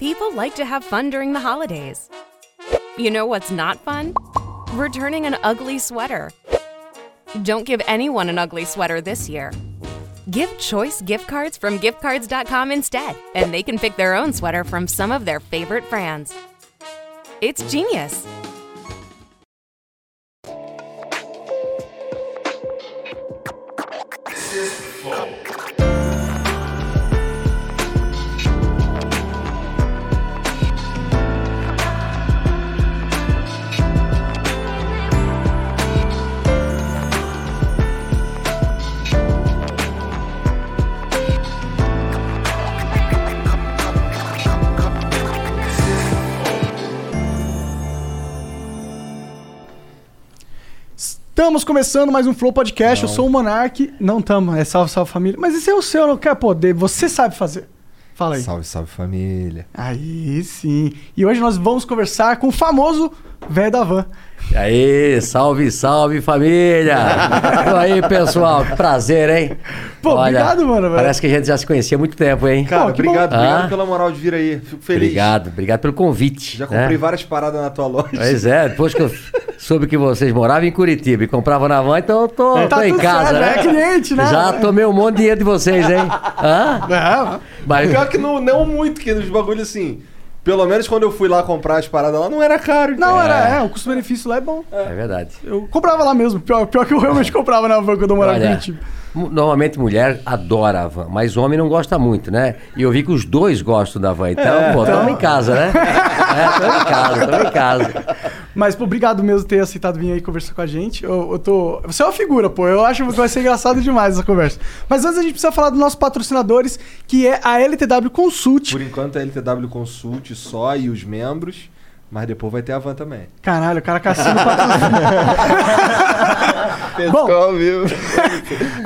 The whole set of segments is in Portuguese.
People like to have fun during the holidays. You know what's not fun? Returning an ugly sweater. Don't give anyone an ugly sweater this year. Give choice gift cards from giftcards.com instead, and they can pick their own sweater from some of their favorite brands. It's genius. Estamos começando mais um Flow Podcast. Eu sou o Monark. Não tamo, é salve, salve família. Mas esse é o seu, não quer poder. Você sabe fazer. Fala aí. Salve, salve família. Aí sim. E hoje nós vamos conversar com o famoso velho da van. E aí, salve, salve família! E aí, pessoal, que prazer, hein? Pô, obrigado, mano, velho. Parece que a gente já se conhecia há muito tempo, hein? Cara, Pô, obrigado, bom. obrigado Ah. pela moral de vir aí. Fico feliz. Obrigado, obrigado pelo convite. Já né? comprei várias paradas na tua loja. Pois é, depois que eu soube que vocês moravam em Curitiba e compravam na van, então eu tô, Tá tô em tudo casa, certo, né? é cliente, né? Já tomei um monte de dinheiro de vocês, hein? Hã? É, Mas, Pior que não, não muito, que nos bagulhos assim. Pelo menos quando eu fui lá comprar as paradas lá, não era caro. não, então. era, é, o custo-benefício lá é bom. é verdade. Eu comprava lá mesmo. Pior, pior que eu realmente comprava na van quando eu morava Olha, normalmente mulher adora a van, mas homem não gosta muito, né? E eu vi que os dois gostam da van, então, pô, tamo em casa, né? É, tamo em casa, tamo em casa. Mas, pô, obrigado mesmo por ter aceitado vir aí conversar com a gente. Eu, eu tô. Você é uma figura, pô. Eu acho que vai ser engraçado demais essa conversa. Mas antes a gente precisa falar dos nossos patrocinadores, que é a LTW Consult. Por enquanto é LTW Consult só e os membros. Mas depois vai ter a van também. Caralho, o cara caçando patrocínio. Bom.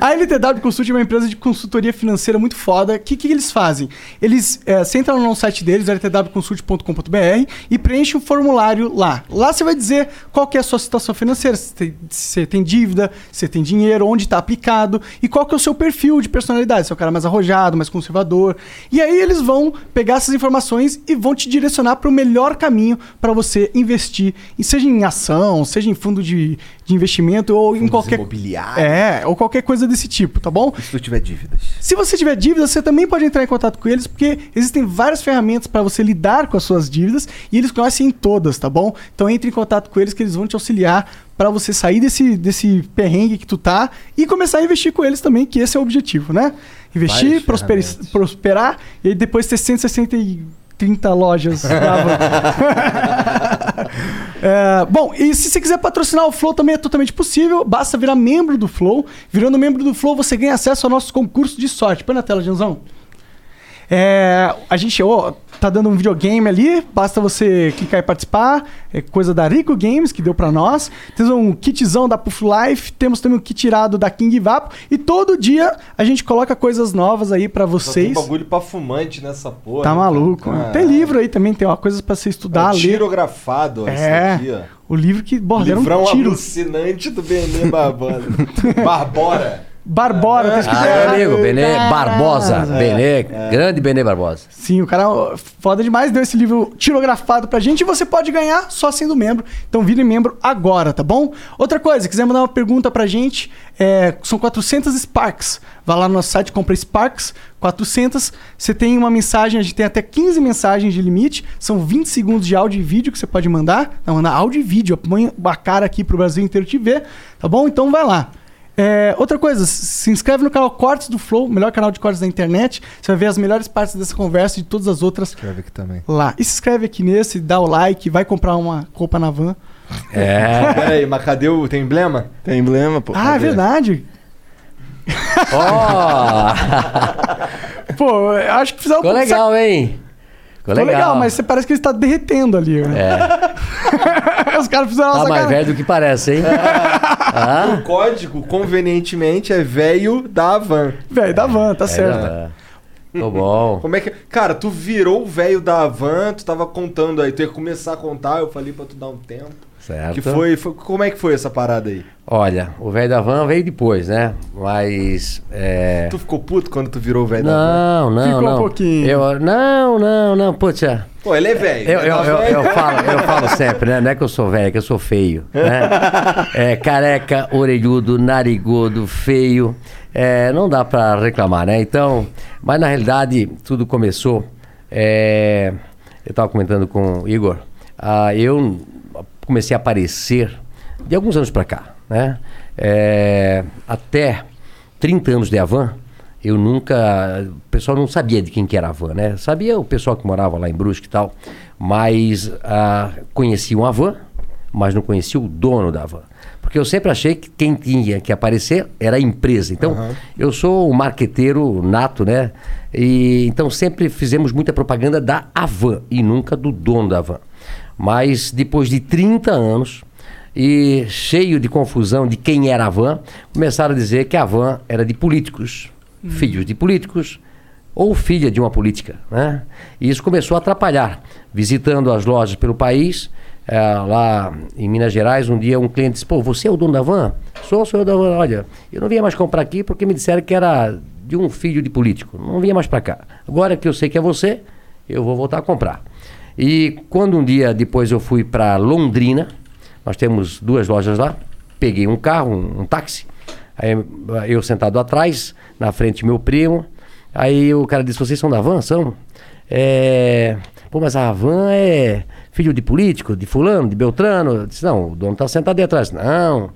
A LTW Consult é uma empresa de consultoria financeira muito foda. O que, que eles fazem? Eles é, você entra no site deles, ltwconsult.com.br, e preenche um formulário lá. Lá você vai dizer qual que é a sua situação financeira, se tem, se você tem dívida, se você tem dinheiro, onde está aplicado e qual que é o seu perfil de personalidade. Se é o cara mais arrojado, mais conservador. E aí eles vão pegar essas informações e vão te direcionar para o melhor caminho para você investir, seja em ação, seja em fundo de, de investimento ou em Fundos qualquer imobiliários. é, ou qualquer coisa desse tipo, tá bom? E se tu tiver dívidas? Se você tiver dívidas, você também pode entrar em contato com eles, porque existem várias ferramentas para você lidar com as suas dívidas e eles conhecem todas, tá bom? Então entre em contato com eles que eles vão te auxiliar para você sair desse, desse perrengue que tu tá e começar a investir com eles também, que esse é o objetivo, né? Investir, prosperar e depois ter 160 e 30 lojas. É, bom, e se você quiser patrocinar o Flow também é totalmente possível. Basta virar membro do Flow. Virando membro do Flow, você ganha acesso ao nosso concurso de sorte. Põe na tela, Janzão. É, a gente ó, tá dando um videogame ali, basta você clicar e participar. É coisa da Rico Games que deu pra nós. Temos um kitzão da Puff Life, temos também um kit irado da King Vapo e todo dia a gente coloca coisas novas aí pra Só tem vocês. bagulho pra fumante nessa porra. Tá cara. maluco? né? Caralho. Tem livro aí também, tem ó, coisas pra você estudar, É ler. tirografado, É. aqui, ó. O livro que borderam Livrão um tiro. alucinante do Benê Barbosa. Barbora. Barbora, tá escrito Ah, meu amigo, Benê. Barbosa. Benê, grande Benê Barbosa. Sim, o cara foda demais, deu esse livro tirografado pra gente e você pode ganhar só sendo membro. Então vire membro agora, tá bom? Outra coisa, quiser mandar uma pergunta pra gente, é, são 400 Sparks. Vai lá no nosso site, compra Sparks, 400. Você tem uma mensagem, a gente tem até 15 mensagens de limite. São 20 segundos de áudio e vídeo que você pode mandar. Não, mandar áudio e vídeo. Põe a cara aqui pro Brasil inteiro te ver, tá bom? Então vai lá. É, outra coisa, se inscreve no canal Cortes do Flow, melhor canal de cortes da internet. Você vai ver as melhores partes dessa conversa e de todas as outras Escreve aqui também. lá. E se inscreve aqui nesse, dá o like, vai comprar uma roupa na van. É. Pera aí, mas cadê o... Tem emblema? Tem emblema, pô. Ah, é verdade. Ó, Pô, eu acho que fizeram ficou legal, hein? Ficou legal, legal. mas você parece que ele está derretendo ali. né? É, Os caras fizeram tá mais sacanagem. velho do que parece, hein? O código, convenientemente, é velho da van. Velho, da van, tá certo. É, Tô bom. Como é que... Cara, tu virou o velho da van, tu tava contando aí, tu ia começar a contar, eu falei pra tu dar um tempo. Certo. Que foi, foi- Como é que foi essa parada aí? Olha, o velho da van veio depois, né? Mas. É... Tu ficou puto quando tu virou o velho da van? Não, não, Ficou um não. pouquinho. Eu, não, não, não. Putz, é- Pô, ele é velho. eu, né? eu, eu, eu falo, eu falo sempre, né? Não é que eu sou velho, é que eu sou feio. Né? É, careca, orelhudo, narigudo, feio. É, não dá pra reclamar, né? Então, mas na realidade, tudo começou. é, eu tava comentando com o Igor. ah, eu comecei a aparecer de alguns anos pra cá, né? É, até 30 anos de Avan, eu nunca. O pessoal não sabia de quem que era a van, né? Sabia o pessoal que morava lá em Brusque e tal, mas ah, conheciam a van, mas não conhecia o dono da van. Porque eu sempre achei que quem tinha que aparecer era a empresa. Então, eu sou um marqueteiro nato, né? E, então, sempre fizemos muita propaganda da Avan e nunca do dono da van. Mas depois de 30 anos, e cheio de confusão de quem era a van, começaram a dizer que a van era de políticos, filhos de políticos ou filha de uma política. Né? E isso começou a atrapalhar. Visitando as lojas pelo país, eh, lá em Minas Gerais, um dia um cliente disse: Pô, você é o dono da van? Sou, sou eu da van. Olha, eu não vinha mais comprar aqui porque me disseram que era de um filho de político. Não vinha mais para cá. Agora que eu sei que é você, eu vou voltar a comprar. E quando um dia depois eu fui para Londrina, nós temos duas lojas lá, peguei um carro, um, um táxi, aí eu sentado atrás, na frente meu primo, aí o cara disse, vocês são da van? São? É... Pô, mas a van é filho de político, de fulano, de Beltrano? Eu disse, não, o dono está sentado aí atrás. Não.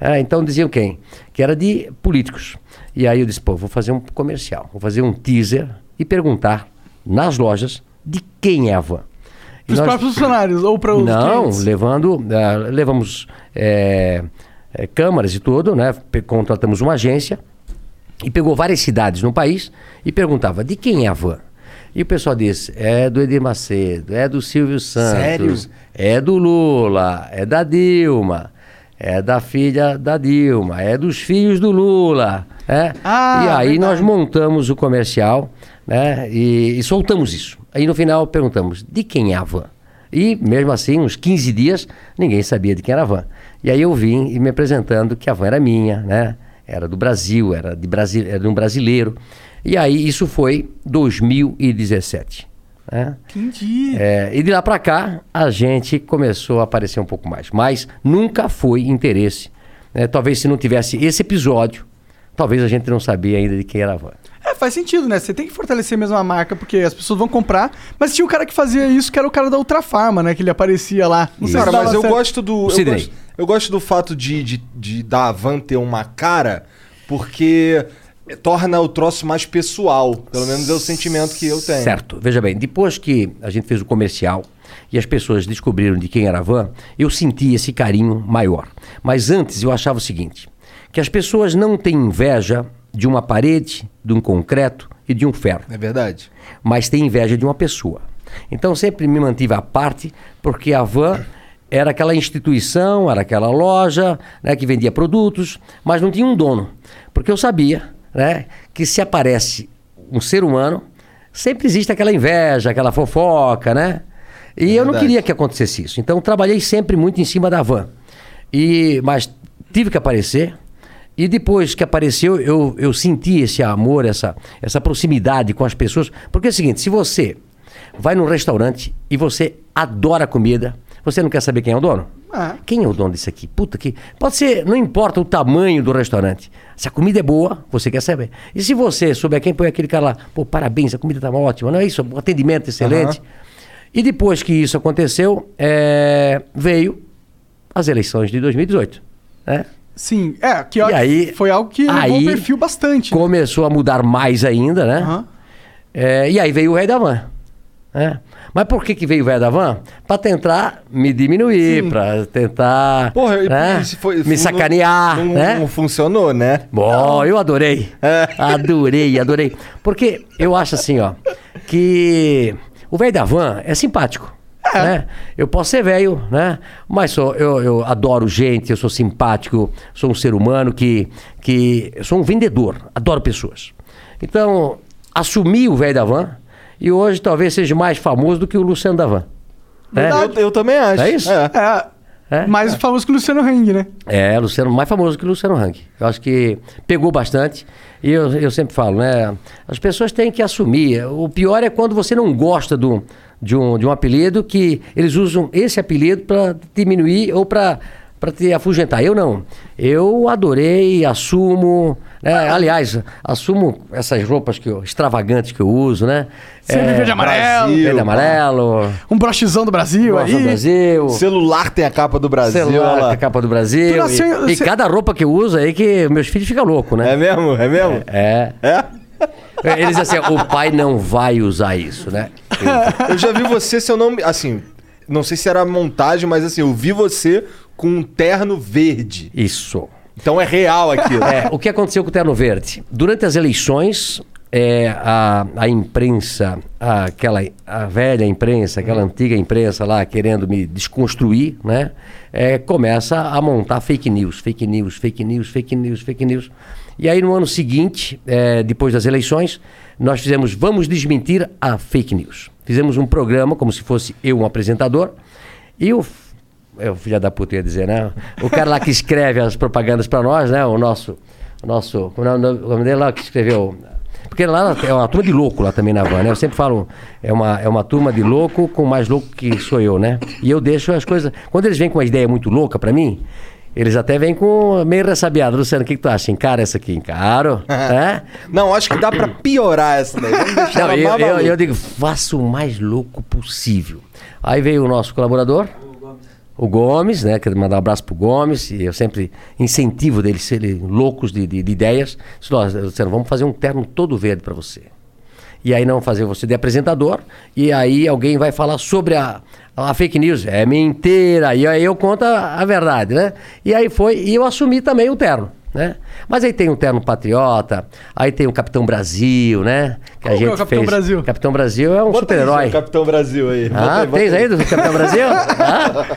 É, então diziam quem? Que era de políticos. E aí eu disse, pô, vou fazer um comercial, vou fazer um teaser e perguntar nas lojas de quem é a van. E Pros nós- próprios funcionários ou para os não, clientes? levando, ah, levamos é, é, câmaras e tudo, né? Contratamos uma agência e pegou várias cidades no país e perguntava de quem é a van. E o pessoal disse, é do Edir Macedo, é do Silvio Santos, é do Lula, é da Dilma, é da filha da Dilma, é dos filhos do Lula. né? Ah, e aí verdade. nós montamos o comercial né? e, e soltamos isso. Aí no final perguntamos, de quem é a van? E mesmo assim, uns 15 dias, ninguém sabia de quem era a van. E aí eu vim e me apresentando que a van era minha, né? Era do Brasil, era de, Brasi era de um brasileiro. E aí isso foi 2017. Né? Entendi. É, e de lá para cá, a gente começou a aparecer um pouco mais. Mas nunca foi interesse. né? Talvez se não tivesse esse episódio, talvez a gente não sabia ainda de quem era a van. É, faz sentido, né? Você tem que fortalecer mesmo a marca, porque as pessoas vão comprar. Mas tinha um cara que fazia isso, que era o cara da Ultra Farma, né? Que ele aparecia lá. Não sei Cara, mas eu certo. gosto do. Eu Sidney. gosto, eu gosto do fato de, de, de da Van ter uma cara, porque torna o troço mais pessoal. Pelo menos é o sentimento que eu tenho. Certo. Veja bem, depois que a gente fez o comercial e as pessoas descobriram de quem era a van, eu senti esse carinho maior. Mas antes eu achava o seguinte: que as pessoas não têm inveja de uma parede, de um concreto e de um ferro. É verdade. mas tem inveja de uma pessoa. Então sempre me mantive à parte, porque a van era aquela instituição, era aquela loja né, que vendia produtos, mas não tinha um dono. Porque eu sabia né, que se aparece um ser humano, sempre existe aquela inveja, aquela fofoca, né? E eu não queria que acontecesse isso. Então trabalhei sempre muito em cima da van. E, mas tive que aparecer. E depois que apareceu, eu, eu senti esse amor, essa, essa proximidade com as pessoas. Porque é o seguinte: se você vai num restaurante e você adora a comida, você não quer saber quem é o dono? Ah. Quem é o dono disso aqui? Puta que. Pode ser, não importa o tamanho do restaurante. Se a comida é boa, você quer saber. E se você souber quem põe aquele cara lá, pô, parabéns, a comida tá ótima, não é isso? O atendimento excelente. E depois que isso aconteceu, é, veio as eleições de 2018. Né? Sim, é, que aí- foi algo que levou aí o perfil bastante. Começou a mudar mais ainda, né? Aham. É, e aí veio o velho da van. né? Mas por que, que veio o velho da van? Pra tentar me diminuir, Sim. pra tentar Porra, né? foi- me sacanear, Não, né? não funcionou, né? Bom, eu adorei. Adorei, adorei. Porque eu acho assim, ó, que o velho da van é simpático. Né? Eu posso ser velho, né? Mas sou, eu, eu adoro gente, eu sou simpático, sou um ser humano que, que. Eu sou um vendedor, adoro pessoas. Então, assumi o velho da van e hoje talvez seja mais famoso do que o Luciano da van. né? Eu, eu também acho. É isso? É. É, É? Mais famoso que o Luciano Hang, né? É, Luciano, mais famoso que o Luciano Hang. Eu acho que pegou bastante. E eu, eu sempre falo, né? As pessoas têm que assumir. O pior é quando você não gosta do, de, um, de um apelido que eles usam esse apelido para diminuir ou para para te afugentar. Eu não. Eu adorei, assumo. Né? Aliás, assumo essas roupas que eu, extravagantes que eu uso, né? Sempre verde e amarelo. Brasil. Verde e amarelo. Um brochezão do Brasil do aí. Brasil. Celular tem a capa do Brasil. Celular, lá. com a capa do Brasil. Nasceu- e, e você- cada roupa que eu uso aí que meus filhos ficam loucos, né? É mesmo? É mesmo? É. É? Eles assim, o pai não vai usar isso, né? Eu já vi você, se eu não me. Assim, não sei se era montagem, mas assim, eu vi você com um terno verde. Isso. Então é real aquilo. É, o que aconteceu com o Terno Verde? Durante as eleições, é, a, a imprensa, a- aquela a velha imprensa, aquela antiga imprensa lá querendo me desconstruir, né? é, começa a montar fake news, fake news, fake news, fake news, fake news. E aí no ano seguinte, é, depois das eleições, nós fizemos Vamos Desmentir a Fake News. Fizemos um programa, como se fosse eu um apresentador, e o é o filho da puta ia dizer, né? O cara lá que escreve as propagandas pra nós, né? O nosso. O nosso. Como é o nome dele lá que escreveu? Porque lá é uma turma de louco lá também na van, né? Eu sempre falo, é uma, é uma turma de louco com mais louco que sou eu, né? E eu deixo as coisas. Quando eles vêm com uma ideia muito louca pra mim, eles até vêm com meio ressabiado. Luciano, o que, que tu acha? Encara essa aqui? Encaro. é? Não, acho que dá pra piorar essa daí. Vamos deixar Não, eu, eu, eu digo, faça o mais louco possível. Aí veio o nosso colaborador, o Gomes, né? Quero mandar um abraço pro Gomes, e eu sempre incentivo deles serem loucos de, de, de ideias. Disse, "Nós, Luciano, vamos fazer um terno todo verde para você. E aí não fazer você de apresentador, e aí alguém vai falar sobre a, a fake news. É mentira. E aí eu conto a, a verdade, né? E aí foi, e eu assumi também o terno. Né? Mas aí tem o terno patriota, aí tem o Capitão Brasil, né? Que Qual que é o Capitão Brasil? Capitão Brasil é um aí, super-herói. Capitão Brasil aí. Ah, aí, bota tens aí do Capitão Brasil? Ah?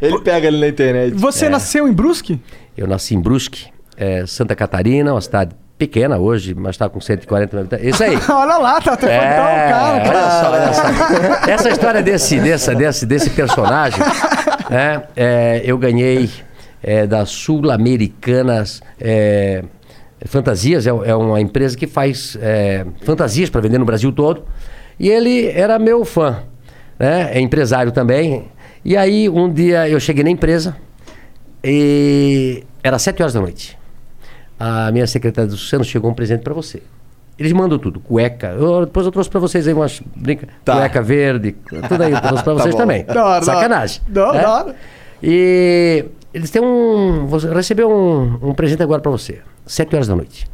Ele pega ali na internet. Você nasceu em Brusque? Eu nasci em Brusque, é, Santa Catarina, uma cidade pequena hoje, mas está com 140 mil habitantes. Isso aí. Olha lá, tá até É, cara, cara. olha só, olha só. Essa história desse, dessa, desse, desse personagem, né, é, eu ganhei é, da Sul-Americanas é, Fantasias, é, é uma empresa que faz é, fantasias para vender no Brasil todo. E ele era meu fã, né, é empresário também. E aí um dia eu cheguei na empresa e era sete horas da noite. A minha secretária do Luciano chegou um presente para você. Eles mandam tudo, cueca. Eu- depois eu trouxe para vocês aí umas brinca, Tá. cueca verde, tudo aí eu trouxe para Tá vocês bom. também. Hora. Sacanagem. Hora, né? hora. E eles têm um. Você recebeu um, um presente agora para você. Sete horas da noite.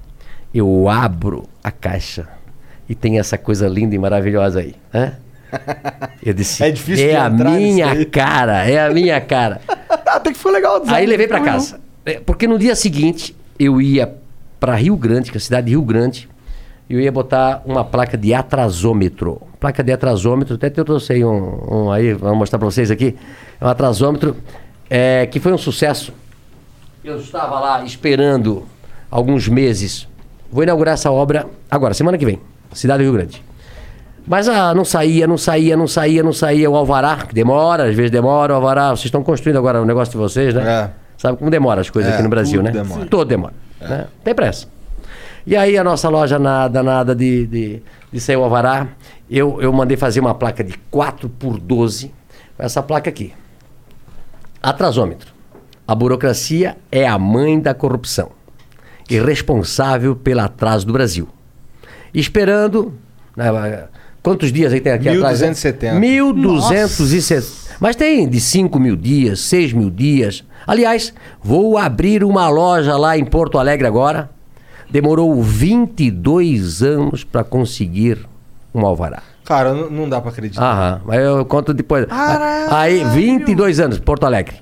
Eu abro a caixa e tem essa coisa linda e maravilhosa aí. Né? Eu disse, É difícil é de a minha aí." cara, é a minha cara. Até que foi legal. Aí levei pra Foi casa. É, Porque no dia seguinte eu ia pra Rio Grande, que é a cidade de Rio Grande, e eu ia botar uma placa de atrasômetro. Placa de atrasômetro, até eu trouxe um, um aí, vou mostrar pra vocês aqui. É um atrasômetro é, que foi um sucesso. Eu estava lá esperando alguns meses. Vou inaugurar essa obra agora, semana que vem, cidade do Rio Grande. Mas ah, não saía, não saía, não saía, não saía. O alvará, que demora, às vezes demora o alvará. Vocês estão construindo agora o negócio de vocês, né? É. Sabe como demora as coisas É, aqui no Brasil, tudo né? demora. Todo demora. Né? Tem pressa. E aí a nossa loja nada, nada de, de, de sair o alvará. Eu, eu mandei fazer uma placa de 4 por 12 com essa placa aqui. Atrasômetro. A burocracia é a mãe da corrupção e responsável pelo atraso do Brasil. Esperando. né, quantos dias aí tem aqui atrás? 1270. 1270. Mas tem de 5 mil dias, 6 mil dias. Aliás, vou abrir uma loja lá em Porto Alegre agora. Demorou 22 anos para conseguir um alvará. Cara, não, dá pra acreditar. Aham, mas eu conto depois. Caralho! Aí, 22 anos, Porto Alegre.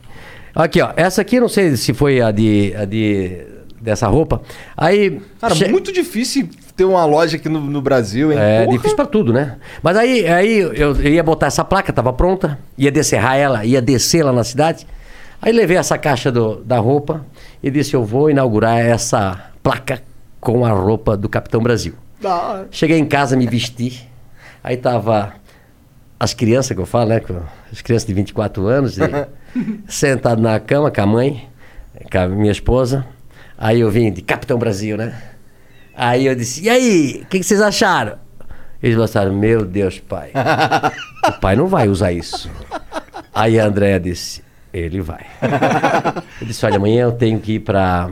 Aqui, ó. Essa aqui, não sei se foi a de. A de dessa roupa. Aí. Cara, che- muito difícil ter uma loja aqui no, no Brasil, hein? É Porra. difícil pra tudo, né? Mas aí, aí eu, eu ia botar essa placa, tava pronta, ia descerrar ela, ia descer lá na cidade. Aí levei essa caixa do- da roupa e disse: Eu vou inaugurar essa placa com a roupa do Capitão Brasil. Cheguei em casa, me vesti. Aí tava as crianças que eu falo, né? As crianças de 24 anos, sentado na cama com a mãe, com a minha esposa. Aí eu vim de Capitão Brasil, né? Aí eu disse, e aí, o que, que vocês acharam? Eles pensaram, meu Deus, pai. o pai não vai usar isso. Aí a Andréia disse, ele vai. Eu disse, olha, amanhã eu tenho que ir para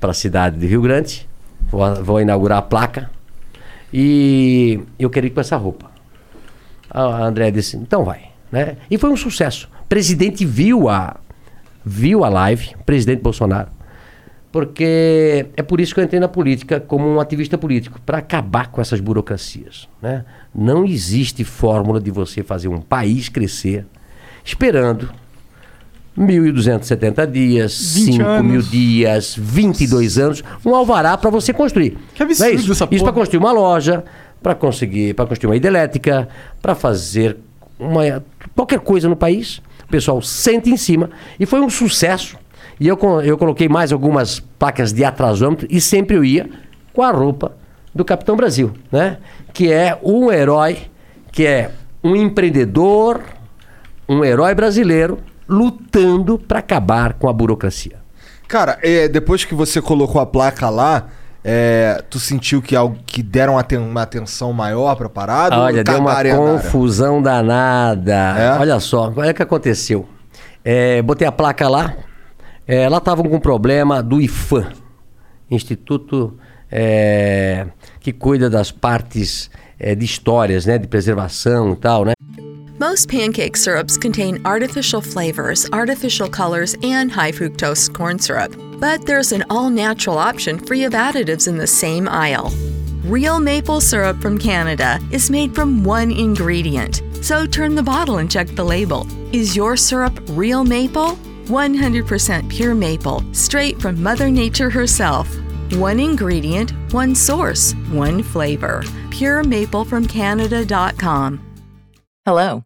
a cidade de Rio Grande, vou, vou inaugurar a placa e eu quero ir com essa roupa. A Andréia disse, então vai. Né? E foi um sucesso. O presidente viu a, viu a live, presidente Bolsonaro, porque é por isso que eu entrei na política como um ativista político, para acabar com essas burocracias. Né? Não existe fórmula de você fazer um país crescer esperando 1.270 dias, 20 5 anos. mil dias, 22 anos, um alvará para você construir. Que absurdo é isso? essa Isso porra. para construir uma loja, para conseguir, para construir uma hidrelétrica, para fazer uma, qualquer coisa no país. O pessoal senta em cima e foi um sucesso. E eu, eu coloquei mais algumas placas de atrasômetro e sempre eu ia com a roupa do Capitão Brasil, né? Que é um herói, que é um empreendedor, um herói brasileiro lutando para acabar com a burocracia. Cara, é, depois que você colocou a placa lá, é, tu sentiu que, algo, que deram aten- uma atenção maior pra parada? Olha, deu uma confusão danada. É? Olha só, olha o que aconteceu. É, botei a placa lá, é, lá estavam com problema do IFAM, Instituto é, que cuida das partes é, de histórias, né, de preservação e tal, né? Most pancake syrups contain artificial flavors, artificial colors, and high fructose corn syrup. But there's an all natural option free of additives in the same aisle. Real maple syrup from Canada is made from one ingredient. So turn the bottle and check the label. Is your syrup real maple? 100% pure maple, straight from Mother Nature herself. One ingredient, one source, one flavor. PureMapleFromCanada.com. Hello,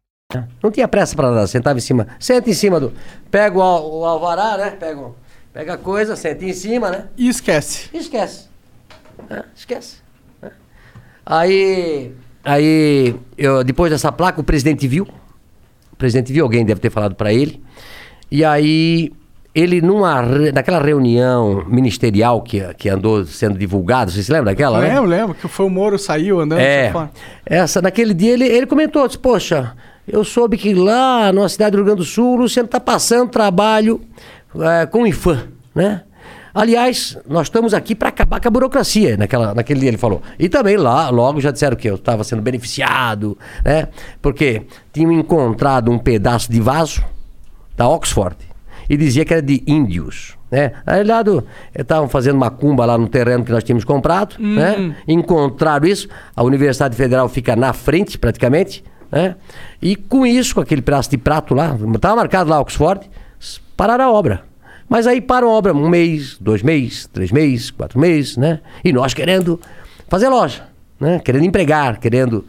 Não tinha pressa para nada, sentava em cima. Senta em cima do. Pega o, al- o alvará, né? Pega, pega a coisa, senta em cima, né? E esquece. E esquece. É, esquece. É. Aí, aí eu, depois dessa placa, o presidente viu. O presidente viu, alguém deve ter falado para ele. E aí, ele, numa, naquela reunião ministerial que, que andou sendo divulgada, você se lembra daquela, né? Lembro, lembro, que foi o Moro saiu andando. É, essa, naquele dia ele, ele comentou, disse, poxa, eu soube que lá na cidade do Rio Grande do Sul o Luciano está passando trabalho é, com o IFAM, né? Aliás, nós estamos aqui para acabar com a burocracia, naquela, naquele dia ele falou. E também lá, logo já disseram que eu estava sendo beneficiado, né? Porque tinham encontrado um pedaço de vaso da Oxford e dizia que era de índios. Né? Aí lá estavam fazendo macumba lá no terreno que nós tínhamos comprado, né? encontraram isso, a Universidade Federal fica na frente praticamente, né? e com isso, com aquele pedaço de prato lá, estava marcado lá Oxford, pararam a obra. Mas aí param a obra um mês, dois meses, três meses, quatro meses, né? E nós querendo fazer loja, né? Querendo empregar, querendo.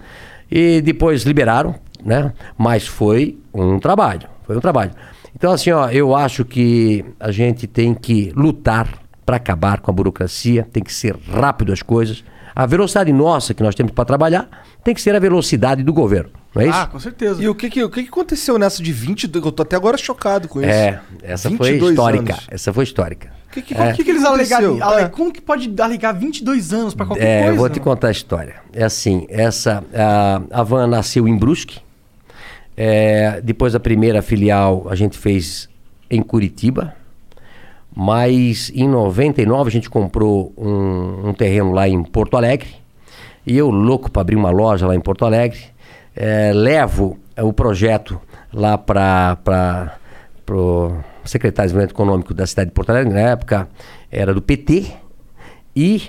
E depois liberaram, né? Mas foi um trabalho, foi um trabalho. Então, assim, ó, eu acho que a gente tem que lutar para acabar com a burocracia, tem que ser rápido as coisas. A velocidade nossa que nós temos para trabalhar tem que ser a velocidade do governo, não é isso? Ah, com certeza. E o que, que, o que que aconteceu nessa de 22? Eu tô até agora chocado com isso. é, essa foi 22 histórica. anos. Essa foi histórica. O que, que, Por que, que eles alegaram? ale- É. Como que pode alegar 22 anos pra qualquer É, coisa? eu vou te contar a história. É assim, essa a, a van nasceu em Brusque. É, depois da primeira filial a gente fez em Curitiba. Mas em 99 a gente comprou um, um terreno lá em Porto Alegre. E eu, louco para abrir uma loja lá em Porto Alegre, é, levo é, o projeto lá para o secretário de Desenvolvimento Econômico da cidade de Porto Alegre, na época era do PT, e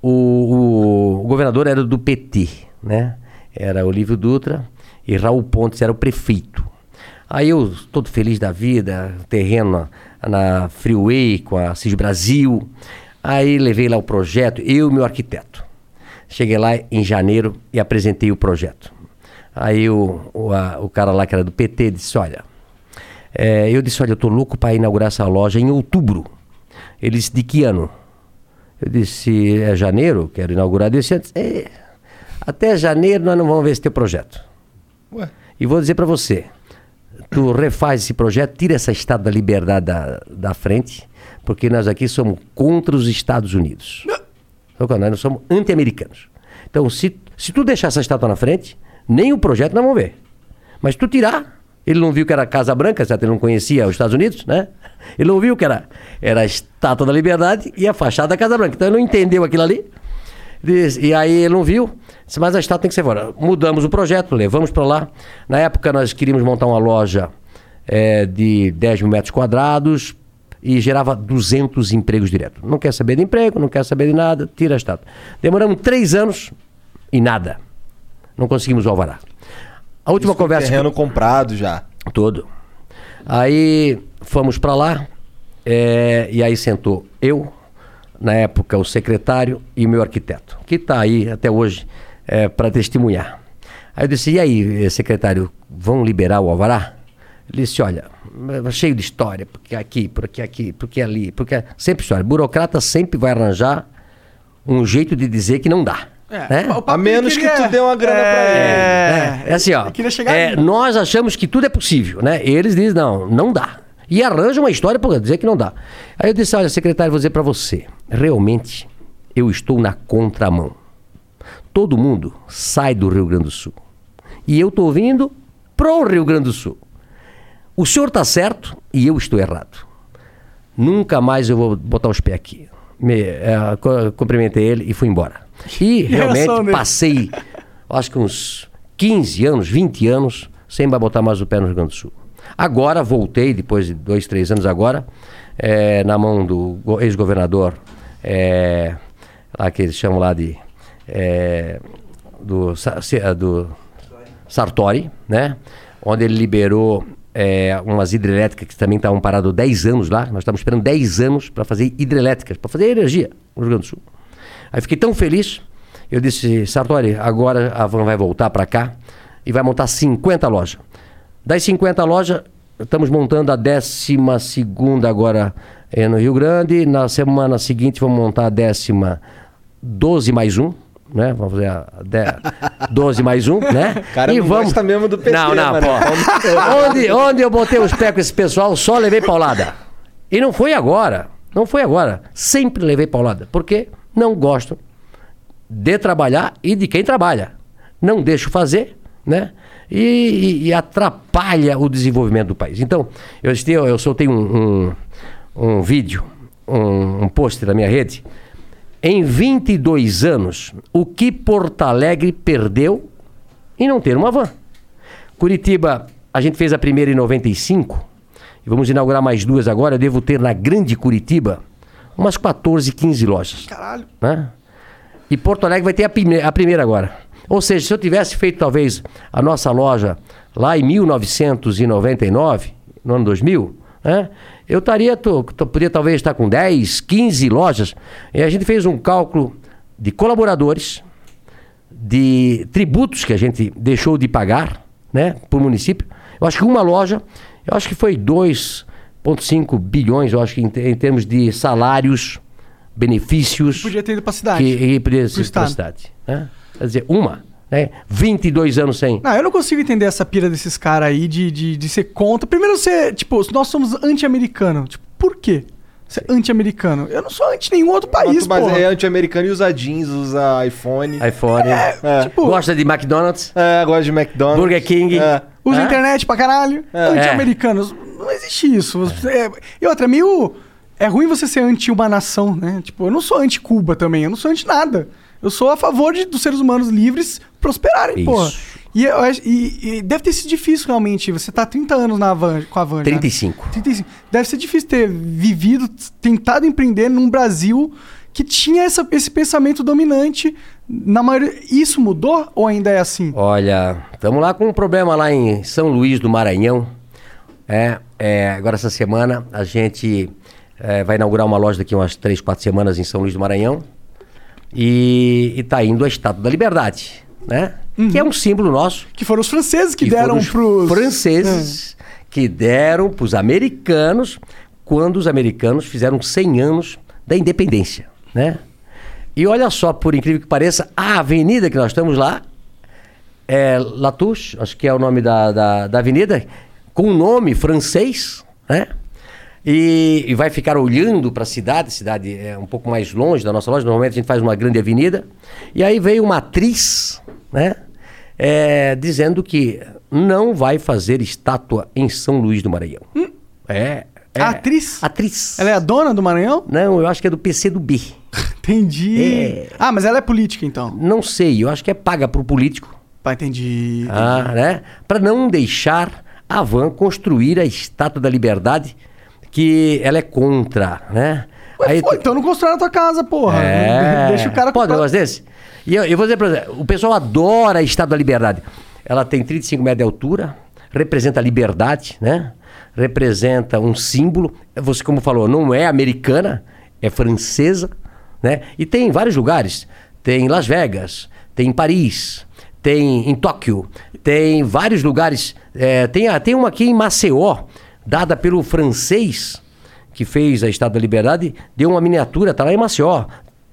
o, o- o governador era do PT, né? Era Olívio Dutra, E Raul Pontes era o prefeito. Aí eu, todo feliz da vida, terreno na, na Freeway com a CIS Brasil. Aí levei lá o projeto, eu e meu arquiteto. Cheguei lá em janeiro e apresentei o projeto. Aí o, o, a- o cara lá que era do PT disse, olha, é, eu disse, olha, eu tô louco para inaugurar essa loja em outubro. Ele disse, de que ano? Eu disse, é janeiro, quero inaugurar desse ano. É, até janeiro nós não vamos ver esse teu projeto. Ué. E vou dizer para você, tu refaz esse projeto, tira essa estátua da liberdade da, da frente, porque nós aqui somos contra os Estados Unidos. É? Nós somos anti-americanos. Então, se, se tu deixar essa estátua na frente, nem o projeto nós vamos ver. Mas tu tirar, ele não viu que era Casa Branca, certo? Ele não conhecia os Estados Unidos, né? Ele não viu que era, era a estátua da liberdade e a fachada da Casa Branca. Então ele não entendeu aquilo ali. Diz- E aí ele não viu, disse, mas a estátua tem que ser fora. Mudamos o projeto, levamos para lá. Na época nós queríamos montar uma loja eh, de 10 mil metros quadrados e gerava 200 empregos direto. Não quer saber de emprego, não quer saber de nada, tira a estátua. Demoramos três anos e nada. Não conseguimos o alvará. A última Isso conversa... que- Terreno comprado já. Todo. Aí fomos para lá, é, e aí sentou eu, na época o secretário e o meu arquiteto, que está aí até hoje para testemunhar. Aí eu disse, e aí, eh, secretário, vão liberar o alvará? Ele disse, olha, é cheio de história, porque aqui, porque aqui, porque ali, porque... Sempre história. Burocrata sempre vai arranjar um jeito de dizer que não dá. Né? o papo A menos queria- que tu dê uma grana pra ele. É, é assim, ó. Eu queria chegar é, nós achamos que tudo é possível, né? Eles dizem, não, não dá. E arranjam uma história para dizer que não dá. Aí eu disse, olha, secretário, vou dizer para você, realmente eu estou na contramão. Todo mundo sai do Rio Grande do Sul. E eu estou vindo pro Rio Grande do Sul. O senhor está certo e eu estou errado. Nunca mais eu vou botar os pés aqui. Me, eh, cumprimentei ele e fui embora. E realmente passei, acho que uns 15 anos, 20 anos, sem botar mais o pé no Rio Grande do Sul. Agora voltei, depois de dois, três anos agora, eh, na mão do go- ex-governador, eh, lá que eles chamam lá de. eh, do, do Sartori, né? Onde ele liberou é, umas hidrelétricas que também estavam paradas 10 anos lá. Nós estávamos esperando 10 anos para fazer hidrelétricas, para fazer energia no Rio Grande do Sul. Aí fiquei tão feliz, eu disse, Sartori, agora a Van vai voltar para cá e vai montar 50 lojas. Das 50 lojas, estamos montando a 12 agora é, no Rio Grande. Na semana seguinte vamos montar a décima 12 mais um. Né? Vamos fazer a de- 12 mais um, né? Cara, não gosta mesmo do PT, Não, não, mano. pô. onde, onde eu botei os pés com esse pessoal, só levei paulada. E não foi agora. Não foi agora. Sempre levei paulada. Porque não gosto de trabalhar e de quem trabalha. Não deixo fazer, né? E, e- e atrapalha o desenvolvimento do país. Então, eu, este- eu soltei um, um, um vídeo, um, um post na minha rede. Em 22 anos, o que Porto Alegre perdeu em não ter uma van? Curitiba, a gente fez a primeira em 95 e vamos inaugurar mais duas agora. Eu devo ter na grande Curitiba umas 14, 15 lojas. Caralho. Né? E Porto Alegre vai ter a, prime- a primeira agora. Ou seja, se eu tivesse feito talvez a nossa loja lá em 1999, no ano 2000, né? eu estaria, tô, tô- poderia talvez estar com 10, 15 lojas. E a gente fez um cálculo de colaboradores, de tributos que a gente deixou de pagar né, para o município. Eu acho que uma loja, eu acho que foi 2,5 bilhões, eu acho que em, em termos de salários, benefícios. Podia ter ido pra cidade. Que, que podia ser estado. para cidade. Né? Quer dizer, uma. Né? 22 anos sem. Não, eu não consigo entender essa pira desses caras aí de, de, de ser contra. Primeiro, você, tipo, nós somos anti-americano. Tipo, por quê? Você é anti-americano. Eu não sou anti nenhum outro país, mas pô. é anti-americano e usa jeans, usa iPhone. iPhone. É. tipo- Gosta de McDonald's. É, gosta de McDonald's. Burger King. É. Usa internet pra caralho. Anti-americanos. Não existe isso. É- E outra, é meio. É ruim você ser anti uma nação, né? Tipo, eu não sou anti-Cuba também. Eu não sou anti nada. Eu sou a favor de, dos seres humanos livres prosperarem, Isso. porra. E, e- e deve ter sido difícil, realmente. Você tá há 30 anos na van, com a van. já, né? 35. 35. Deve ser difícil ter vivido, tentado empreender num Brasil que tinha essa- esse pensamento dominante Na maioria, isso mudou ou ainda é assim? Olha, estamos lá com um problema lá em São Luís do Maranhão. É, é, agora essa semana a gente é, vai inaugurar uma loja daqui umas três, quatro semanas em São Luís do Maranhão. E, está indo a Estátua da Liberdade, né? Que é um símbolo nosso. Que foram os franceses que, que deram foram os franceses que deram para os americanos quando os americanos fizeram 100 anos da independência, né? E olha só, por incrível que pareça, a avenida que nós estamos lá é Latouche, acho que é o nome da, da, da avenida, com um nome francês, né? E, e vai ficar olhando para a cidade, a cidade é um pouco mais longe da nossa loja, normalmente a gente faz uma grande avenida. E aí veio uma atriz, né? É, dizendo que não vai fazer estátua em São Luís do Maranhão. Hum. É, é. A atriz? Atriz. Ela é a dona do Maranhão? Não, eu acho que é do PC do B. Entendi. É. Ah, mas ela é política então. Não sei, eu acho que é paga pro político. Pá, entendi. entendi. Ah, né? Para não deixar a van construir a Estátua da Liberdade, que ela é contra, né? Ué, Aí- pô, então não constrói na tua casa, porra. É. Deixa o cara Pode um negócio desse? E eu, eu vou dizer pra você, o pessoal adora a Estátua da Liberdade. Ela tem 35 metros de altura, representa a liberdade, né? Representa um símbolo. Você, como falou, não é americana, é francesa, né? E tem em vários lugares. Tem em Las Vegas, tem em Paris, tem em Tóquio, tem vários lugares. É, tem, tem uma aqui em Maceió, dada pelo francês, que fez a Estátua da Liberdade, deu uma miniatura, tá lá em Maceió.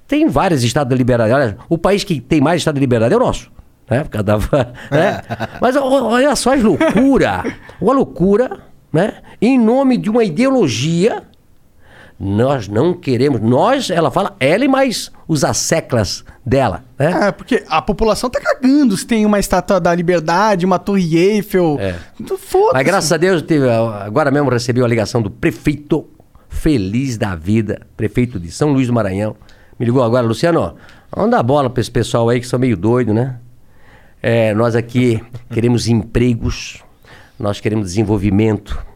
Tem várias Estados da Liberdade. O país que tem mais Estado da Liberdade é o nosso. Né? Por da- né? Mas o- olha só as loucura. Uma loucura, né? Em nome de uma ideologia. Nós não queremos. Nós, ela fala, ela e mais os asseclas dela. Né? É, porque a população tá cagando se tem uma estátua da liberdade, uma torre Eiffel. É. Foda-se. Mas graças a Deus, teve, agora mesmo recebi uma ligação do prefeito feliz da vida, prefeito de São Luís do Maranhão. Me ligou agora, Luciano, vamos dar bola para esse pessoal aí que são meio doido, né? É, nós aqui queremos empregos, nós queremos desenvolvimento.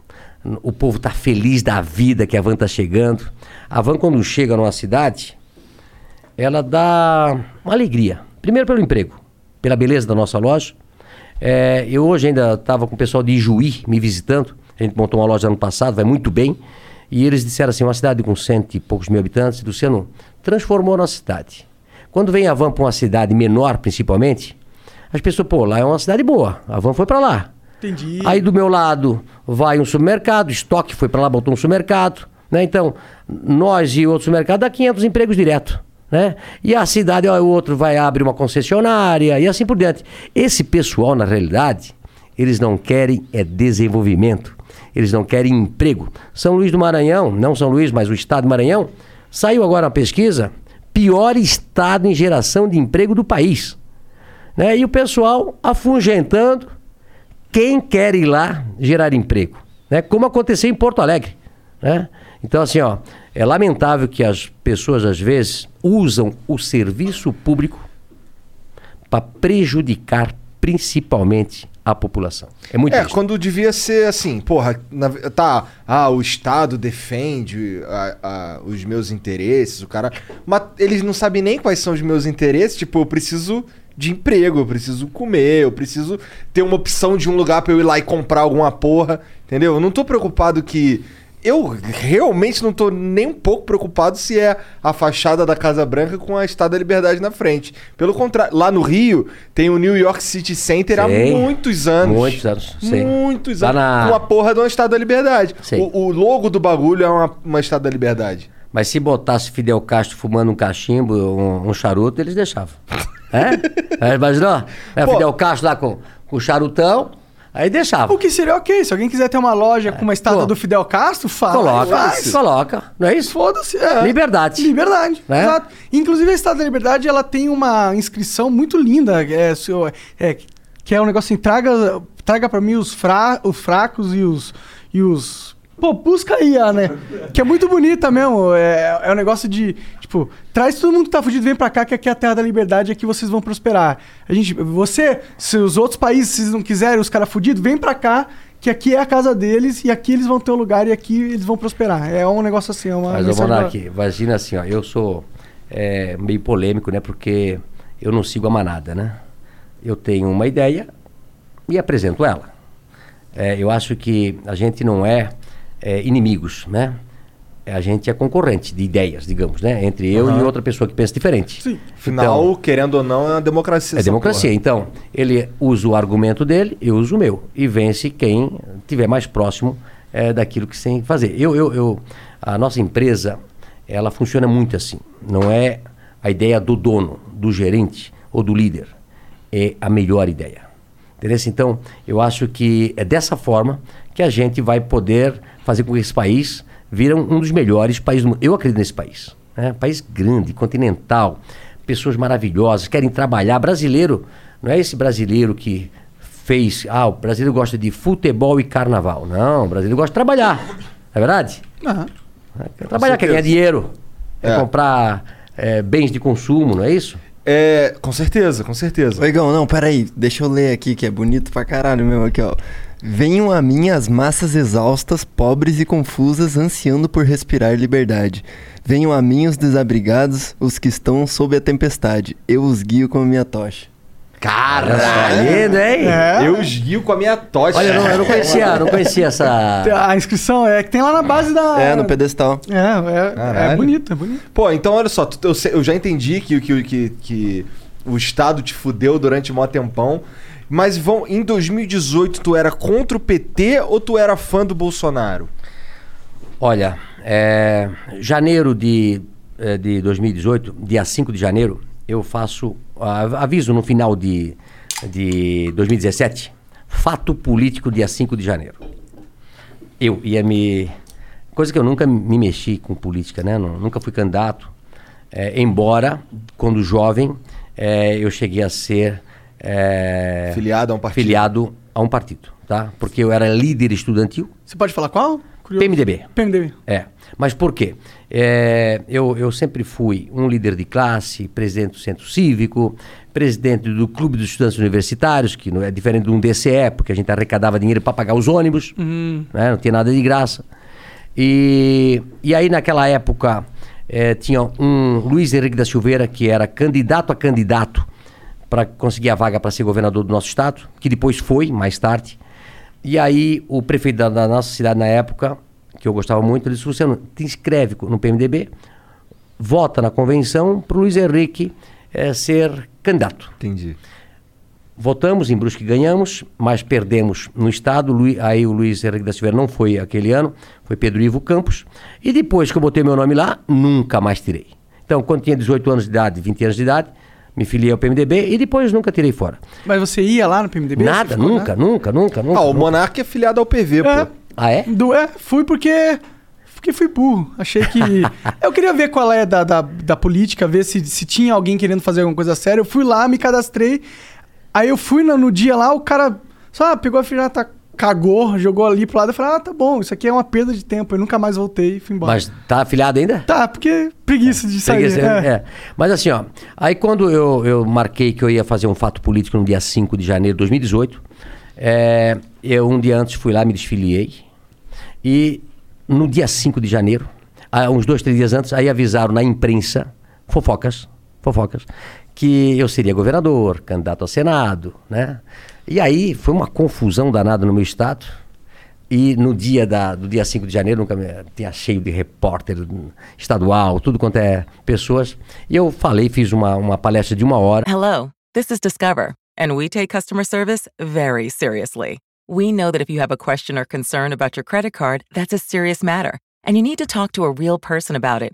O povo está feliz da vida que a van está chegando. A van, quando chega numa cidade, ela dá uma alegria. Primeiro pelo emprego, pela beleza da nossa loja. É, eu hoje ainda estava com o pessoal de Ijuí me visitando. A gente montou uma loja ano passado, vai muito bem. E eles disseram assim, uma cidade com cento e poucos mil habitantes, Luciano, transformou a nossa cidade. Quando vem a van para uma cidade menor, principalmente, as pessoas, pô, lá é uma cidade boa. A van foi para lá. Entendi. Aí do meu lado vai um supermercado, estoque foi para lá, botou um supermercado. Né? Então, nós e outro supermercado dá 500 empregos direto. Né? E a cidade, ó, o outro vai abrir uma concessionária e assim por diante. Esse pessoal, na realidade, eles não querem é desenvolvimento. Eles não querem emprego. São Luís do Maranhão, não São Luís, mas o estado do Maranhão, saiu agora uma pesquisa, pior estado em geração de emprego do país. Né? E o pessoal afugentando quem quer ir lá gerar emprego, né? Como aconteceu em Porto Alegre, né? Então assim, ó, é lamentável que as pessoas às vezes usam o serviço público para prejudicar principalmente a população. É muito É, quando devia ser assim, porra, na- tá, ah, o Estado defende a- a- os meus interesses, o cara. Mas eles não sabem nem quais são os meus interesses, tipo, eu preciso de emprego, eu preciso comer, eu preciso ter uma opção de um lugar pra eu ir lá e comprar alguma porra, entendeu? Eu não tô preocupado que. Eu realmente não tô nem um pouco preocupado se é a fachada da Casa Branca com a Estátua da Liberdade na frente. Pelo contrário, lá no Rio tem o New York City Center há muitos anos. Muitos anos, sei. Muitos Lá anos. na- Com a porra de uma Estátua da Liberdade. O, o logo do bagulho é uma, uma Estátua da Liberdade. Mas se botasse Fidel Castro fumando um cachimbo, um, um charuto, eles deixavam. É? é imaginou? É, Pô. Fidel Castro lá com, com o charutão, aí deixava. O que seria ok. Se alguém quiser ter uma loja com uma estátua Pô. do Fidel Castro, fala. Coloca, faz. coloca. Não é isso? Foda-se. é. Liberdade. Liberdade. Né? Exato. Inclusive, a Estátua da Liberdade ela tem uma inscrição muito linda. É, seu- é, que é um negócio assim: traga, traga pra mim os, fra, os fracos e os. E os Pô, busca aí, né? Que é muito bonita mesmo. É, é um negócio de, tipo, traz todo mundo que tá fugido, vem pra cá, que aqui é a terra da liberdade, aqui vocês vão prosperar. A gente, você, se os outros países vocês não quiserem, os caras fudidos, vem pra cá, que aqui é a casa deles, e aqui eles vão ter um lugar, e aqui eles vão prosperar. É um negócio assim, é uma Mas, ô mensagem da- Monark, imagina assim, ó, eu sou é, meio polêmico, né? Porque eu não sigo a manada, né? Eu tenho uma ideia e apresento ela. É, eu acho que a gente não é, é, inimigos, né? É, A gente é concorrente de ideias, digamos, né? Entre eu e outra pessoa que pensa diferente. Sim. Afinal, querendo ou não, é uma democracia. É democracia. porra. Então, ele usa o argumento dele, eu uso o meu. E vence quem estiver mais próximo eh, daquilo que tem que fazer. Eu, eu, eu, a nossa empresa, ela funciona muito assim. Não é a ideia do dono, do gerente ou do líder. É a melhor ideia. Entendeu? Então, eu acho que é dessa forma que a gente vai poder fazer com que esse país vira um dos melhores países do mundo. Eu acredito nesse país. Né? País grande, continental, pessoas maravilhosas, querem trabalhar. Brasileiro, não é esse brasileiro que fez. Ah, o brasileiro gosta de futebol e carnaval. Não, o brasileiro gosta de trabalhar. Não é verdade? Aham. Quer trabalhar, quer ganhar dinheiro, quer É. comprar eh, bens de consumo, não é isso? É, com certeza, com certeza. Ô, Igão, não, peraí. Deixa eu ler aqui, que é bonito pra caralho mesmo aqui, ó. Venham a mim as massas exaustas, pobres e confusas, ansiando por respirar liberdade. Venham a mim os desabrigados, os que estão sob a tempestade. Eu os guio com a minha tocha. Só, lindo, hein? É. Eu os guio com a minha tocha. Olha, eu não, eu não conhecia, não conhecia essa. A inscrição é que tem lá na base da. É, no pedestal. É, é, é bonito, é bonito. Pô, então olha só, eu já entendi que, que, que, que o Estado te fudeu durante mó tempão. Mas vão, em 2018 tu era contra o PT ou tu era fã do Bolsonaro? Olha, é, janeiro de, é, de 2018, dia 5 de janeiro, eu faço, aviso no final de, de 2017, fato político dia 5 de janeiro. Eu ia me. Coisa que eu nunca me mexi com política, né? Nu- Nunca fui candidato. É, embora, quando jovem, é, eu cheguei a ser. É, Filiado a um partido. Filiado a um partido, tá? Porque eu era líder estudantil, Você pode falar qual? Curioso. PMDB. PMDB. É. Mas por quê? É, eu, eu sempre fui um líder de classe, presidente do centro cívico, presidente do clube dos estudantes universitários, que não é diferente de um DCE, porque a gente arrecadava dinheiro para pagar os ônibus, né? não tinha nada de graça. E, e aí, naquela época, eh, tinha um Luiz Henrique da Silveira, que era candidato a candidato para conseguir a vaga para ser governador do nosso estado, que depois foi, mais tarde. E aí, o prefeito da, da nossa cidade na época, que eu gostava muito, ele disse: Luciano, te inscreve no PMDB, vota na convenção para o Luiz Henrique eh, ser candidato. Entendi. Votamos, em Brusque ganhamos, mas perdemos no estado. Aí o Luiz Henrique da Silveira não foi aquele ano, foi Pedro Ivo Campos. E depois que eu botei meu nome lá, nunca mais tirei. Então, quando tinha 18 anos de idade, 20 anos de idade, me filiei ao PMDB e depois nunca tirei fora. Mas você ia lá no PMDB? Nada, nunca, né? nunca, nunca, nunca. Ah, o nunca. Monark é filiado ao PV, É. pô. Ah, é? Do, é, fui porque. Porque fui burro. Achei que. eu queria ver qual é da, da, da política, ver se, se tinha alguém querendo fazer alguma coisa séria. Eu fui lá, me cadastrei. Aí eu fui no, no dia lá, o cara só ah, pegou a filhata, cagou, jogou ali pro lado. Eu falei, ah, tá bom, isso aqui é uma perda de tempo. Eu nunca mais voltei e fui embora. Mas tá afiliado ainda? Tá, porque preguiça de sair. Preguiça, é. é. Mas assim, ó, aí quando eu, eu marquei que eu ia fazer um fato político no dia 5 de janeiro de 2018, é, eu um dia antes fui lá, me desfiliei. E no dia 5 de janeiro, ah, uns dois, três dias antes, aí avisaram na imprensa, fofocas, fofocas, que eu seria governador, candidato ao Senado, né? E aí foi uma confusão danada no meu estado. E no dia da, do dia 5 de janeiro, nunca me, tinha cheio de repórter estadual, tudo quanto é pessoas. E eu falei, fiz uma, uma palestra de uma hora. Hello, this is Discover, and we take customer service very seriously. We know that if you have a question or concern about your credit card, that's a serious matter, and you need to talk to a real person about it.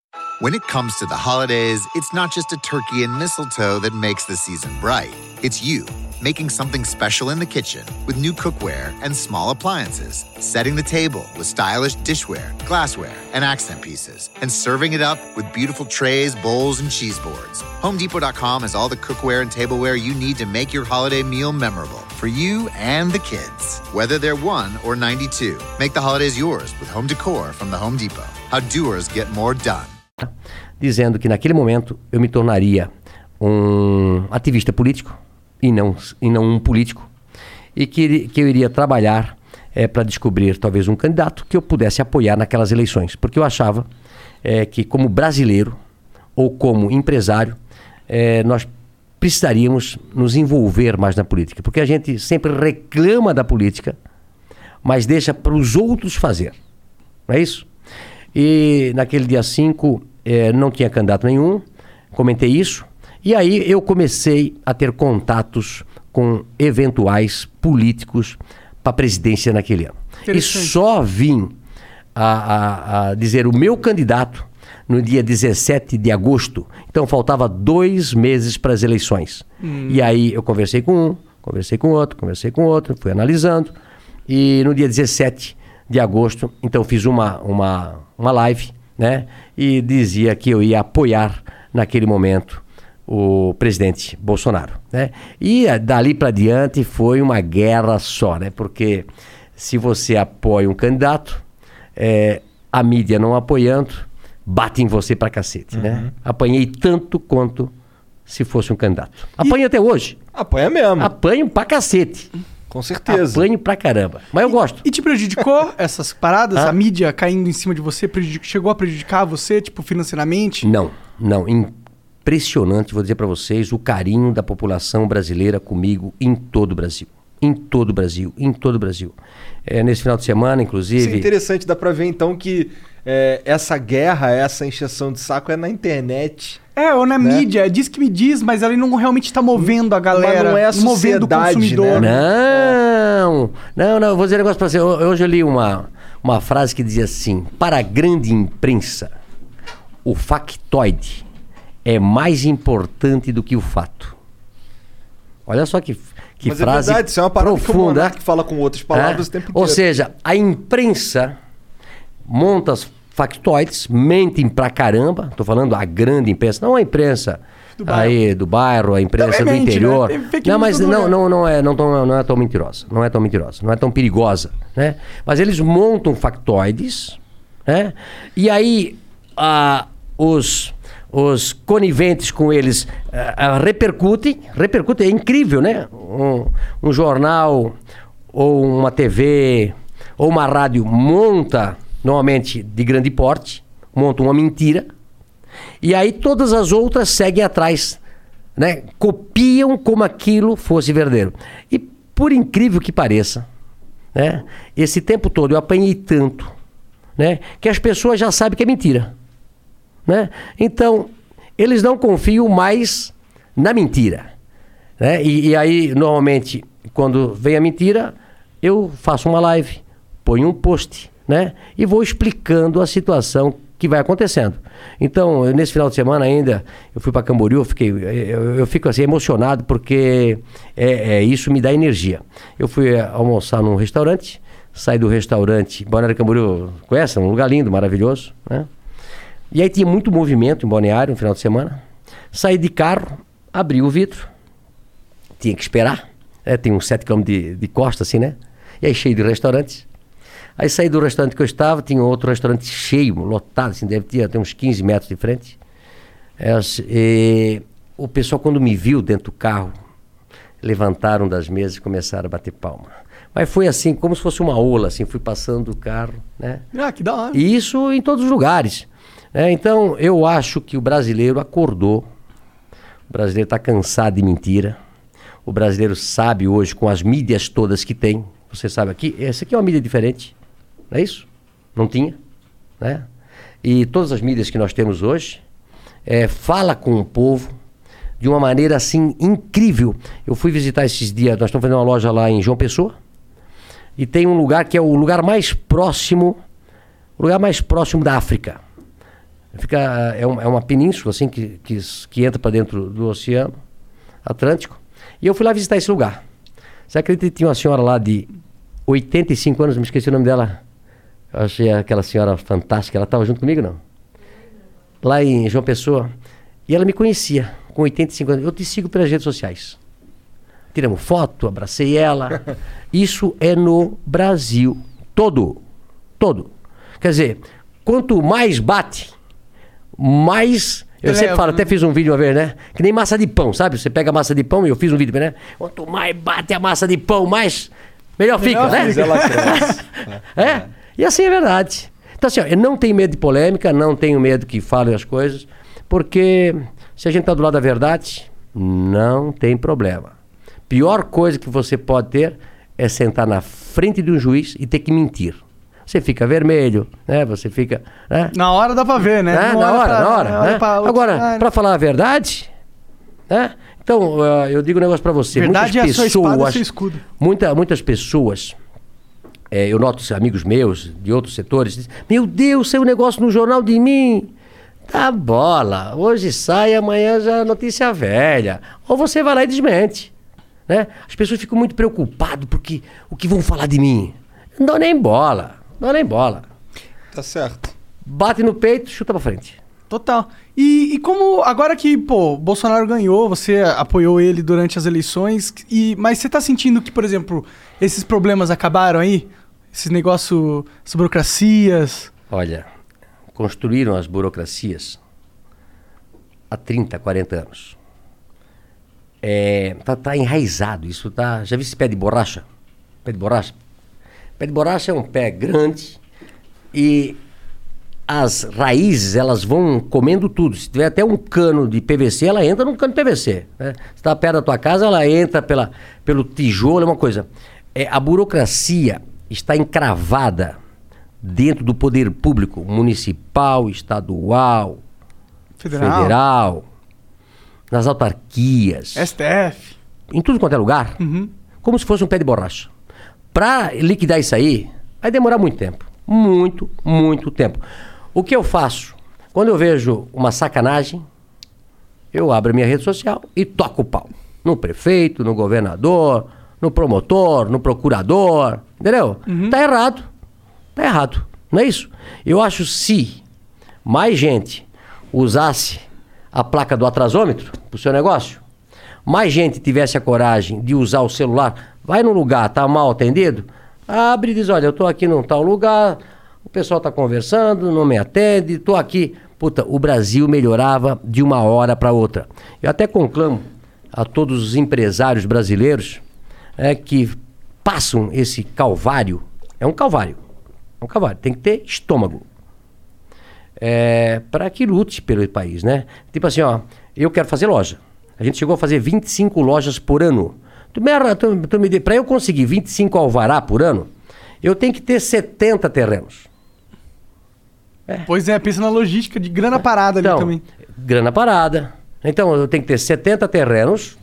When it comes to the holidays, it's not just a turkey and mistletoe that makes the season bright. It's you, making something special in the kitchen with new cookware and small appliances, setting the table with stylish dishware, glassware, and accent pieces, and serving it up with beautiful trays, bowls, and cheese boards. HomeDepot.com has all the cookware and tableware you need to make your holiday meal memorable for you and the kids. Whether they're 1 or 92, make the holidays yours with home decor from the Home Depot. How doers get more done. Dizendo que naquele momento eu me tornaria um ativista político e não, e não um político, e que, que eu iria trabalhar é, para descobrir talvez um candidato que eu pudesse apoiar naquelas eleições, porque eu achava é, que como brasileiro ou como empresário é, nós precisaríamos nos envolver mais na política, porque a gente sempre reclama da política, mas deixa para os outros fazer, não é isso? E naquele dia 5 eh, não tinha candidato nenhum, comentei isso. E aí eu comecei a ter contatos com eventuais políticos para a presidência naquele ano. E só vim a, a, a dizer o meu candidato no dia 17 de agosto. Então faltava dois meses para as eleições. E aí eu conversei com um, conversei com outro, conversei com outro, fui analisando. E no dia 17 de agosto, então fiz uma, uma, uma live, né? E dizia que eu ia apoiar naquele momento o presidente Bolsonaro, né? E eh, dali para diante foi uma guerra só, né? Porque se você apoia um candidato, eh, a mídia não apoiando, bate em você pra cacete, né? Apanhei tanto quanto se fosse um candidato. Apanho até hoje. Apanha mesmo. Apanho pra cacete. Com certeza. Apanho pra caramba. Mas eu gosto. E te prejudicou essas paradas? Hã? A mídia caindo em cima de você? Chegou a prejudicar você, tipo, financeiramente? Não, não. Impressionante, vou dizer pra vocês, o carinho da população brasileira comigo em todo o Brasil. Em todo o Brasil, em todo o Brasil. É, nesse final de semana, Isso é inclusive. interessante, dá pra ver então que é, essa guerra, essa encheção de saco é na internet. É, ou na Né? mídia, diz que me diz, mas ela não realmente tá movendo a galera. não é a movendo o sociedade, consumidor. né? Não, não, não, eu vou dizer um negócio pra você. Ho- Hoje eu li uma, uma frase que dizia assim: para a grande imprensa, o factoide é mais importante do que o fato. Olha só que, que Mas frase é verdade, isso é uma parada que o profunda. Monark fala com outras palavras É? o tempo inteiro. Ou seja, a imprensa monta os factoides, mentem pra caramba. Tô falando a grande imprensa, não a imprensa aí do bairro, a imprensa Também do mente, interior. né? Tem fake Não, mas não, não, não é, não, tão, não é tão mentirosa, não é tão mentirosa, não é tão perigosa, né? Mas eles montam factoides, né? E aí ah, os os coniventes com eles ah, ah, repercutem, repercutem, é incrível, né? Um, um jornal ou uma TV ou uma rádio monta, normalmente de grande porte, monta uma mentira, e aí todas as outras seguem atrás, né? Copiam como aquilo fosse verdadeiro. E por incrível que pareça, né? Esse tempo todo eu apanhei tanto, né? Que as pessoas já sabem que é mentira, né? Então eles não confiam mais na mentira, né? E, e aí normalmente quando vem a mentira eu faço uma live, ponho um post, né? E vou explicando a situação que vai acontecendo. Então, eu, nesse final de semana ainda, eu fui para Camboriú, eu, fiquei, eu, eu fico assim emocionado porque é, é, isso me dá energia. Eu fui eh, almoçar num restaurante, saí do restaurante, Balneário Camboriú, conhece? Um lugar lindo, maravilhoso, né? E aí tinha muito movimento em Balneário no final de semana. Saí de carro, abri o vidro, tinha que esperar. É, tem uns 7 km de, de costa, assim, né? E aí cheio de restaurantes. Aí saí do restaurante que eu estava, tinha outro restaurante cheio, lotado, assim, deve ter até uns 15 metros de frente. É, assim, e o pessoal, quando me viu dentro do carro, levantaram das mesas e começaram a bater palma. Mas foi assim, como se fosse uma ola, assim, fui passando o carro, né? Ah, que da hora. E isso em todos os lugares. né? Então, eu acho que o brasileiro acordou. O brasileiro está cansado de mentira. O brasileiro sabe hoje, com as mídias todas que tem, você sabe aqui, essa aqui é uma mídia diferente, não é isso? Não tinha, né? E todas as mídias que nós temos hoje, é, fala com o povo de uma maneira assim incrível. Eu fui visitar esses dias, nós estamos fazendo uma loja lá em João Pessoa, e tem um lugar que é o lugar mais próximo, o lugar mais próximo da África. Fica, é, um- é uma península assim que, que, que entra para dentro do Oceano Atlântico. E eu fui lá visitar esse lugar. Você acredita que tinha uma senhora lá de 85 anos, me esqueci o nome dela. Eu achei aquela senhora fantástica. Ela estava junto comigo, não? Lá em João Pessoa. E ela me conhecia, com 85 anos. Eu te sigo pelas redes sociais. Tiramos foto, abracei ela. Isso é no Brasil todo. Todo. Quer dizer, quanto mais bate, mais. Eu sempre falo, né? até fiz um vídeo uma vez, né? Que nem massa de pão, sabe? Você pega a massa de pão e eu fiz um vídeo, né? Quanto mais bate a massa de pão, mais. Melhor, fica, né? Mas ela cresce. É? E assim é verdade. Então, assim, ó, eu não tenho medo de polêmica, não tenho medo que falem as coisas, porque se a gente está do lado da verdade, não tem problema. Pior coisa que você pode ter é sentar na frente de um juiz e ter que mentir. Você fica vermelho, né? Você fica. Né? Na hora dá pra ver, né? Né? Na hora, pra- na hora. uma né? pra. Agora, para falar a verdade, né? Então, ah, eu digo um negócio para você. Verdade é a muitas sua espada pessoas, seu escudo. muita, muitas pessoas, eh, eu noto amigos meus de outros setores, dizem, meu Deus, saiu um negócio no jornal de mim. Tá bola, hoje sai, amanhã já é notícia velha. Ou você vai lá e desmente. Né? As pessoas ficam muito preocupadas porque o que vão falar de mim. Não dou nem bola, não dou nem bola. Tá certo. Bate no peito, chuta pra frente. Total. E, e como agora que, pô, Bolsonaro ganhou, você apoiou ele durante as eleições, e mas você tá sentindo que, por exemplo, esses problemas acabaram aí? Esses negócios, as burocracias. Olha, construíram as burocracias há 30, 40 anos. É, tá, tá enraizado isso, tá. Já viu esse pé de borracha? Pé de borracha? Pé de borracha é um pé grande e as raízes elas vão comendo tudo. Se tiver até um cano de PVC, ela entra num cano de PVC. Né? Se está perto da tua casa, ela entra pela, pelo tijolo, é uma coisa. É, a burocracia está encravada dentro do poder público municipal, estadual, Federal. federal, nas autarquias, STF. em tudo quanto é lugar, como se fosse um pé de borracha. Para liquidar isso aí, vai demorar muito tempo. Muito, muito tempo. O que eu faço? Quando eu vejo uma sacanagem, eu abro a minha rede social e toco o pau. No prefeito, no governador, no promotor, no procurador. Entendeu? Tá errado. Tá errado. Não é isso? Eu acho se mais gente usasse a placa do atrasômetro pro seu negócio, mais gente tivesse a coragem de usar o celular, vai num lugar, tá mal atendido, abre e diz, olha, eu tô aqui num tal lugar, o pessoal tá conversando, não me atende, tô aqui. Puta, o Brasil melhorava de uma hora para outra. Eu até conclamo a todos os empresários brasileiros é, que passam esse calvário. É um calvário. É um calvário. Tem que ter estômago é, para que lute pelo país, né? Tipo assim, ó, eu quero fazer loja. A gente chegou a fazer 25 lojas por ano. Tu me, arra- tu, tu me para eu conseguir 25 alvará por ano, eu tenho que ter 70 terrenos. Pois é, pensa na logística de grana parada ali Então, também. grana parada. Então, eu tenho que ter 70 terrenos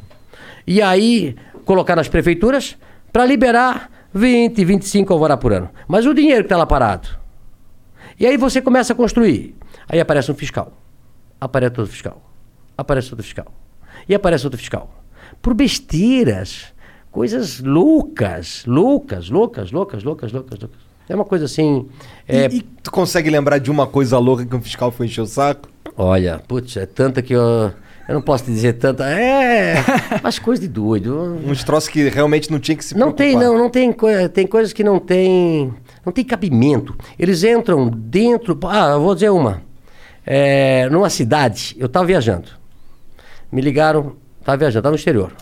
e aí colocar nas prefeituras para liberar 20, 25 alvará por ano. Mas o dinheiro que está lá parado. E aí você começa a construir. Aí aparece um fiscal. Aparece outro fiscal. Aparece outro fiscal. E aparece outro fiscal. Por besteiras. Coisas loucas. Loucas, loucas, loucas, loucas, loucas, loucas. É uma coisa assim. é, E, e tu consegue lembrar de uma coisa louca que um fiscal foi encher o saco? Olha, putz, é tanta que eu. Eu não posso te dizer tanta. É. As coisas de doido. Uns troços que realmente não tinha que se Não tem, não, não tem, coi- tem coisas que não tem, não tem cabimento. Eles entram dentro, ah, eu vou dizer uma. É, numa cidade, eu estava viajando. Me ligaram, estava viajando, estava no exterior.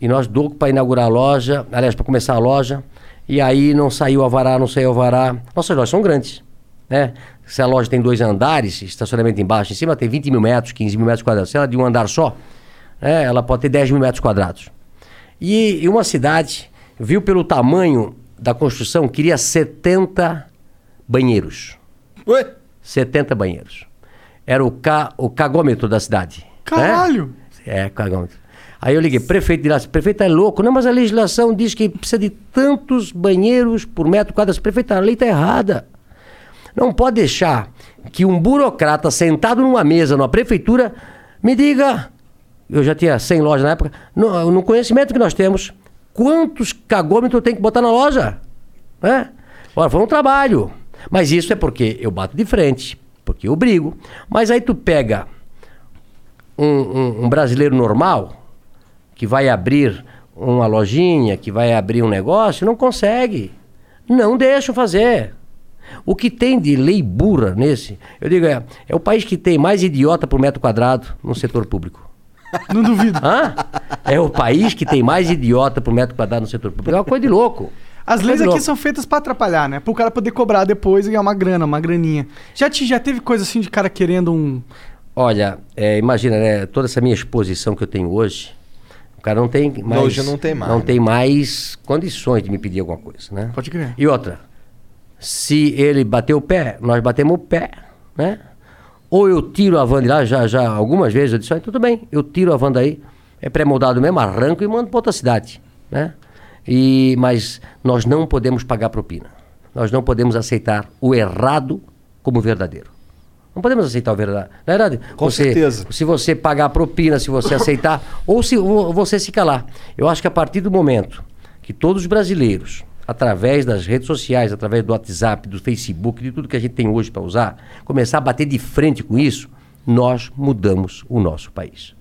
E nós loucos para inaugurar a loja, aliás, para começar a loja. E aí não saiu alvará, não saiu alvará. Nossas lojas são grandes, né? Se a loja tem dois andares, estacionamento embaixo, em cima tem 20 mil metros, 15 mil metros quadrados. Se ela é de um andar só, né, ela pode ter 10 mil metros quadrados. E, e uma cidade, viu pelo tamanho da construção, queria 70 banheiros. Ué? 70 banheiros. Era o, ca, o cagômetro da cidade. né? Caralho! É, cagômetro. Aí eu liguei, prefeito de lá, prefeito é louco. Não, mas a legislação diz que precisa de tantos banheiros por metro quadrado. Prefeito, a lei está errada. Não pode deixar que um burocrata sentado numa mesa na prefeitura me diga, eu já tinha 100 lojas na época, no, no conhecimento que nós temos, quantos cagômetros eu tenho que botar na loja? Né? Foi um trabalho. Mas isso é porque eu bato de frente, porque eu brigo. Mas aí tu pega um, um- um brasileiro normal, que vai abrir uma lojinha, que vai abrir um negócio, não consegue. Não deixa fazer. O que tem de lei burra nesse, eu digo, é, é o país que tem mais idiota por metro quadrado no setor público. Não duvido. Hã? É o país que tem mais idiota por metro quadrado no setor público. É uma coisa de louco. As leis aqui são feitas pra atrapalhar, né? Pro cara poder cobrar depois e ganhar uma grana, uma graninha. Já, te, já teve coisa assim de cara querendo um. Olha, é, imagina, né? Toda essa minha exposição que eu tenho hoje, o cara não tem mais. Hoje não tem mais, Não né? tem mais condições de me pedir alguma coisa, né? Pode crer. E outra, se ele bater o pé, nós batemos o pé, né? Ou eu tiro a van de lá, já, já algumas vezes eu disse, ah, tudo bem, eu tiro a van daí, é pré-moldado mesmo, arranco e mando para outra cidade, né? E, mas nós não podemos pagar propina. Nós não podemos aceitar o errado como verdadeiro. Não podemos aceitar o verdade. Na verdade, Com você- certeza. se você pagar propina, se você aceitar, ou se ou você se calar. Eu acho que a partir do momento que todos os brasileiros, através das redes sociais, através do WhatsApp, do Facebook, de tudo que a gente tem hoje para usar, começar a bater de frente com isso, nós mudamos o nosso país.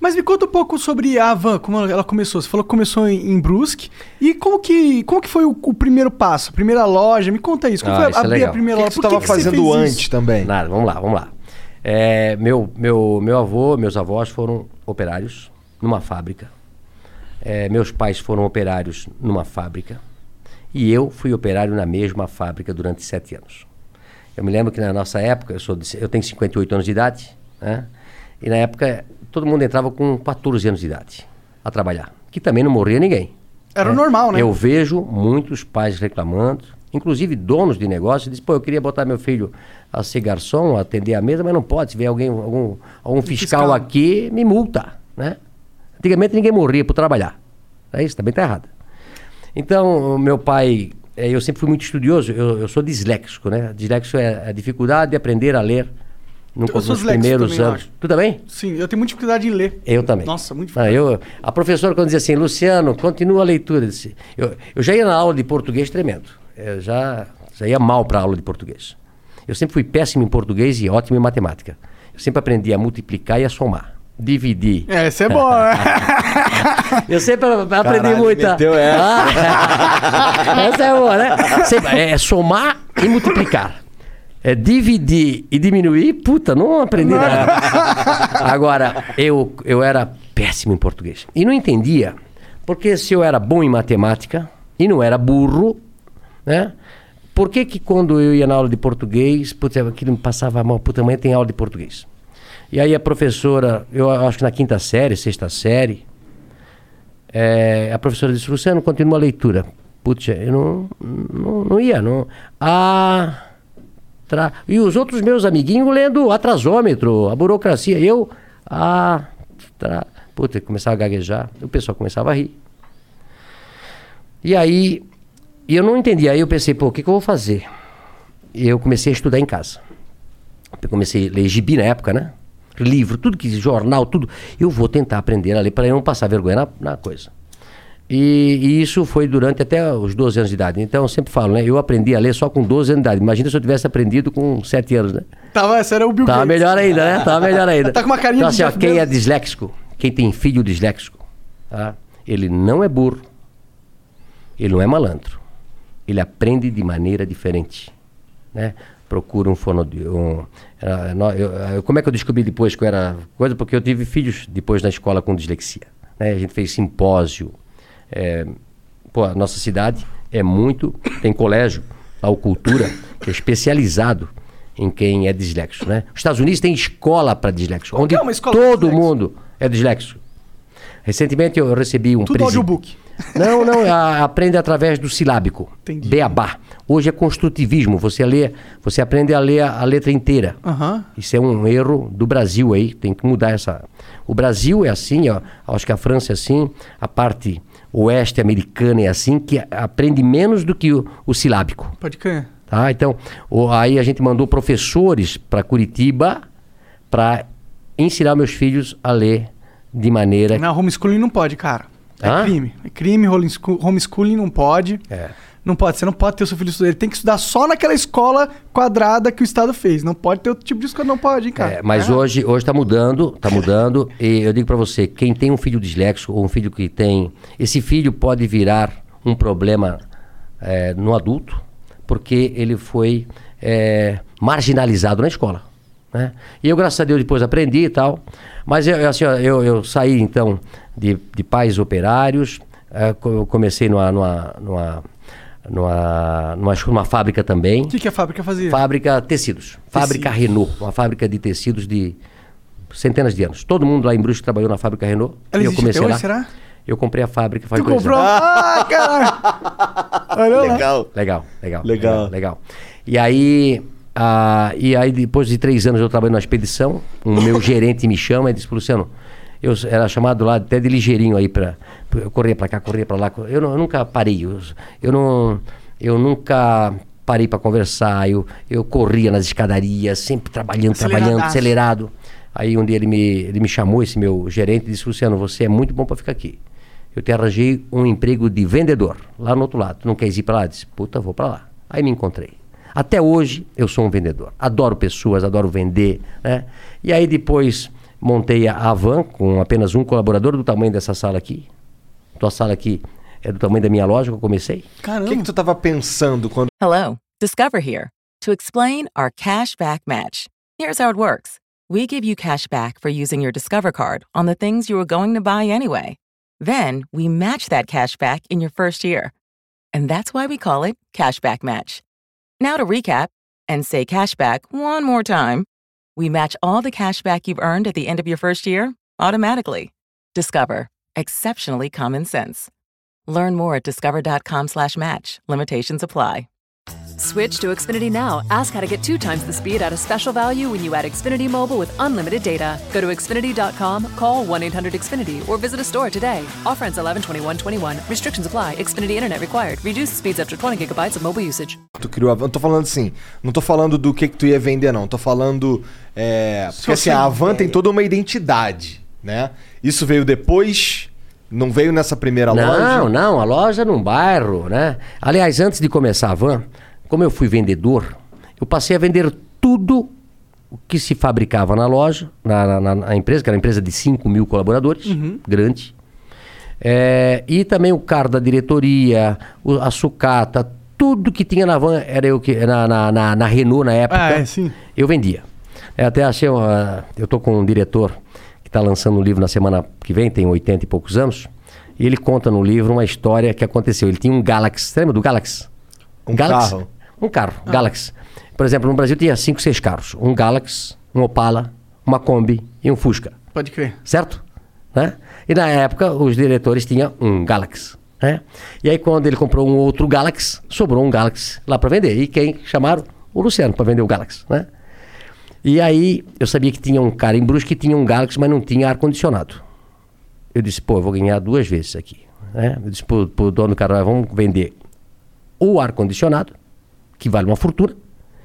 Mas me conta um pouco sobre a van, como ela começou. Você falou que começou em, em Brusque. E como que, como que foi o, o primeiro passo? A primeira loja? Me conta isso. Como Ah, foi isso é abrir a legal. primeira O que, loja? que você Por tava que você fazendo antes isso? também? Nada, vamos lá, vamos lá. É, meu, meu, meu avô, meus avós foram operários numa fábrica. É, meus pais foram operários numa fábrica. E eu fui operário na mesma fábrica durante sete anos. Eu me lembro que na nossa época, eu, sou de- eu tenho 58 anos de idade, né? e na época todo mundo entrava com 14 anos de idade a trabalhar, que também não morria ninguém. Era o normal, né? Eu vejo muitos pais reclamando, inclusive donos de negócio, dizem, pô, eu queria botar meu filho a ser garçom, a atender a mesa, mas não pode. Se vier alguém, algum, algum fiscal, fiscal. aqui, me multa, né? Antigamente ninguém morria por trabalhar. É isso, também tá errado. Então, meu pai, eh, eu sempre fui muito estudioso, eu, eu sou disléxico, né? Disléxico é a dificuldade de aprender a ler no, nos primeiros também, eu anos. acho. Tu também? Sim, eu tenho muita dificuldade em ler. Eu também. Nossa, muito Ah, eu, A professora, quando dizia assim, Luciano, continua a leitura. eu disse- Eu, eu já ia na aula de português tremendo. Eu já, já ia mal para a aula de português. Eu sempre fui péssimo em português e ótimo em matemática. Eu sempre aprendi a multiplicar e a somar. Dividir. É, essa é boa. Eu sempre aprendi Caralho, muito. meteu essa. Ah, essa é boa, né? Sempre, é somar e multiplicar. É dividir e diminuir, puta, não aprendi nada. Agora, eu, eu era péssimo em português. E não entendia, porque se eu era bom em matemática e não era burro, né? Por que que quando eu ia na aula de português, putz, aquilo me passava mal, puta, amanhã tem aula de português. E aí a professora, eu acho que na quinta série, sexta série, é, a professora disse, Luciano, continua a leitura. Putz, eu não, não, não ia, não. Ah, tra... E os outros meus amiguinhos lendo atrasômetro, a burocracia. Eu, ah, tra... Putz, eu começava a gaguejar, o pessoal começava a rir. E aí, eu não entendia. Aí eu pensei, pô, o que, que eu vou fazer? E eu comecei a estudar em casa. Eu comecei a ler gibi na época, né? Livro, tudo que jornal, tudo. Eu vou tentar aprender a ler para eu não passar vergonha na, na coisa. E, e isso foi durante até os 12 anos de idade. Então eu sempre falo, né? Eu aprendi a ler só com 12 anos de idade. Imagina se eu tivesse aprendido com 7 anos, né? Tava, essa era o Bill Tava Gates. melhor ainda, né? Tava melhor ainda. Tá com uma carinha então, assim, ó, quem é disléxico, quem tem filho disléxico, tá? ele não é burro, ele não é malandro, ele aprende de maneira diferente, né? Procura um fono... Um, como é que eu descobri depois que eu era coisa? Porque eu tive filhos depois na escola com dislexia. Né? A gente fez simpósio. é, pô, a nossa cidade é muito... Tem colégio, a cultura, que é especializado em quem é disléxico, né? Os Estados Unidos tem escola para disléxico, onde é uma escola todo mundo é disléxico. Recentemente eu recebi um Tudo audiobook. Não, não, a- aprende através do silábico. Entendi. Beabá. Hoje é construtivismo, você lê, você aprende a ler a, a letra inteira. Aham. Isso é um erro do Brasil aí, tem que mudar essa. O Brasil é assim, ó, acho que a França é assim, a parte oeste americana é assim, que aprende menos do que o, o silábico. Pode crer. Tá? Então, o- aí a gente mandou professores para Curitiba para ensinar meus filhos a ler de maneira. Não, homeschooling não pode, cara. É crime. É crime, homeschool- homeschooling não pode. É. Não pode, você não pode ter o seu filho estudar. Ele tem que estudar só naquela escola quadrada que o Estado fez. Não pode ter outro tipo de escola, não pode, hein, cara. É, mas É. hoje hoje está mudando, está mudando. e eu digo para você, quem tem um filho disléxico ou um filho que tem, esse filho pode virar um problema é, no adulto, porque ele foi é, marginalizado na escola. Né? E eu, graças a Deus, depois aprendi e tal. Mas eu, assim, eu, eu saí, então, de, de pais operários, co- eu comecei numa, numa, numa, numa, numa, numa fábrica também. O que, que a fábrica fazia? Fábrica tecidos. Fábrica Renault. Uma fábrica de tecidos de centenas de anos. Todo mundo lá em Brusque trabalhou na fábrica Renault. Ela eu comecei até hoje, lá. será? Eu comprei a fábrica faz Tu dois comprou? anos. Ah, caralho! Lá. Legal. Legal, legal. Legal. Legal. E aí, ah, e aí, depois de três anos eu trabalhei na expedição, o meu gerente me chama e disse, Luciano, eu era chamado lá até de ligeirinho aí para eu corria para cá, corria para lá. Eu, não- eu nunca parei. Eu, eu não, eu nunca parei para conversar. Eu, eu corria nas escadarias, sempre trabalhando, trabalhando, acelerado. Aí um dia ele me, ele me chamou, esse meu gerente, e disse, Luciano, você é muito bom para ficar aqui. Eu te arranjei um emprego de vendedor lá no outro lado. Tu não queres ir para lá? Eu Disse, puta, vou para lá. Aí me encontrei. Até hoje eu sou um vendedor. Adoro pessoas, adoro vender, né? E aí depois montei a Avan com apenas um colaborador do tamanho dessa sala aqui. Tua sala aqui é do tamanho da minha loja que eu comecei. O Caramba. que, que tu tava pensando quando. Hello, Discover here to explain our cash back match. Here's how it works we give you cash back for using your Discover card on the things you were going to buy anyway. Then we match that cash back in your first year. And that's why we call it Cashback Match. Now to recap and say cashback one more time. We match all the cash back you've earned at the end of your first year automatically. Discover. Exceptionally common sense. Learn more at discover.com/match. Limitations apply. Switch to Xfinity now. Ask how to get two times the speed at a special value when you add Xfinity Mobile with unlimited data. Go to Xfinity.com, call 1 800 Xfinity, or visit a store today. Offer ends 11 21 21. Restrictions apply. Xfinity Internet required. Reduced speeds up to 20 gigabytes of mobile usage. Tu criou a Van. Não tô falando assim. Não tô falando do que, que tu ia vender, não. Tô falando. É, porque assim, a Van tem toda uma identidade, né? Isso veio depois. Não veio nessa primeira não, loja. não, a loja num bairro, né? Aliás, antes de começar a van, como eu fui vendedor, eu passei a vender tudo o que se fabricava na loja, na, na- na empresa, que era uma empresa de 5 mil colaboradores, grande. É, e também o carro da diretoria, o- a sucata, tudo que tinha na van, era eu que. Na, na, na- na Renault na época. Ah, é, sim. Eu vendia. Eu até achei. uma- eu tô com um diretor que está lançando um livro na semana que vem, tem 80 e poucos anos. E ele conta no livro uma história que aconteceu. Ele tinha um Galaxy. Você lembra do Galaxy? Um Galaxy? carro. Um carro, Galaxy. Por exemplo, no Brasil tinha 5, 6 carros. Um Galaxy, um Opala, uma Kombi e um Fusca Pode crer. certo? Né? E na época os diretores tinham um Galaxy. Né? E aí quando ele comprou um outro Galaxy, sobrou um Galaxy lá para vender. E quem chamaram? O Luciano para vender o Galaxy. Né? E aí eu sabia que tinha um cara em Brusque que tinha um Galaxy, mas não tinha ar-condicionado. Eu disse, pô, eu vou ganhar duas vezes aqui. Né? Eu disse pro, pro dono do cara, "Nós vamos vender o ar-condicionado, que vale uma fortuna,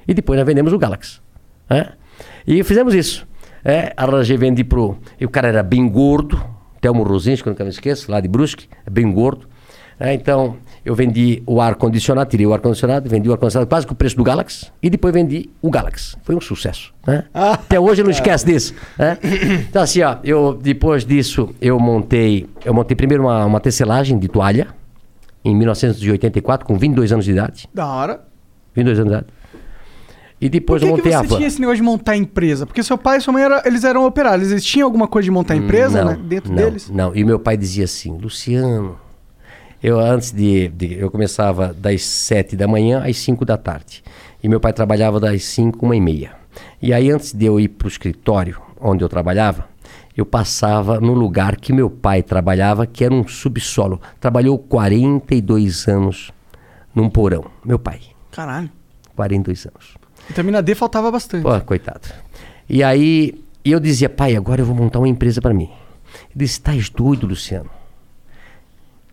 e depois nós vendemos o Galaxy. né? E fizemos isso. É, arranjei, vendi pro. E o cara era bem gordo, Telmo Rosinski, que eu nunca me esqueço, lá de Brusque, é bem gordo. É, então, eu vendi o ar-condicionado, tirei o ar-condicionado, vendi o ar-condicionado quase com o preço do Galaxy, e depois vendi o Galaxy. Foi um sucesso. Né? Até hoje eu não esqueço disso. né? Então, assim, ó, eu, depois disso, eu montei. Eu montei primeiro uma, uma tecelagem de toalha, em 1984, com 22 anos de idade. Da hora. 22 anos de idade. E Por depois que, eu que montei você a van. tinha esse negócio de montar empresa? Porque seu pai e sua mãe era, eles eram operários. Eles tinham alguma coisa de montar empresa não, né, dentro não, deles? Não, e meu pai dizia assim, Luciano, eu antes de, de- eu começava das sete da manhã às cinco da tarde. E meu pai trabalhava das cinco, uma e meia. E aí antes de eu ir para o escritório onde eu trabalhava, eu passava no lugar que meu pai trabalhava, que era um subsolo. Trabalhou 42 anos num porão. Meu pai, Caralho. 42 anos. Vitamina D faltava bastante. Pô, coitado. E aí eu dizia, pai, agora eu vou montar uma empresa para mim. Ele disse, estás doido, Luciano?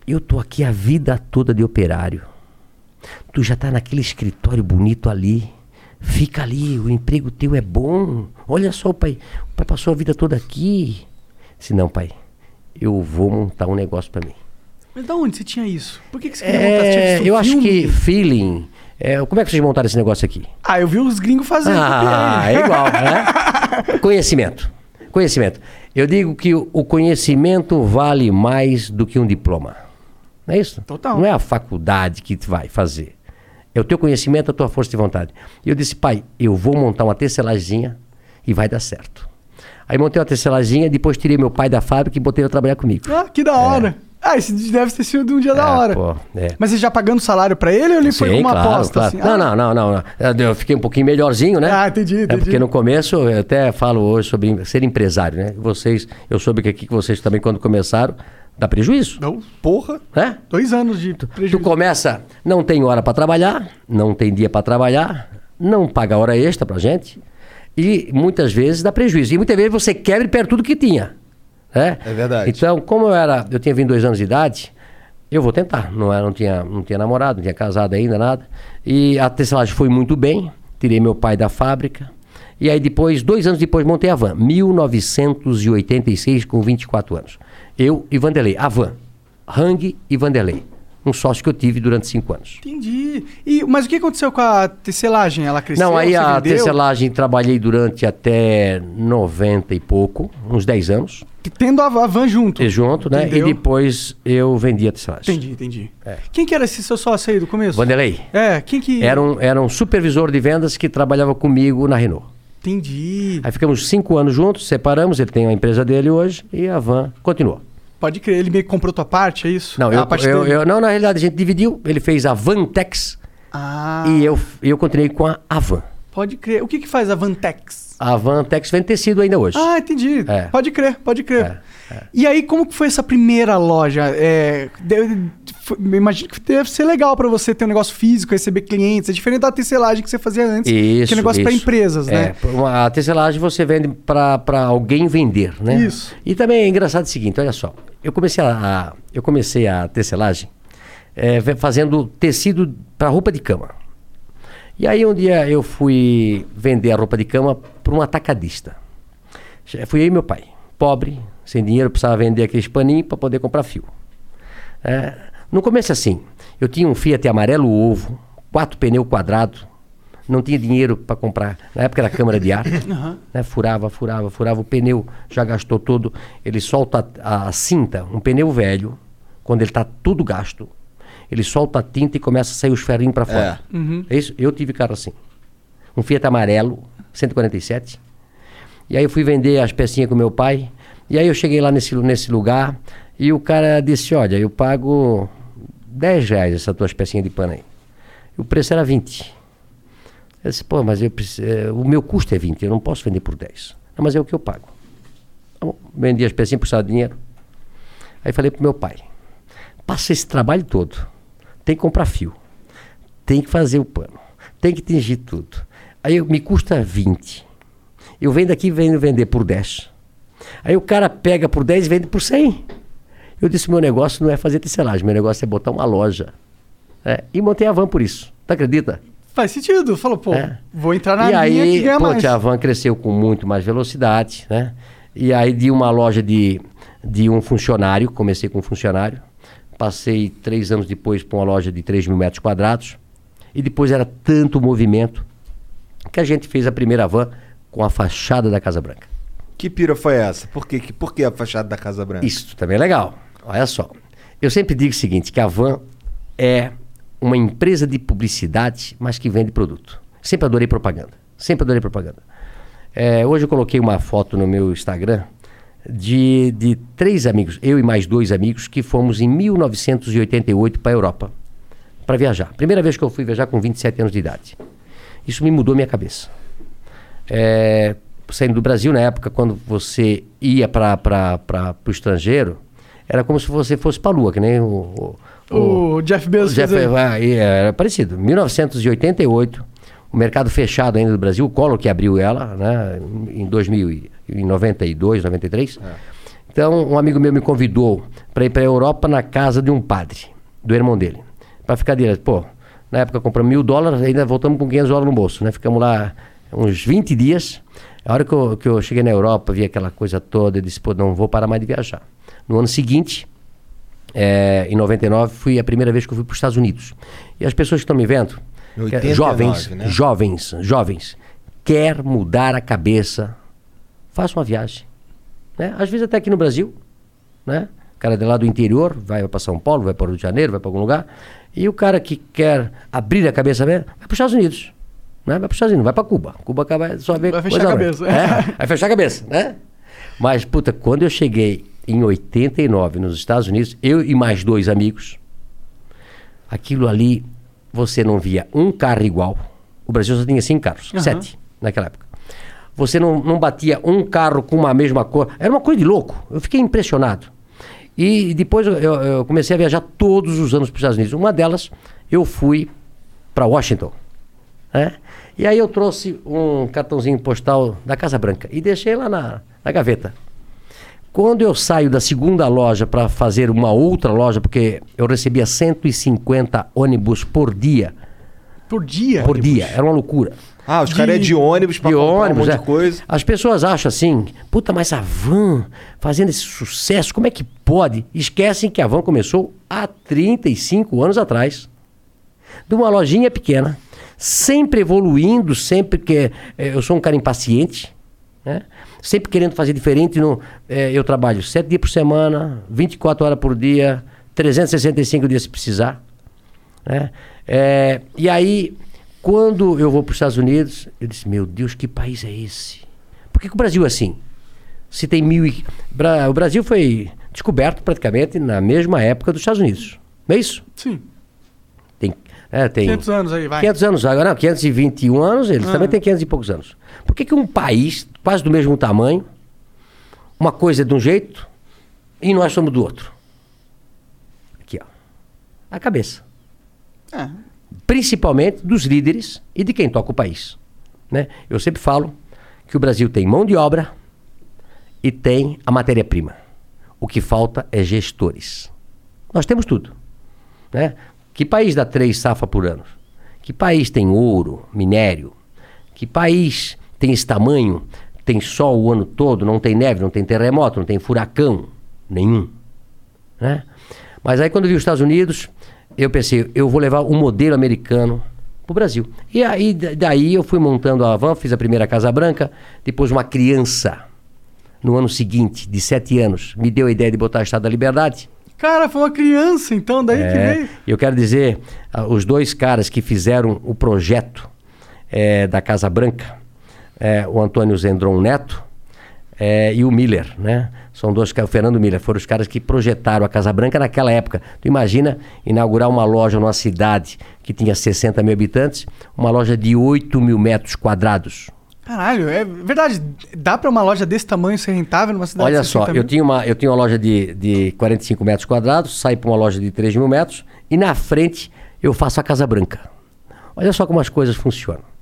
Eu tô aqui a vida toda de operário. Tu já tá naquele escritório bonito ali. Fica ali, o emprego teu é bom. Olha só, pai, o pai passou a vida toda aqui. Se não, pai, eu vou montar um negócio para mim. Mas da onde você tinha isso? Por que, que você queria montar? Você É, eu acho filme? que feeling. É, como é que vocês montaram esse negócio aqui? Ah, eu vi os gringos fazendo. Ah, é igual, né? Conhecimento. Conhecimento. Eu digo que o conhecimento vale mais do que um diploma. Não é isso? Total. Não é a faculdade que te vai fazer. É o teu conhecimento, a tua força de vontade. E eu disse, pai, eu vou montar uma tecelagemzinha e vai dar certo. Aí montei uma tecelagemzinha, depois tirei meu pai da fábrica e botei ele a trabalhar comigo. Ah, que da hora. Ah, esse deve ter sido um dia da É, hora. pô, é. Mas você já pagando salário pra ele ou ele foi Sim, com uma claro, aposta? claro. assim? Não, Ah, não, não, não, não. Eu fiquei um pouquinho melhorzinho, né? Ah, entendi, É entendi. porque no começo, eu até falo hoje sobre ser empresário, né? Vocês, eu soube que aqui que vocês também, quando começaram, dá prejuízo, Não, Porra. né? dois anos de Tu prejuízo. começa, não tem hora para trabalhar, não tem dia para trabalhar, não paga hora extra pra gente e muitas vezes dá prejuízo. E muitas vezes você quebra e perde tudo que tinha. Né? É verdade. Então, como eu era, eu tinha 22 anos de idade, eu vou tentar. Não, era, não, tinha, não tinha namorado, não tinha casado ainda, nada. E a tecelagem foi muito bem, tirei meu pai da fábrica. E aí depois, dois anos depois, montei a van. 1986, com 24 anos. Eu e Vanderlei. A van. Hang e Vanderlei. Um sócio que eu tive durante cinco anos. Entendi. E, mas o que aconteceu com a tecelagem? Ela cresceu? Não, aí a vendeu? tecelagem trabalhei durante até 90 e pouco, uns 10 anos, Tendo a, a van junto. e junto, né? Entendeu? E depois eu vendi a tecelagem. Entendi, entendi. Quem que era esse seu sócio aí do começo? Vanderlei. É, quem que... Era um, era um supervisor de vendas que trabalhava comigo na Renault. Entendi. Aí ficamos cinco anos juntos, separamos, ele tem a empresa dele hoje e a van continuou. Pode crer, ele meio que comprou tua parte, é isso? Não, É eu, eu, eu- não, na realidade a gente dividiu, ele fez a Vantex Ah, e eu, eu continuei com a Avan. pode crer. O que que faz a Vantex? A Vantex vende tecido ainda hoje. Ah, entendi. É. Pode crer, pode crer. E aí, como que foi essa primeira loja? É, deve- imagino que deve ser legal pra você ter um negócio físico, receber clientes. É diferente da tecelagem que você fazia antes, que é negócio pra isso. empresas, É, né? uma- a tecelagem você vende para alguém vender, né? Isso. E também é engraçado o seguinte, olha só. Eu comecei a, eu comecei a tecelagem é, fazendo tecido para roupa de cama. E aí um dia eu fui vender a roupa de cama para um atacadista. Fui e meu pai, pobre, sem dinheiro, precisava vender aqueles paninhos para poder comprar fio. É, no começo assim, eu tinha um Fiat amarelo ovo, quatro pneus quadrados, não tinha dinheiro para comprar. Na época era câmara de ar, né? furava, furava, furava, o pneu já gastou todo. Ele solta a, a cinta, um pneu velho, quando ele está tudo gasto, ele solta a tinta e começa a sair os ferrinhos para fora. É. isso? Eu tive carro assim. Um Fiat amarelo, 147. E aí eu fui vender as pecinhas com meu pai. E aí eu cheguei lá nesse, nesse lugar e o cara disse, olha, eu pago 10 reais essas tuas pecinhas de pano aí. E o preço era 20. Eu disse, pô, mas eu preciso, eh, o meu custo é 20, eu não posso vender por 10. Não, mas é o que eu pago. Tá vendi as precisava de dinheiro. Aí falei pro meu pai, passa esse trabalho todo, tem que comprar fio, tem que fazer o pano, tem que tingir tudo. Aí me custa 20. Eu venho daqui e venho vender por 10. Aí o cara pega por 10 e vende por 100. Eu disse, meu negócio não é fazer tecelagem, meu negócio é botar uma loja. É, e montei a van por isso. Tu acredita? Faz sentido. Falou, pô, É. vou entrar na e linha aí, que ganha pô, mais. a van cresceu com muito mais velocidade, né? E aí de uma loja de, de um funcionário, comecei com um funcionário, passei três anos depois para uma loja de 3 mil metros quadrados, e depois era tanto movimento que a gente fez a primeira van com a fachada da Casa Branca. Que pira foi essa? Por, quê? Que- por que a fachada da Casa Branca? Isso também é legal. Olha só. Eu sempre digo o seguinte, que a Van é uma empresa de publicidade, mas que vende produto. Sempre adorei propaganda. Sempre adorei propaganda. É, hoje eu coloquei uma foto no meu Instagram de, de três amigos, eu e mais dois amigos, que fomos em 1988 para a Europa para viajar. Primeira vez que eu fui viajar com 27 anos de idade. Isso me mudou minha cabeça. É, saindo do Brasil, na época, quando você ia para o estrangeiro, era como se você fosse para a Lua, que nem o. o, O Jeff Bezos o Jeff, fez aí. ah, e era parecido. 1988, o mercado fechado ainda do Brasil, o Collor que abriu ela, né, em 2000, e- em 92, 93. Então, um amigo meu me convidou para ir para a Europa na casa de um padre, do irmão dele, para ficar direto. Pô, na época compramos mil dólares, ainda voltamos com 500 dólares no bolso, né? Ficamos lá uns 20 dias. A hora que eu, que eu cheguei na Europa, vi aquela coisa toda, eu disse, pô, não vou parar mais de viajar. No ano seguinte, é, em 99, foi a primeira vez que eu fui para os Estados Unidos. E as pessoas que estão me vendo, Em que- 89, jovens, né? jovens, jovens, quer mudar a cabeça, faça uma viagem. Né? Às vezes até aqui no Brasil, né? O cara é de lá do interior, vai para São Paulo, vai para o Rio de Janeiro, vai para algum lugar. E o cara que quer abrir a cabeça mesmo, vai para os Estados Unidos. Né? Vai para os Estados Unidos, vai para Cuba. Cuba acaba só ver Vai fechar a cabeça. É, vai fechar a cabeça, né? Mas, puta, quando eu cheguei em 89 nos Estados Unidos, eu e mais dois amigos, aquilo ali, você não via um carro igual. O Brasil só tinha cinco carros, Aham. sete naquela época. Você não, não batia um carro com uma mesma cor. Era uma coisa de louco. Eu fiquei impressionado. E depois eu, eu- eu comecei a viajar todos os anos para os Estados Unidos. Uma delas, eu fui para Washington. né? E aí eu trouxe um cartãozinho postal da Casa Branca e deixei lá na, na gaveta. Quando eu saio da segunda loja para fazer uma outra loja, porque eu recebia 150 ônibus por dia. Por dia? Por dia, era uma loucura. Ah, os caras é de ônibus pra De comprar ônibus, um monte é. de coisa. As pessoas acham assim, puta, mas a van fazendo esse sucesso, como é que pode? Esquecem que a van começou há 35 anos atrás. De uma lojinha pequena, sempre evoluindo, sempre que. eh, eu sou um cara impaciente, né? Sempre querendo fazer diferente. No, eh, eu trabalho 7 dias por semana, 24 horas por dia, 365 dias se precisar. né? É, e aí, quando eu vou para os Estados Unidos, eu disse, meu Deus, que país é esse? Por que, que o Brasil é assim? Se tem mil e... Bra- O Brasil foi descoberto praticamente na mesma época dos Estados Unidos. Não é isso? Sim. Tem, é, tem 500 anos aí, vai. 500 anos agora, não, 521 anos, eles Ah. também têm 500 e poucos anos. Por que, que um país quase do mesmo tamanho, uma coisa é de um jeito e nós somos do outro? Aqui, ó. A cabeça É. principalmente dos líderes e de quem toca o país. Né? Eu sempre falo que o Brasil tem mão de obra e tem a matéria-prima. O que falta é gestores. Nós temos tudo. Né? Que país dá três safas por ano? Que país tem ouro, minério? Que país tem esse tamanho, tem sol o ano todo, não tem neve, não tem terremoto, não tem furacão? Nenhum. Né? Mas aí quando eu vi os Estados Unidos, eu pensei, eu vou levar o modelo americano para o Brasil. E aí da- daí eu fui montando a van, fiz a primeira Casa Branca, depois uma criança, no ano seguinte, de sete anos, me deu a ideia de botar a Estado da Liberdade. Cara, foi uma criança, então, daí que É, veio. eu quero dizer, ah, os dois caras que fizeram o projeto eh, da Casa Branca, eh, o Antônio Zendron Neto eh, e o Miller, né? São dois o Fernando Miller, foram os caras que projetaram a Casa Branca naquela época. Tu imagina inaugurar uma loja numa cidade que tinha 60 mil habitantes, uma loja de 8 mil metros quadrados. Caralho, é verdade. Dá pra uma loja desse tamanho ser rentável numa cidade Olha de só, 60 eu mil? tinha, uma, eu tinha uma loja de, de 45 metros quadrados, saí para uma loja de 3 mil metros e na frente eu faço a Casa Branca. Olha só como as coisas funcionam.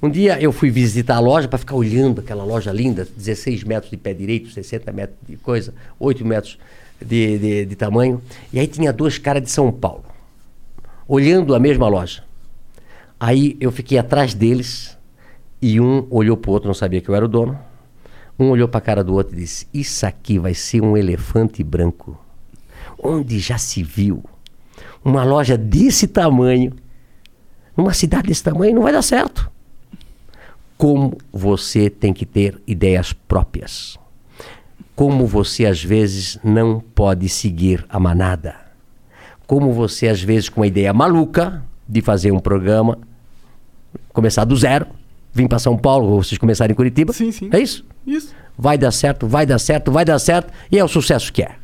Um dia eu fui visitar a loja para ficar olhando aquela loja linda, 16 metros de pé direito, 60 metros de coisa, 8 metros de, de, de tamanho. E aí tinha dois caras de São Paulo, olhando a mesma loja. Aí eu fiquei atrás deles e um olhou pro outro, não sabia que eu era o dono. Um olhou para a cara do outro e disse: Isso aqui vai ser um elefante branco. Onde já se viu uma loja desse tamanho, numa cidade desse tamanho, não vai dar certo. Como você tem que ter ideias próprias. Como você às vezes não pode seguir a manada. Como você às vezes com uma ideia maluca de fazer um programa, começar do zero, vir para São Paulo, ou vocês começarem em Curitiba. Sim, sim. É isso? Isso. Vai dar certo, vai dar certo, vai dar certo, e é o sucesso que é.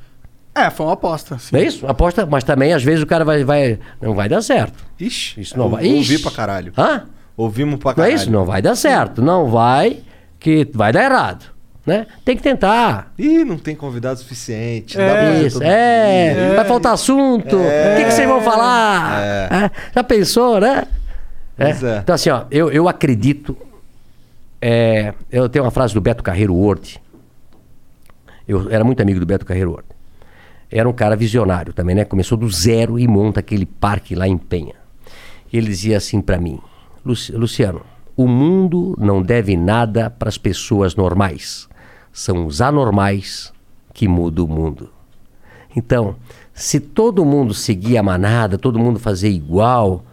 É, foi uma aposta. Sim. Não é isso? Aposta, mas também às vezes o cara vai, vai não vai dar certo. Ixi, Isso não eu vai. Ouvi Ixi. pra caralho. Hã? Ouvimos pra Não caralho. é isso? Não vai dar certo. Não vai, que vai dar errado. Né? Tem que tentar. Ih, não tem convidado suficiente. É. Isso, é, dia. vai faltar assunto. O que, que vocês vão falar? É, Já pensou, né? É. É. Então, assim, ó, eu, eu acredito. é, eu tenho uma frase do Beto Carreiro Ward. Eu era muito amigo do Beto Carreiro Ward. Era um cara visionário também, né? Começou do zero e monta aquele parque lá em Penha. Ele dizia assim pra mim: "Luci- Luciano, o mundo não deve nada para as pessoas normais. São os anormais que mudam o mundo. Então, se todo mundo seguir a manada, todo mundo fazer igual,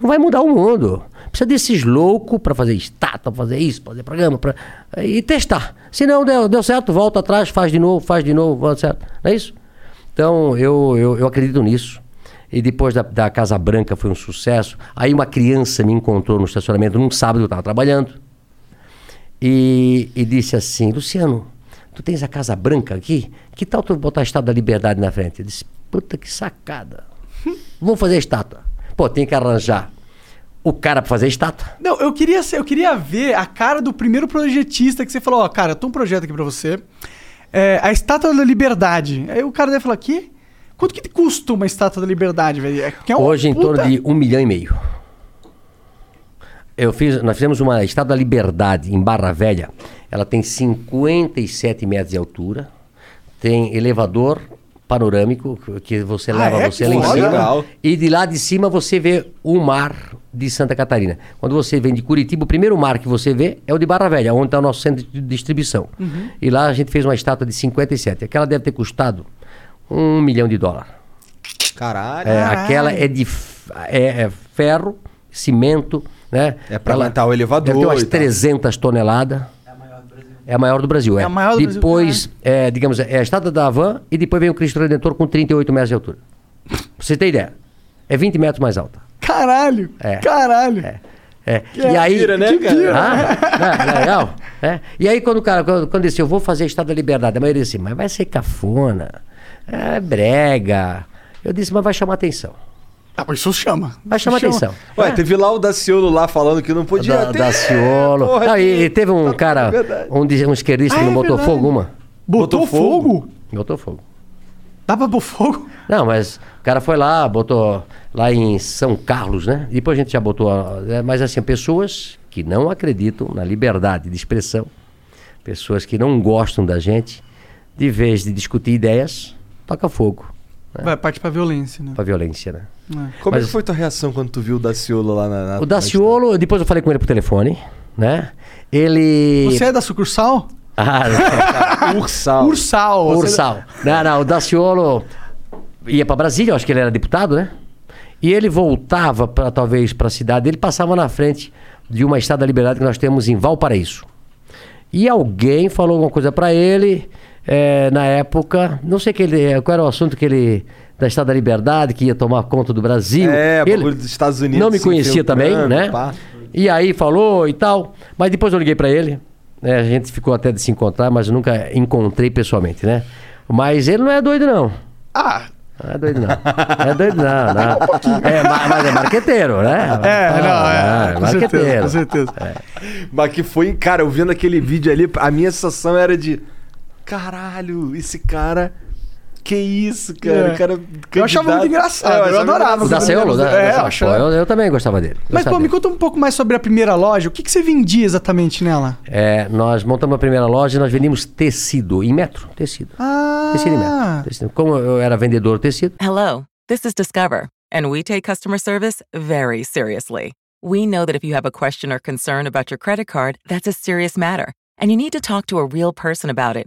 não vai mudar o mundo. Precisa desses loucos para fazer estátua, pra fazer isso, pra fazer programa, pra... e testar. Se não deu, deu certo, volta atrás, faz de novo, faz de novo, volta certo. Não é isso? Então, eu, eu, eu acredito nisso. E depois da, da Casa Branca foi um sucesso. Aí uma criança me encontrou no estacionamento num sábado, eu estava trabalhando. E, e disse assim, Luciano, tu tens a Casa Branca aqui? Que tal tu botar a Estátua da Liberdade na frente? Eu disse, puta que sacada. Vamos fazer a estátua. Pô, tem que arranjar o cara para fazer a estátua. Não, eu queria, eu queria ver a cara do primeiro projetista que você falou, ó, cara, eu tenho um projeto aqui pra você. É, a Estátua da Liberdade. Aí o cara deve falar, que? Quanto que custa uma Estátua da Liberdade, velho? É, é Hoje em puta- torno de um milhão e meio. Eu fiz, nós fizemos uma Estátua da Liberdade em Barra Velha. Ela tem 57 metros de altura. Tem elevador panorâmico que- você Ah, leva é? você Que lá em cima. Legal. E de lá de cima você vê o mar de Santa Catarina. Quando você vem de Curitiba, o primeiro mar que você vê é o de Barra Velha, onde está o nosso centro de distribuição. Uhum. E lá a gente fez uma estátua de 57. Aquela deve ter custado um milhão de dólares. Caralho. É, aquela é de é, é ferro, cimento, né? É pra aguentar o elevador ter umas e tal. 300 toneladas. É a maior do Brasil, é. É a maior do Brasil, depois, é, digamos, é a estátua da Havan e depois vem o Cristo Redentor com 38 metros de altura. Pra você ter ideia. É 20 metros mais alta. Caralho! É. Caralho! É. E aí. pira, né, que cara? pira. Ah, não, é legal. É. E aí, quando o cara, quando, quando disse, eu vou fazer Estado da Liberdade, a maioria disse, mas vai ser cafona, é brega. Eu disse, mas vai chamar atenção. Ah, mas isso chama. Vai chamar chama. atenção. Ué, teve lá o Daciolo lá falando que não podia Da, ter. Daciolo. Porra, Não, e, e teve um cara, verdade. um, um esquerdista Ah, que não é botou verdade. fogo uma. Botou, Botou fogo? fogo? Botou fogo. Dá pra pôr fogo? Não, mas o cara foi lá, botou lá em São Carlos, né? Depois a gente já botou. é, Mas assim, pessoas que não acreditam na liberdade de expressão, pessoas que não gostam da gente, de vez de discutir ideias, toca fogo Vai, parte pra violência, né? pra violência, né? Como é Mas- que foi tua reação quando tu viu o Daciolo lá na. na O Daciolo, depois eu falei com ele por telefone, né? Ele. Você é da sucursal? Ah, na- Ursal. Ursal. Ursal. Não, não, o Daciolo ia para Brasília, eu acho que ele era deputado, né? E ele voltava para talvez para a cidade, ele passava na frente de uma estátua da liberdade que nós temos em Valparaíso. E alguém falou alguma coisa para ele eh, na época, não sei que ele, qual era o assunto que ele da Estátua da Liberdade que ia tomar conta do Brasil. É, ele dos Estados Unidos Não me conhecia também, infiltrando, né? pá. E aí falou e tal. Mas depois eu liguei pra ele. né, a gente ficou até de se encontrar, mas nunca encontrei pessoalmente, né? Mas ele não é doido, não. Ah, Não é doido, não. Não é doido, não. não. É, ma- mas é marqueteiro, né? é, não, Ah, é. Com certeza, marqueteiro. com certeza. Mas que foi, cara, eu vendo aquele vídeo ali, a minha sensação era de. Caralho, esse cara. Que isso, cara? É. O cara Eu achava muito engraçado, eu adorava O da Ceolo? É, né? eu Pô, achava. eu, eu também gostava dele. Mas, pô, me dele. conta um pouco mais sobre a primeira loja. O que, que você vendia exatamente nela? É, nós montamos a primeira loja e nós vendíamos tecido em metro. Tecido. Ah, Tecido em metro. Tecido. Como eu era vendedor de tecido, Hello, this is Discover, and we take customer service very seriously. We know that if you have a question or concern about your credit card, that's a serious matter, and you need to talk to a real person about it.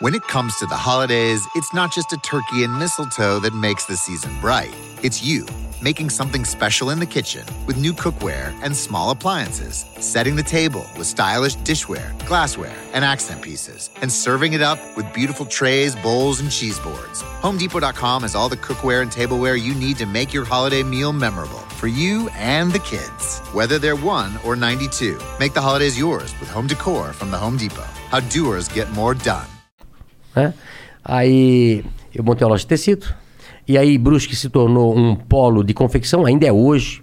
When it comes to the holidays, it's not just a turkey and mistletoe that makes the season bright. It's you, making something special in the kitchen with new cookware and small appliances, setting the table with stylish dishware, glassware, and accent pieces, and serving it up with beautiful trays, bowls, and cheese boards. HomeDepot.com has all the cookware and tableware you need to make your holiday meal memorable for you and the kids. Whether they're 1 or 92, make the holidays yours with home decor from the Home Depot. How doers get more done. Né? Aí eu montei uma loja de tecido. E aí Brusque se tornou um polo de confecção, ainda é hoje.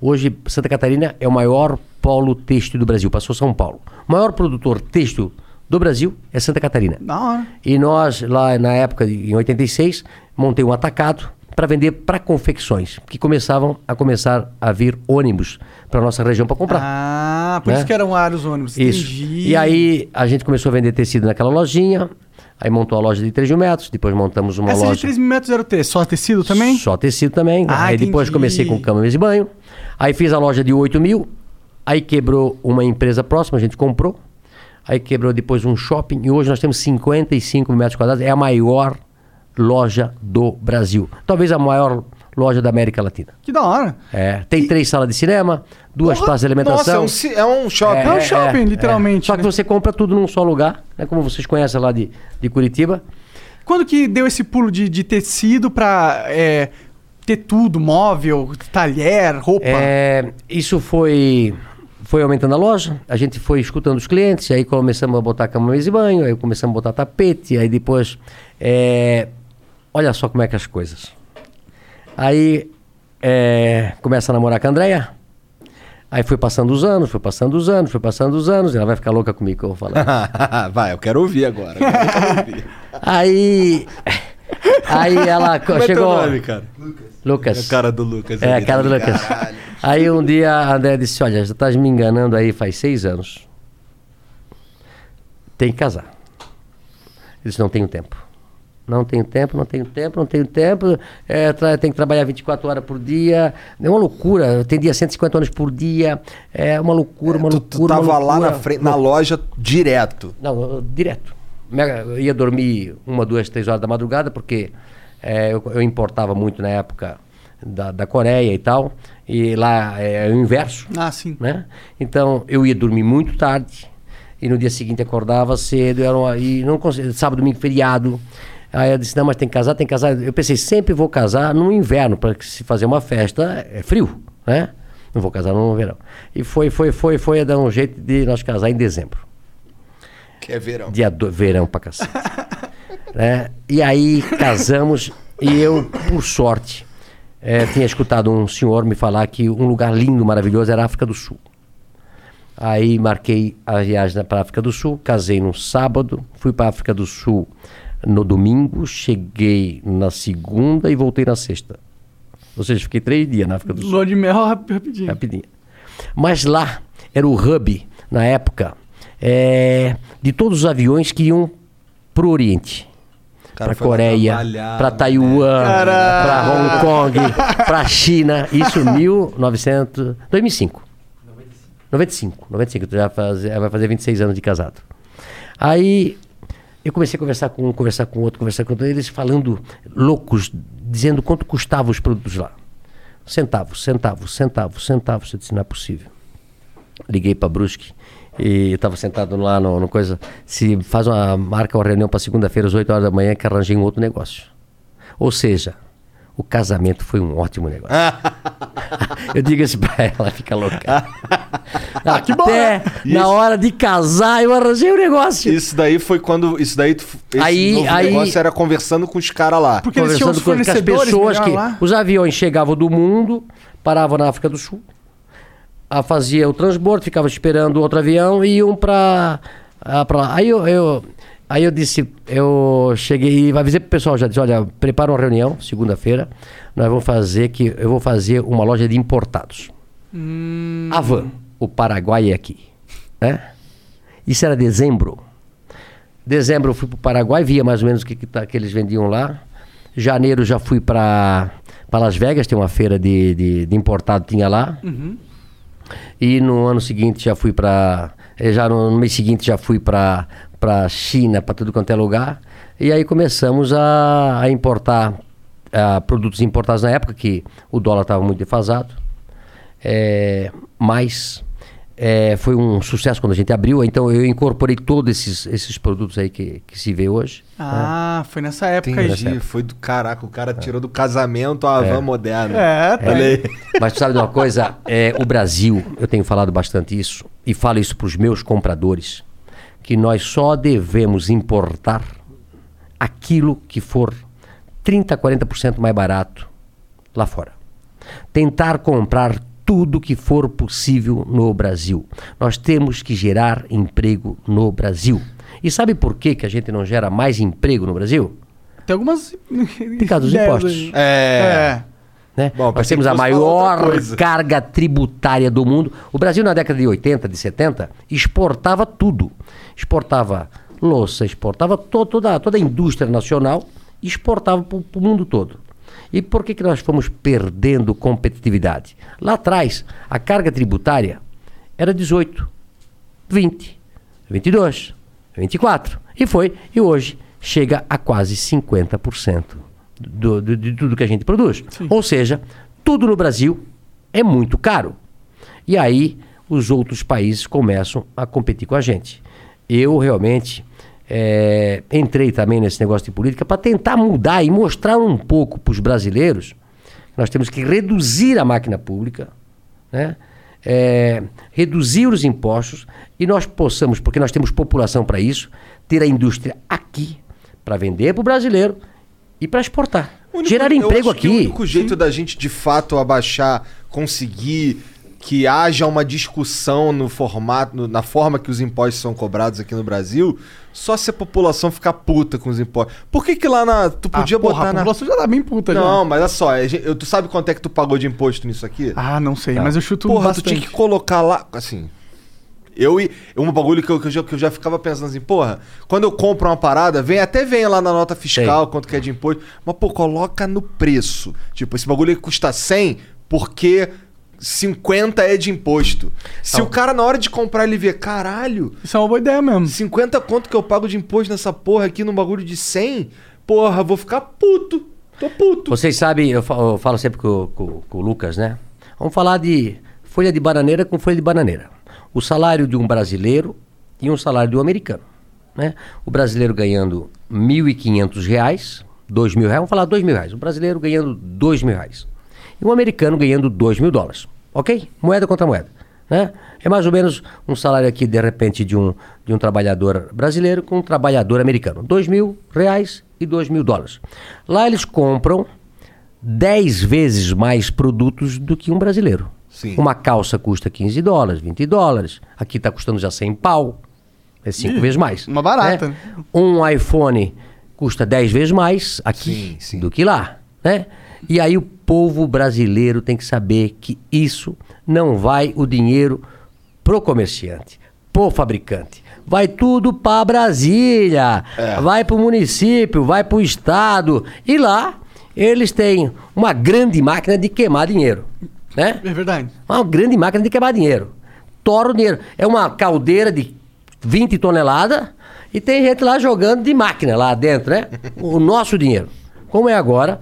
Hoje Santa Catarina é o maior polo têxtil do Brasil, passou São Paulo. O maior produtor têxtil do Brasil é Santa Catarina. Da hora. E nós, lá na época, em 86, montei um atacado para vender para confecções, que começavam a começar a vir ônibus para nossa região para comprar. Ah, por Né? isso que eram vários ônibus. Isso. Entendi. E aí a gente começou a vender tecido naquela lojinha, aí montou a loja de 3 mil metros, depois montamos uma Essa de loja... 3 mil metros era o quê? Só tecido também? Só tecido também. Ah, aí depois entendi. comecei com cama, mesa e banho. Aí fiz a loja de 8 mil. Aí quebrou uma empresa próxima, a gente comprou. aí quebrou depois um shopping e hoje nós temos 55 mil metros quadrados. É a maior loja do Brasil. Talvez a maior loja da América Latina. Que da hora. É, tem três salas de cinema, duas praças de alimentação. Nossa, é um, é um shopping. É um shopping, literalmente, Só que né? você compra tudo num só lugar, né? Como vocês conhecem lá de, de Curitiba. Quando que deu esse pulo de, de tecido pra é, ter tudo, móvel, talher, roupa? É, isso foi foi aumentando a loja, a gente foi escutando os clientes, aí começamos a botar cama, mesa e banho, aí começamos a botar tapete, aí depois... é, olha só como é que as coisas. Aí é, começa a namorar com a Andréia, aí foi passando os anos, foi passando os anos, foi passando os anos, ela vai ficar louca comigo que eu vou falar. Vai, eu quero ouvir agora. Eu quero ouvir. aí... Aí ela co- Como é chegou... nome, cara? Lucas. É a cara do Lucas. É, a cara do tá Lucas. ligado? Aí um dia a André disse: Olha, já estás me enganando aí faz seis anos. Tem que casar. Ele disse: Não tenho tempo. Não tenho tempo, não tenho tempo, não tenho tempo. É, tem que trabalhar 24 horas por dia. É uma loucura. Tem dia 150 horas por dia. É uma loucura, uma Tu, loucura. tu tava uma lá loucura. na frente, na loja direto. Não, eu- direto. Eu ia dormir uma, duas, três horas da madrugada, porque eh, eu, eu importava muito na época da, da Coreia e tal, e lá é o inverso, Ah, sim. né? Então eu ia dormir muito tarde, e no dia seguinte acordava cedo, era uma, e não conseguia, sábado, domingo, feriado. Aí eu disse, não, mas tem que casar, tem que casar. Eu pensei, sempre vou casar no inverno, para se fazer uma festa é frio, né? Não vou casar no verão. E foi, foi, foi, foi a dar um jeito de nós casar em dezembro. Que é verão. Dia do... verão pra cacete. né? E aí casamos e eu, por sorte, eh, tinha escutado um senhor me falar que um lugar lindo, maravilhoso era a África do Sul. Aí marquei a viagem para a África do Sul, casei no sábado, fui para a África do Sul no domingo, cheguei na segunda e voltei na sexta. Ou seja, fiquei três dias na África do Sul. Lua de mel rap- rapidinho. Rapidinho. Mas lá era o hub, na época, é, de todos os aviões que iam pro Oriente. cara Para Coreia, para Taiwan, para Hong Kong, para China. Isso em 1900, 2005. 95. 95, tu já faz, vai fazer 26 anos de casado. Aí eu comecei a conversar com um, conversar com outro, conversar com outro, eles falando loucos, dizendo quanto custavam os produtos lá. Centavos, centavos, centavos, centavos. Eu disse, não é possível. Liguei para Brusque e estava sentado lá no, no coisa. Se faz uma marca uma reunião para segunda-feira às 8 horas da manhã que arranjei um outro negócio. Ou seja, o casamento foi um ótimo negócio. eu digo isso para ela, fica louca. Ah, que bom, Até né? na hora de casar eu arranjei um negócio. Isso daí foi quando. Isso daí. Aí- novo aí- negócio era conversando com os caras lá. Porque eles tinham os conversando com, com as pessoas que lá. os aviões chegavam do mundo, paravam na África do Sul, a, fazia o transbordo, ficava esperando outro avião e iam para lá. Aí eu, eu aí eu disse, eu cheguei e avisei pro pessoal já disse, olha, prepara uma reunião segunda-feira, nós vamos fazer que eu vou fazer uma loja de importados. A van, o Paraguai é aqui, né? Isso era dezembro. Dezembro eu fui para o Paraguai, via mais ou menos o que, que, tá- que eles vendiam lá. Janeiro já fui para Las Vegas, tem uma feira de, de, de importado, tinha lá. E no ano seguinte já fui para. Já no, no mês seguinte já fui para para China, para tudo quanto é lugar. E aí começamos a, a importar ah, produtos importados na época, que o dólar estava muito defasado. É, mas é, foi um sucesso quando a gente abriu, então eu incorporei todos esses, esses produtos aí que, que se vê hoje. Ah, foi nessa época aí. Entendi. Foi do caraca. O cara tirou do casamento a van moderna. É, tá Olha. Mas tu sabe de uma coisa? É, o Brasil, eu tenho falado bastante isso, e falo isso para os meus compradores, que nós só devemos importar aquilo que for 30%, 40% mais barato lá fora. Tentar comprar tudo que for possível no Brasil. Nós temos que gerar emprego no Brasil. E sabe por que, que a gente não gera mais emprego no Brasil? Tem algumas. Por causa dos impostos. É. É. né? Bom, Nós temos a maior carga tributária do mundo. O Brasil, na década de 80, de 70, exportava tudo. Exportava louça, exportava to- toda, toda a indústria nacional, exportava para o mundo todo. E por que, que nós fomos perdendo competitividade? Lá atrás, a carga tributária era 18, 20, 22, 24. E foi, e hoje chega a quase 50% do, do, de tudo que a gente produz. Ou seja, tudo no Brasil é muito caro. E aí os outros países começam a competir com a gente. Eu realmente é, entrei também nesse negócio de política para tentar mudar e mostrar um pouco para os brasileiros que nós temos que reduzir a máquina pública, né? É, reduzir os impostos e nós possamos, porque nós temos população para isso, ter a indústria aqui para vender para o brasileiro e para exportar. Único- Gerar emprego que O aqui. único jeito da gente de fato abaixar, conseguir que haja uma discussão no formato, no- na forma que os impostos são cobrados aqui no Brasil, só se a população ficar puta com os impostos. Por que que lá na tu podia ah, porra, botar a na população já tá bem puta Não, já. mas olha só, é, eu- tu sabe quanto é que tu pagou de imposto nisso aqui? Ah, não sei, mas eu chuto Porra, bastante. tu tinha que colocar lá, assim. Eu e um bagulho que eu, que, eu já, que eu já ficava pensando assim, porra, quando eu compro uma parada, vem até vem lá na nota fiscal quanto que é de imposto, mas pô, coloca no preço. Tipo, esse bagulho custa 100 porque 50 é de imposto. Se o cara na hora de comprar ele vê, caralho, Isso é uma boa ideia mesmo. 50 conto que eu pago de imposto nessa porra aqui num bagulho de 100, porra, vou ficar puto. Tô puto. Vocês sabem, eu fa- eu falo sempre com, com- com o Lucas, né? Vamos falar de folha de bananeira com folha de bananeira. O salário de um brasileiro e um salário de um americano. Né? O brasileiro ganhando 1.500 reais, R$ mil reais, vamos falar R$ mil reais. O brasileiro ganhando R$ mil reais. E um americano ganhando R$ mil dólares. Ok? Moeda contra moeda. Né? É mais ou menos um salário aqui, de repente, de um, de um trabalhador brasileiro com um trabalhador americano. R$ mil reais e R$ mil dólares. Lá eles compram 10 vezes mais produtos do que um brasileiro. Sim. Uma calça custa 15 dólares, 20 dólares. Aqui está custando já 100 pau. É cinco Ih, vezes mais. uma barata. né? Um iPhone custa 10 vezes mais aqui Sim, sim. do que lá. Né? E aí o povo brasileiro tem que saber que isso não vai o dinheiro pro comerciante, pro fabricante. Vai tudo para Brasília, É. vai para o município, vai para o estado. E lá eles têm uma grande máquina de queimar dinheiro. Né? É verdade. Uma grande máquina de queimar dinheiro. Tora o dinheiro. É uma caldeira de 20 toneladas e tem gente lá jogando de máquina lá dentro, né? O nosso dinheiro. Como é agora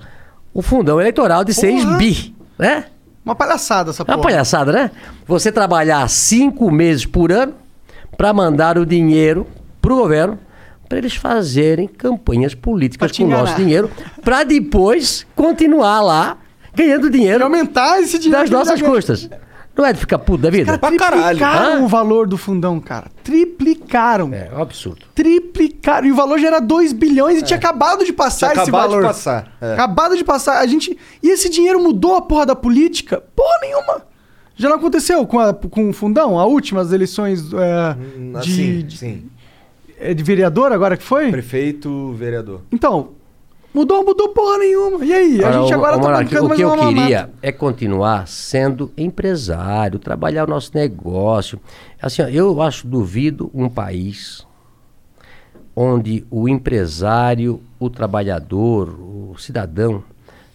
o fundão eleitoral de 6 Porra. bi, né? Uma palhaçada essa É uma porra. palhaçada, né? Você trabalhar cinco meses por ano para mandar o dinheiro pro governo para eles fazerem campanhas políticas com o nosso dinheiro para depois continuar lá ganhando E dinheiro aumentar esse dinheiro. das nossas ganha. custas. Não é de ficar puto da vida? Pra caralho. Triplicaram Hã? o valor do fundão, cara. Triplicaram. É, é um absurdo. Triplicaram. E o valor já era 2 bilhões e tinha acabado de passar Tinha esse acabado de valor. passar, é. Acabado de passar. A gente... E esse dinheiro mudou a porra da política? Porra nenhuma. Já não aconteceu com, a, com o fundão? A última, as eleições é, Hum, de, de, sim. é, de vereador agora que foi? Prefeito, vereador. Então, mudou, mudou porra nenhuma. E aí? a gente agora ô, tá Monark, bancando O mais que eu uma mamata. queria é continuar sendo empresário, trabalhar o nosso negócio. Assim, ó, eu acho duvido um país onde o empresário, o trabalhador, o cidadão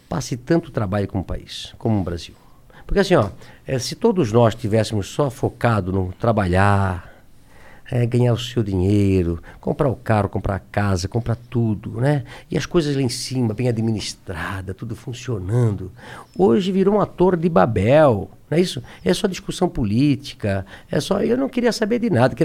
passe tanto trabalho como o país, como o Brasil. Porque assim, ó, eh, se todos nós tivéssemos só focado no trabalhar, é, ganhar o seu dinheiro, comprar o carro, comprar a casa, comprar tudo, né? E as coisas lá em cima, bem administrada, tudo funcionando. Hoje virou uma torre de Babel, não é isso? É só discussão política, é só... Eu não queria saber de nada,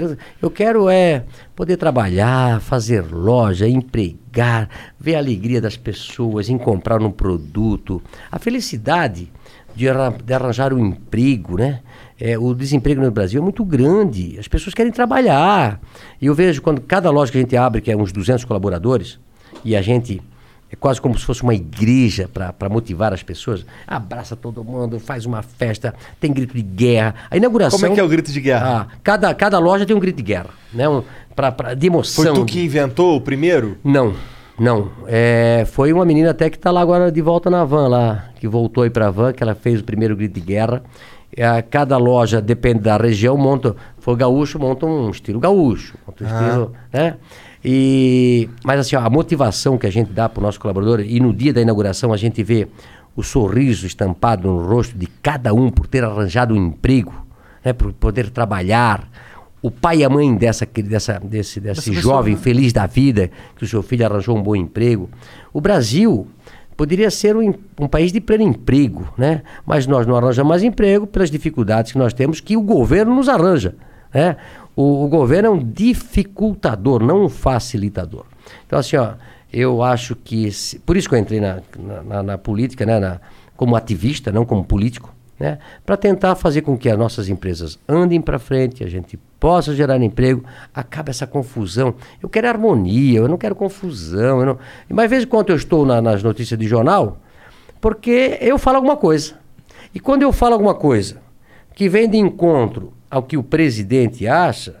eu quero é poder trabalhar, fazer loja, empregar, ver a alegria das pessoas em comprar um produto, a felicidade de arranjar um emprego, né? É, o desemprego no Brasil é muito grande. As pessoas querem trabalhar. E eu vejo quando cada loja que a gente abre, que é uns 200 colaboradores, e a gente é quase como se fosse uma igreja para motivar as pessoas, abraça todo mundo, faz uma festa, tem grito de guerra. A inauguração. Como é que é o grito de guerra? Ah, cada, cada loja tem um grito de guerra, né? Um, pra, pra, de emoção. Foi tu que inventou o primeiro? Não, não. É, foi uma menina até que está lá agora de volta na van lá, que voltou aí para a van, que ela fez o primeiro grito de guerra. É, cada loja, depende da região, monta. For gaúcho, monta um estilo gaúcho, monta um estilo, né? E, mas assim, ó, a motivação que a gente dá para o nosso colaborador, e no dia da inauguração a gente vê o sorriso estampado no rosto de cada um por ter arranjado um emprego, né, por poder trabalhar, o pai e a mãe dessa, dessa, desse, desse pessoa, jovem né? feliz da vida, que o seu filho arranjou um bom emprego. O Brasil poderia ser um, um país de pleno emprego, né? Mas nós não arranjamos mais emprego pelas dificuldades que nós temos, que o governo nos arranja, né? O, o governo é um dificultador, não um facilitador. Então, assim, ó, eu acho que... se- por isso que eu entrei na, na, na- na política, né? Na- como ativista, não como político, né? Para tentar fazer com que as nossas empresas andem para frente, a gente possa gerar emprego, acaba essa confusão. Eu quero harmonia, eu não quero confusão. Eu não... Mais vezes quando eu estou na- nas notícias de jornal, porque eu falo alguma coisa. E quando eu falo alguma coisa que vem de encontro ao que o presidente acha,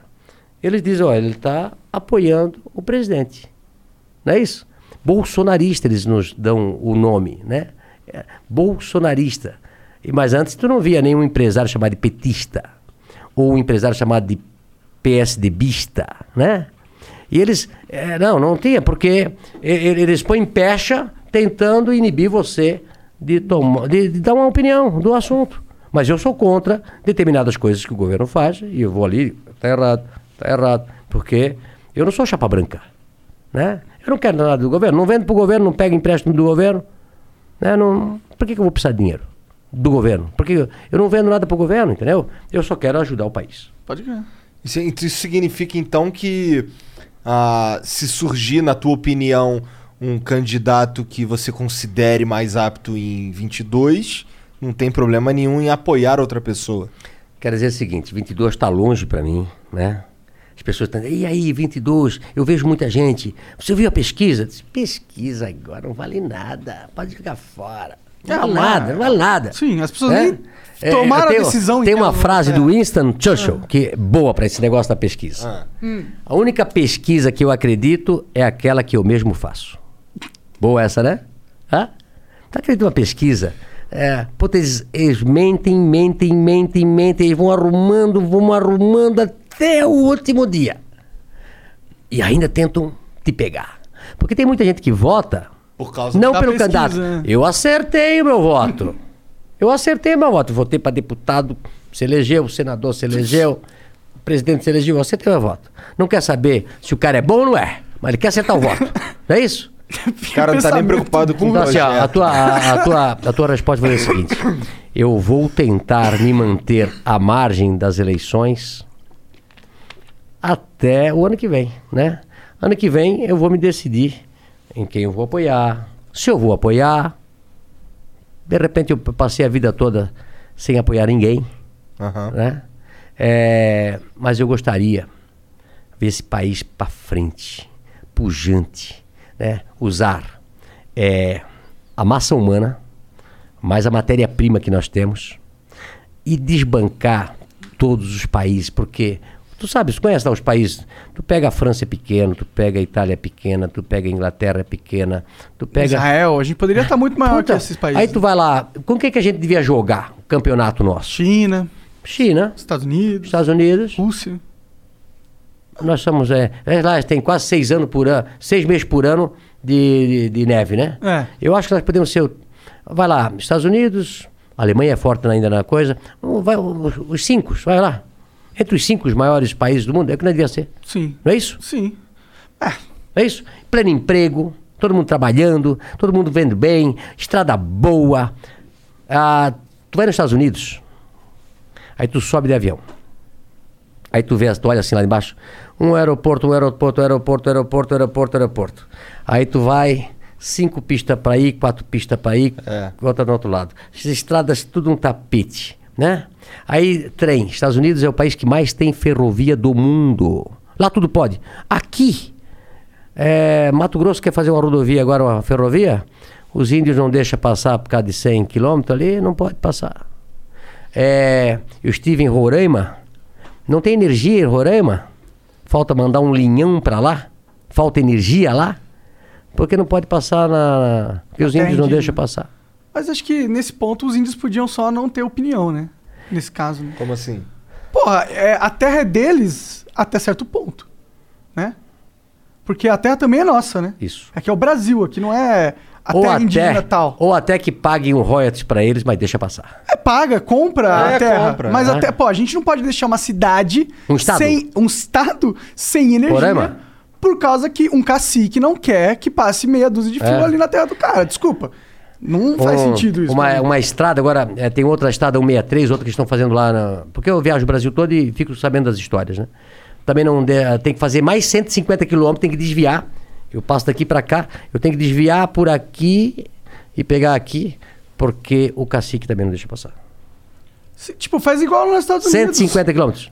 eles dizem, olha, ele está apoiando o presidente. Não é isso? Bolsonarista, eles nos dão o nome, né? É, bolsonarista. Mas antes tu não via nenhum empresário chamado de petista. Ou um empresário chamado de PSDBista, né? E eles, é, não, não tinha, porque eles põem pecha tentando inibir você de, tomar, de, de dar uma opinião do assunto. Mas eu sou contra determinadas coisas que o governo faz e eu vou ali, tá errado, tá errado, porque eu não sou chapa branca, né? Eu não quero nada do governo, não vendo pro governo, não pego empréstimo do governo, né? Não, por que, que eu vou precisar de dinheiro do governo? Porque eu- não vendo nada pro governo, entendeu? Eu só quero ajudar o país. Pode crer. Isso, isso significa então que ah, se surgir, na tua opinião, um candidato que você considere mais apto em 22, não tem problema nenhum em apoiar outra pessoa. Quero dizer o seguinte, 22 está longe para mim, né? As pessoas estão e aí, 22, eu vejo muita gente. Você viu a pesquisa? Disse, pesquisa agora não vale nada, pode jogar fora. Não Ah, vale mas- nada, não vale nada. Sim, as pessoas né? nem tomaram a tem- decisão Tem em uma frase é. do Winston Churchill que é boa para esse negócio da pesquisa. A única pesquisa que eu acredito é aquela que eu mesmo faço. Boa essa, né? Hã? Tu acredita numa pesquisa? É, puta, eles, eles mentem, mentem, mentem, mentem, eles vão arrumando, vão arrumando até o último dia. E ainda tentam te pegar. Porque tem muita gente que vota Por causa não da pelo pesquisa, candidato. né? Eu acertei o meu voto. Eu acertei o meu voto. Votei para deputado, se elegeu, senador se elegeu, presidente se elegeu, eu acertei o meu voto. Não quer saber se o cara é bom ou não é, mas ele quer acertar o voto. Não é isso? O cara não tá nem preocupado com o Então, assim, a, tua, a, a tua, a tua resposta foi a seguinte: eu vou tentar me manter à margem das eleições até o ano que vem, né? Ano que vem eu vou me decidir em quem eu vou apoiar, se eu vou apoiar. De repente eu passei a vida toda sem apoiar ninguém, Aham. né? É, mas eu gostaria ver esse país para frente, pujante, né? Usar é, a massa humana, mais a matéria-prima que nós temos e desbancar todos os países, porque tu sabes, conhece lá os países, tu pega a França é pequeno, tu pega a Itália é pequena, tu pega a Inglaterra é pequena, tu pega Israel, a gente poderia estar muito maior Puta, que esses países. Aí tu vai lá, com quem que a gente devia jogar o campeonato nosso? China, China, Estados Unidos, Estados Unidos. Rússia. Nós somos, é, é lá, tem quase seis anos por ano, seis meses por ano de, de, de neve, né? É. Eu acho que nós podemos ser, vai lá, Estados Unidos, a Alemanha é forte ainda na coisa, vai, os cinco, vai lá. Entre os cinco maiores países do mundo, é o que nós devia ser. Sim. Não é isso? Sim. Não é isso? Pleno emprego, todo mundo trabalhando, todo mundo vendo bem, estrada boa. Ah, tu vai nos Estados Unidos, aí tu sobe de avião. Aí tu vê, tu olha assim lá embaixo, um aeroporto, um aeroporto, um aeroporto, um aeroporto, um aeroporto, um aeroporto. Aí tu vai, cinco pistas para ir, quatro pistas para ir, É. outra do outro lado. As estradas, tudo um tapete, né? Aí, trem. Estados Unidos é o país que mais tem ferrovia do mundo. Lá tudo pode. Aqui, é, Mato Grosso quer fazer uma rodovia agora, uma ferrovia, os índios não deixam passar por causa de 100 quilômetros ali, não pode passar. É, eu estive em Roraima, não tem energia em Roraima? Falta mandar um linhão para lá? Falta energia lá? Porque não pode passar na. Porque os índios não deixam passar. Mas acho que nesse ponto os índios podiam só não ter opinião, né? Nesse caso. Né? Como assim? Porra, é, a terra é deles até certo ponto, né? Porque a terra também é nossa, né? Isso. Aqui é o Brasil, aqui não é a ou terra até, indígena tal. Ou até que paguem um royalties pra eles, mas deixa passar. É, paga, compra É, a terra. compra, mas né? até, pô, a gente não pode deixar uma cidade Um estado. sem um estado sem energia. Roraima. Por causa que um cacique não quer que passe meia dúzia de fio É. ali na terra do cara. Desculpa. Não faz Um- sentido isso. Uma, uma estrada, agora é, tem outra estrada 163, outra que estão fazendo lá. Na, porque eu viajo o Brasil todo e fico sabendo das histórias, né? Também não de- tem que fazer mais 150 quilômetros, tem que desviar. Eu passo daqui pra cá, eu tenho que desviar por aqui e pegar aqui, porque o cacique também não deixa passar. Se- Tipo, faz igual nos Estados Unidos. 150 quilômetros.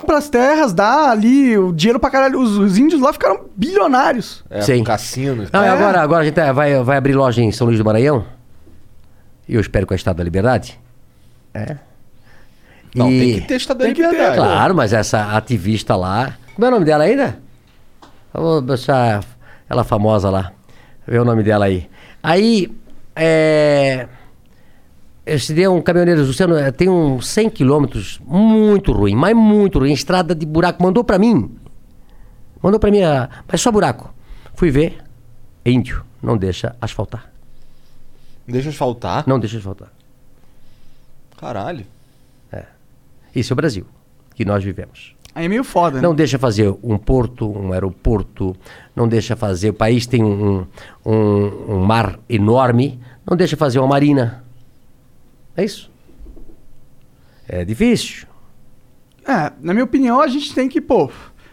Compra as terras, dá ali o dinheiro pra caralho. Os, os índios lá ficaram bilionários. É, Sim. cassino. Não, É. agora, agora a gente tá- vai, vai abrir loja em São Luís do Maranhão. E eu espero com a Estado da Liberdade. É. Não, E- tem que ter estado da Tem que ter, liberdade. Claro, mas essa ativista lá. Como é o nome dela ainda? Eu vou deixar ela famosa lá. Ver o nome dela aí. Aí, é. Esse dia um caminhoneiro, Luciano, eh, tem uns 100 quilômetros muito ruim, mas muito ruim. Estrada de buraco. Mandou pra mim. Mandou pra mim, ah, mas só buraco. Fui ver. Índio. Não deixa asfaltar. Deixa eu faltar. Não deixa asfaltar. Caralho. Isso é o Brasil, que nós vivemos. Aí é meio foda, né? Não deixa fazer um porto, um aeroporto, não deixa fazer. O país tem um, um, um mar enorme, não deixa fazer uma marina. É isso. É difícil. É, na minha opinião, a gente tem que, pô,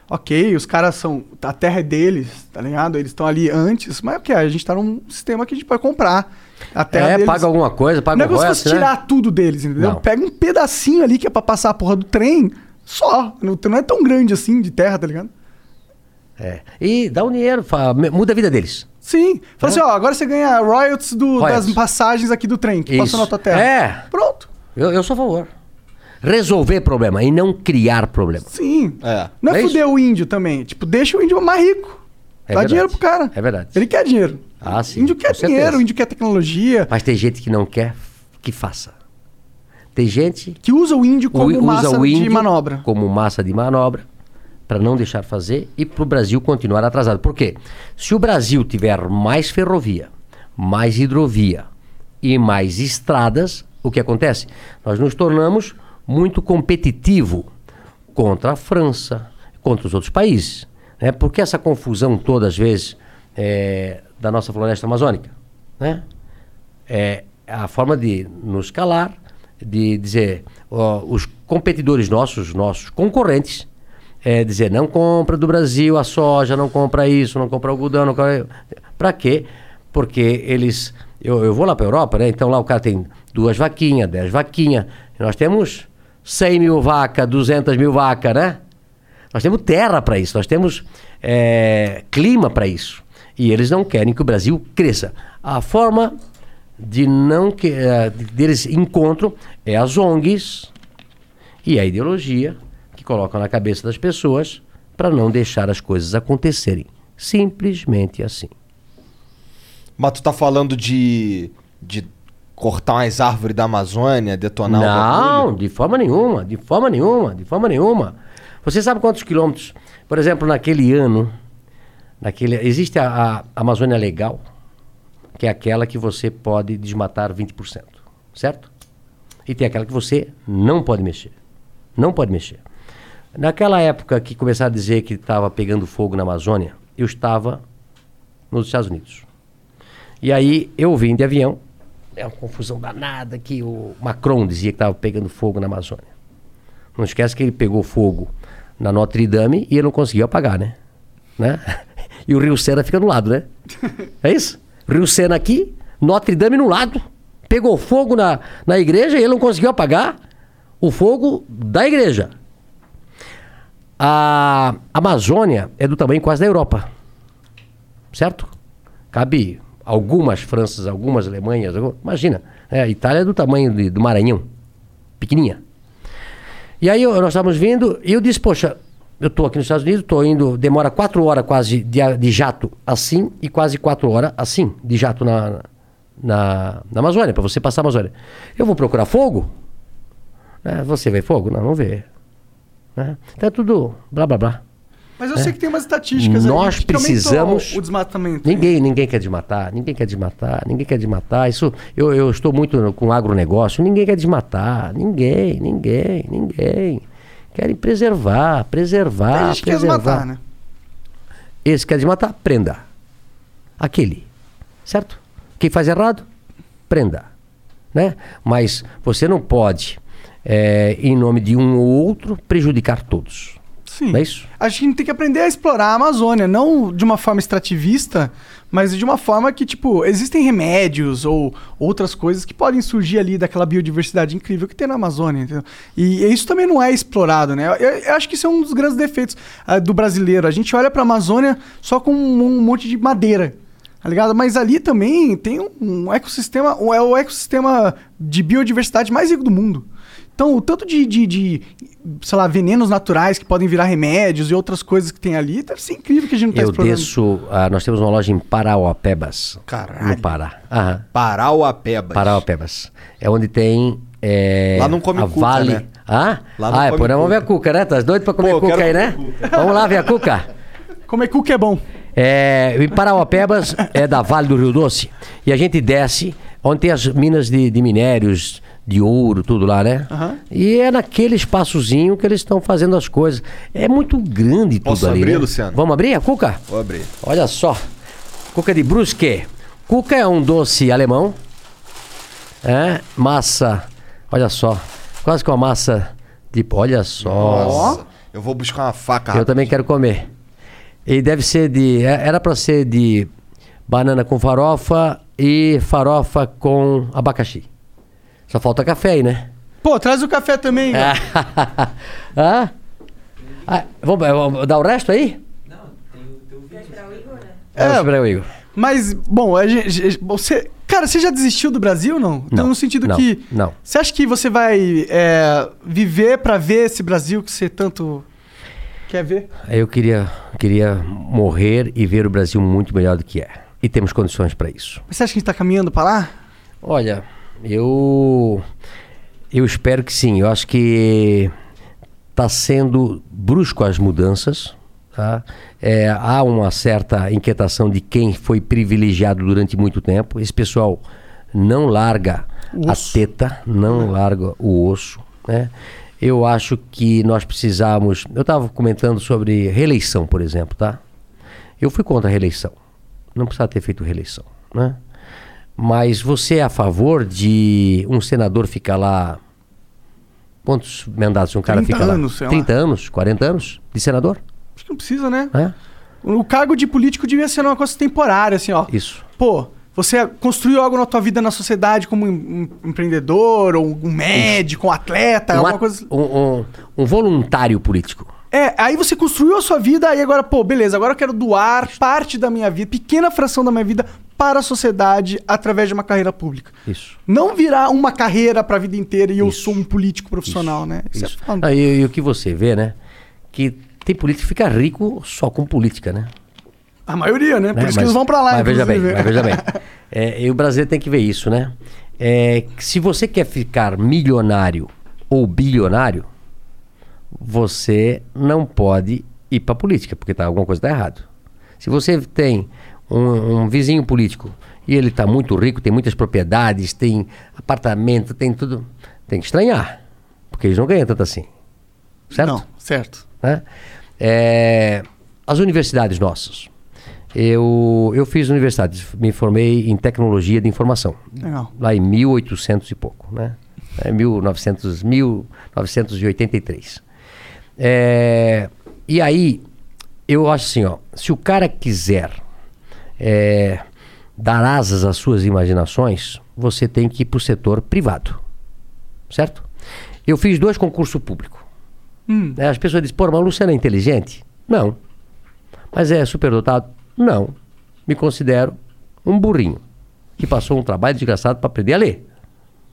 ok, os caras são. A terra é deles, tá ligado? Eles estão ali antes, mas ok, a gente tá num sistema que a gente pode comprar. A terra é, deles. paga alguma coisa, paga Não é como se né? tirar tudo deles, entendeu? Não. Pega um pedacinho ali que é pra passar a porra do trem, só. Não é tão grande assim de terra, tá ligado? É. E dá um dinheiro, fa- muda a vida deles. Sim. Fala assim, ó, agora você ganha royalties, do- Royalties. das passagens aqui do trem que Isso. passou na tua terra. É. Pronto. Eu, eu sou a favor. Resolver problema e não criar problema. Sim. É. Não é, É isso. fuder o índio também. Tipo, deixa o índio mais rico. É Dá verdade. dinheiro pro cara. É verdade. Ele quer dinheiro. Ah, sim, Índio quer com dinheiro, índio quer tecnologia. Mas tem gente que não quer que faça. Tem gente Que usa o índio como usa massa o de manobra. Como massa de manobra para não deixar fazer e para o Brasil continuar atrasado. Por quê? Se o Brasil tiver mais ferrovia, mais hidrovia e mais estradas, o que acontece? Nós nos tornamos muito competitivo contra a França, contra os outros países. Né? Por que essa confusão toda, às vezes, é, da nossa floresta amazônica? Né? é a forma de nos calar, de dizer, ó, os competidores nossos, nossos concorrentes, é dizer, não compra do Brasil a soja, não compra isso, não compra algodão, não compra... Pra quê? Porque eles... Eu, eu vou lá para Europa, né? Então lá o cara tem duas vaquinhas, dez vaquinhas. Nós temos 100 mil vacas, 200 mil vacas, né? Nós temos terra para isso, nós temos é, clima para isso. E eles não querem que o Brasil cresça. A forma de não que de- deles encontram é as ONGs e a ideologia colocam na cabeça das pessoas para não deixar as coisas acontecerem. Simplesmente assim. Mas tu tá falando de. de cortar umas árvores da Amazônia, detonar o Não, bagulho? de forma nenhuma, de forma nenhuma, de forma nenhuma. Você sabe quantos quilômetros? Por exemplo, naquele ano, naquele, existe a, a Amazônia Legal, que é aquela que você pode desmatar 20%, certo? E tem aquela que você não pode mexer. Não pode mexer. Naquela época que começaram a dizer que estava pegando fogo na Amazônia, eu estava nos Estados Unidos. E aí eu vim de avião, é uma confusão danada que o Macron dizia que estava pegando fogo na Amazônia. Não esquece que ele pegou fogo na Notre Dame e ele não conseguiu apagar, né? né? E o Rio Sena fica no lado, né? É isso? Rio Sena aqui, Notre Dame no lado. Pegou fogo na, na igreja e ele não conseguiu apagar o fogo da igreja. A Amazônia é do tamanho quase da Europa. Certo? Cabe algumas Franças, algumas Alemanhas, algum- imagina, é, a Itália é do tamanho de- do Maranhão, pequenininha. E aí nós estávamos vindo e eu disse, poxa, eu estou aqui nos Estados Unidos, estou indo, demora quatro horas quase de, de jato assim e quase quatro horas assim de jato na, na, na Amazônia, para você passar a Amazônia. Eu vou procurar fogo? É, você vê fogo? Não, não vê. Né? Então é tudo blá blá blá. Mas eu sei que tem umas estatísticas aí Nós aumentou precisamos- o desmatamento. Ninguém, ninguém quer desmatar, ninguém quer desmatar, ninguém quer desmatar. Isso, eu, eu estou muito com agronegócio, ninguém quer desmatar, ninguém, ninguém, ninguém. Querem preservar, Tem preservar, gente que quer preservar. desmatar, né? Esse quer desmatar, prenda. Aquele, certo? Quem faz errado, prenda. Né? Mas você não pode, eh, em nome de um ou outro, prejudicar todos. Sim. Não é isso? Acho que a gente tem que aprender a explorar a Amazônia, não de uma forma extrativista, mas de uma forma que, tipo, existem remédios ou outras coisas que podem surgir ali daquela biodiversidade incrível que tem na Amazônia, entendeu? E isso também não é explorado, né? Eu, eu acho que isso é um dos grandes defeitos ah, do brasileiro. A gente olha pra Amazônia só com um, um monte de madeira. Tá ligado? Mas ali também tem um, um ecossistema, é o ecossistema de biodiversidade mais rico do mundo. Então, o tanto de, de, de, sei lá, venenos naturais que podem virar remédios e outras coisas que tem ali, deve ser incrível que a gente não tá Eu explorando. desço. ah, nós temos uma loja em Parauapebas. Caralho. No Pará. Aham. Parauapebas. Parauapebas. É onde tem. é, Lá não come a cuca, Vale. né? Ah? Lá não ah, é, come por aí vamos ver a cuca. cuca, né? Tá doido pra comer Pô, eu cuca quero aí, né? comer Vamos lá ver a cuca. Comer cuca é bom. É, em Parauapebas é da Vale do Rio Doce. E a gente desce, onde tem as minas de, de minérios, de ouro, tudo lá, né? Aham. E é naquele espaçozinho que eles estão fazendo as coisas. É muito grande tudo Posso ali. abrir, né? Luciano? Vamos abrir a cuca? Vou abrir. Olha só. Cuca de Brusque. Cuca é um doce alemão. É, massa. Olha só. Quase com a massa de. Olha só. Nossa. Eu vou buscar uma faca. Eu também quero comer. E deve ser de. é- Era pra ser de banana com farofa e farofa com abacaxi. Só falta café aí, né? Pô, traz o café também. ah? Ah, vamos, vamos dar o resto aí? É. Vamos esperar o Igor. Mas, bom, a gente, você. Cara, você já desistiu do Brasil não? Então, Não, no sentido não, que. não. Você acha que você vai é, viver pra ver esse Brasil que você tanto quer ver? Eu queria, queria morrer e ver o Brasil muito melhor do que é. E temos condições para isso. Mas você acha que a gente tá caminhando pra lá? Olha, eu eu espero que sim. Eu acho que está sendo brusco as mudanças. Tá? É, há uma certa inquietação de quem foi privilegiado durante muito tempo. Esse pessoal não larga a teta, não larga o osso. Né? Eu acho que nós precisamos. Eu estava comentando sobre reeleição, por exemplo, tá? Eu fui contra a reeleição. Não precisava ter feito reeleição, né? Mas você é a favor de um senador ficar lá. Quantos mandatos um cara 30 fica anos, lá? sei lá. 30 anos, 40 anos de senador? Acho que não precisa, né? É? O cargo de político devia ser uma coisa temporária, assim, ó. Isso. Pô, você construiu algo na tua vida na sociedade como um, empreendedor, ou um médico, um atleta, Um, alguma coisa. um- um- um voluntário político. É, aí você construiu a sua vida, aí agora, pô, beleza, agora eu quero doar parte da minha vida, pequena fração da minha vida, para a sociedade através de uma carreira pública. Isso. Não virar uma carreira pra vida inteira e eu Isso. sou um político profissional, né? Isso, Isso. é foda. Ah, e, e o que você vê, né? Que tem político que fica rico só com política, né? A maioria, né? Por né? isso que eles vão pra lá, Mas veja bem, mas veja bem. É, e o brasileiro tem que ver isso, né? É, se você quer ficar milionário ou bilionário, você não pode ir para política, porque tá, alguma coisa está errado. Se você tem um, um vizinho político e ele está muito rico, tem muitas propriedades, tem apartamento, tem tudo, tem que estranhar, porque eles não ganham tanto assim. Certo? Não, certo. né? É, as universidades nossas. Eu, eu fiz universidade, me formei em tecnologia de informação, Legal. lá em 1800 e pouco, né? É 1900, 1983. É, e aí, eu acho assim, ó, se o cara quiser é, dar asas às suas imaginações, você tem que ir para o setor privado, certo? Eu fiz dois concursos públicos. Né, As pessoas dizem, pô, mas o Luciano é inteligente? Não. Mas é superdotado? Não. Me considero um burrinho que passou um trabalho desgraçado para aprender a ler,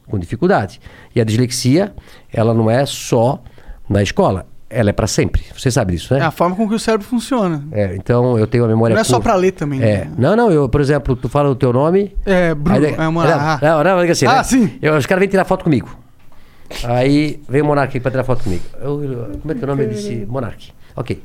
com dificuldade. E a dislexia, ela não é só na escola, ela é para sempre. Você sabe disso, né? É a forma com que o cérebro funciona. É, então eu tenho a memória Não é só curta. pra ler também, É. né? Não, não, eu, por exemplo, tu fala o teu nome. É, Bruno, aí é uma- ah. Não, não, não, assim, Ah, né? sim. Eu- os caras vêm tirar foto comigo. Aí veio o Monark aqui pra tirar foto comigo. Eu, eu- como é teu nome? Eu disse, Monark. Ok.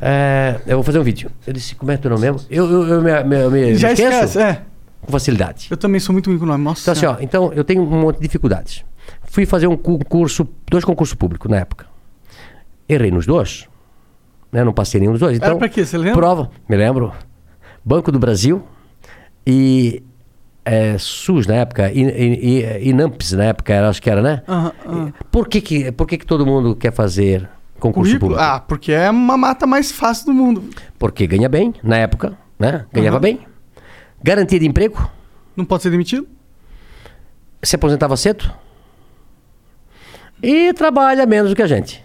É, eu vou fazer um vídeo. Eu disse, como é teu nome mesmo? Eu, eu, eu me, me, me Já esqueço esquece, é. com facilidade. Eu também sou muito ruim com o nome. Nossa. Então, assim, ó, então eu tenho um monte de dificuldades. Fui fazer um concurso, dois concursos públicos na época. Errei nos dois. Né? Não passei nenhum dos dois. Era Então, pra quê? Você lembra? Prova, me lembro. Banco do Brasil e é, SUS na época, e, e, e, INAMPS na época, era, acho que era, né? Aham, aham. Por, que, que, por que, que todo mundo quer fazer concurso Currículo? público? Ah, porque é uma mata mais fácil do mundo. Porque ganha bem, na época, né? Ganhava Aham. bem. Garantia de emprego, Não pode ser demitido? se aposentava cedo. E trabalha menos do que a gente.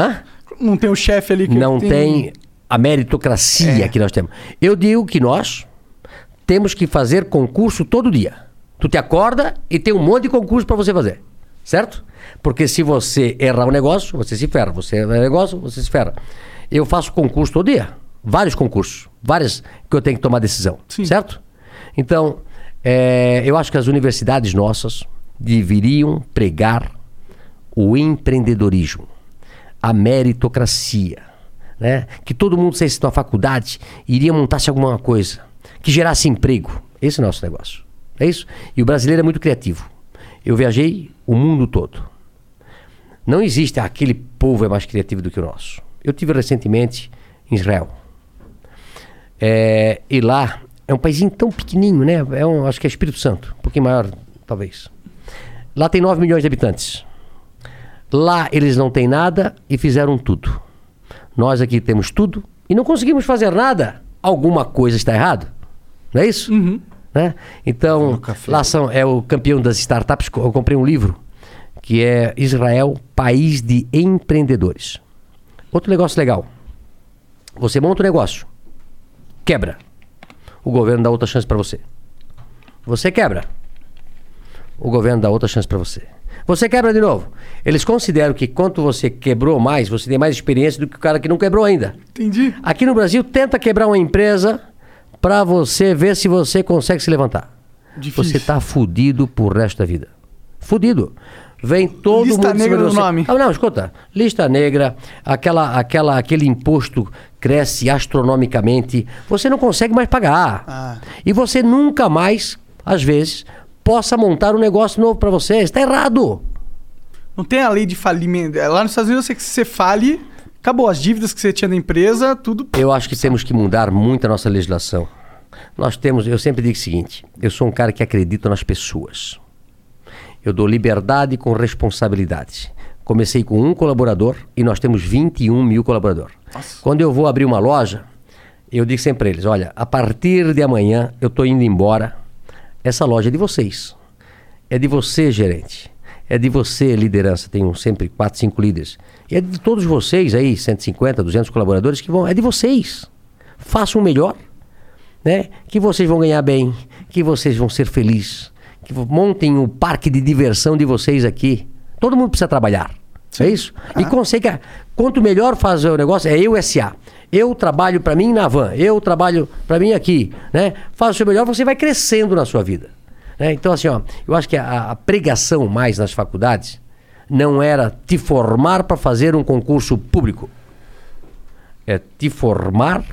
Hã? Não tem o chefe ali que Não tem a meritocracia É. que nós temos. Eu digo que nós temos que fazer concurso todo dia. Tu te acorda e tem um monte de concurso para você fazer. Certo? Porque se você errar um negócio, você se ferra. Você errar um negócio, você se ferra. Eu faço concurso todo dia. Vários concursos. Várias que eu tenho que tomar decisão. Certo? Então, é, eu acho que as universidades nossas deveriam pregar o empreendedorismo, a meritocracia, né? Que todo mundo saísse da faculdade iria montar-se alguma coisa que gerasse emprego. Esse é o nosso negócio. É isso? E o brasileiro é muito criativo. Eu viajei o mundo todo. Não existe "Ah, aquele povo é mais criativo do que o nosso. Eu tive recentemente em Israel. É, e lá é um paísinho tão pequenininho, né? É um, acho que é Espírito Santo, um pouquinho maior, talvez. Lá tem 9 milhões de habitantes. Lá eles não têm nada e fizeram tudo. Nós aqui temos tudo e não conseguimos fazer nada. Alguma coisa está errado. Não é isso? Né? Então, lá são, é o campeão das startups. Eu comprei um livro que é Israel, País de Empreendedores. Outro negócio legal. Você monta um negócio, quebra. O governo dá outra chance para você. Você quebra. O governo dá outra chance para você. Você quebra de novo. Eles consideram que quanto você quebrou mais, você tem mais experiência do que o cara que não quebrou ainda. Entendi. Aqui no Brasil, tenta quebrar uma empresa para você ver se você consegue se levantar. Difícil. Você tá fudido pro resto da vida. Fudido. Vem todo Lista mundo cima negra você. nome. Ah, não, escuta. Lista negra, aquela, aquela, aquele imposto cresce astronomicamente. Você não consegue mais pagar. Ah. E você nunca mais, às vezes, possa montar um negócio novo para você. Está errado. Não tem a lei de falimento. É, Lá nos Estados Unidos, você, que você fale, acabou. As dívidas que você tinha da empresa, tudo. Eu acho que temos que mudar muito a nossa legislação. Nós temos, eu sempre digo o seguinte: eu sou um cara que acredita nas pessoas. Eu dou liberdade com responsabilidade. Comecei com um colaborador e nós temos 21 mil colaboradores. Quando eu vou abrir uma loja, eu digo sempre para eles: olha, a partir de amanhã eu estou indo embora. Essa loja é de vocês. É de você, gerente. É de você, liderança. Tenho sempre quatro, cinco líderes. E é de todos vocês aí, 150, 200 colaboradores que vão. É de vocês. Façam o melhor. Né? Que vocês vão ganhar bem. Que vocês vão ser felizes. Que montem o parque de diversão de vocês aqui. Todo mundo precisa trabalhar. É isso? E consegue. Quanto melhor fazer o negócio, é eu SA. Eu trabalho para mim na van, eu trabalho para mim aqui, né? Faz o seu melhor, você vai crescendo na sua vida. né? Então, assim, ó, eu acho que a, a pregação mais nas faculdades não era te formar para fazer um concurso público. É te formar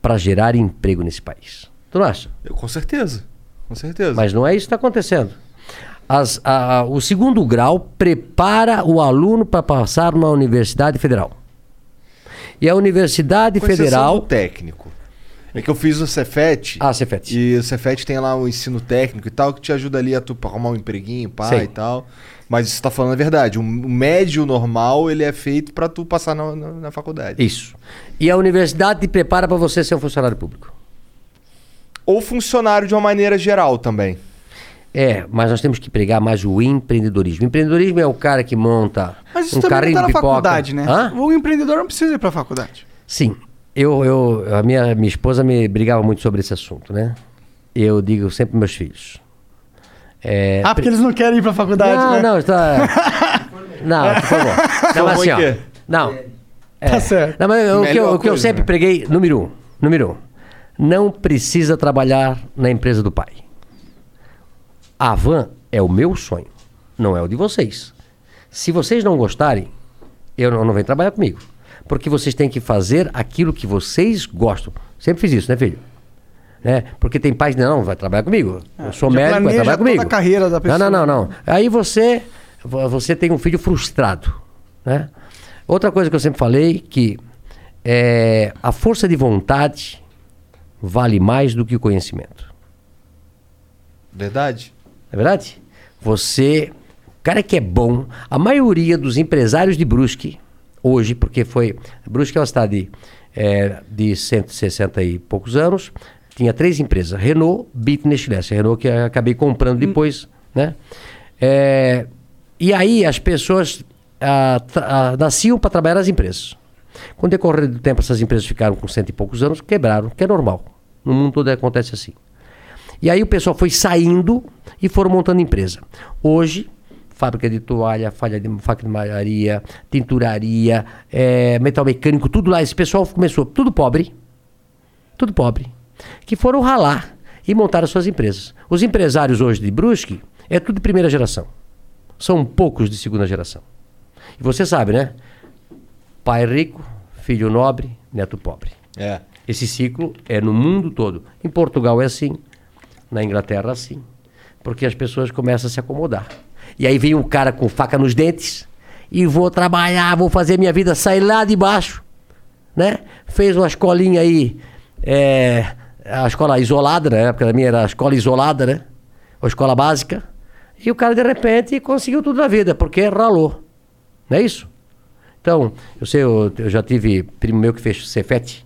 para gerar emprego nesse país. Tu não acha? Eu, com certeza. Com certeza. Mas não é isso que está acontecendo. As- a- a- o segundo grau prepara o aluno para passar numa universidade federal. E a Universidade Com Federal. do técnico. É que eu fiz o Cefet. Ah, Cefet. E o Cefet tem lá o ensino técnico e tal, que te ajuda ali a tu arrumar um empreguinho, pá Sei. e tal. Mas isso tá falando a verdade. O médio normal, ele é feito pra tu passar na, na, na faculdade. Isso. E a universidade te prepara para você ser um funcionário público. Ou funcionário de uma maneira geral também. É, mas nós temos que pregar mais o empreendedorismo. O empreendedorismo é o cara que monta Mas isso um também carrinho não tá de na pipoca. faculdade, né? Hã? O empreendedor não precisa ir pra faculdade. Sim. eu, eu, a minha, minha esposa me brigava muito sobre esse assunto, né? Eu digo sempre para meus filhos. é, Ah, porque eles não querem ir pra faculdade, não, né? não, está. Não, por favor. Não, Formou assim, ó. Não. Tá certo. Não, mas o que, eu, o que eu coisa, sempre né? preguei, número um, número um, não precisa trabalhar na empresa do pai. A van é o meu sonho, não é o de vocês. Se vocês não gostarem, eu não, não venho trabalhar comigo. Porque vocês têm que fazer aquilo que vocês gostam. Sempre fiz isso, né, filho? Né? Porque tem pais que não, vai trabalhar comigo. Eu sou médico, vai trabalhar toda comigo. a carreira da pessoa. Não, não, não, não. Aí você, vo- você tem um filho frustrado, né? Outra coisa que eu sempre falei que é, a força de vontade vale mais do que o conhecimento. Verdade? Não é verdade? Você, o cara que é bom, a maioria dos empresários de Brusque, hoje, porque foi. Brusque é uma cidade é, de 160 e poucos anos, tinha três empresas: Renault, Bit Nestlé. Renault que eu acabei comprando depois, né? É, e aí as pessoas tra- ah, nasciam para trabalhar nas empresas. Com o decorrer do tempo, essas empresas ficaram com cento e poucos anos, quebraram, que é normal. No mundo todo acontece assim. E aí o pessoal foi saindo e foram montando empresa. Hoje, fábrica de toalha, falha de, fábrica de malharia, tinturaria, eh, metal mecânico, tudo lá. Esse pessoal começou, tudo pobre, tudo pobre, que foram ralar e montaram suas empresas. Os empresários hoje de Brusque é tudo de primeira geração. São poucos de segunda geração. E você sabe, né? Pai rico, filho nobre, neto pobre. É. Esse ciclo é no mundo todo. Em Portugal é assim, na Inglaterra assim, porque as pessoas começam a se acomodar. E aí vem um cara com faca nos dentes e vou trabalhar, vou fazer minha vida sair lá de baixo, né? Fez uma escolinha aí, é, a escola isolada, na época da minha era a escola isolada, né? Uma escola básica. E o cara de repente conseguiu tudo na vida, porque ralou. Não é isso? Então, eu sei, eu, eu já tive primo meu que fez Cefete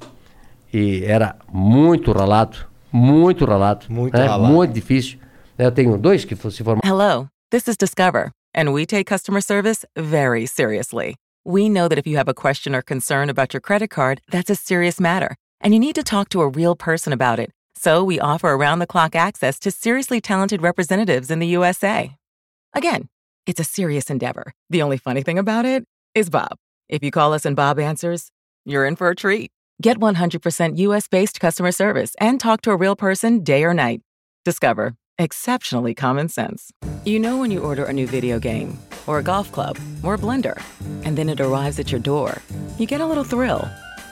e era muito ralado, muito ralado, Muito né? ralado. muito difícil. Eu tenho dois que se formaram. Hello, this is Discover, and we take customer service very seriously. We know that if you have a question or concern about your credit card, that's a serious matter, and you need to talk to a real person about it. So we offer around the clock access to seriously talented representatives in the USA. Again, it's a serious endeavor. The only funny thing about it is Bob. If you call us and Bob answers, you're in for a treat. Get 100% US based customer service and talk to a real person day or night. Discover exceptionally common sense. You know when you order a new video game, or a golf club, or a blender, and then it arrives at your door, you get a little thrill.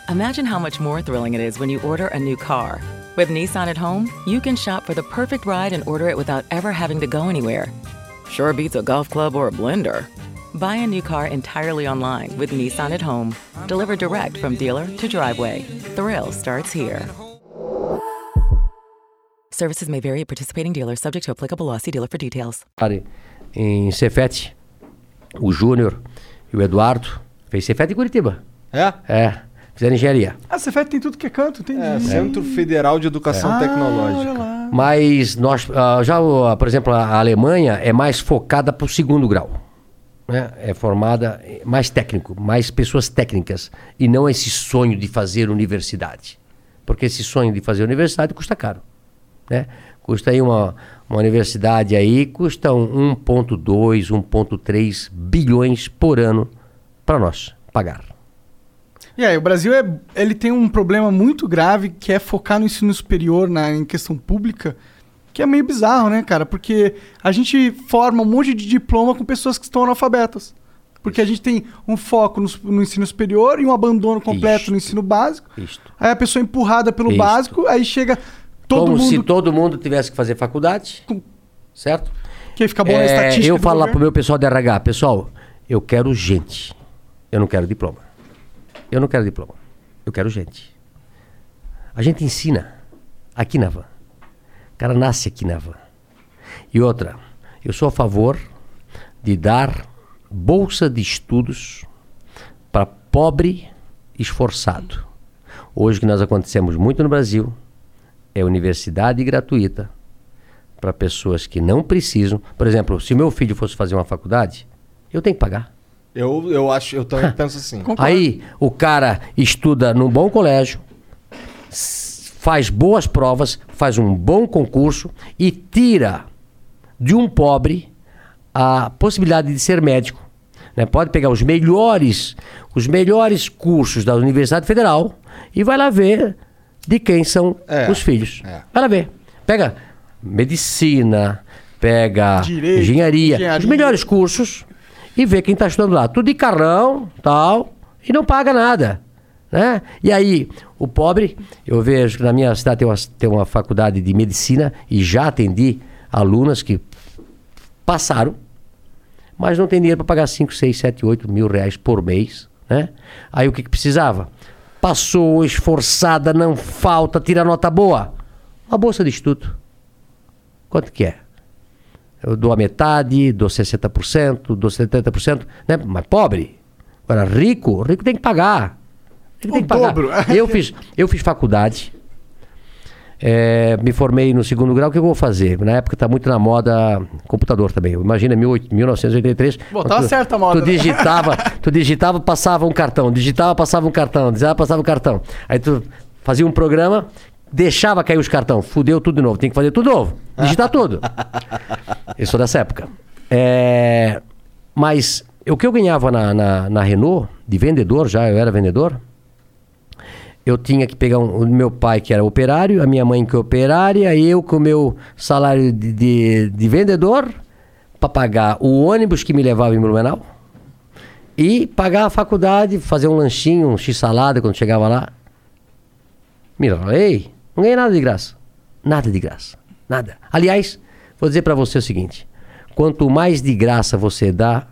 Imagine how much more thrilling it is when you order a new car. With Nissan at home, you can shop for the perfect ride and order it without ever having to go anywhere. Sure beats a golf club or a blender. Buy a new car entirely online with Nissan at home. Delivered direct from dealer to driveway. Thrill starts here. Services may vary at participating dealers, subject to applicable law. See dealer for details. em Cefete, o Júnior e o Eduardo fez Cefete em Curitiba. É? É, fizeram engenharia. Ah, você tem tudo que é canto, tem. É, Centro Federal de Educação Ah, olha Tecnológica. lá. Mas nós, ah, já, o- por exemplo, a Alemanha é mais focada para o segundo grau. Né? É formada mais técnico, mais pessoas técnicas. E não esse sonho de fazer universidade. Porque esse sonho de fazer universidade custa caro. Né? Custa aí uma, uma universidade aí, custa um 1,2, 1,3 bilhões por ano para nós pagar. E aí, o Brasil é, ele tem um problema muito grave que é focar no ensino superior na, em questão pública, que é meio bizarro, né, cara? Porque a gente forma um monte de diploma com pessoas que estão analfabetas. Porque a gente tem um foco no, no ensino superior e um abandono completo Isto. no ensino básico. Isto. Aí a pessoa é empurrada pelo Isto. básico, aí chega todo Como se mundo todo mundo tivesse que fazer faculdade, Com- certo? que fica bom na É, estatística. eu falo pro meu pessoal de RH, pessoal, eu quero gente. Eu não quero diploma. Eu não quero diploma. Eu quero gente. A gente ensina aqui na van. O cara nasce aqui na van. E outra, eu sou a favor de dar bolsa de estudos para pobre esforçado. Hoje que nós acontecemos muito no Brasil é universidade gratuita para pessoas que não precisam. Por exemplo, se meu filho fosse fazer uma faculdade, eu tenho que pagar. Eu, eu acho, eu também penso assim. Concordo. Aí o cara estuda num bom colégio, faz boas provas, faz um bom concurso e tira de um pobre a possibilidade de ser médico. né? Pode pegar os melhores, os melhores cursos da Universidade Federal e vai lá ver de quem são É, os filhos. é. Vai lá ver. Pega medicina, pega Direito, engenharia, engenharia. os melhores cursos e vê quem está estudando lá. Tudo de carrão, tal, e não paga nada. Né? E aí, o pobre, eu vejo que na minha cidade tem uma, tem uma faculdade de medicina e já atendi alunas que passaram, mas não tem dinheiro para pagar 5, 6, 7, 8 mil reais por mês. Né? Aí o que, que precisava? Passou, esforçada, não falta, tira nota boa. Uma bolsa de estudo. Quanto que é? Eu dou a metade, dou 60%, dou 70%, né? Mas pobre. Agora, rico, rico tem que pagar. Tem O que pagar. dobro. Eu fiz, eu fiz faculdade. é, me formei no segundo grau, o que eu vou fazer? Na época está muito na moda computador também. Imagina 18 1983. Bom, quando tava tu- certa a moda, Tu né? digitava, tu digitava, passava um cartão, digitava, passava um cartão, digitava, passava um cartão. Aí tu fazia um programa, deixava cair os cartão, fudeu tudo de novo, tem que fazer tudo novo, digitar tudo. Eu sou dessa época. É, mas o que eu ganhava na, na, na Renault, de vendedor já, eu era vendedor, eu tinha que pegar um- o meu pai, que era operário, a minha mãe, que é operária, eu com o meu salário de, de, de vendedor, para pagar o ônibus que me levava em Blumenau e pagar a faculdade, fazer um lanchinho, um x-salada quando chegava lá. Mira, ei, não ganhei nada de graça. Nada de graça. Nada. Aliás, vou dizer para você o seguinte: quanto mais de graça você dá,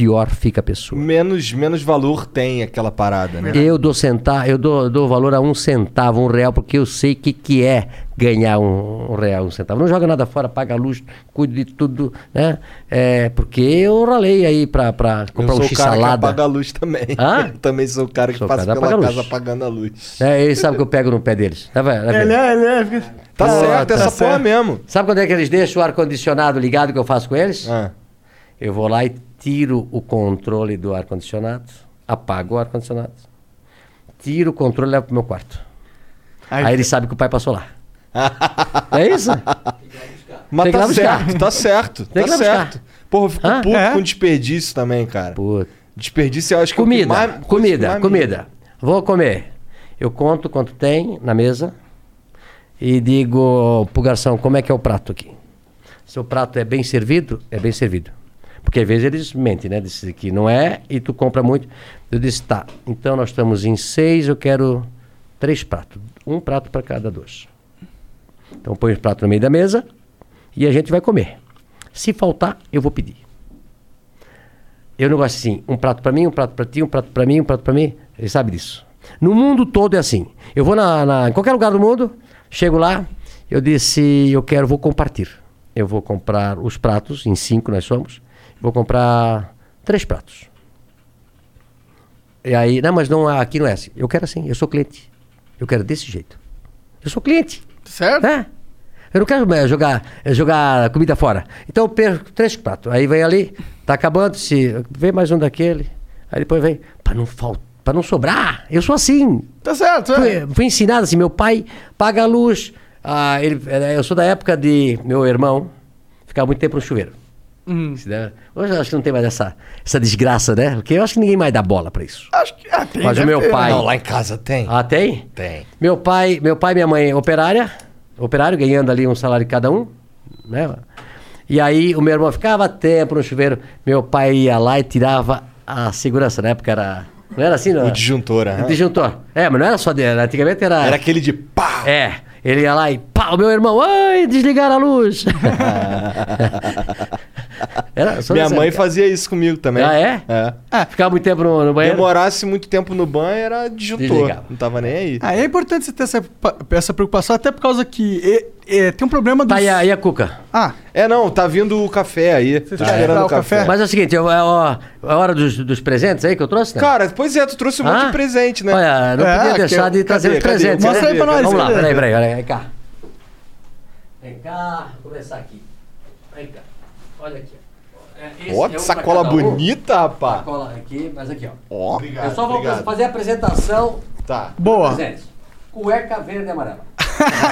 pior fica a pessoa. Menos, menos valor tem aquela parada, né? Eu dou centavo, eu dou, dou valor a um centavo, um real, porque eu sei o que, que é ganhar um, um real, um centavo. Não joga nada fora, paga a luz, cuido de tudo, né? É, porque eu ralei aí pra, pra Eu comprar um sou o cara que x-salada. apaga a luz também. Hã? Eu também sou o cara que Sou passa cara pela casa luz. apagando a luz. É, eles sabem que eu pego no pé deles. Tá vendo? Tá? Ele é, ele é. fica- Tá Pô, certo, tá essa certo. porra mesmo. Sabe quando é que eles deixam o ar-condicionado ligado que eu faço com eles? Ah. Eu vou lá e tiro o controle do ar-condicionado, apago o ar-condicionado, tiro o controle e levo pro meu quarto. Aí- Aí, eles sabem que o pai passou lá. é isso? Mas tá certo, tá certo, Tem tá certo. Porra, eu fico Hã? puto É? com desperdício também, cara. Puta. Desperdício eu acho que é Comida, mais- comida, mais me- comida. Vou comer. Eu conto quanto tem na mesa e digo pro garçom como é que é o prato aqui. Se o prato é bem servido, é bem servido. Porque às vezes eles mentem, né? Dizem que não é e tu compra muito. Eu disse, tá, então nós estamos em seis, eu quero três pratos. Um prato para cada dois. Então põe os pratos no meio da mesa e a gente vai comer. Se faltar, eu vou pedir. Eu não gosto assim, um prato para mim, um prato para ti, um prato para mim, um prato para mim. Ele sabe disso. No mundo todo é assim. Eu vou na, na- em qualquer lugar do mundo, chego lá, eu disse, eu quero, vou compartilhar. Eu vou comprar os pratos, em cinco nós somos, vou comprar três pratos. E aí, não, mas não, aqui não é assim. Eu quero assim, eu sou cliente. Eu quero desse jeito. Eu sou cliente. Certo? É. Eu não quero eh, jogar, eh, jogar comida fora. Então eu perco três pratos. Aí vem ali, tá acabando, se vem mais um daquele. Aí depois vem, para não faltar, para não sobrar. Eu sou assim. Tá certo. é. Fui, fui ensinado assim, meu pai paga a luz. Ah, ele, eh, eu sou da época de meu irmão ficar muito tempo no chuveiro. Hum. Hoje eu acho que não tem mais essa, essa desgraça, né? Porque eu acho que ninguém mais dá bola pra isso. Acho que ah, tem, Mas o deve meu ter, pai- né? Não, lá em casa tem. Ah, tem? Tem. Meu pai, meu pai e minha mãe operária, operário, ganhando ali um salário cada um, né? E aí o meu irmão ficava tempo no chuveiro, meu pai ia lá e tirava a segurança, na época era... Não era assim, não? O disjuntor, aham. O disjuntor. É, mas não era só dele, antigamente era... Era aquele de pá! É, ele ia lá e pá, o meu irmão, ai, desligaram a luz. Era só Minha mãe fazia isso comigo também. Ah, é? É. Ficava muito tempo no, no banheiro. Demorasse muito tempo no banho, era disjuntor. Desligava. Não tava nem aí. Ah, é importante você ter essa, essa preocupação, até por causa que e- e, tem um problema dos... Tá, e a, e a Cuca? Ah, É, não, tá vindo o café aí. Tá quer esperando o café. café? Mas é o seguinte, é, ó, é a hora dos, dos presentes aí que eu trouxe, né? Cara, pois é, tu trouxe um monte Ah? de presente, né? Olha, não É, podia deixar ó. de trazer Cadê? os Cadê? presentes. Mostra né? aí pra nós, Vamos lá, peraí, peraí, peraí, vem cá. Vem cá, vou começar aqui. Vem cá, olha aqui. ó. É, Ó, é que um sacola cada um. bonita, rapaz. Sacola aqui, mas aqui, ó. Ó, eu só vou obrigado. fazer a apresentação Tá. boa. presentes. Cueca verde e amarela.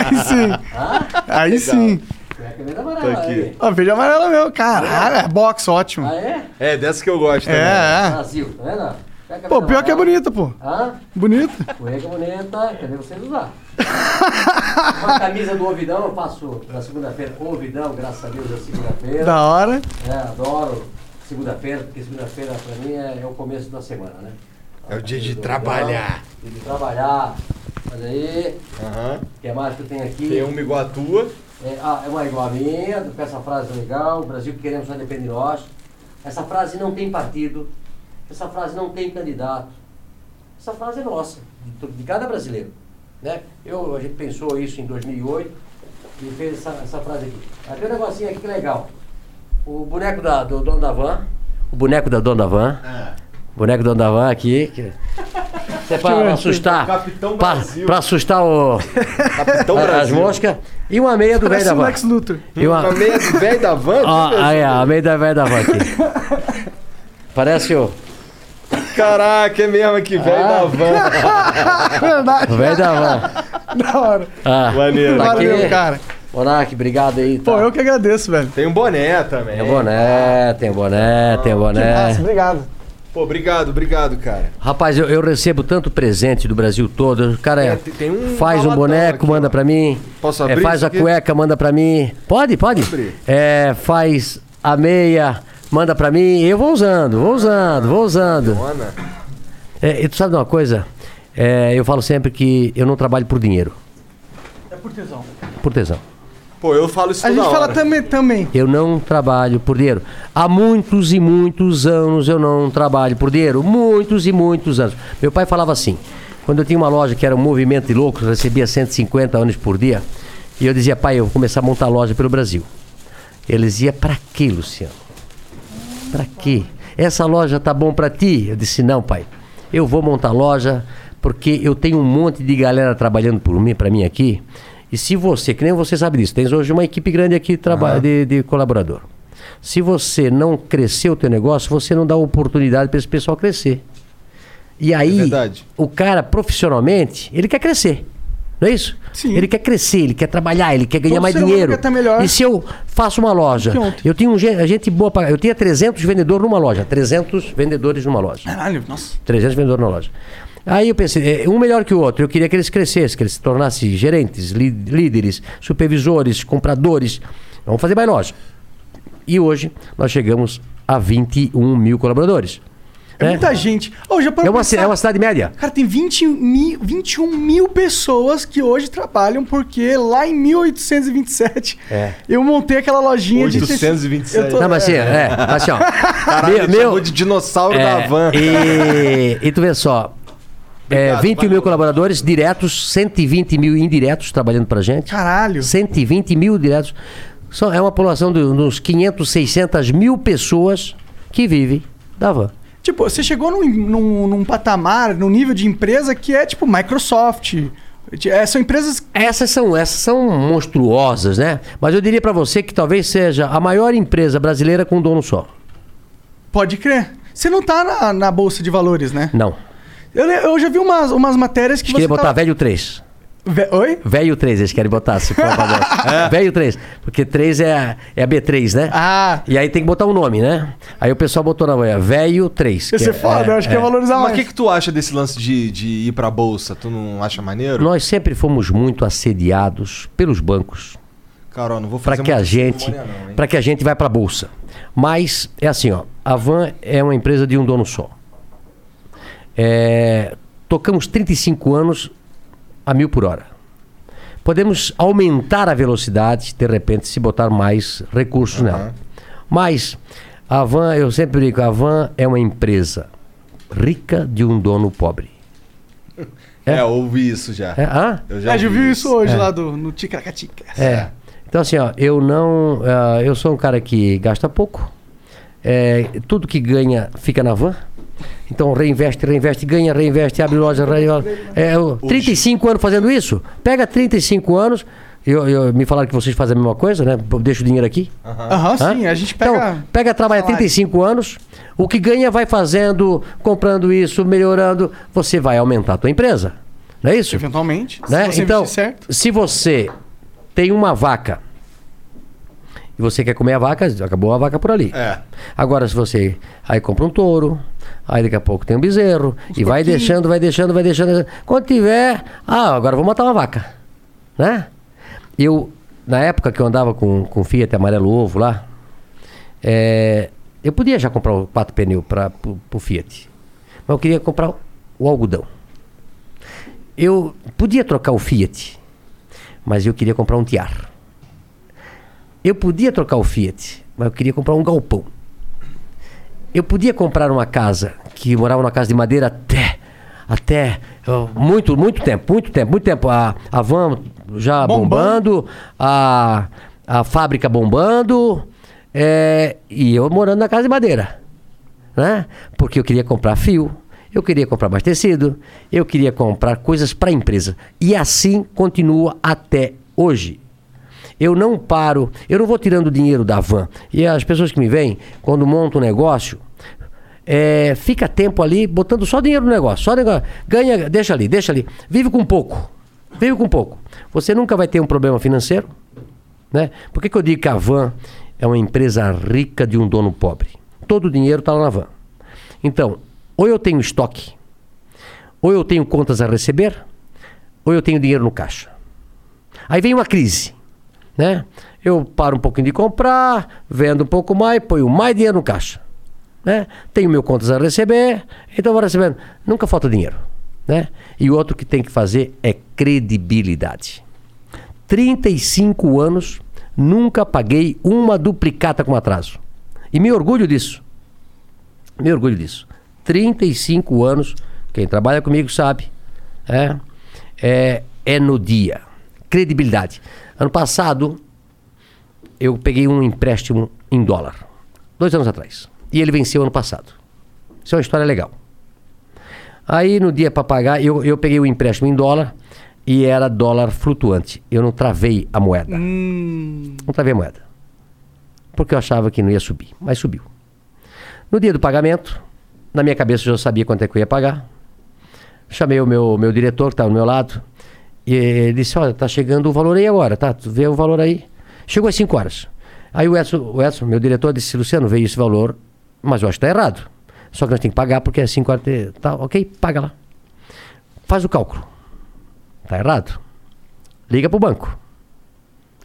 Aí sim. Hã? Aí sim. Cueca verde e amarela. Tá aqui. aí. Ó, verde e amarela meu. Caralho, é box, ótimo. Ah, é? É, dessa que eu gosto também. É, é. Brasil, tá vendo? Cueca Pô, pior que é amarela. bonita, pô. Hã? Bonita. Cueca bonita, cadê vocês usar? Uma camisa do Ouvidão, eu faço na segunda-feira. Ouvidão, graças a Deus, é segunda-feira. Da hora. É, adoro segunda-feira, porque segunda-feira pra mim é, é o começo da semana, né? É o dia de trabalhar. Ouvidão, Dia de trabalhar. Olha aí, Aham. o que mais que eu tenho aqui? Tem uma igual a tua. É, ah, é uma igual a minha, com essa frase legal, o Brasil que queremos só depende de nós. Essa frase não tem partido, essa frase não tem candidato. Essa frase é nossa, de, de cada brasileiro. Né? Eu, a gente pensou isso em 2008 e fez essa, essa frase aqui. Aí tem um negocinho aqui que é legal. O boneco da, do dono da van, o boneco da dona da van, o boneco do dono da van aqui, que, isso é pra assustar, Capitão pra, Brasil. pra assustar o, Capitão a- as moscas, e uma meia do velho Parece da o van. Lex Luthor. E uma, Uma meia do velho da van? Ó, aí, a meia da velha da van aqui. Parece o, Caraca, é mesmo aqui, velho Ah. da van. Verdade. velho da van. Da hora. Ah, Maneiro. tá aqui. Valeu, cara. Monark, obrigado aí. Tá. Pô, eu que agradeço, velho. Tem um boné também. Tem boné, tem boné, tem o Que boné. massa, obrigado. Pô, obrigado, obrigado, cara. Rapaz, eu, eu recebo tanto presente do Brasil todo. O cara é, É, tem- um faz um boneco, aqui, manda pra mim. Posso É, abrir faz isso a aqui? cueca, manda pra mim. Pode, pode. Abrir. É, faz a meia, manda pra mim. Eu vou usando, vou usando, vou usando. É, e tu sabe de uma coisa? É, eu falo sempre que eu não trabalho por dinheiro, É por tesão. por tesão. Pô, eu falo isso A toda gente fala hora. também, também. Eu não trabalho por dinheiro. Há muitos e muitos anos eu não trabalho por dinheiro. Muitos e muitos anos. Meu pai falava assim: quando eu tinha uma loja que era um movimento de loucos, eu recebia 150 anos por dia. E eu dizia, pai, eu vou começar a montar loja pelo Brasil. Ele dizia, pra quê, Luciano? Pra quê? Essa loja tá bom pra ti? Eu disse, não, pai. Eu vou montar loja porque eu tenho um monte de galera trabalhando por mim, pra mim aqui. E se você, que nem você sabe disso, tens hoje uma equipe grande aqui de, traba- de, de colaborador. Se você não crescer o teu negócio, você não dá oportunidade para esse pessoal crescer. E aí, verdade. o cara profissionalmente, ele quer crescer. Não é isso? Sim. Ele quer crescer, ele quer trabalhar, ele quer ganhar Todo mais dinheiro. quer melhor. E se eu faço uma loja, eu tinha um, gen- gente boa pra, eu tinha 300 vendedores numa loja, 300 vendedores numa loja. Caralho, nossa. 300 vendedores na loja. Aí eu pensei, eh, um melhor que o outro. Eu queria que eles crescessem, que eles se tornassem gerentes, líderes, supervisores, compradores. Vamos fazer mais loja. E hoje nós chegamos a 21 mil colaboradores. É né? muita gente. Ô, já parou É uma, pensar? é uma cidade média. Cara, tem 20 mil, 21 mil pessoas que hoje trabalham, porque lá em 1827 É. eu montei aquela lojinha de. 827. Eu tô- Não, mas assim, é, mas assim, ó. Caralho, meu, chamou de dinossauro da é, van. E, e tu vê só. É, Obrigado, 21 mil colaboradores diretos, 120 mil indiretos trabalhando pra gente. Caralho. 120 mil diretos. Só é uma população de uns 500, 600 mil pessoas que vivem da van. Tipo, você chegou num, num, num patamar, num nível de empresa que é tipo Microsoft. É, são empresas. Essas são, essas são monstruosas, né? Mas eu diria pra você que talvez seja a maior empresa brasileira com um dono só. Pode crer. Você não tá na, na Bolsa de Valores, né? Não. Eu, eu já vi umas, umas matérias que Eles queriam você. botar velho 3. Ve- Oi? Velho 3, eles querem botar, se for pra botar. Velho 3. Porque 3 é a, é a B3, né? Ah, E aí tem que botar um nome, né? Aí o pessoal botou na manhã, velho 3. ia ser foda, eu acho que é valorizar Mas o que, que tu acha desse lance de, de ir pra bolsa? Tu não acha maneiro? Nós sempre fomos muito assediados pelos bancos Carol, não vou para fazer que a gente para que a gente vai para bolsa. Mas é assim, ó, a Van é uma empresa de um dono só. É, tocamos 35 anos a mil por hora. Podemos aumentar a velocidade, de repente, se botar mais recursos nela. Mas a Van, eu sempre digo, a Van é uma empresa rica de um dono pobre. É, ouvi isso já. É, ah? Eu Já, viu isso hoje É. lá do, no Ticaracatica. É. Então assim, ó, eu não, ah, eu sou um cara que gasta pouco. É, tudo que ganha fica na van. Então reinveste, reinveste, ganha, reinveste, abre loja, reinveste. É, eu, 35 anos fazendo isso. Pega 35 anos. Eu, eu- me falaram que vocês fazem a mesma coisa, né? Deixa o dinheiro aqui. Aham, sim, a gente pega. Então, pega, trabalha salário. 35 anos, o que ganha vai fazendo, comprando isso, melhorando, você vai aumentar a tua empresa. Não é isso? Eventualmente. Né? Se você então, se você tem uma vaca e você quer comer a vaca, acabou a vaca por ali. É. Agora, se você aí compra um touro, aí daqui a pouco tem um bezerro, e vai deixando, vai deixando, vai deixando. Quando tiver, ah, agora vou matar uma vaca. Né? Eu, na época que eu andava com, com Fiat amarelo ovo lá, é, eu podia já comprar quatro pneus para o Fiat. Mas eu queria comprar o algodão. Eu podia trocar o Fiat, mas eu queria comprar um Tiar. Eu podia trocar o Fiat, mas eu queria comprar um galpão. Eu podia comprar uma casa que morava numa casa de madeira até até muito muito tempo, muito tempo, muito tempo a, a van já bombando, a, a fábrica bombando, é, e eu morando na casa de madeira, né? Porque eu queria comprar fio, eu queria comprar mais tecido, eu queria comprar coisas para a empresa. E assim continua até hoje. Eu não paro, eu não vou tirando dinheiro da van. E as pessoas que me vêm, quando montam um negócio, é, fica tempo ali botando só dinheiro no negócio, só negócio. Ganha, deixa ali, deixa ali. Vive com pouco. Vive com pouco. Você nunca vai ter um problema financeiro. Né? Por que, que eu digo que a van é uma empresa rica de um dono pobre? Todo o dinheiro está lá na van. Então, ou eu tenho estoque, ou eu tenho contas a receber, ou eu tenho dinheiro no caixa. Aí vem uma crise, né? Eu paro um pouquinho de comprar, vendo um pouco mais, ponho mais dinheiro no caixa, né? Tenho meu contas a receber, então vou recebendo. Nunca falta dinheiro, né? E outro que tem que fazer é credibilidade. 35 anos, nunca paguei uma duplicata com atraso. E me orgulho disso. Me orgulho disso. 35 anos, quem trabalha comigo sabe, é, é, é no dia. Credibilidade. Ano passado, eu peguei um empréstimo em dólar, dois anos atrás. E ele venceu ano passado. Isso é uma história legal. Aí no dia para pagar, eu, eu peguei o empréstimo em dólar e era dólar flutuante. Eu não travei a moeda. Não travei a moeda. Porque eu achava que não ia subir, mas subiu. No dia do pagamento, na minha cabeça eu já sabia quanto é que eu ia pagar. Chamei o meu, meu diretor, que estava do meu lado, e ele disse: Olha, tá chegando o valor aí agora, tá? Tu vê o valor aí. Chegou às 5 horas. Aí o Edson, o Edson, meu diretor, disse: Luciano, veio esse valor, mas eu acho que está errado. Só que nós temos que pagar porque é 5 horas. Tá, ok, paga lá. Faz o cálculo. Tá errado. Liga pro banco.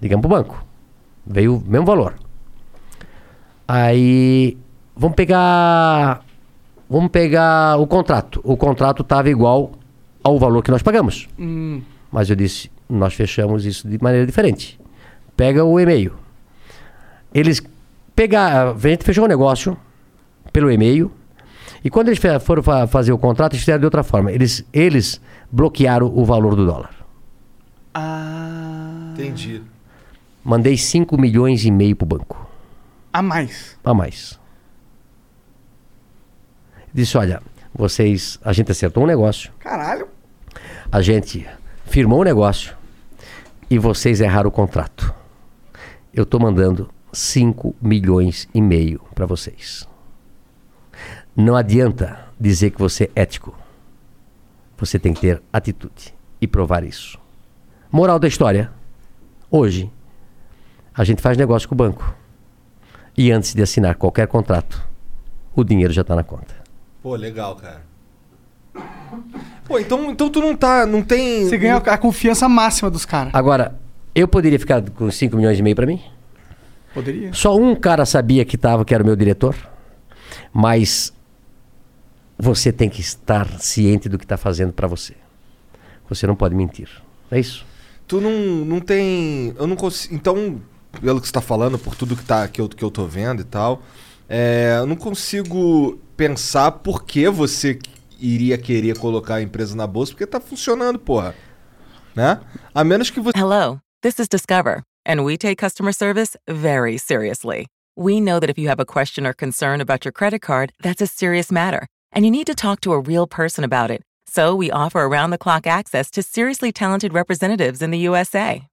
Ligamos pro banco. Veio o mesmo valor. Aí vamos pegar vamos pegar o contrato. O contrato estava igual ao valor que nós pagamos. Mas eu disse, nós fechamos isso de maneira diferente. Pega o e-mail. Eles pegaram, a gente fechou o negócio pelo e-mail. E quando eles foram fa- fazer o contrato, eles fizeram de outra forma. Eles, eles bloquearam o valor do dólar. Ah. Entendi. Mandei 5 milhões e meio pro banco. A mais. a mais. Disse, olha, vocês, a gente acertou um negócio, Caralho. a gente firmou um negócio e vocês erraram o contrato. Eu estou mandando 5 milhões e meio para vocês. Não adianta dizer que você é ético. Você tem que ter atitude e provar isso. Moral da história. Hoje, a gente faz negócio com o banco. E antes de assinar qualquer contrato, o dinheiro já está na conta. Pô, legal, cara. Pô, então, então tu não tá. Não tem. Você ganha a confiança máxima dos caras. Agora, eu poderia ficar com 5 milhões e meio para mim? Poderia. Só um cara sabia que estava, que era o meu diretor. Mas você tem que estar ciente do que está fazendo para você. Você não pode mentir. É isso. Tu não, não tem. Eu não consigo. Então, pelo que você tá falando, por tudo que, tá, que, eu, que eu tô vendo e tal, é, eu não consigo pensar por que você iria querer colocar a empresa na bolsa, porque tá funcionando, porra. Né? A menos que você. Hello, this is Discover, and we take customer service very seriously. We know that if you have a question or concern about your credit card, that's a serious matter, and you need to talk to a real person about it. So we offer around the clock access to seriously talented representatives in the USA.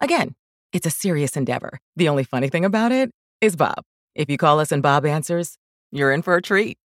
Again, it's a serious endeavor. The only funny thing about it is Bob. If you call us and Bob answers, you're in for a treat.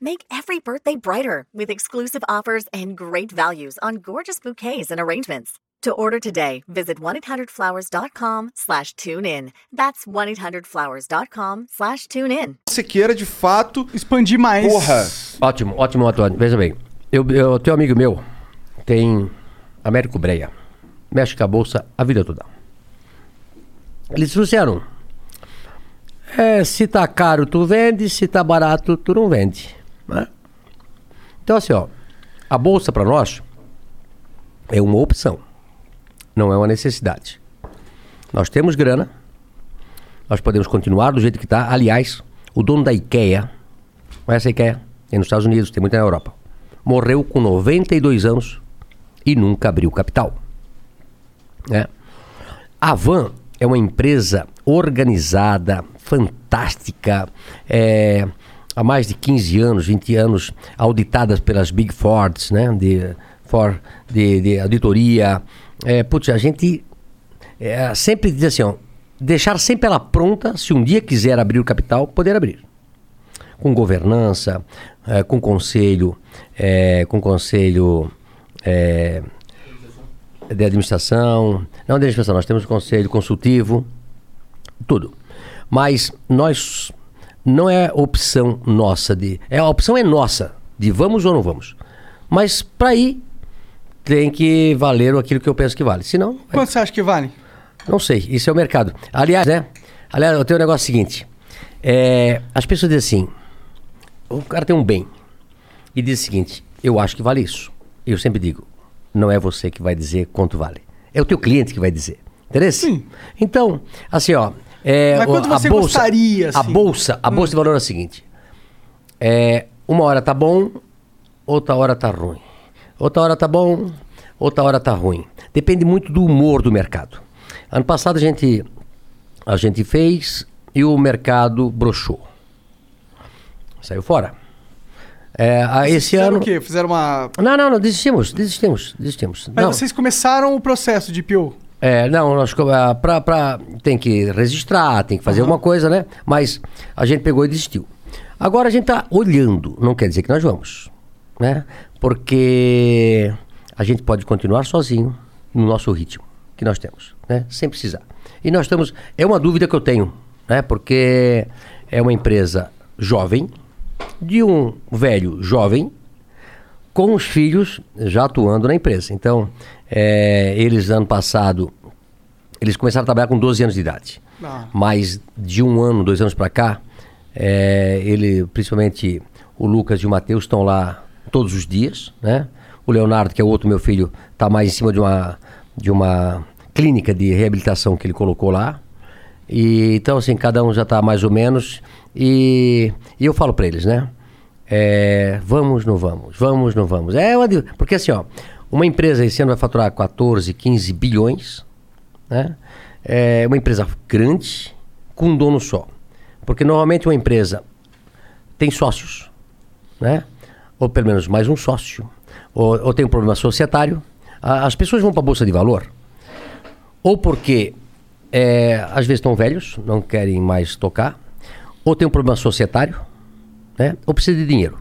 Make every birthday brighter with exclusive offers and great values on gorgeous bouquets and arrangements. To order today, visit 1-800-Flowers.com slash tune in. That's 1-800-Flowers.com slash tune in. Você queira, de fato... Expandir mais. Porra. Ótimo, ótimo, Antônio. Veja bem, eu, eu tenho um amigo meu, tem Américo Breia, mexe com a bolsa a vida toda. Ele disse, Luciano, é, se tá caro tu vende, se tá barato tu não vende. Né? Então assim, ó, a bolsa para nós é uma opção, não é uma necessidade. Nós temos grana, nós podemos continuar do jeito que está. Aliás, o dono da IKEA, conhece a IKEA? Tem nos Estados Unidos, tem muita na Europa. Morreu com 92 anos e nunca abriu capital. né? A Van é uma empresa organizada, fantástica, é, há mais de 15 anos, 20 anos, auditadas pelas Big Fords, né? De, for, de, de auditoria. É, putz, a gente é, sempre diz assim, ó, deixar sempre ela pronta, se um dia quiser abrir o capital, poder abrir. Com governança, é, com conselho, é, com conselho é, de administração, não de administração, nós temos conselho consultivo, tudo. Mas nós não é opção nossa de, é a opção é nossa de vamos ou não vamos. Mas para ir tem que valer aquilo que eu penso que vale. Senão, Quanto você acha que vale? não sei, isso é o mercado. Aliás, né? Aliás, eu tenho um negócio seguinte. É, as pessoas dizem assim: o cara tem um bem e diz o seguinte: eu acho que vale isso. Eu sempre digo: não é você que vai dizer quanto vale. É o teu cliente que vai dizer. Entendeu? Sim. Então, assim, ó. É, Mas quanto a você bolsa, gostaria, A assim? bolsa, a bolsa de valor é o seguinte: é, uma hora tá bom, outra hora tá ruim. Outra hora tá bom, outra hora tá ruim. Depende muito do humor do mercado. Ano passado a gente, a gente fez e o mercado broxou. Saiu fora. É, a- esse Fizeram ano. o quê? Fizeram uma... Não, não, não, desistimos, desistimos, desistimos. Mas não. vocês começaram o processo de IPO. É, não, nós co- ah, pra, pra, tem que registrar, tem que fazer alguma coisa, né? Mas a gente pegou e desistiu. Agora a gente tá olhando, não quer dizer que nós vamos, né? Porque a gente pode continuar sozinho no nosso ritmo que nós temos, né? Sem precisar. E nós estamos, é uma dúvida que eu tenho, né? Porque é uma empresa jovem, de um velho jovem, com os filhos já atuando na empresa. Então, é, eles ano passado, eles começaram a trabalhar com 12 anos de idade. Ah. Mas de um ano, dois anos para cá, é, ele, principalmente o Lucas e o Matheus estão lá todos os dias, né? O Leonardo, que é o outro meu filho, está mais em cima de uma, de uma clínica de reabilitação que ele colocou lá. E, então, assim, cada um já está mais ou menos. E, e eu falo para eles, né? É, vamos, não vamos, vamos, não vamos. É porque assim, ó, uma empresa esse ano vai faturar 14, 15 bilhões, né? É uma empresa grande com um dono só. Porque normalmente uma empresa tem sócios, né? Ou pelo menos mais um sócio. Ou, ou tem um problema societário. As pessoas vão para a Bolsa de Valor ou porque é, às vezes estão velhos, não querem mais tocar, ou tem um problema societário, né? ou precisa de dinheiro.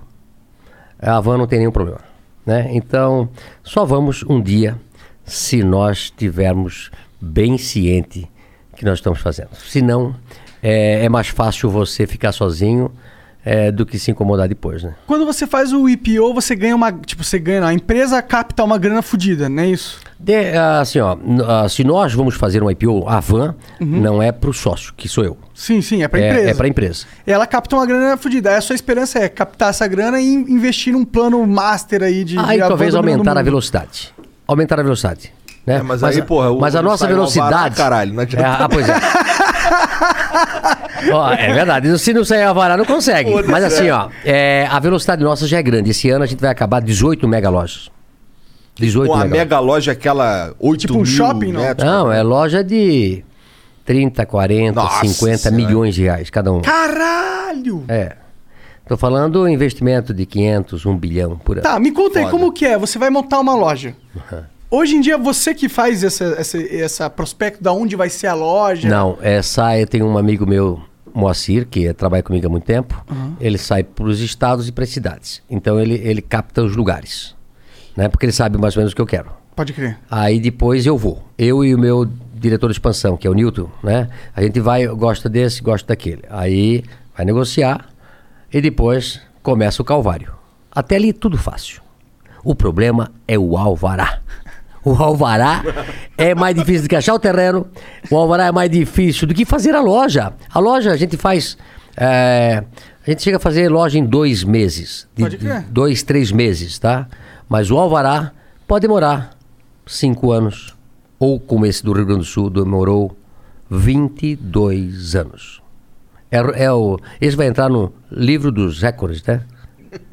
A van não tem nenhum problema. Né? Então, só vamos um dia se nós tivermos bem ciente que nós estamos fazendo. Senão, é, é mais fácil você ficar sozinho é, do que se incomodar depois, né? Quando você faz o IPO, você ganha uma. Tipo, você ganha. A empresa capta uma grana fodida, não é isso? De- assim, ó, ah, se nós vamos fazer um IPO, a van não é para o sócio, que sou eu. Sim, sim, é pra é, empresa. É para empresa. Ela capta uma grana fodida. Aí a sua esperança é captar essa grana e investir num plano master aí de. Aí talvez aumentar a velocidade. Aumentar a velocidade. Né? É, mas aí, a, porra, o- mas a não nossa alvará, velocidade. caralho, não adianta. É, ah, pois é. Ó, é verdade. Se não sair a vara, não consegue. Foda-se, Mas assim, é. ó, é, a velocidade nossa já é grande. Esse ano a gente vai acabar 18 mega lojas. 18 Com a mega mega loja, aquela 8 Tipo um mil shopping, não? metros. Não, é loja de 30, 40, Nossa 50 Senhora. milhões de reais cada um. Caralho! É. Tô falando investimento de 500, 1 bilhão por ano. Tá, me conta aí Foda. como que é. Você vai montar uma loja. Hoje em dia, você que faz essa, essa, essa prospecto da onde vai ser a loja. Não, é, sai, tem um amigo meu, Moacir, que é- trabalha comigo há muito tempo. Ele sai para os estados e para as cidades. Então ele, ele capta os lugares. Né? Porque ele sabe mais ou menos o que eu quero. Pode crer. Aí depois eu vou. Eu e o meu diretor de expansão, que é o Newton, né? A gente vai, gosta desse, gosta daquele. Aí vai negociar e depois começa o calvário. Até ali tudo fácil. O problema é o alvará. O alvará é mais difícil do que achar o terreno. O alvará é mais difícil do que fazer a loja. A loja a gente faz. é, a gente chega a fazer loja em dois meses. De, Pode crer. dois, três meses, tá? Mas o alvará pode demorar cinco anos. Ou como esse do Rio Grande do Sul demorou 22 anos. É, é o, esse vai entrar no livro dos recordes, né?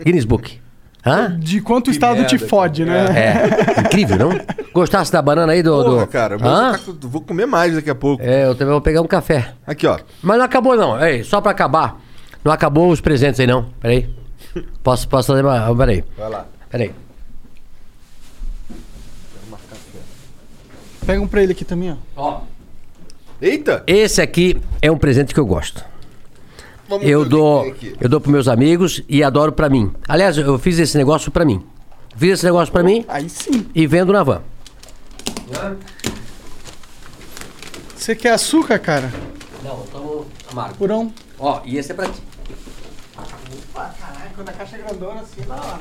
Guinness Book. Hã? De quanto o estado te fode, né? É, incrível, não? Gostasse da banana aí do. Porra, do... cara, vou, Hã? com- vou comer mais daqui a pouco. É, eu também vou pegar um café. Aqui, ó. Mas não acabou, não. Ei, só pra acabar. Não acabou os presentes aí, não. Peraí. Posso, posso fazer uma. Peraí. Vai lá. Peraí. Pega um pra ele aqui também, ó. Eita! Esse aqui é um presente que eu gosto. Vamos Eu dou, eu dou pros meus amigos e adoro pra mim. Aliás, eu fiz esse negócio pra mim. Fiz esse negócio pra mim Aí sim. e vendo na van. Você quer açúcar, cara? Não, estamos amargo. Purão. Ó, e esse é pra ti. Caralho, quando a caixa é grandona assim, da hora.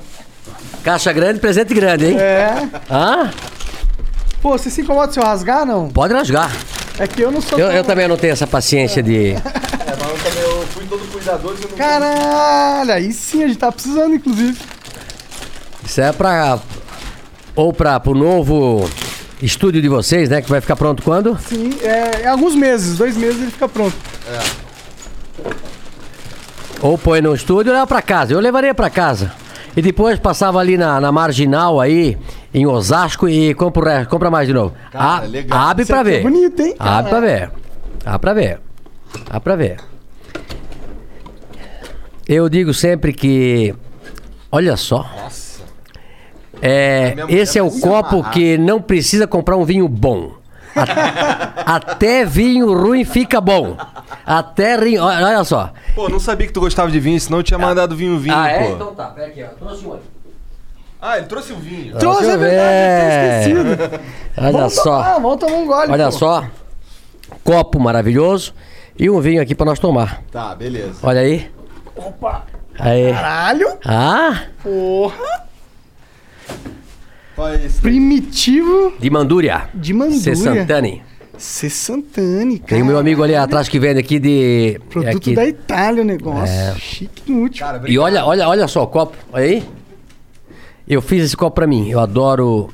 Caixa grande, presente grande, hein? É. Hã? Pô, você se incomoda se eu rasgar, não? Pode rasgar. É que eu não sou Eu, tão- eu também não tenho essa paciência de. É, e eu não Caralho, aí sim, a gente tá precisando, inclusive. Isso é pra. Ou pra, pro novo estúdio de vocês, né? Que vai ficar pronto quando? Sim, é, em alguns meses, dois meses ele fica pronto. Ou põe no estúdio ou leva pra casa. Eu levaria pra casa. E depois passava ali na, na marginal aí, em Osasco, e compra, o resto, compra mais de novo. Cara, A- legal. Abre Isso pra aqui é ver. bonito, hein? Abre pra ver. Abre pra ver. Abre pra ver. Eu digo sempre que. Olha só. É, minha mulher esse é o copo amarrar. que não precisa comprar um vinho bom. Até vinho ruim fica bom. Até vinho. Olha só. Pô, não sabia que tu gostava de vinho, senão eu tinha mandado vinho vinho, ah, é? pô. Então tá, pera aqui, ó. Trouxe um aqui. Ah, ele trouxe o vinho. Trouxe, Deixa é eu verdade, eu tinha esquecido. Olha Vamos só. tomar, vamos tomar um gole, Olha pô. só. Copo maravilhoso. E um vinho aqui pra nós tomar. Tá, beleza. Olha aí. Opa, Aí. caralho, Ah, porra. Qual é esse? Primitivo de Mandúria. de Mandúria. C. Santani. C. Santani, cara. Tem o meu amigo ali atrás que vende aqui de. Produto aqui. da Itália o negócio. É. Chique inútil. Cara, E olha, olha, olha só o copo. Olha aí. Eu fiz esse copo pra mim. Eu adoro,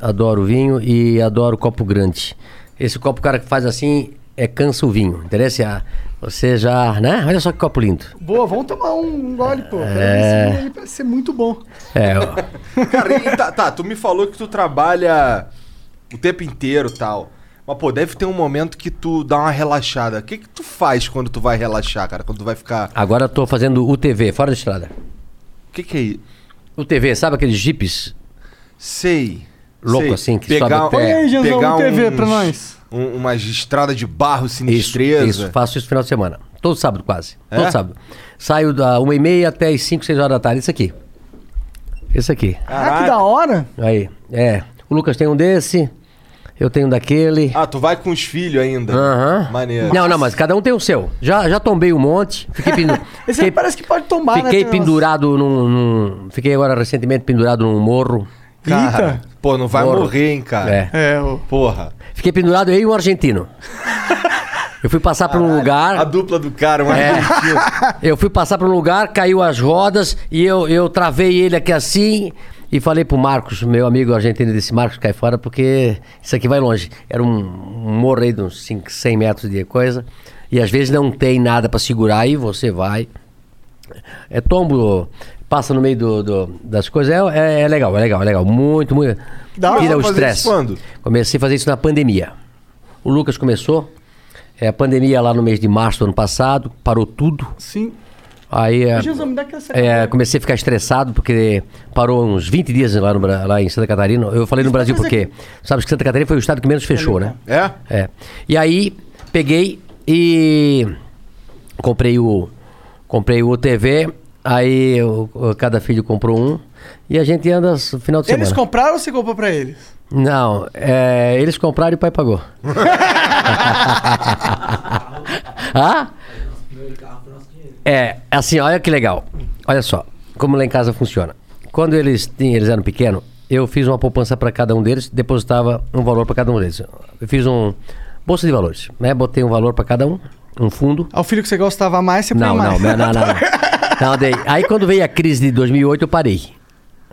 adoro vinho e adoro copo grande. Esse copo, o cara que faz assim, é cansa o vinho. Interessa? Você já, né? Olha só que copo lindo. Boa, vamos tomar um, um gole, pô. É. Esse aí parece ser muito bom. É, ó. Cara, e tá, tá, tu me falou que tu trabalha o tempo inteiro e tal. Mas, pô, deve ter um momento que tu dá uma relaxada. O que que tu faz quando tu vai relaxar, cara? Quando tu vai ficar... Agora eu tô fazendo UTV, fora da estrada. O que que é isso? UTV, sabe aqueles jipes? Sei. Louco sei. assim, que pegar, sobe até- Olha aí, Janzão, pegar um TV uns- pra nós. Um- umas estradas de barro Isso, sinistreza. isso, faço isso no final de semana. Todo sábado quase. É? Todo sábado. Saio da 1 e meia até as 5, 6 horas da tarde. Isso aqui. Esse aqui. Ah, que da hora. Aí, é. O Lucas tem um desse, eu tenho um daquele. Ah, tu vai com os filhos ainda. Aham. Maneiro. Não, não, mas cada um tem o seu. Já, já tombei um monte. Fiquei, pendu... Esse aí fiquei, parece que pode tomar, né? fiquei umas- pendurado num, num- Fiquei agora recentemente pendurado num morro. Cara, Eita. pô, não vai Morro. morrer, hein, cara. É. É, o... Porra. Fiquei pendurado eu e um argentino. Eu fui passar por um lugar. A dupla do cara, uma É. Eu fui passar por um lugar, caiu as rodas e eu, eu travei ele aqui assim e falei pro Marcos, meu amigo argentino, disse: Marcos, cai fora porque isso aqui vai longe. Era um, um morro aí de uns 5, 100 metros de coisa e às vezes não tem nada pra segurar e você vai. É tombo, passa no meio do, do- das coisas. É, é- é legal, é legal, é legal. Muito, muito. Dá Tira o estresse. quando? Comecei a fazer isso na pandemia. O Lucas começou. É, a pandemia lá no mês de março do ano passado, parou tudo. Sim. Aí é, Jesus, me dá é, comecei a ficar estressado porque parou uns 20 dias lá, no lá em Santa Catarina. Eu falei no Brasil porque, sabe que Santa Catarina foi o estado que menos fechou, né? É? É. E aí peguei e comprei o comprei o TV, aí eu- cada filho comprou um e a gente anda no final de Eles semana. compraram ou você comprou pra eles? Não, é, eles compraram e o pai pagou. ah? É, assim, olha que legal. Olha só, como lá em casa funciona. Quando eles, tinham, eles eram pequenos, eu fiz uma poupança para cada um deles, depositava um valor para cada um deles. Eu fiz um bolsa de valores, né? Botei um valor para cada um, um fundo. Ao filho que você gostava mais, você põe Não, não, mais. não, não, não, não. Não. Aí quando veio a crise de 2008, eu parei.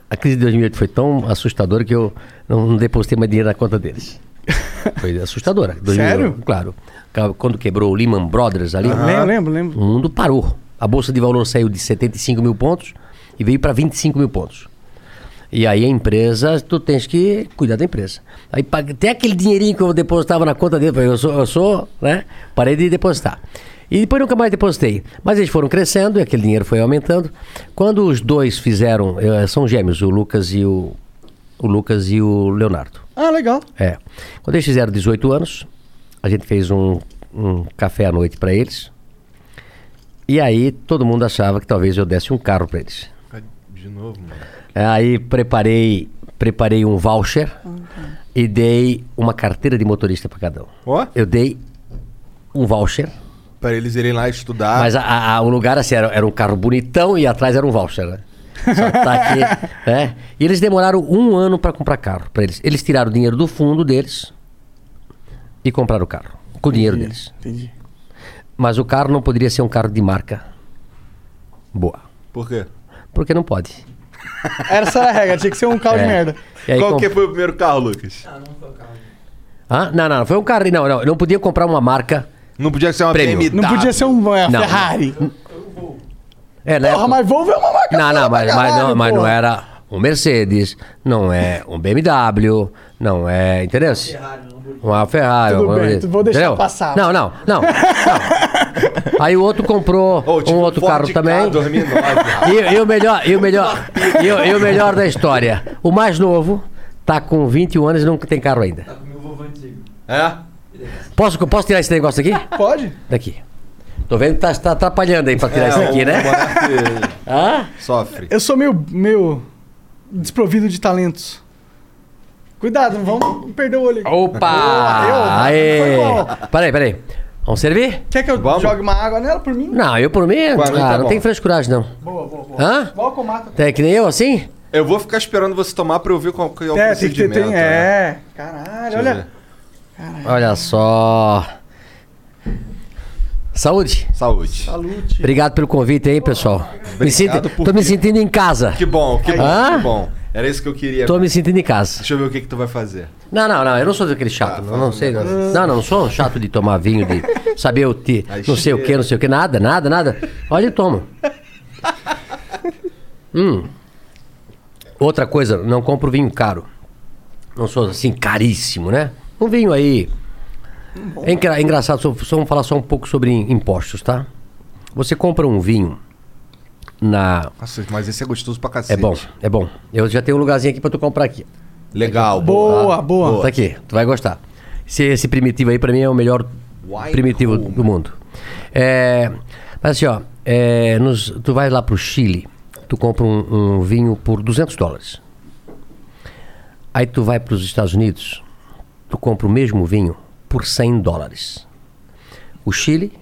A crise de 2008 foi tão assustadora que eu não, depositei mais dinheiro na conta deles. Foi assustadora. 2008, Sério? Claro. Quando quebrou o Lehman Brothers ali, Lembro, lembro, lembro. o mundo parou. A bolsa de valor saiu de 75 mil pontos e veio para 25 mil pontos. E aí a empresa, tu tens que cuidar da empresa. Aí até aquele dinheirinho que eu depositava na conta dele, eu sou, eu sou, né? Parei de depositar. E depois nunca mais depositei. Mas eles foram crescendo e aquele dinheiro foi aumentando. Quando os dois fizeram, eh, são gêmeos, o Lucas e o, o Lucas e o Leonardo. Ah, legal. É. Quando eles fizeram 18 anos, a gente fez um, um café à noite para eles. E aí todo mundo achava que talvez eu desse um carro para eles. De novo, mano. É, Aí preparei, preparei um voucher e dei uma carteira de motorista para cada um. Ó, Eu dei um voucher, pra eles irem lá estudar. mas a- a- a- o lugar assim era, era um carro bonitão e atrás era um voucher, né? Só tá aqui, né? E eles demoraram um ano para comprar carro para eles. Eles tiraram o dinheiro do fundo deles e compraram o carro com o dinheiro deles. Entendi. Mas o carro não poderia ser um carro de marca boa, Por quê? porque não pode. Era essa era a regra, tinha que ser um carro de É. merda. E aí Qual com- que foi o primeiro carro, Lucas? Hã? Não, não, foi um carro. Não, não, não podia comprar uma marca. Não podia ser uma Prêmio. BMW. Não podia ser um é, Não. Ferrari. É, né? Porra, mas Volvo é uma marca Não, não, mas, pra mas, caralho, não, mas não era um Mercedes, não é um BMW, não é. Entendeu? Uma Ferrari. Tudo uma- bem, tu- vou deixar entendeu? passar. Não, não, não. não. Aí o outro comprou Ô, tive um outro Ford carro Ka também. 2009, rapaz. E, e o melhor, e o melhor, e o, e o melhor da história, o mais novo tá com 21 anos e não tem carro ainda. É? Posso, posso tirar esse negócio aqui? Pode? Daqui. Tô vendo que tá, tá atrapalhando aí pra tirar isso aqui, né? Hã? Sofre. Eu sou meio, meio desprovido de talentos. Cuidado, não vamos perder o olho aqui. Opa! eu- Aê! Peraí, peraí. Vamos servir? Quer que eu Vamos? jogue uma água nela por mim? Não, eu por mim. Ah, tá não bom. tem frescuragem, não. Boa, boa, boa. Hã? Igual com mata. Tem que nem eu assim? Eu vou ficar esperando você tomar pra eu ver qual que é o É, tem que ter. procedimento. Tem, né? é. Caralho, Deixa olha. ver. Olha só. Saúde. Saúde. Salute. Obrigado pelo convite aí, pessoal. Me sinto, por tô me sentindo em casa. Que bom, que bom, Hã? que bom. Era isso que eu queria. Tô me sentindo em casa. Deixa eu ver o que, que tu vai fazer. Não, não, não, eu não sou daquele chato, Ah, não, não sei. Não, negócio. não, não sou chato de tomar vinho, de saber o te, Aí não sei o que, não sei o que, nada, nada, nada. Olha e tomo. hum. Outra coisa, não compro vinho caro. Não sou assim caríssimo, né? Um vinho aí. É, engra- é engraçado, só, só vamos falar só um pouco sobre impostos, tá? Você compra um vinho na. Nossa, mas esse é gostoso pra cacete. É bom, é bom. Eu já tenho um lugarzinho aqui pra tu comprar aqui. Legal, Boa, boa. Tá aqui, tu vai gostar. Esse, esse primitivo aí, pra mim, é o melhor Wine primitivo Home. do mundo. É, mas assim, ó, é, nos- tu vai lá pro Chile, tu compra um, um vinho por 200 dólares. Aí tu vai pros Estados Unidos, tu compra o mesmo vinho por 100 dólares. O Chile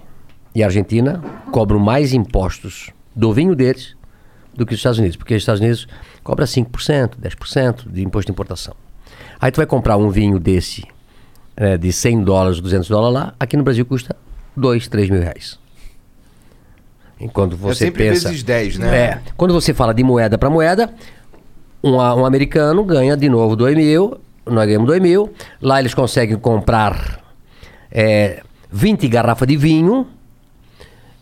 e a Argentina cobram mais impostos do vinho deles do que os Estados Unidos, porque os Estados Unidos cobra 5%, 10% de imposto de importação. Aí tu vai comprar um vinho desse é, de 100 dólares, 200 dólares lá, aqui no Brasil custa 2, 3 mil reais. Enquanto você sempre pensa... vezes 10, né? É, quando você fala de moeda para moeda, um, um americano ganha de novo 2 mil, nós ganhamos 2 mil, lá eles conseguem comprar é, 20 garrafas de vinho,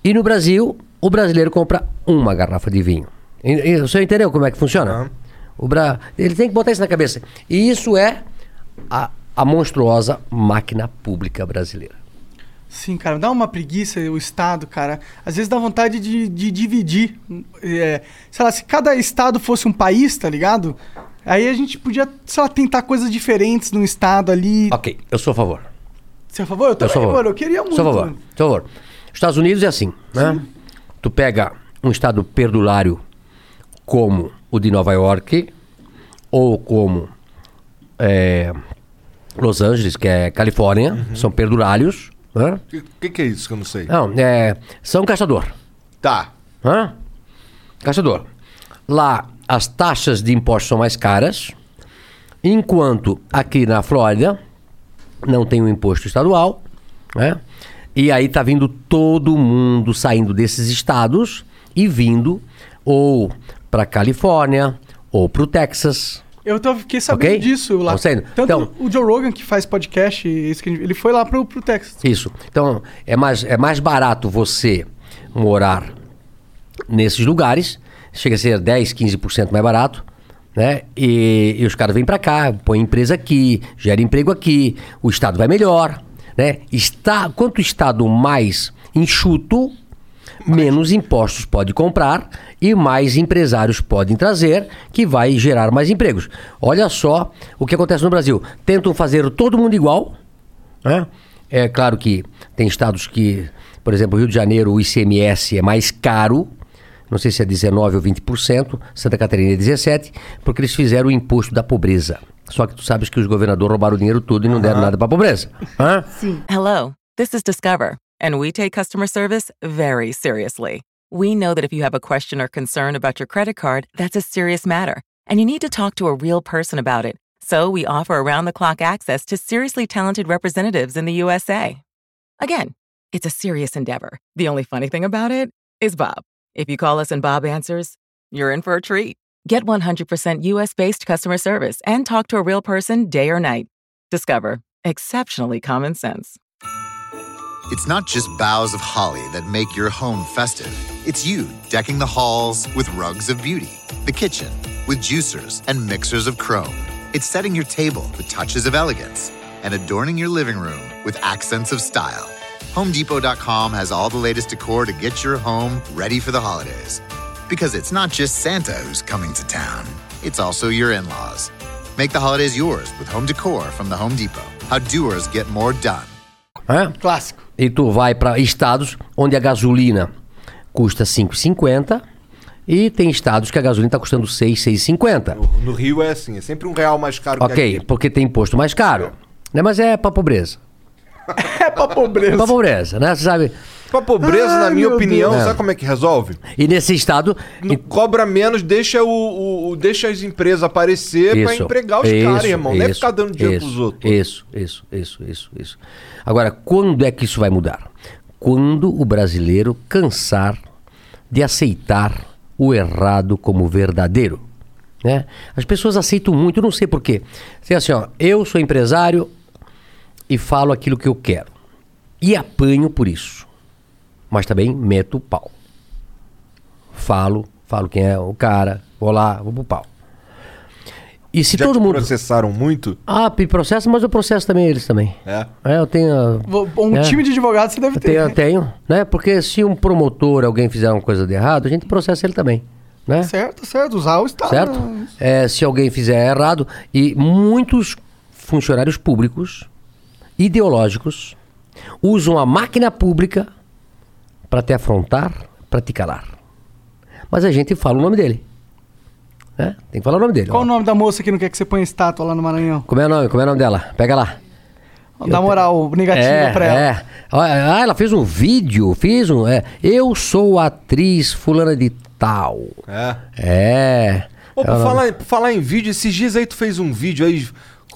e no Brasil, o brasileiro compra uma garrafa de vinho. E- e- O senhor entendeu como é que funciona? Aham. O Bra... Ele tem que botar isso na cabeça. E isso é a, a monstruosa máquina pública brasileira. Sim, cara, dá uma preguiça o Estado, cara. Às vezes dá vontade de, de dividir. É, sei lá, se cada Estado fosse um país, tá ligado? Aí a gente podia, sei lá, tentar coisas diferentes no Estado ali. Ok, eu sou a favor. Você é a favor? Eu Eu também, sou a favor. mano. Eu queria muito. Sou a favor. Sou a favor. Estados Unidos é assim, né? Tu pega um estado perdulário como o de Nova York ou como é, Los Angeles, que é Califórnia, são perdulários, né? O que, que que é isso que eu não sei? Não, é, são caçador. Tá. Hã? Caçador. Lá as taxas de impostos são mais caras, enquanto aqui na Flórida não tem o imposto estadual, né? E aí tá vindo todo mundo saindo desses estados e vindo ou para Califórnia ou para o Texas. Eu tô, fiquei sabendo Ok? disso lá. Tanto Então- o Joe Rogan, que faz podcast, ele foi lá pro, pro Texas. Isso. Então, é mais, é mais barato você morar nesses lugares. Chega a ser 10, 15% mais barato. Né? E, e os caras vêm para cá, põem empresa aqui, gera emprego aqui, o Estado vai melhor. Né? Está, quanto o Estado mais enxuto, menos impostos pode comprar e mais empresários podem trazer, que vai gerar mais empregos. Olha só o que acontece no Brasil. Tentam fazer todo mundo igual, né? É claro que tem estados que, por exemplo, Rio de Janeiro, o ICMS é mais caro, não sei se é 19% ou 20%, Santa Catarina é 17%, porque eles fizeram o imposto da pobreza. Só que tu sabes que os governadores roubaram o dinheiro todo e não deram nada pra pobreza. Hã? Hello, this is Discover, and we take customer service very seriously. We know that if you have a question or concern about your credit card, that's a serious matter, and you need to talk to a real person about it. So we offer around the clock access to seriously talented representatives in the USA. Again, it's a serious endeavor. The only funny thing about it is Bob. If you call us and Bob answers, you're in for a treat. Get 100% US based customer service and talk to a real person day or night. Discover exceptionally common sense. It's not just boughs of holly that make your home festive. It's you decking the halls with rugs of beauty, the kitchen with juicers and mixers of chrome. It's setting your table with touches of elegance and adorning your living room with accents of style. HomeDepot.com has all the latest decor to get your home ready for the holidays. Because it's not just Santa who's coming to town, it's also your in laws. Make the holidays yours with home decor from the Home Depot. How doers get more done. Hã? Clássico. E tu vai para estados onde a gasolina custa 5,50 e tem estados que a gasolina está custando 6, 6,50. No Rio é assim, é sempre um real mais caro que Ok, porque tem imposto mais caro. Né? Mas é pra pobreza. É pra pobreza. Pra pobreza, né? Você sabe? Pra pobreza, Ai, na minha opinião, Deus. sabe como é que resolve? E nesse estado. Não cobra menos, deixa, o, o- deixa as empresas aparecer pra empregar os isso, caras, irmão. Não é isso, ficar dando dinheiro isso, pros outros. Isso, isso, isso, isso, isso. Agora, quando é que isso vai mudar? Quando o brasileiro cansar de aceitar o errado como verdadeiro. Né? As pessoas aceitam muito, eu não sei porquê. Assim, assim, ó, eu sou empresário e falo aquilo que eu quero. E apanho por isso. Mas também meto o pau. Falo, falo quem é o cara, vou lá, vou pro pau. E se Já todo mundo. processaram muito? Ah, me processo, mas eu processo também eles também. É. É, eu tenho. Um É. time de advogados você deve Eu ter. tenho, eu né? tenho, né? Porque se um promotor, alguém fizer uma coisa de errado, a gente processa ele também, né? Certo, certo. Usar o Estado. Certo? É, se alguém fizer errado, e muitos funcionários públicos, ideológicos, usam a máquina pública para te afrontar, para te calar. Mas a gente fala o nome dele. Né? Tem que falar o nome dele. Qual ó. o nome da moça que não quer que você ponha estátua lá no Maranhão? Como é o nome? Como é o nome dela? Pega lá. Dá moral negativa é, pra ela. É. Ah, ela fez um vídeo, fiz um. É, eu sou atriz fulana de tal. É. É. Ô, É por falar, por falar em vídeo, esses dias aí tu fez um vídeo aí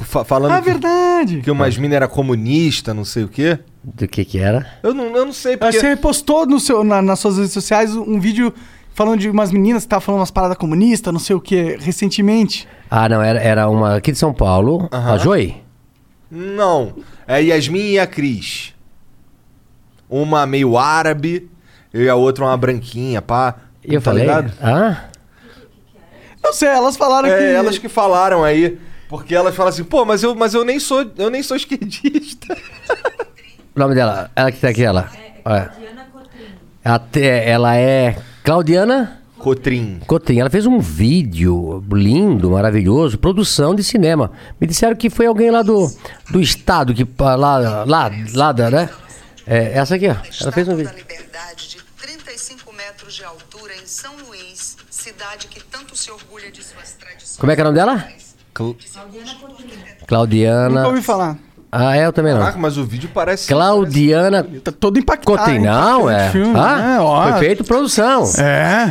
fa- falando Ah, que, verdade. que minas era comunista, não sei o quê. Do que que era? Eu não, eu não sei porque... Você repostou no seu, na- nas suas redes sociais um vídeo falando de umas meninas que estavam falando umas paradas comunistas, não sei o que, recentemente. Ah, não, era, era uma aqui de São Paulo, a Joy. Não. É Yasmin e a Cris. Uma meio árabe e a outra uma branquinha, pá. E eu Tá falei, ligado? ah, Não sei, elas falaram que. É, elas que falaram aí. Porque elas falam assim, pô, mas eu, mas eu nem sou, eu nem sou esquerdista. O nome dela, ela que tá aqui, ela. É. Até, ela é Claudiana Cotrim. Cotrim. Ela fez um vídeo lindo, maravilhoso, produção de cinema. Me disseram que foi alguém lá do, do estado, que pa- lá, lá, lá, da, né? É, essa aqui, ó. Ela fez um vídeo. Liberdade de 35 metros de altura em São Luís, cidade que tanto se orgulha de suas tradições. Como é que é o nome dela? Cl- Claudiana. Nunca ouvi falar. Ah, é, eu também não. Caraca, mas o vídeo parece. Claudiana Tá todo impactado. Cotrim. hein? Não, é. Filme, Ah, né? Ó. foi feito produção. É.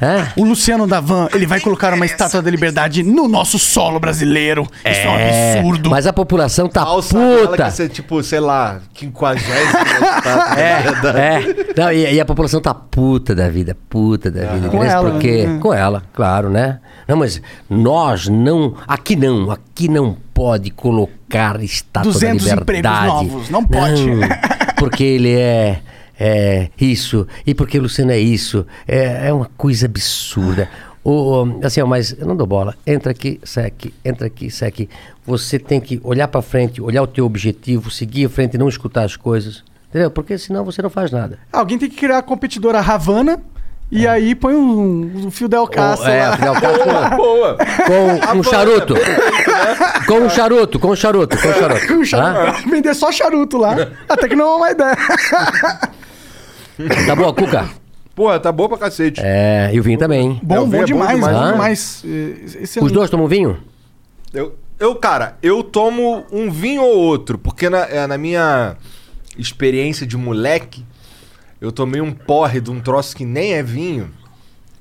É. O Luciano Davan, ele vai colocar uma estátua da liberdade no nosso solo brasileiro. Isso é um É, absurdo. mas a população tá Falsa puta. que ser tipo, sei lá, 50 É, é. Não, e, e a população tá puta da vida, puta da vida. Com Mesmo ela, porque, né? Com ela, claro, né? Não, mas nós não. Aqui não, aqui não pode colocar estátua 200 da empregos liberdade. novos, não pode. porque ele é. É isso, e porque o Luciano é isso. É, é uma coisa absurda. O, assim, ó, mas eu não dou bola. Entra aqui, sai aqui, entra aqui, sai aqui. Você tem que olhar pra frente, olhar o teu objetivo, seguir em frente e não escutar as coisas. Entendeu? Porque senão você não faz nada. Alguém tem que criar a competidora Havana e aí põe um, um fio Del Castro é. Fidel Castro Boa! com um charuto. com um charuto, com um charuto, com um charuto. Com charuto. Vender só charuto lá. Até que não é uma ideia. Tá boa, Cuca? Porra, tá boa pra cacete. É, e o vinho também. Bom, É, o bom vinho é bom demais, demais, bom né? demais. Esse é Os um- dois tomam vinho? Eu, eu, cara, eu tomo um vinho ou outro, porque na, é, na minha experiência de moleque, eu tomei um porre de um troço que nem é vinho,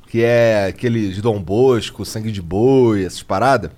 que é aquele de Dom Bosco, sangue de boi, essas paradas.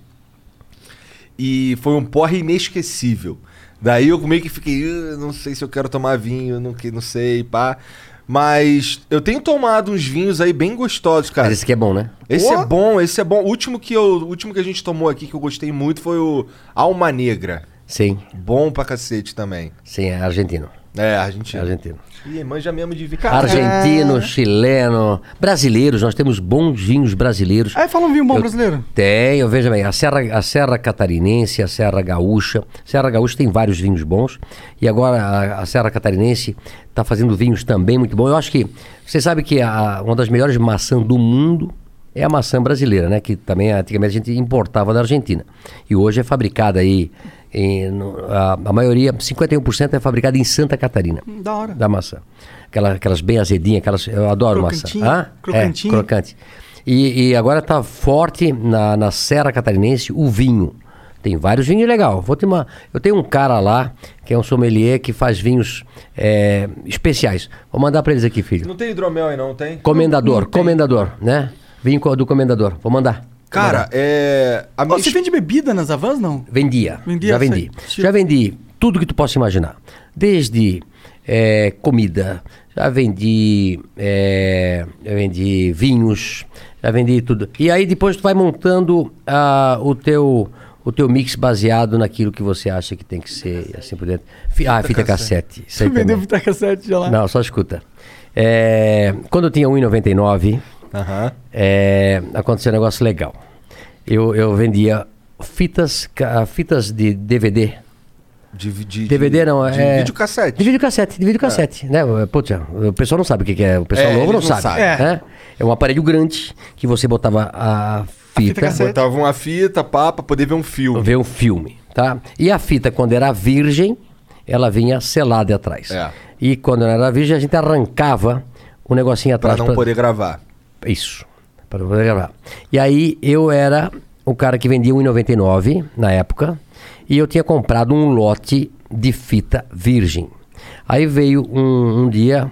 E foi um porre inesquecível. Daí eu meio que fiquei, "Ah, não sei se eu quero tomar vinho, não, não sei, pá. Mas eu tenho tomado uns vinhos aí bem gostosos, cara. Mas esse aqui é bom, né? Esse Pô. é bom, esse é bom. O último que, eu, o último que a gente tomou aqui que eu gostei muito foi o Alma Negra. Sim, Bom pra cacete também. sim, é argentino. É, É argentino. argentino. Ih, manja mesmo de vinho. Argentino, chileno, brasileiros, nós temos bons vinhos brasileiros. Aí fala um vinho bom Eu brasileiro. Tenho, veja bem, a Serra, a Serra Catarinense, a Serra Gaúcha. Serra Gaúcha tem vários vinhos bons. E agora a, a Serra Catarinense está fazendo vinhos também muito bons. Eu acho que. Você sabe que a- uma das melhores maçãs do mundo é a maçã brasileira, né? Que também antigamente a gente importava da Argentina. E hoje é fabricada aí. Em, no- a, a maioria, 51% é fabricada em Santa Catarina. Da hora. Da maçã. Aquela, aquelas bem azedinhas, aquelas. Eu adoro maçã. Crocantinho, Hã? crocantinho. É, crocante. E, e agora tá forte na, na Serra Catarinense o vinho. Tem vários vinhos legal. Vou ter uma, eu tenho um cara lá que é um sommelier que faz vinhos é, especiais. Vou mandar para eles aqui, filho. Não tem hidromel aí não, tem? Comendador, comendador, né? Vinho do comendador. Vou mandar. Cara, é... A minha Você vende bebida nas Havans, não? Vendia. Vendia, já vendi. sei. Já vendi tudo que tu possa imaginar. Desde é, comida, já vendi, é, já vendi vinhos, já vendi tudo. E aí depois tu vai montando ah, o teu o teu mix baseado naquilo que você acha que tem que ser assim por dentro. Ah, fita cassete. Isso aí Vendeu fita cassete já lá. Não, só escuta. É, quando eu tinha 1,99, Aham. é, aconteceu um negócio legal. Eu, eu vendia fitas, fitas de DVD. De, de, DVD de, não, de é. videocassete. De videocassete, de videocassete, né? Putz, o pessoal não sabe o que é. O pessoal É, novo não não sabe. sabem. né? É um aparelho grande que você botava a fita, cassete. Botava uma fita, pá, pra poder ver um filme. ver um filme, tá? E a fita, quando era virgem, ela vinha selada atrás. É. E quando não era virgem, a gente arrancava o negocinho Pra atrás. não poder gravar. Isso, para poder gravar. E aí eu era o cara que vendia 1,99 na época e eu tinha comprado um lote de fita virgem. Aí veio um, um dia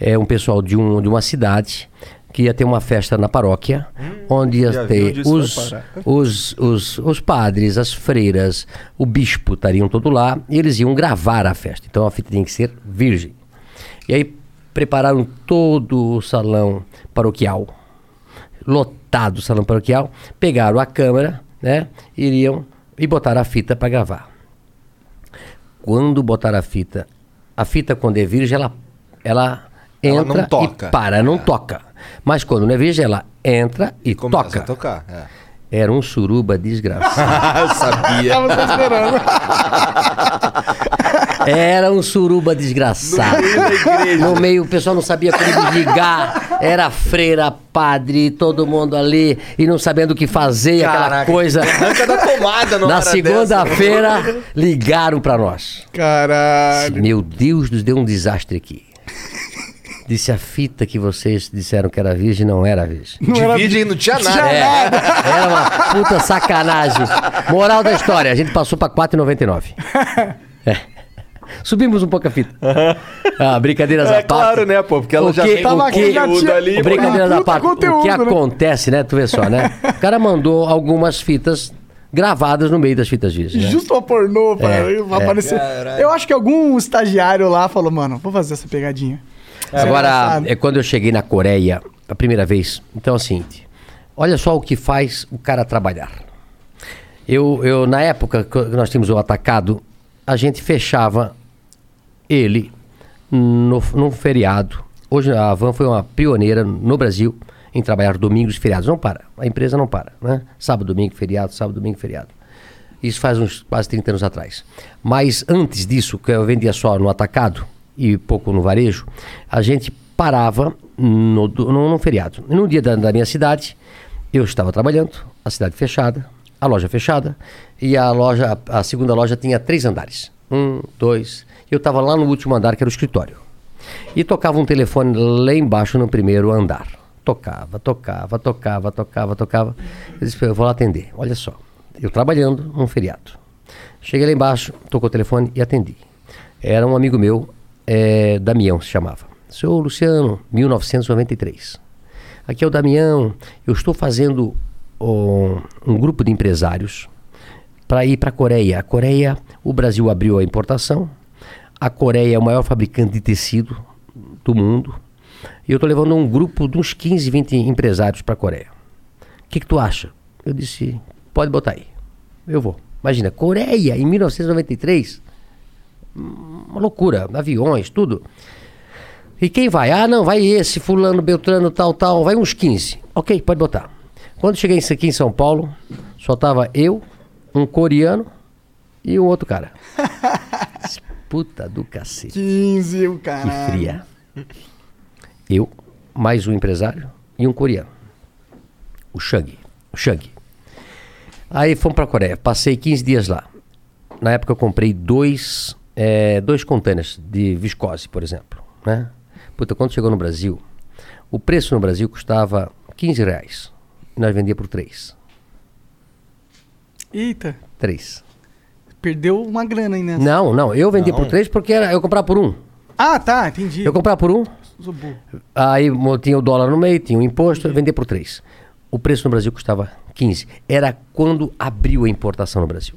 é, um pessoal de, um, de uma cidade que ia ter uma festa na paróquia, onde Hum, já ia onde ter os, os, os, os padres, as freiras, o bispo estariam todos lá e eles iam gravar a festa. Então a fita tinha que ser virgem. E aí prepararam todo o salão paroquial, lotado o salão paroquial, pegaram a câmera, né, iriam e botaram a fita para gravar. Quando botaram a fita, a fita quando é virgem, ela, ela Ela entra não toca. e para, não toca. Mas quando não é virgem, ela entra e Começa toca. a tocar. É. Era um suruba desgraçado. eu sabia. Tava só esperando. Era um suruba desgraçado. No meio. No o pessoal não sabia como desligar. Era freira, padre, todo mundo ali e não sabendo o que fazer, aquela Caraca, coisa. Arranca da tomada numa Na segunda-feira, ligaram pra nós. Caralho. Meu Deus, nos deu um desastre aqui. Disse a fita que vocês disseram que era virgem, não era virgem. Divide e não tinha nada. É, era uma puta sacanagem. Moral da história, a gente passou pra 4,99. É. Subimos um pouco a fita. Ah, brincadeiras É à parte. claro, né, pô? Porque ela O já que- tava o conteúdo tinha- ali. Brincadeiras à Puta parte. O que né? acontece, né? Tu vê só, né? O cara mandou algumas fitas gravadas no meio das fitas virgens. Né? Justo uma pornô pra, É, pra é. aparecer. Eu acho que algum estagiário lá falou, mano, vou fazer essa pegadinha. Agora, engraçado. é quando eu cheguei na Coreia a primeira vez, então é o seguinte, olha só o que faz o cara trabalhar. Eu, eu na época que nós tínhamos o atacado, a gente fechava ele no, num feriado. Hoje a Van foi uma pioneira no Brasil em trabalhar domingos e feriados. Não para, a empresa não para, né? Sábado, domingo, feriado, sábado, domingo, feriado. Isso faz uns quase 30 anos atrás. Mas antes disso, que eu vendia só no atacado e pouco no varejo, a gente parava no, no, no feriado. No dia da, da minha cidade, eu estava trabalhando, a cidade fechada, a loja fechada, e a loja, a segunda loja tinha três andares. Um, dois. Eu estava lá no último andar, que era o escritório. E tocava um telefone lá embaixo no primeiro andar. Tocava, tocava, tocava, tocava, tocava. Eu disse, eu vou lá atender. Olha só, eu trabalhando num feriado. Cheguei lá embaixo, tocou o telefone e atendi. Era um amigo meu, é, Damião se chamava. Seu Luciano, 1993. Aqui é o Damião, eu estou fazendo ó, um grupo de empresários para ir para a Coreia. A Coreia, o Brasil abriu a importação. A Coreia é o maior fabricante de tecido do mundo. E eu estou levando um grupo de uns 15, 20 empresários para a Coreia. O que, que tu acha? Eu disse, pode botar aí. Eu vou. Imagina, Coreia em 1993. Hum, Uma loucura, aviões, tudo. E quem vai? Ah, não, vai esse, fulano, beltrano, tal, tal. Vai uns 15. Ok, pode botar. Quando cheguei aqui em São Paulo, só tava eu, um coreano e um outro cara. Puta do cacete. 15, o Que cara. fria. Eu, mais um empresário e um coreano. O Shang. O Shang. Aí fomos pra Coreia. Passei 15 dias lá. Na época eu comprei dois, eh, dois containers de viscose, por exemplo. Né? Puta, quando chegou no Brasil, o preço no Brasil custava 15 reais. E nós vendíamos por 3. Eita, 3. Perdeu uma grana aí nessa. Não, não. Eu vendi por 3 porque era, eu comprava por um. Ah, tá, entendi. Eu comprava por um, burro. Aí mo- tinha o dólar no meio, tinha o imposto, eu vendia por 3. O preço no Brasil custava 15. Era quando abriu a importação no Brasil.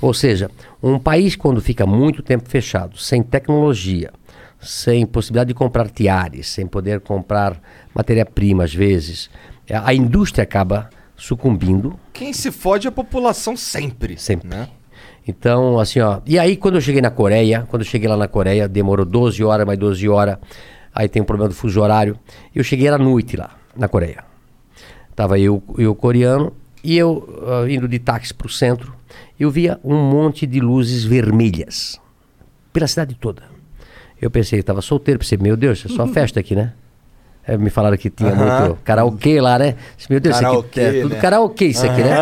Ou seja, um país quando fica muito tempo fechado, sem tecnologia, sem possibilidade de comprar tiares, sem poder comprar matéria-prima às vezes, a a indústria acaba sucumbindo Quem se fode é a população sempre. Sempre. Né? Então, assim, ó. E aí, quando eu cheguei na Coreia, quando eu cheguei lá na Coreia, demorou 12 horas, mais 12 horas. Aí tem um problema do fuso horário. Eu cheguei à noite lá, na Coreia. Tava eu e o coreano, e eu ah, indo de táxi pro centro, eu via um monte de luzes vermelhas pela cidade toda. Eu pensei, eu tava solteiro, pensei, meu Deus, é só festa aqui, né? É, me falaram que tinha muito karaokê lá, né? Meu Deus, isso aqui Karaokê, é tudo né? karaokê isso aqui, né?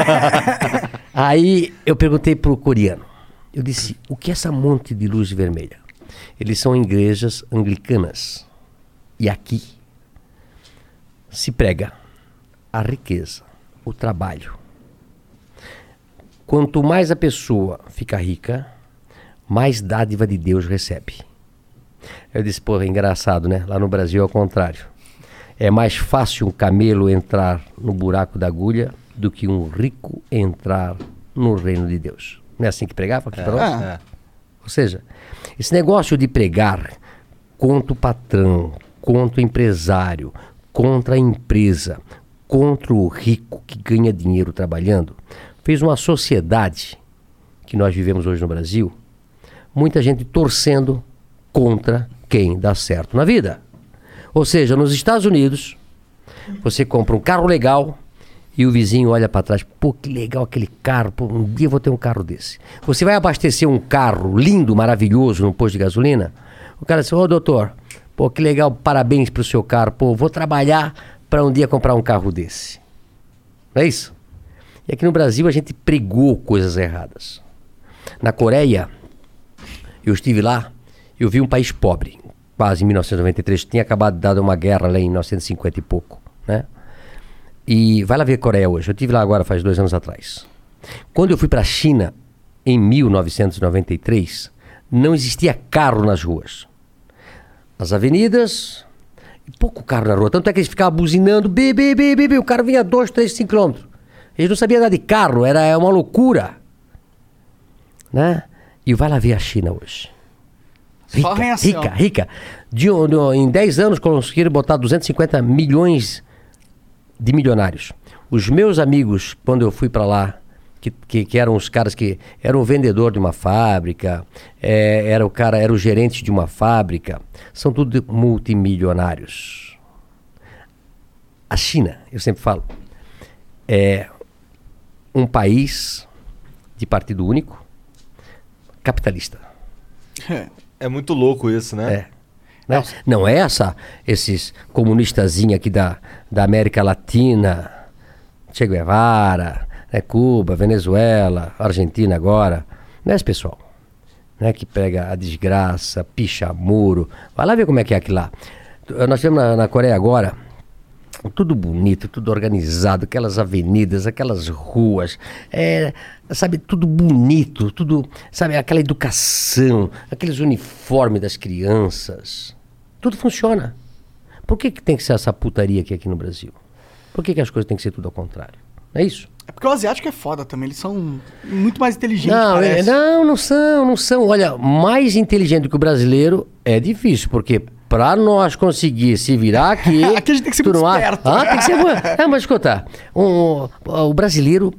Aí eu perguntei pro coreano. Eu disse, o que é essa monte de luz vermelha? Eles são igrejas anglicanas. E aqui se prega a riqueza, o trabalho. Quanto mais a pessoa fica rica, mais dádiva de Deus recebe. Eu disse, pô, é engraçado, né? Lá no Brasil é o contrário. É mais fácil um camelo entrar no buraco da agulha do que um rico entrar no reino de Deus. Não é assim que pregava para nós? É. Ou seja, esse negócio de pregar contra o patrão, contra o empresário, contra a empresa, contra o rico que ganha dinheiro trabalhando, fez uma sociedade que nós vivemos hoje no Brasil, muita gente torcendo contra quem dá certo na vida. Ou seja, nos Estados Unidos, você compra um carro legal e o vizinho olha para trás, pô, que legal aquele carro, pô, um dia eu vou ter um carro desse. Você vai abastecer um carro lindo, maravilhoso no posto de gasolina, o cara diz, ô doutor, pô, que legal, parabéns pro seu carro, pô, vou trabalhar para um dia comprar um carro desse. Não é isso? E aqui no Brasil a gente pregou coisas erradas. Na Coreia, eu estive lá, eu vi um país pobre, quase em 1993, tinha acabado de dar uma guerra lá em 1950 e pouco, né? E vai lá ver Coreia hoje. Eu estive lá agora faz dois anos atrás. Quando eu fui para a China em 1993, não existia carro nas ruas. As avenidas, pouco carro na rua. Tanto é que eles ficavam buzinando, bi, bi, bi. O cara vinha 2, 3, 5 quilômetros. Eles não sabiam nada de carro, era uma loucura. Né? E vai lá ver a China hoje. Rica, arranha-céu. rica, rica. De, de- em 10 anos conseguiram botar 250 milhões de milionários. Os meus amigos, quando eu fui para lá, que, que, que eram os caras que eram o vendedor de uma fábrica, é, era o cara, era o gerente de uma fábrica, são tudo multimilionários. A China, eu sempre falo, é um país de partido único, capitalista. É muito louco isso, né? É. Né? Não é essa, esses comunistazinhos aqui da, da América Latina, Che Guevara, né? Cuba, Venezuela, Argentina agora. Não é esse pessoal. Né? Que pega a desgraça, picha muro. Vai lá ver como é que é aqui lá. Nós temos na, na Coreia agora tudo bonito, tudo organizado, aquelas avenidas, aquelas ruas, é, sabe, tudo bonito, tudo, sabe, aquela educação, aqueles uniformes das crianças, tudo funciona. Por que, que tem que ser essa putaria aqui, aqui no Brasil? Por que, que as coisas têm que ser tudo ao contrário? É isso? É porque o asiático é foda também. Eles são muito mais inteligentes, Não, é- não, não são, não são. Olha, mais inteligente que o brasileiro é difícil, porque pra nós conseguir se virar aqui. Aqui a gente tem que ser muito esperto. Ah, tem que ser. É, mas escuta, o, o brasileiro.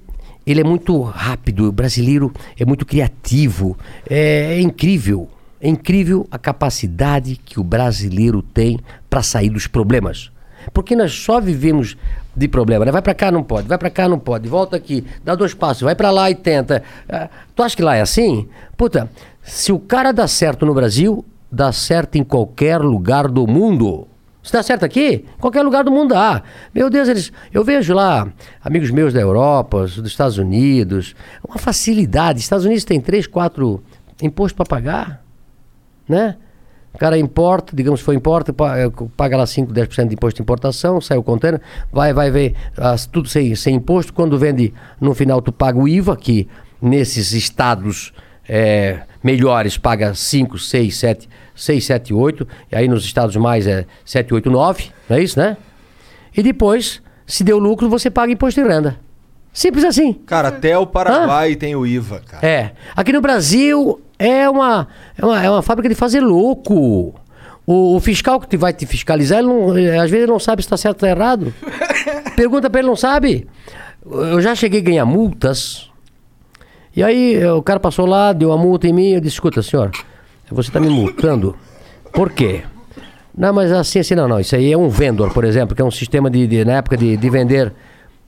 Ele é muito rápido, o brasileiro é muito criativo, é, é incrível. É incrível a capacidade que o brasileiro tem para sair dos problemas. Porque nós só vivemos de problema, né? Vai pra cá, não pode, vai pra cá, não pode, volta aqui, dá dois passos, vai pra lá e tenta. Ah, tu acha que lá é assim? Puta, se o cara dá certo no Brasil, dá certo em qualquer lugar do mundo. Se dá certo aqui, qualquer lugar do mundo dá. Meu Deus, eles, eu vejo lá amigos meus da Europa, dos Estados Unidos, uma facilidade. Estados Unidos tem três, quatro impostos para pagar, né? O cara importa, digamos foi importa, eh, paga lá 5, 10% de imposto de importação, sai o container, vai, vai ver as- tudo sem, sem imposto. Quando vende, no final tu paga o IVA, que nesses estados eh, melhores paga 5, 6, 7, 6, 7, 8, e aí nos estados mais é 7, 8, 9, não é isso, né? E depois, se deu lucro, você paga imposto de renda. Simples assim. Cara, até o Paraguai tem o IVA, cara. É. Aqui no Brasil é uma, é uma, é uma fábrica de fazer louco. O, o fiscal que te vai te fiscalizar, ele não- ele, às vezes ele não sabe se está certo ou tá errado. Pergunta para ele, não sabe. Eu já cheguei a ganhar multas. E aí eh, o cara passou lá, deu a multa em mim, eu disse, escuta, senhor, você está me multando. Por quê? Não, mas assim, assim, não, não. Isso aí é um vendor, por exemplo, que é um sistema de, de- na época de, de vender,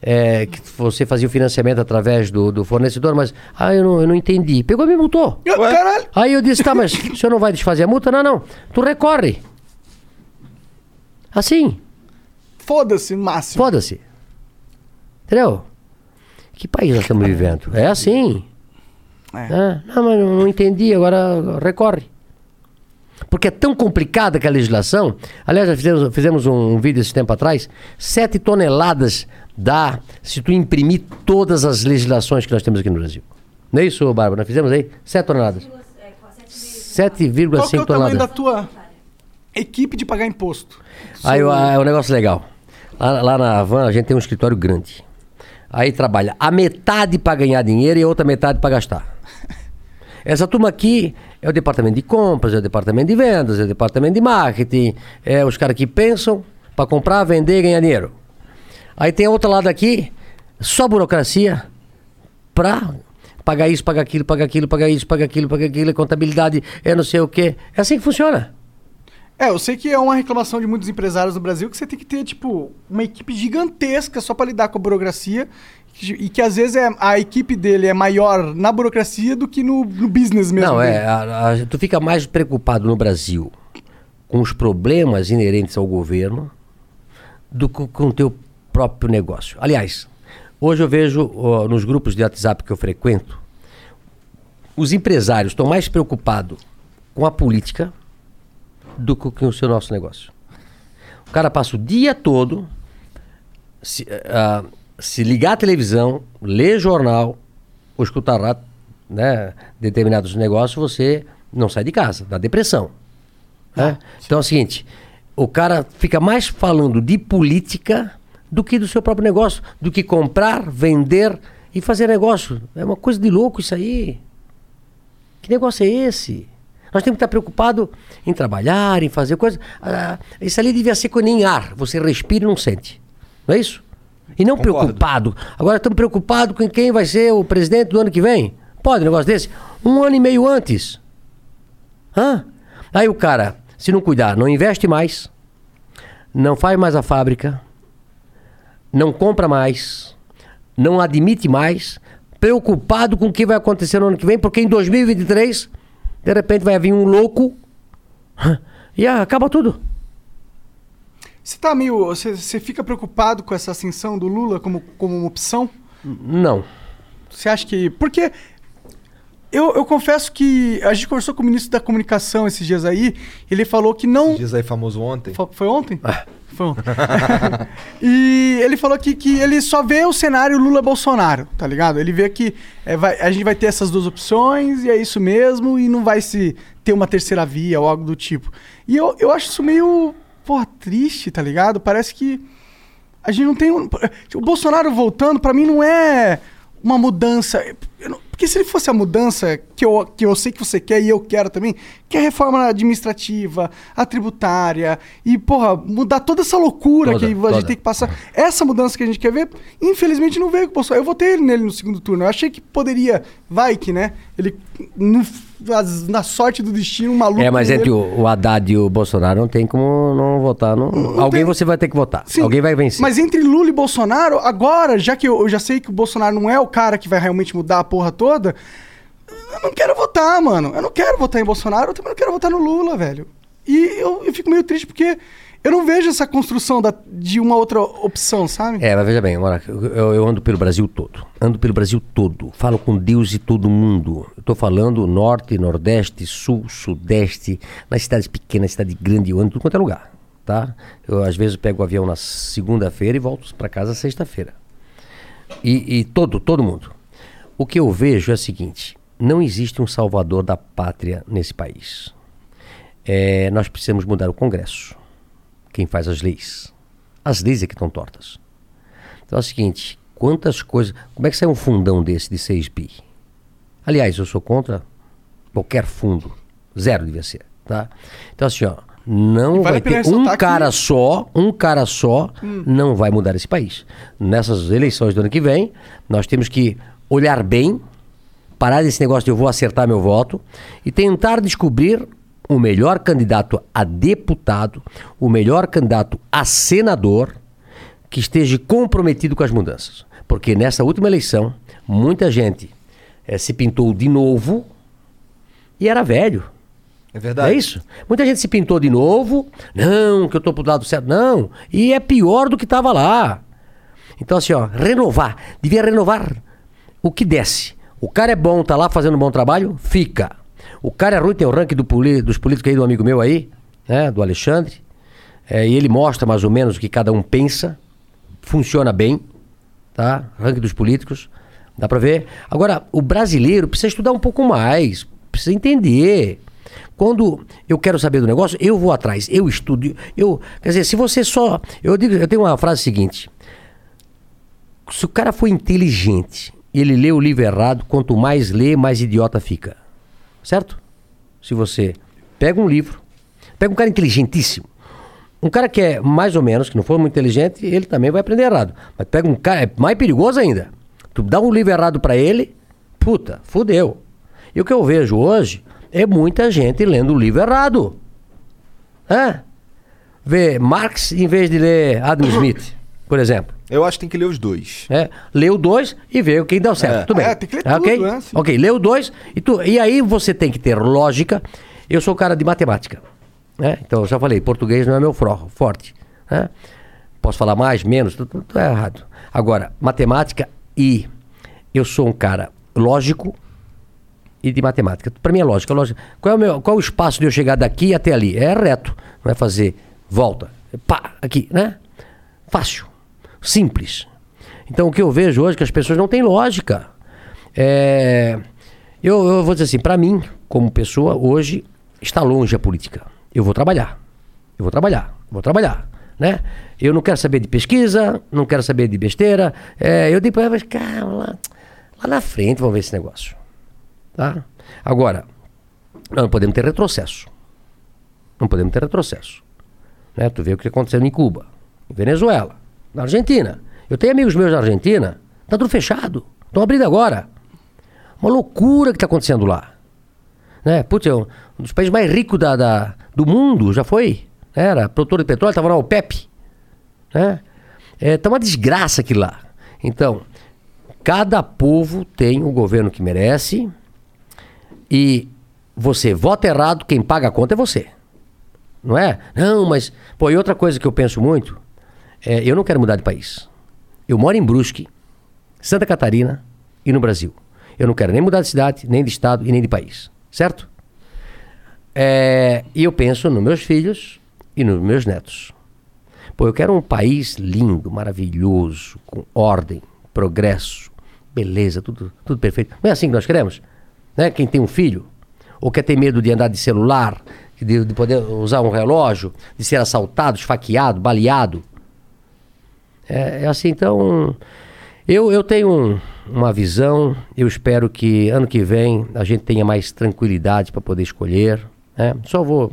é, que você fazia o financiamento através do, do fornecedor, mas, ah, eu não, eu não entendi. Pegou e me multou. Caralho. Aí eu disse, tá, mas o senhor não vai desfazer a multa? Não, não. Tu recorre. Assim, Foda-se, máximo. foda-se. Entendeu? Que país nós estamos vivendo? É assim. Ah, não, mas não, entendi, agora recorre. Porque é tão complicada que a legislação. Aliás, nós fizemos, fizemos um vídeo esse tempo atrás. Sete toneladas dá se tu imprimir todas as legislações que nós temos aqui no Brasil. Não é isso, Bárbara? Nós fizemos aí? Sete toneladas. 7,5 Qual que é o tamanho toneladas. da tua equipe de pagar imposto? Aí o- é um negócio legal. Lá, lá na Havan a gente tem um escritório grande. Aí trabalha a metade para ganhar dinheiro e a outra metade para gastar. Essa turma aqui é o departamento de compras, é o departamento de vendas, é o departamento de marketing, é os caras que pensam para comprar, vender e ganhar dinheiro. Aí tem outro lado aqui, só burocracia para pagar isso, pagar aquilo, pagar aquilo, pagar isso, pagar aquilo, pagar aquilo, é contabilidade, é não sei o quê. É assim que funciona. É, eu sei que é uma reclamação de muitos empresários no Brasil que você tem que ter, tipo, uma equipe gigantesca só pra lidar com a burocracia e que às vezes é, a equipe dele é maior na burocracia do que no, no business mesmo. Não, é. a- a- tu fica mais preocupado no Brasil com os problemas inerentes ao governo do que com o teu próprio negócio. Aliás, hoje eu vejo ó, nos grupos de WhatsApp que eu frequento, os empresários estão mais preocupados com a política do que com o seu nosso negócio. O cara passa o dia todo se, ah, se ligar à televisão, ler jornal ou escutar né, determinados negócios, você não sai de casa, dá depressão. né? Então é o seguinte, o cara fica mais falando de política do que do seu próprio negócio, do que comprar, vender e fazer negócio. É uma coisa de louco isso aí. Que negócio é esse? Nós temos que estar preocupados em trabalhar, em fazer coisas. Ah, isso ali devia ser com nem ar. Você respira e não sente. Não é isso? E não Concordo. preocupado. Agora estamos preocupados com quem vai ser o presidente do ano que vem. Pode um negócio desse? Um ano e meio antes. Hã? Aí o cara, se não cuidar, não investe mais, não faz mais a fábrica, não compra mais, não admite mais, preocupado com o que vai acontecer no ano que vem, porque em 2023, de repente vai vir um louco e ah, acaba tudo. Você tá meio. Você, você fica preocupado com essa ascensão do Lula como, como uma opção? Não. Você acha que. Porque. Eu, eu confesso que a gente conversou com o ministro da comunicação esses dias aí, ele falou que não. Diz aí famoso ontem. Fo- Foi ontem? Foi ontem. e ele falou que, que ele só vê o cenário Lula-Bolsonaro, tá ligado? Ele vê que é, vai- a gente vai ter essas duas opções e é isso mesmo, e não vai se ter uma terceira via ou algo do tipo. E eu, eu acho isso meio, porra, triste, tá ligado? Parece que a gente não tem. um- O Bolsonaro voltando, pra mim, não é uma mudança. eu não- Porque se ele fosse a mudança que eu, que eu sei que você quer e eu quero também, que é a reforma administrativa, a tributária, e, porra, mudar toda essa loucura Toda, que a toda. gente tem que passar. Essa mudança que a gente quer ver, infelizmente não veio com o Bolsonaro. Eu votei nele no segundo turno. Eu achei que poderia, vai que, né? Ele, no- na sorte do destino, um maluco. É, mas entre o, o Haddad e o Bolsonaro não tem como não votar. Não, alguém tem- você vai ter que votar. Sim, Alguém vai vencer. Mas entre Lula e Bolsonaro, agora, já que eu, eu já sei que o Bolsonaro não é o cara que vai realmente mudar a porra toda, eu não quero votar, mano. Eu não quero votar em Bolsonaro, eu também não quero votar no Lula, velho. E eu, eu fico meio triste porque eu não vejo essa construção da- de uma outra opção, sabe? É, mas veja bem, eu, eu ando pelo Brasil todo. Ando pelo Brasil todo. Falo com Deus e todo mundo. Estou falando norte, nordeste, sul, sudeste, nas cidades pequenas, cidade grande, eu ando tudo quanto é lugar. Tá? Eu às vezes pego o avião na segunda-feira e volto para casa sexta-feira. E, e todo, todo mundo. O que eu vejo é o seguinte: não existe um salvador da pátria nesse país. É, nós precisamos mudar o Congresso. Quem faz as leis. As leis é que estão tortas. Então é o seguinte: quantas coisas. Como é que sai um fundão desse de 6 bi? Aliás, eu sou contra qualquer fundo. Zero devia ser. Tá? Então, assim, ó. Não Vale vai ter um ressaltar que- cara só, um cara só, Hum. não vai mudar esse país. Nessas eleições do ano que vem, nós temos que olhar bem, parar desse negócio de eu vou acertar meu voto e tentar descobrir o melhor candidato a deputado, o melhor candidato a senador que esteja comprometido com as mudanças. Porque nessa última eleição, muita gente eh, se pintou de novo e era velho. É verdade. É isso? Muita gente se pintou de novo. Não, que eu tô pro lado certo. Não. E é pior do que tava lá. Então, assim, ó, renovar. Devia renovar o que desce. O cara é bom, tá lá fazendo um bom trabalho, fica. O cara é ruim, tem o ranking do dos políticos aí, do amigo meu aí, né? Do Alexandre. É, e ele mostra mais ou menos o que cada um pensa. Funciona bem, tá? Ranking dos políticos. Dá pra ver. Agora, o brasileiro precisa estudar um pouco mais. Precisa entender. Quando eu quero saber do negócio, eu vou atrás, eu estudo. Eu, quer dizer, se você só. Eu, digo, eu tenho uma frase seguinte: se o cara for inteligente ele lê o livro errado, quanto mais lê, mais idiota fica. Certo? Se você pega um livro, pega um cara inteligentíssimo. Um cara que é mais ou menos, que não for muito inteligente, ele também vai aprender errado. Mas pega um cara, é mais perigoso ainda. Tu dá um livro errado pra ele, puta, fudeu. E o que eu vejo hoje é muita gente lendo o livro errado. Hã? Vê Marx em vez de ler Adam Smith, por exemplo. Eu acho que tem que ler os dois. É, lê o dois e vê o que deu certo. É. Tudo bem. É, tem que ler ok? tudo, né? Sim. Ok, lê o dois e, tu, e aí você tem que ter lógica. Eu sou cara de matemática. Né? Então, eu já falei, português não é meu fro- forte. Né? Posso falar mais, menos, tudo, tudo é errado. Agora, matemática e eu sou um cara lógico e de matemática. Para mim é lógica, lógica. Qual é, o meu, qual é o espaço de eu chegar daqui até ali? É reto, não é fazer volta. É Pá, aqui, né? Fácil, simples. Então o que eu vejo hoje é que as pessoas não têm lógica. É, eu, eu vou dizer assim, para mim, como pessoa, hoje está longe a política. Eu vou trabalhar. Eu vou trabalhar, vou trabalhar. Né? Eu não quero saber de pesquisa, não quero saber de besteira. É, eu digo, mas cara, lá, lá na frente vamos ver esse negócio. Tá? Agora, não podemos ter retrocesso. Não podemos ter retrocesso. Né? Tu vê o que aconteceu em Cuba, em Venezuela, na Argentina. Eu tenho amigos meus na Argentina, tá tudo fechado. Estão abrindo agora. Uma loucura que está acontecendo lá. Né? Putz, é um dos países mais ricos da, da- do mundo, já foi. Era produtor de petróleo, estava na OPEP. Né? É, tá uma desgraça aquilo lá. Então, cada povo tem o governo que merece e você vota errado, quem paga a conta é você. Não é? Não, mas. Pô, e outra coisa que eu penso muito é: eu não quero mudar de país. Eu moro em Brusque, Santa Catarina e no Brasil. Eu não quero nem mudar de cidade, nem de estado e nem de país. Certo? É, e eu penso nos meus filhos e nos meus netos. Pô, eu quero um país lindo, maravilhoso, com ordem, progresso, beleza, tudo, tudo perfeito. Não é assim que nós queremos? Né? Quem tem um filho, ou quer ter medo de andar de celular, de, de poder usar um relógio, de ser assaltado, esfaqueado, baleado. É, é assim, então. Eu, eu tenho um- uma visão, eu espero que ano que vem a gente tenha mais tranquilidade para poder escolher. né? Só vou.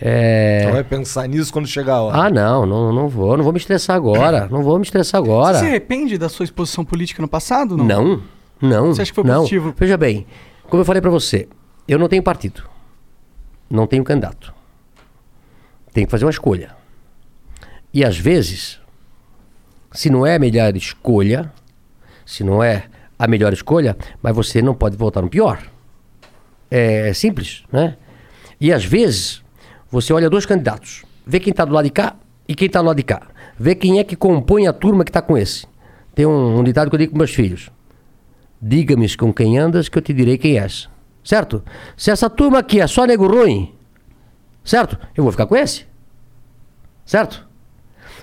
É... Então vai pensar nisso quando chegar a hora. Ah, não, não, não vou, não vou me estressar agora. Não vou me estressar agora. Você se arrepende da sua exposição política no passado? Não. Não, não. Você acha que foi não. positivo? Veja bem, como eu falei pra você, eu não tenho partido. Não tenho candidato. Tenho que fazer uma escolha. E às vezes, se não é a melhor escolha, se não é a melhor escolha, mas você não pode votar no pior. É simples, né? E às vezes, você olha dois candidatos, vê quem está do lado de cá e quem está do lado de cá. Vê quem é que compõe a turma que está com esse. Tem um, um ditado que eu digo com meus filhos. Diga-me com quem andas que eu te direi quem és. Certo? Se essa turma aqui é só nego ruim, certo? Eu vou ficar com esse. Certo?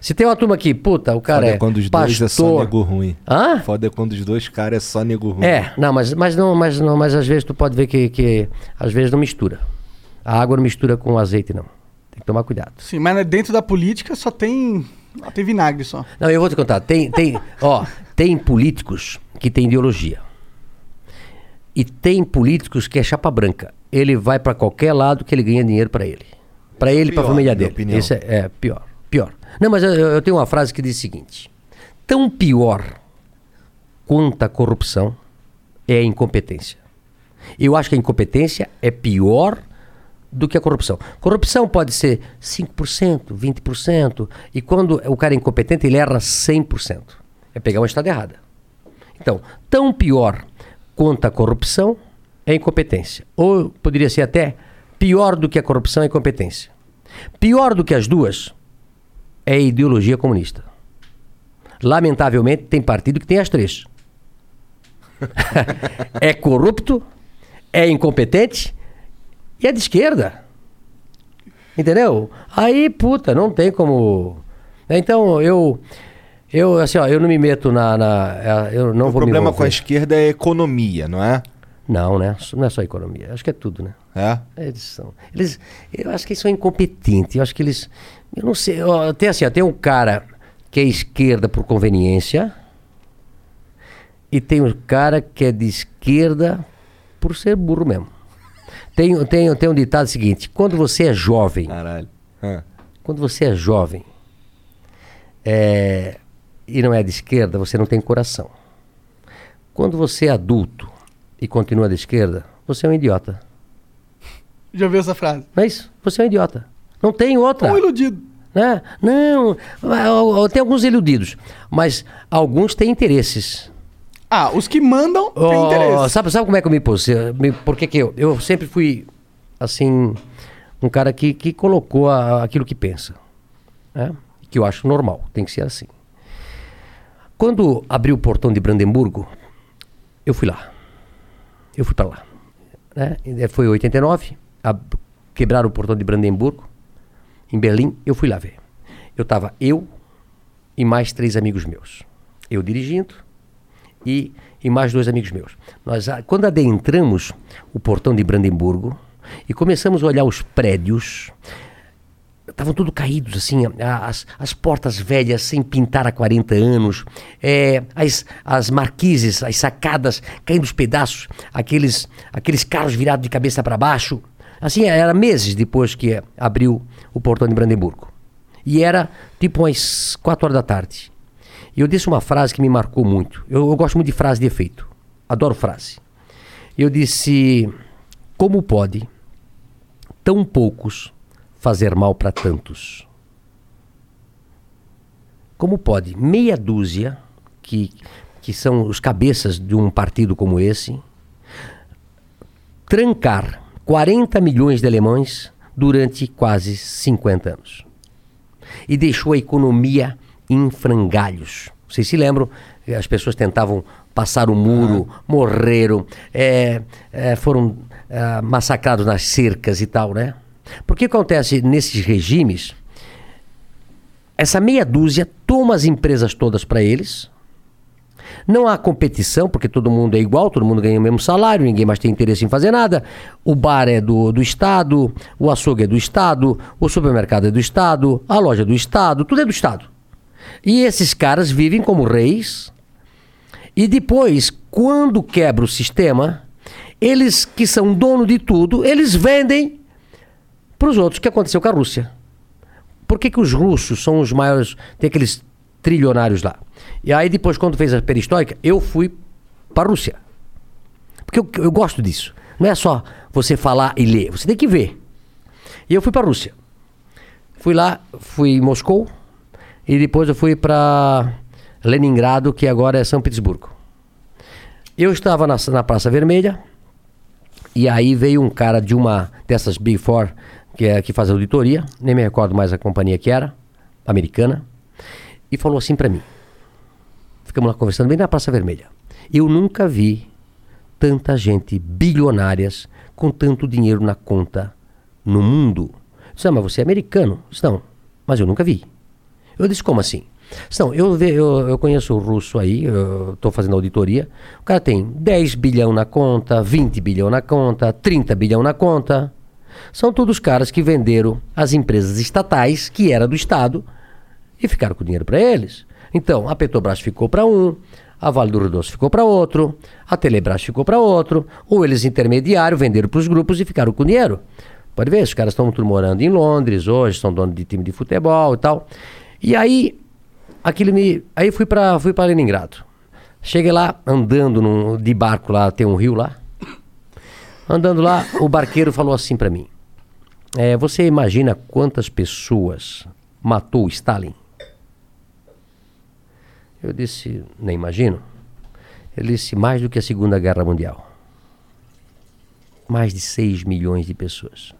Se tem uma turma aqui, puta, o cara Foda é é quando os dois é só pastor. nego ruim. Hã? Foda é quando os dois caras é só nego ruim. É, não, mas, mas não, mas não, mas às vezes tu pode ver que, que às vezes não mistura. A água não mistura com o azeite, não. Tem que tomar cuidado. Sim, mas dentro da política só tem. Só tem vinagre só. Não, eu vou te contar. Tem, tem, ó, tem políticos que têm ideologia. E tem políticos que é chapa branca. Ele vai pra qualquer lado que ele ganha dinheiro pra ele. Pra ele e pra Pior, família dele. opinião. Esse é, é pior. Não, mas eu, eu tenho uma frase que diz o seguinte: tão pior quanto a corrupção é a incompetência. Eu acho que a incompetência é pior do que a corrupção. Corrupção pode ser 5%, 20%, e quando o cara é incompetente, ele erra 100%. É pegar uma estrada errada. Então, tão pior quanto a corrupção é a incompetência. Ou poderia ser até pior do que a corrupção é a incompetência. Pior do que as duas é a ideologia comunista. Lamentavelmente, tem partido que tem as três. é corrupto, é incompetente e é de esquerda. Entendeu? Aí, puta, não tem como. Então, eu. Eu, assim, ó, eu não me meto na. na- eu não o vou problema com a esquerda é economia, não é? Não, né? Não é só economia. Acho que é tudo, né? É? Eles são. Eles, eu acho que eles são incompetentes. Eu acho que eles. Eu não sei. ó, tem assim, ó, tem um cara que é esquerda por conveniência. E tem um cara que é de esquerda por ser burro mesmo. Tem, tem, tem um ditado seguinte: quando você é jovem. Caralho. Quando você é jovem é, e não é de esquerda, você não tem coração. Quando você é adulto e continua de esquerda, você é um idiota. Já ouviu essa frase? Não é isso? Você é um idiota. Não tem outra. Um iludido. Né? Não, ah, tem alguns iludidos, mas alguns têm interesses. Ah, os que mandam têm Oh, interesse. sabe, sabe como é que eu me pus? Por que eu? Eu sempre fui, assim, um cara que, que colocou a- aquilo que pensa. Né? Que eu acho normal, tem que ser assim. Quando abriu o portão de Brandemburgo, eu fui lá. Eu fui para lá. Né? E Foi em 89, ab- quebraram o portão de Brandemburgo, em Berlim, eu fui lá ver. Eu estava eu e mais três amigos meus. Eu dirigindo, e, e mais dois amigos meus. Nós, quando adentramos o portão de Brandemburgo e começamos a olhar os prédios, estavam tudo caídos, assim, as, as portas velhas sem pintar há 40 anos, é, as, as marquises, as sacadas caindo os pedaços, aqueles, aqueles carros virados de cabeça para baixo. Assim, era meses depois que abriu o portão de Brandemburgo. E era tipo umas 4 horas da tarde. E eu disse uma frase que me marcou muito. Eu, eu gosto muito de frase de efeito. Adoro frase. Eu disse: Como pode tão poucos fazer mal para tantos? Como pode meia dúzia, que, que são os cabeças de um partido como esse, trancar 40 milhões de alemães durante quase 50 anos? e deixou a economia em frangalhos. Vocês se lembram? As pessoas tentavam passar o muro, morreram, eh, eh, foram ah, massacrados nas cercas e tal, né? Porque acontece nesses regimes? Essa meia dúzia toma as empresas todas para eles. Não há competição, porque todo mundo é igual, todo mundo ganha o mesmo salário, ninguém mais tem interesse em fazer nada. O bar é do, do Estado, o açougue é do Estado, o supermercado é do Estado, a loja é do Estado, tudo é do Estado. E esses caras vivem como reis. E depois, quando quebra o sistema, eles que são dono de tudo, eles vendem para os outros. O que aconteceu com a Rússia? Por que, que os russos são os maiores, tem aqueles trilionários lá? E aí depois, quando fez a perestroika, eu fui para a Rússia. Porque eu, eu gosto disso. Não é só você falar e ler, você tem que ver. E eu fui para a Rússia. Fui lá, fui em Moscou, e depois eu fui para Leningrado, que agora é São Petersburgo. Eu estava na, na Praça Vermelha, e aí veio um cara de uma dessas Big Four, que, é, que faz auditoria, nem me recordo mais a companhia que era, americana, e falou assim para mim. Ficamos lá conversando bem na Praça Vermelha. Eu nunca vi tanta gente bilionárias com tanto dinheiro na conta no mundo. Eu disse, ah, mas você é americano? Eu disse, não, mas eu nunca vi. Eu disse, como assim? Não, eu, eu, eu conheço o russo aí, estou fazendo auditoria. O cara tem 10 bilhão na conta, 20 bilhão na conta, 30 bilhão na conta. São todos caras que venderam as empresas estatais, que era do Estado, e ficaram com o dinheiro para eles. Então, a Petrobras ficou para um, a Vale do Rio Doce ficou para outro, a Telebrás ficou para outro, ou eles intermediário venderam para os grupos e ficaram com o dinheiro. Pode ver, os caras estão morando em Londres hoje, são donos de time de futebol e tal. E aí, aquilo me, aí fui para fui para Leningrado. Cheguei lá andando num, de barco lá, tem um rio lá. Andando lá, o barqueiro falou assim para mim: é, Você imagina quantas pessoas matou Stalin? Eu disse: Nem imagino. Ele disse: Mais do que a Segunda Guerra Mundial. Mais de 6 milhões de pessoas.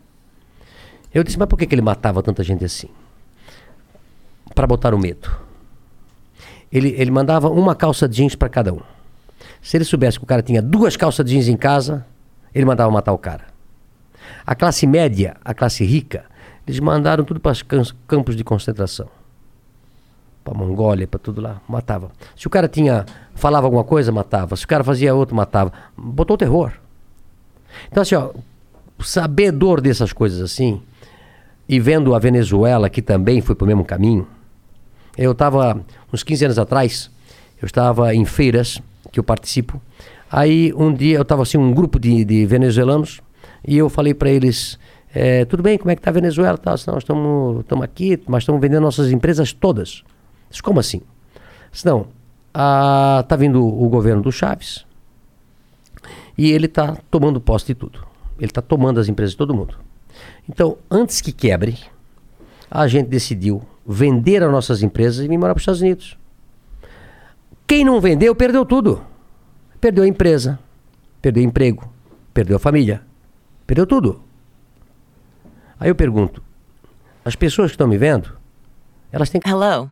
Eu disse: Mas por que, que ele matava tanta gente assim? Para botar o medo. Ele, ele mandava uma calça jeans para cada um. Se ele soubesse que o cara tinha duas calças jeans em casa, ele mandava matar o cara. A classe média, a classe rica, eles mandaram tudo para os campos de concentração. Para Mongólia, para tudo lá, matava. Se o cara tinha falava alguma coisa, matava. Se o cara fazia outro, matava. Botou terror. Então assim, ó, sabedor dessas coisas assim, e vendo a Venezuela, que também foi para o mesmo caminho, eu estava, uns 15 anos atrás, eu estava em feiras, que eu participo, aí um dia eu estava assim, um grupo de, de venezuelanos, e eu falei para eles, é, tudo bem, como é que está a Venezuela? Tá, nós estamos aqui, mas estamos vendendo nossas empresas todas. Como assim? Disse, não, está vindo o governo do Chaves, e ele está tomando posse de tudo. Ele está tomando as empresas de todo mundo. Então, antes que quebre, a gente decidiu vender as nossas empresas e vir morar para os Estados Unidos. Quem não vendeu, perdeu tudo. Perdeu a empresa, perdeu o emprego, perdeu a família, perdeu tudo. Aí eu pergunto, as pessoas que estão me vendo, elas têm Hello,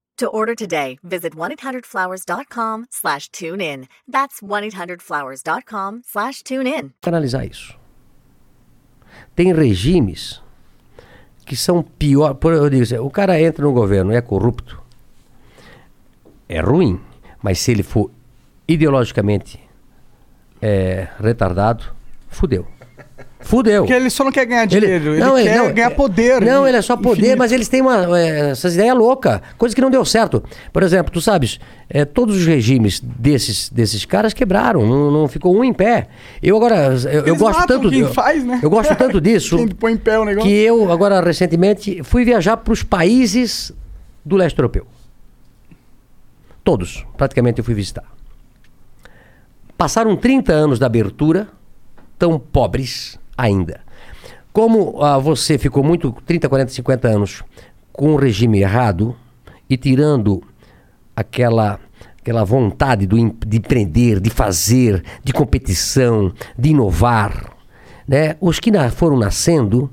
To order today, visit 1-800-Flowers.com slash tune in. That's 1-800-Flowers.com slash tune in. analisar isso. Tem regimes que são pior. Eu digo assim, o cara entra no governo e é corrupto. É ruim, mas se ele for ideologicamente é, retardado, fudeu. Fudeu. Porque ele só não quer ganhar Ele- dinheiro, ele, não, quer não, ganhar é- poder. Não, ele é só poder, infinito. mas eles têm uma, é, essas ideias loucas, coisa que não deu certo. Por exemplo, tu sabes, é, todos os regimes desses, desses caras quebraram, não, não ficou um em pé. Eu agora, eu, eu gosto tanto quem eu, faz, né? eu gosto tanto disso que eu agora recentemente fui viajar para os países do leste europeu. Todos, praticamente eu fui visitar. Passaram 30 anos da abertura, tão pobres ainda. Como ah, você ficou muito 30, 40, 50 anos com o regime errado e tirando aquela aquela vontade do, de empreender, de fazer, de competição, de inovar, né? Os que na- foram nascendo,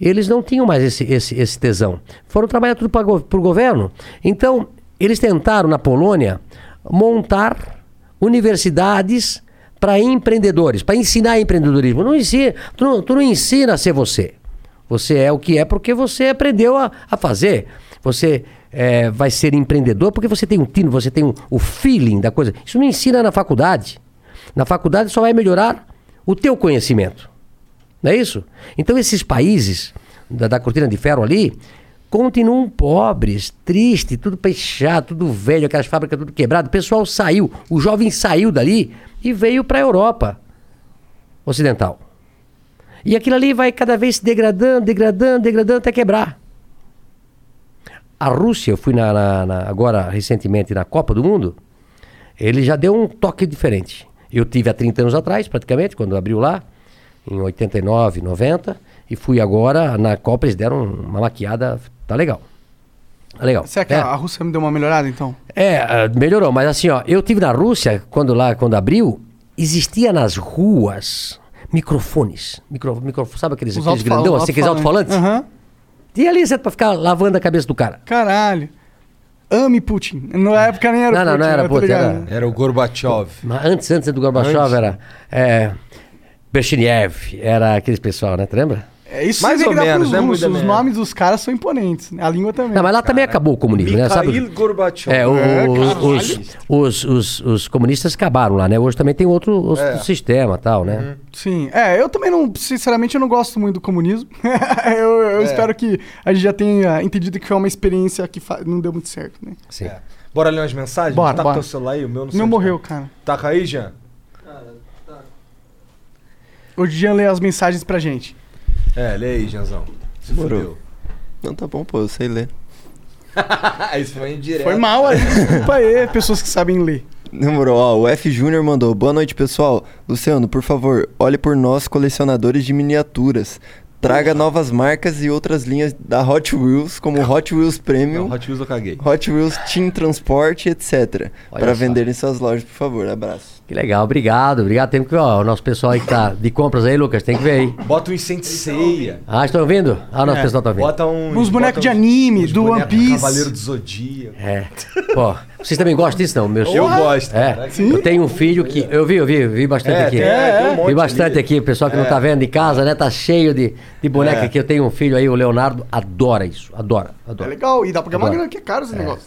eles não tinham mais esse, esse, esse tesão. Foram trabalhar tudo para o governo. Então, eles tentaram na Polônia montar universidades para empreendedores, para ensinar empreendedorismo. Não ensina, tu, não, tu não ensina a ser você. Você é o que é porque você aprendeu a, a fazer. Você é, vai ser empreendedor porque você tem um tino, você tem um- o feeling da coisa. Isso não ensina na faculdade. Na faculdade só vai melhorar o teu conhecimento. Não é isso? Então esses países da, da cortina de ferro ali continuam pobres, tristes, tudo fechado, tudo velho, aquelas fábricas tudo quebrado. O pessoal saiu, o jovem saiu dali e veio para a Europa ocidental. E aquilo ali vai cada vez se degradando, degradando, degradando até quebrar. A Rússia, eu fui na, na- na- agora recentemente na Copa do Mundo, ele já deu um toque diferente. Eu tive há 30 anos atrás, praticamente, quando abriu lá, em 89, 90, e fui agora na Copa, eles deram uma maquiada, tá legal. Tá legal. Será que É. a Rússia me deu uma melhorada, então? É, ah, melhorou, mas assim, ó, eu tive na Rússia, quando lá, quando abriu, existia nas ruas microfones. Micro, micro, sabe aqueles, aqueles grandão, assim, aqueles alto-falantes? Aham. E ali você pra ficar lavando a cabeça do cara. Caralho. Ame Putin. Na época nem era Não, não, Putin. não era eu tô Putin, ligado. era- Era o Gorbachev. Mas antes, antes do Gorbachev Antes? era é, Brezhnev, era aqueles pessoal, né? Tu lembra? É isso Mais ou menos, né? Os menos. nomes dos caras são imponentes. né? A língua também. Não, mas lá também acabou o comunismo, né? Sabe? Mikhail Gorbachev. É, o- É, os, os, os, os comunistas acabaram lá, né? Hoje também tem outro, outro É. sistema tal, né? Sim. É, eu também não, sinceramente, eu não gosto muito do comunismo. eu eu É. espero que a gente já tenha entendido que foi uma experiência que fa- não deu muito certo, né? Sim. É. Bora ler umas mensagens? Bora, tá bora. teu celular aí? O meu não sei morreu, tá. cara. Taca aí, Jean. O Jean lê as mensagens pra gente. É, lê aí, Jeanzão. Se Demorou. fudeu. Não, tá bom, pô, eu sei ler. Isso foi indireto. Foi mal aí. Desculpa aí, pessoas que sabem ler. Demorou, ó, o F Júnior mandou. Boa noite, pessoal. Luciano, por favor, olhe por nós, colecionadores de miniaturas. Traga novas marcas e outras linhas da Hot Wheels, como Hot Wheels Premium, Não, Hot Wheels eu caguei. Hot Wheels Team Transport, etc. Olha Para só. vender em suas lojas, por favor. Abraço. Que legal, obrigado, obrigado. Tem que, ó, o nosso pessoal aí que tá de compras aí, Lucas, tem que ver aí. Bota um incenseia. Ah, estão ouvindo? Ah, o nosso É. pessoal tá ouvindo. Bota um. Uns bonecos de anime, do One Piece. Cavaleiro do Zodíaco. É. Pô, Vocês também gostam disso, não? Meus... Eu gosto. É. Eu tenho um filho que. Eu vi, eu vi, eu vi bastante É, aqui. tem- é, tem um monte vi bastante ali. aqui. O pessoal que não É. tá vendo em casa, né? Tá cheio de, de boneca É. aqui. Eu tenho um filho aí, o Leonardo, adora isso. Adora, É adora. legal. E dá pra ganhar uma grana que é caro esse negócio.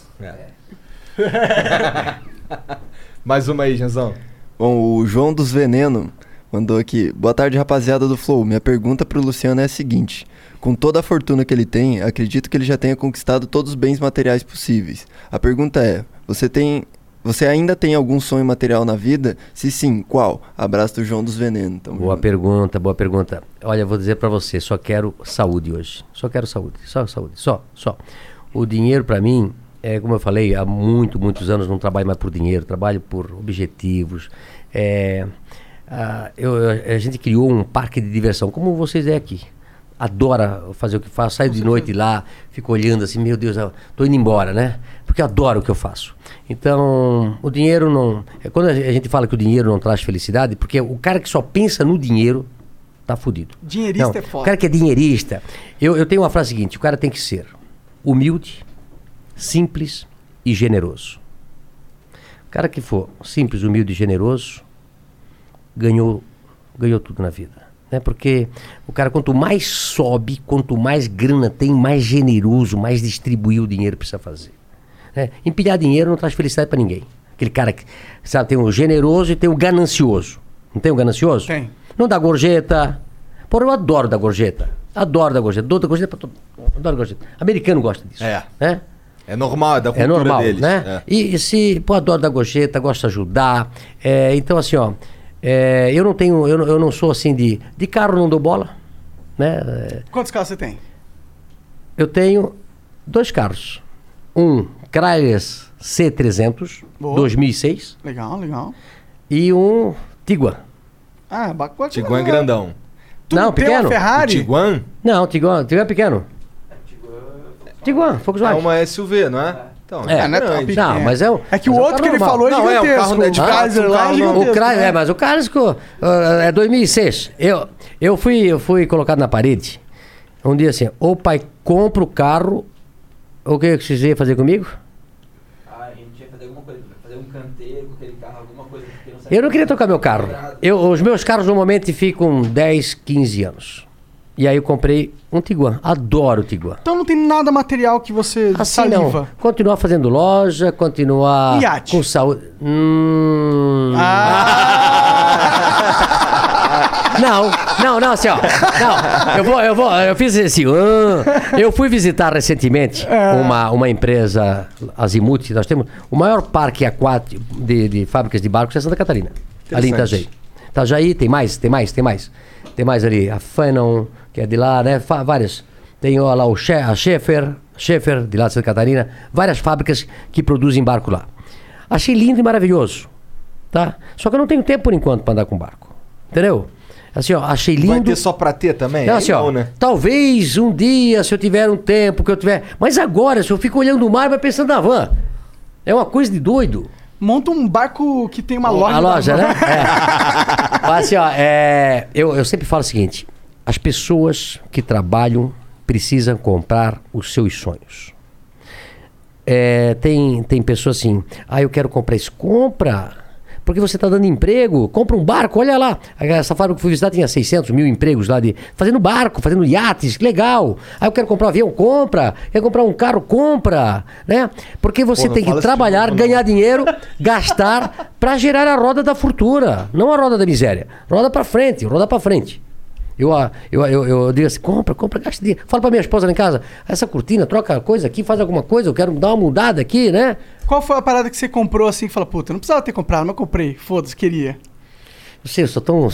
Mais uma aí, Janzão. Bom, o João dos Veneno mandou aqui. Boa tarde, rapaziada do Flow. Minha pergunta pro Luciano é a seguinte: Com toda a fortuna que ele tem, acredito que ele já tenha conquistado todos os bens materiais possíveis. A pergunta é: você tem. Você ainda tem algum sonho material na vida? Se sim, qual? Abraço do João dos Veneno. Tamo Boa junto. pergunta, boa pergunta. Olha, eu vou dizer pra você, só quero saúde hoje. Só quero saúde, só saúde, só, só. O dinheiro pra mim, é como eu falei, há muito, muitos anos não trabalho mais por dinheiro, trabalho por objetivos. É, ah, eu- a gente criou um parque de diversão, como vocês é aqui. Adora fazer o que faz, saio de noite lá, fico olhando assim, meu Deus, eu tô indo embora, né? Porque adoro o que eu faço. Então, o dinheiro não. É quando a gente fala que o dinheiro não traz felicidade, porque o cara que só pensa no dinheiro tá fudido. Dinheirista Não, é foda. O cara que é dinheirista. Eu, eu tenho uma frase seguinte: o cara tem que ser humilde, simples e generoso. O cara que for simples, humilde e generoso, ganhou, ganhou tudo na vida. Né? Porque o cara, quanto mais sobe, quanto mais grana tem, mais generoso, mais distribuir o dinheiro precisa fazer. né? Empilhar dinheiro não traz felicidade para ninguém. Aquele cara que, sabe, tem o generoso e tem o ganancioso. Não tem o ganancioso? Tem. Não dá gorjeta. Porra, eu adoro dar gorjeta. Adoro dar gorjeta. Dou da gorjeta pra todo Adoro gorjeta. Americano gosta disso. É. Né? É normal, é da É cultura normal, deles. né? É. E, e se, pô, adoro dar gorjeta, gosto de ajudar. É, então, assim, ó, é, eu não tenho, eu, não- eu não sou assim de, de carro, não dou bola, né? É, Quantos carros você tem? Eu tenho dois carros. Um Chrysler C300, Boa. 2006, Legal, legal. e um Tiguan. Ah, bacana. Tiguan é grandão. Tu Não, pequeno. uma Ferrari? Tiguan Não, Tiguan, Tiguan é pequeno. Tiguan, é Volkswagen. uma SUV, não é? Então, É, não é grande. pequeno. Não, mas é um. É que o um outro que ele normal. falou é Não, é, o gigantesco. carro é de o fato, Chrysler lá é carro não- gigantesco. O Chrysler, né? é, mas o Chrysler ah, é 2006. Eu, eu, fui, eu fui colocado na parede. Um dia assim, ou pai compra o carro, o que vocês iam fazer comigo? Ah, a gente ia fazer alguma coisa, fazer um canteiro com aquele carro, alguma coisa não Eu não queria tocar meu carro. Eu, os meus carros normalmente ficam 10, 15 anos. E aí eu comprei um Tiguan. Adoro o Tiguan. Então não tem nada material que você Assim saliva. não. Continuar fazendo loja, continuar Iate. com saúde. Hum... Não, não, não, assim, ó. Não, eu vou, eu vou, eu fiz assim. ah, eu fui visitar recentemente uma, uma empresa, Azimuth, nós temos o maior parque aquático de, de fábricas de barcos é Santa Catarina. Ali em. Itajaí. Itajaí tem mais, tem mais, tem mais. Tem mais ali, a Fanon, que é de lá, né? Fa- várias. Tem ó, lá o She a Schaefer, Schaefer, de lá de Santa Catarina. Várias fábricas que produzem barco lá. Achei lindo e maravilhoso, tá? Só que eu não tenho tempo por enquanto para andar com barco. Entendeu? Assim, ó, achei lindo. Vai ter só pra ter também? Não, Aí assim, ó, não, né? Talvez um dia, se eu tiver um tempo que eu tiver. Mas agora, se eu fico olhando o mar, vai pensando na van. É uma coisa de doido. Monta um barco que tem uma loja. A loja, né? É. Mas assim, ó, é, eu, eu sempre falo o seguinte: as pessoas que trabalham precisam comprar os seus sonhos. É, tem, tem pessoas assim, ah, eu quero comprar isso. Compra! Porque você está dando emprego, compra um barco, olha lá. Essa fábrica que eu fui visitar tinha 600 mil empregos lá de. Fazendo barco, fazendo iates, legal. Ah, eu quero comprar um avião, compra. Quer comprar um carro, compra. Né? Porque você Pô, tem que de trabalhar, não. ganhar dinheiro, gastar para gerar a roda da fortuna, não a roda da miséria. Roda para frente, roda para frente. Eu, ah, eu, eu, eu digo assim, compra, compra, gasta dinheiro. Fala pra minha esposa lá em casa, essa cortina, troca coisa aqui, faz alguma coisa, eu quero dar uma mudada aqui, né? Qual foi a parada que você comprou assim que fala, puta, não precisava ter comprado, mas comprei. Foda-se, queria. Não sei, eu sou tão,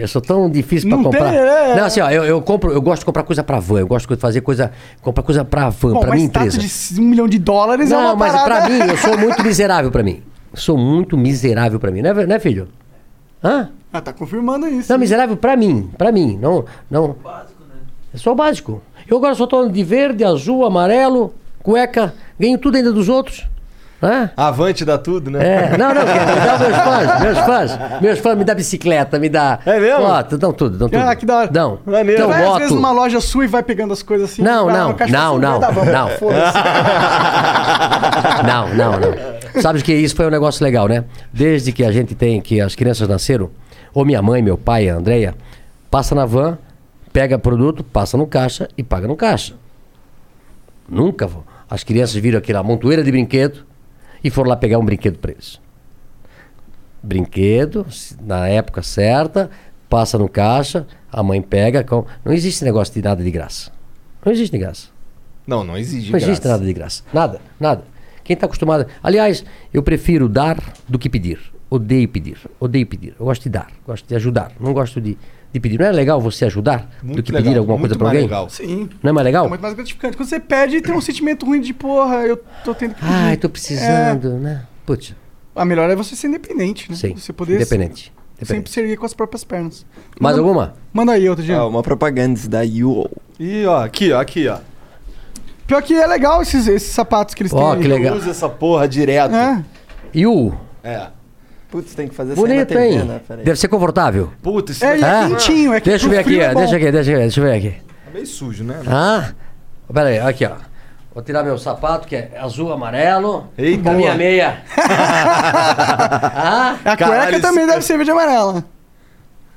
eu sou tão difícil pra Não tem, comprar. é. Não, assim, ó, eu, eu compro, eu gosto de comprar coisa pra van, eu gosto de fazer coisa, comprar coisa pra van, uma minha empresa. de um milhão de dólares é Não, uma mas parada... pra mim, eu sou muito miserável pra mim. Sou muito miserável pra mim, né, né filho? Hã? Ah, tá confirmando isso. Não, miserável pra mim, pra mim, não, não. É só o básico. Eu agora só tô de verde, azul, amarelo, cueca, ganho tudo ainda dos outros. Né? Avante dá tudo, né? É, não, não, me dá meus fãs, meus fãs, meus fãs me dá bicicleta, me dá. É mesmo? Ó, dão tudo, dão tudo. Ah, que da hora. Dão. Maneiro. Dão Vai às vezes moto. numa loja sua e vai pegando as coisas assim. Não, não, não, não, vamos, não. Não, não, não. Sabe que isso foi um negócio legal, né? Desde que a gente tem, que as crianças nasceram, ou minha mãe, meu pai, a Andrea, passa na van, pega produto, passa no caixa e paga no caixa. Nunca vou. As crianças viram aquela montoeira de brinquedo e foram lá pegar um brinquedo para eles. Brinquedo, na época certa, passa no caixa, a mãe pega. com- Não existe negócio de nada de graça. Não existe de graça. Não, não existe. Não existe graça. nada de graça. Nada, nada. Quem está acostumado. Aliás, eu prefiro dar do que pedir. Odeio pedir. Odeio pedir. Eu gosto de dar. Gosto de ajudar. Não gosto de, de pedir. Não é legal você ajudar do Muito que legal, pedir alguma muito coisa para mais alguém? legal. Sim. Não é mais legal? É muito mais gratificante. Quando você pede, tem um sentimento ruim de, porra, eu tô tendo que pedir. Ai, tô precisando, né? Putz, A melhor é você ser independente, né? sim. Você poder Independente. sempre Independente. se erguer com as próprias pernas. Mais Manda- alguma? Manda aí outra, dia. Ah, uma propaganda da UO. E ó, aqui, ó, aqui, ó. Pior que é legal esses, esses sapatos que eles Ó, têm. que legal. Usa essa porra direto. É. E o? É. Putz, tem que fazer Bonito, TV, hein? né? Deve ser confortável. Puta, esse É, é quentinho, é que Deixa eu ver aqui, é deixa aqui, deixa aqui, deixa eu ver aqui. é meio sujo, né? Ah, pera aí, aqui ó. Vou tirar meu sapato, que é azul, amarelo. Eita. A minha meia. ah, A Caralho, cueca também deve ser verde e amarela.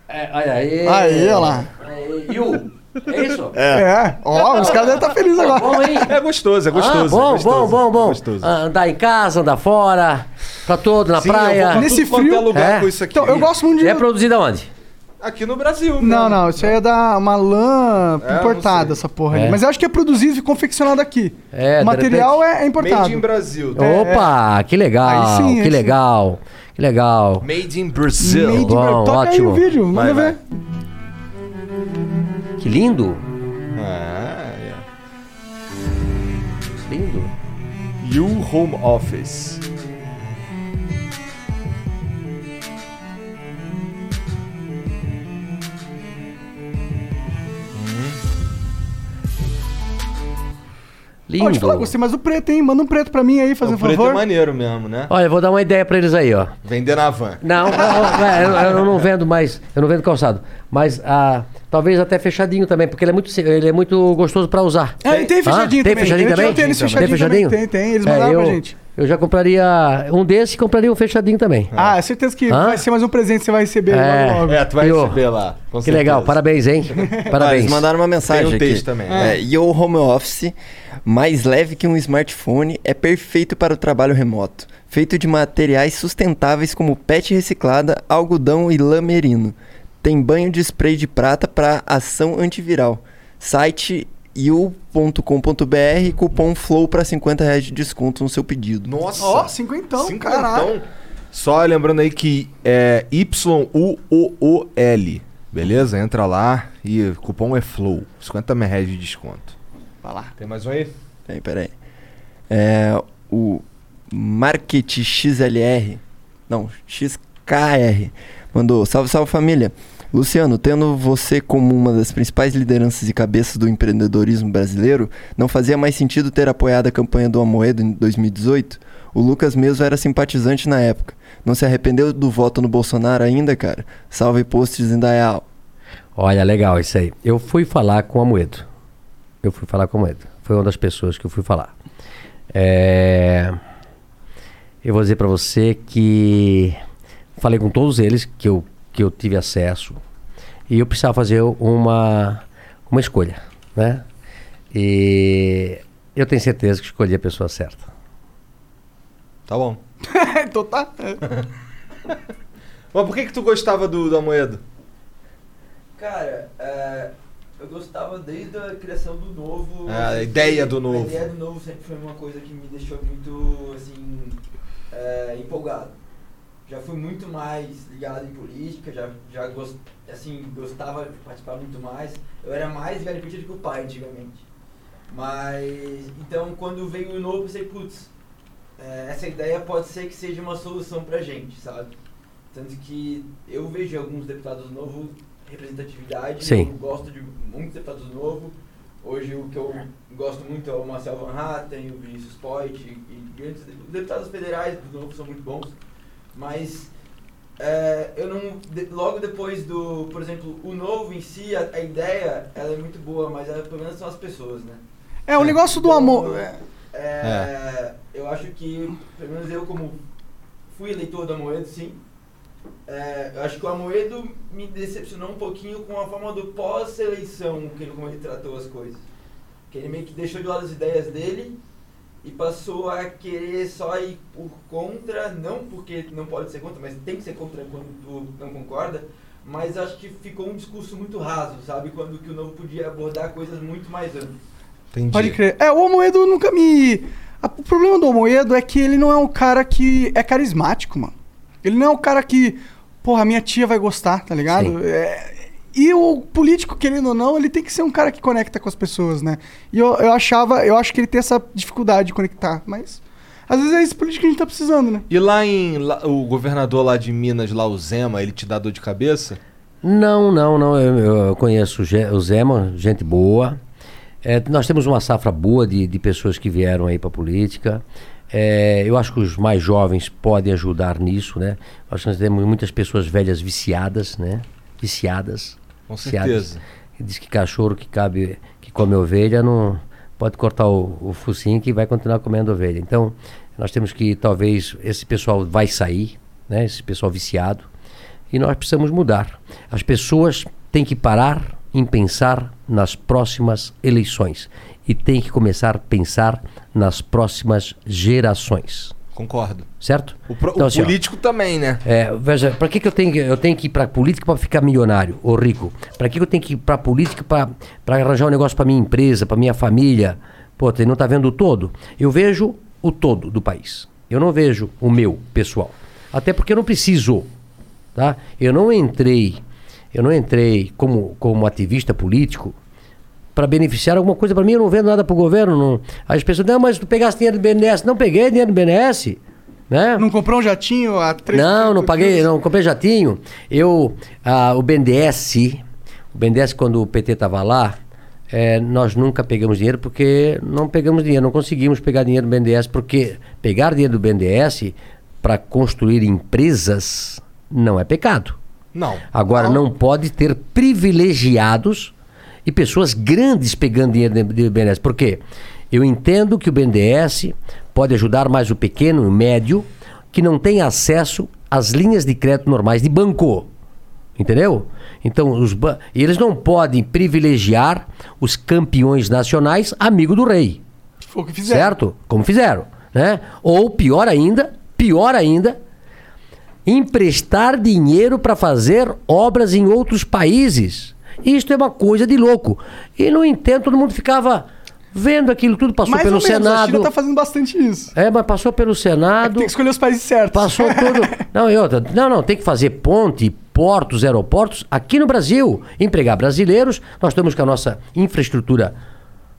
é, olha aí. Aí, olha lá. Aí, E o? É isso? É. Ó, os caras devem estar felizes agora. Bom, hein? É gostoso, é gostoso. Ah, bom, é gostoso, bom, bom, bom. é gostoso. Ah, Andar em casa, andar fora, pra todo, na Sim, eu praia. Nesse frio- é lugar É. com isso aqui. Então, eu gosto muito de. É produzido aonde? Aqui no Brasil. Não, não, isso aí é da uma lã É, importada, essa porra É. aí. Mas eu acho que é produzido e confeccionado aqui. É, o de material é, é importado. Made in Brasil. tá? Opa, que legal, Aí sim, aí que sim. legal, que legal. Made in Brazil. Made in Bom, Bra- Toca ótimo. aí o vídeo, manda Vai, ver. Que lindo, Ah, é. lindo. You Home Office. Lindo. Ó, te falar, gostei mais do preto, hein? Manda um preto pra mim aí, fazer o um preto favor. é maneiro mesmo, né? Olha, eu vou dar uma ideia pra eles aí, ó. Vender na van. Não, não, é, eu, eu não vendo mais, eu não vendo calçado. Mas ah, talvez até fechadinho também, porque ele é muito, ele é muito gostoso pra usar. É, e tem fechadinho Ah, tem também. fechadinho Ele também? Tem fechadinho fechadinho? também. Tem, tem. Eles É, mandaram eu, pra gente. Eu já compraria um desse e compraria um fechadinho também. Ah, é certeza que Hã? vai ser mais um presente que você vai receber É. logo, logo. É, tu vai Eu- receber lá. com que certeza. legal, parabéns, hein? Ah, Parabéns. eles mandaram uma mensagem Tem um aqui. texto também. É, Yo Home Office, mais leve que um smartphone, é perfeito para o trabalho remoto. Feito de materiais sustentáveis como PET reciclada, algodão e lã merino. Tem banho de spray de prata para ação antiviral. Site you.com.br, cupom FLOW para 50 reais de desconto no seu pedido. Nossa. Ó, cinquentão, caralho. Só lembrando aí que é Y-U-O-O-L. Beleza? Entra lá e o cupom é FLOW. 50 reais de desconto. Vai lá. Tem mais um aí? Peraí, peraí. É, o Market XLR, não, XKR, mandou: Salve, salve família. Luciano, tendo você como uma das principais lideranças e cabeças do empreendedorismo brasileiro, não fazia mais sentido ter apoiado a campanha do Amoedo em 2018? O Lucas mesmo era simpatizante na época. Não se arrependeu do voto no Bolsonaro ainda, cara? Salve posts em Dayal. Olha, legal isso aí. Eu fui falar com a Moedo. Eu fui falar com a Moedo. Foi uma das pessoas que eu fui falar. É... Eu vou dizer pra você que falei com todos eles que eu, que eu tive acesso e eu precisava fazer uma, uma escolha, né? E eu tenho certeza que escolhi a pessoa certa. Tá bom. então tá. Mas por que que tu gostava do, do Amoedo? Cara, é, eu gostava desde a criação do novo. É, a ideia do novo. A ideia do novo sempre foi uma coisa que me deixou muito, assim, é, empolgado. Já fui muito mais ligado em política, já, já gost, assim, gostava de participar muito mais. Eu era mais garipita do que o pai antigamente. Mas, então, quando veio o novo, eu pensei, putz, é, essa ideia pode ser que seja uma solução pra gente, sabe? Tanto que eu vejo alguns deputados novos, representatividade, Sim. eu gosto de muitos deputados novos. Hoje o que eu gosto muito é o Marcel Van Hatten, o Vinícius Poit e, e os deputados federais do novo são muito bons. Mas é, eu não. de- logo depois do. Por exemplo, o novo em si, a, a ideia ela é muito boa, mas ela, pelo menos são as pessoas, né? É, o negócio do Então, amor. é- é, Eu acho que, pelo menos eu como fui eleitor do Amoedo, sim. É, eu acho que o Amoedo me decepcionou um pouquinho com a forma do pós-eleição, que ele, como ele tratou as coisas. Que ele meio que deixou de lado as ideias dele e passou a querer só ir por contra, não porque não pode ser contra, mas tem que ser contra quando tu não concorda, mas acho que ficou um discurso muito raso, sabe? Quando que o Novo podia abordar coisas muito mais amplas. Entendi. Pode crer. É, o Amoedo nunca me. O problema do Amoedo é que ele não é um cara que é carismático, mano. Ele não é um cara que, porra, minha tia vai gostar, tá ligado? Sim. É, e o político, querendo ou não, ele tem que ser um cara que conecta com as pessoas, né? E eu, eu achava, eu acho que ele tem essa dificuldade de conectar, mas. Às vezes é esse político que a gente tá precisando, né? E lá em. lá- o governador lá de Minas, lá o Zema, ele te dá dor de cabeça? Não, não, não. Eu, eu conheço o Zema, gente boa. É, nós temos uma safra boa de, de pessoas que vieram aí para a política. É, eu acho que os mais jovens podem ajudar nisso, né? Acho que nós temos muitas pessoas velhas viciadas, né? Viciadas. Com certeza. Diz que cachorro que cabe, que come ovelha, não pode cortar o, o focinho que vai continuar comendo ovelha. Então, nós temos que talvez esse pessoal vai sair, né? Esse pessoal viciado e nós precisamos mudar. As pessoas têm que parar em pensar nas próximas eleições e têm que começar a pensar nas próximas gerações, Concordo. certo? O, pro- Então, o assim, ó, político também, né? é, veja, para que, que eu tenho que eu tenho que ir para política para ficar milionário ou rico? Para que, que eu tenho que ir para política para arranjar um negócio para minha empresa, para minha família? Pô, você não está vendo o todo? Eu vejo o todo do país. Eu não vejo o meu pessoal. Até porque eu não preciso, tá? Eu não entrei, eu não entrei como como ativista político para beneficiar alguma coisa para mim, eu não vendo nada para o governo. Não. As pessoas, não, mas tu pegaste dinheiro do BNDES. Não peguei dinheiro do BNDES. Né? Não comprou um jatinho a 3 Não, não paguei, não comprei jatinho. Eu, ah, o BNDES, o BNDES quando o PT estava lá, eh, nós nunca pegamos dinheiro porque não pegamos dinheiro, não conseguimos pegar dinheiro do BNDES, porque pegar dinheiro do BNDES para construir empresas não é pecado. Não. Agora, não. pode ter privilegiados e pessoas grandes pegando dinheiro de- do BNDES. Por quê? Eu entendo que o BNDES pode ajudar mais o pequeno e o médio que não tem acesso às linhas de crédito normais de banco. Entendeu? Então, os ba- eles não podem privilegiar os campeões nacionais amigo do rei. Foi o que fizeram. Certo? Como fizeram, né? Ou pior ainda, pior ainda, emprestar dinheiro para fazer obras em outros países. Isto é uma coisa de louco. E no entanto, todo mundo ficava vendo aquilo tudo, passou Mais pelo ou menos, a Senado. China tá fazendo bastante isso. É, mas passou pelo Senado. Tem que escolher os países certos. Passou tudo. Não, e outra, não, não, tem que fazer ponte, portos, aeroportos aqui no Brasil. Empregar brasileiros. Nós temos com a nossa infraestrutura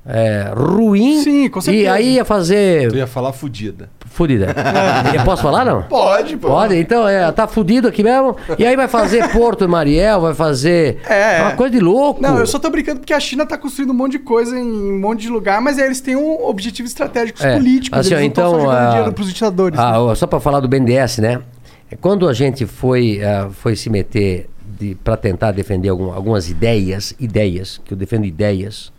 é, ruim. Sim, com E certeza. aí ia fazer. Eu ia falar fudida. Fudida. Eu Posso falar, não? Pode, pô. Pode, então é, tá fudido aqui mesmo. E aí vai fazer Porto Mariel, vai fazer. É. Uma coisa de louco. Não, eu só tô brincando porque a China tá construindo um monte de coisa em um monte de lugar, mas aí eles têm um objetivos estratégicos É, políticos. assim, ó, eles não tão então, só jogando ah, dinheiro pros ditadores. Ah, né? só para falar do BNDES, né? É, Quando a gente foi, ah, foi se meter para tentar defender algum- algumas ideias, ideias, que eu defendo ideias.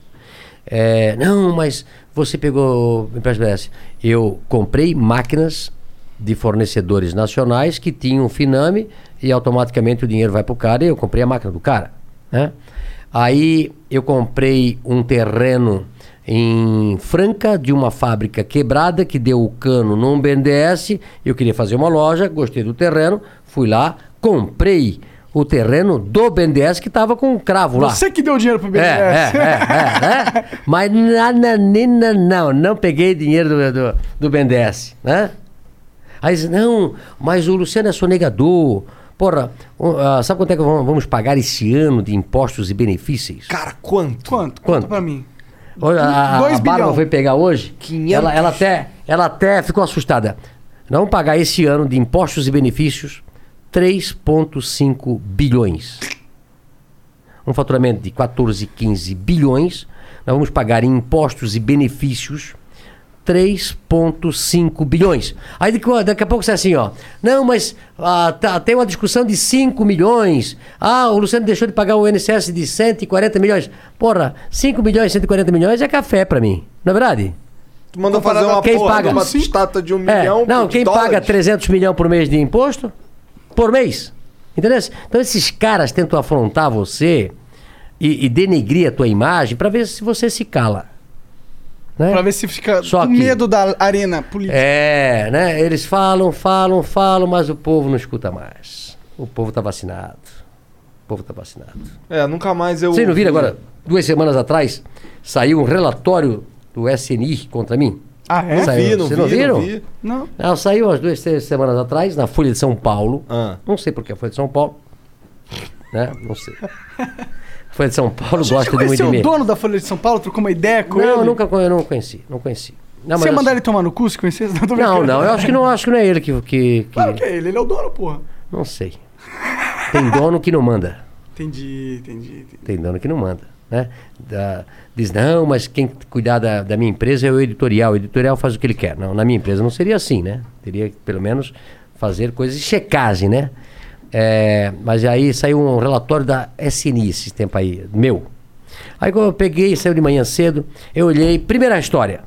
É, não, mas você pegou empréstimo BNDES. Eu comprei máquinas de fornecedores nacionais que tinham Finame e automaticamente o dinheiro vai para o cara e eu comprei a máquina do cara. Né? Aí eu comprei um terreno em Franca de uma fábrica quebrada que deu o cano num BNDES. Eu queria fazer uma loja, gostei do terreno, fui lá, comprei o terreno do BNDES que estava com um cravo lá. Você que deu dinheiro pro BNDES. é, é, é, é. Mas nananina, não, não peguei dinheiro do, do, do BNDES, né? Aí diz, não, mas o Luciano é sonegador. Porra, ah, sabe quanto é que vamos pagar esse ano de impostos e benefícios? Cara, quanto? Quanto? Quanto? Pra mim. A, a, a Bárbara foi pegar hoje, 500. ela, ela, até, ela até ficou assustada. Vamos pagar esse ano de impostos e benefícios 3,5 bilhões. Um faturamento de 14, 15 bilhões. Nós vamos pagar em impostos e benefícios 3,5 bilhões. Aí daqui, daqui a pouco você é assim, ó. Não, mas ah, tá, tem uma discussão de 5 milhões. Ah, o Luciano deixou de pagar o INSS de 140 milhões. Porra, 5 milhões, 140 milhões é café pra mim. Não é verdade? Tu manda fazer uma Quem porra paga? de uma estátua de um É, milhão não, quem paga dólares? 300 milhões por mês de imposto? Por mês. Entendeu? Então esses caras tentam afrontar você e, e denegrir a tua imagem pra ver se você se cala. Né? Pra ver se fica Só com que- medo da arena política. É, né? Eles falam, falam, falam, mas o povo não escuta mais. O povo tá vacinado. O povo tá vacinado. É, nunca mais eu. Vocês não viram agora, duas semanas atrás, saiu um relatório do SNI contra mim? Ah, é? Não Saiu. vi, não Vocês vi, não viram? não vi. Não. Não, saiu umas duas, três semanas atrás, na Folha de São Paulo. Ah. Não sei porque a Folha de São Paulo. Né? Não sei. Folha de São Paulo gosta de muito de o dono da Folha de São Paulo? Trocou uma ideia com Não, ele? eu nunca eu não conheci. Não conheci. Não, Você ia eu- mandar ele tomar no cu se conhecesse? Não, Não, não, eu acho que não, acho que não é ele que. que, que- Claro que é ele, ele é o dono, porra. Não sei. Tem dono que não manda. Entendi, entendi. entendi. Tem dono que não manda. Né? Da- diz, não, mas quem cuidar da, da minha empresa é o editorial. O editorial faz o que ele quer. Não, na minha empresa não seria assim, né? Teria que, pelo menos, fazer coisas de checagem, né? É, mas aí saiu um relatório da SNI esse tempo aí, meu. Aí quando eu peguei, saiu de manhã cedo, eu olhei, primeira história.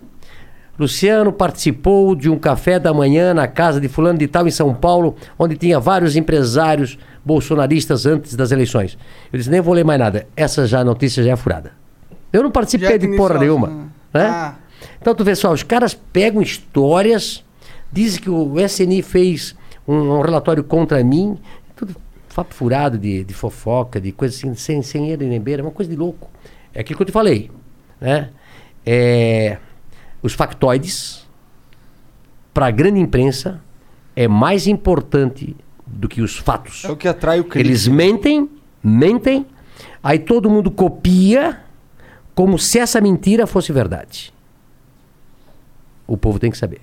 Luciano participou de um café da manhã na casa de fulano de tal em São Paulo, onde tinha vários empresários bolsonaristas antes das eleições. Eu disse, nem vou ler mais nada. Essa já a notícia já é furada. Eu não participei Já de porra nenhuma. né? Né? Ah. Então tu vê só, os caras pegam histórias, dizem que o SNI fez um, um relatório contra mim, tudo papo furado de, de fofoca, de coisa assim, sem, sem ele nem beira, uma coisa de louco. É aquilo que eu te falei. Né? É, os factoides, para a grande imprensa, é mais importante do que os fatos. É o que atrai o crítico. Eles mentem, mentem, aí todo mundo copia como se essa mentira fosse verdade. O povo tem que saber.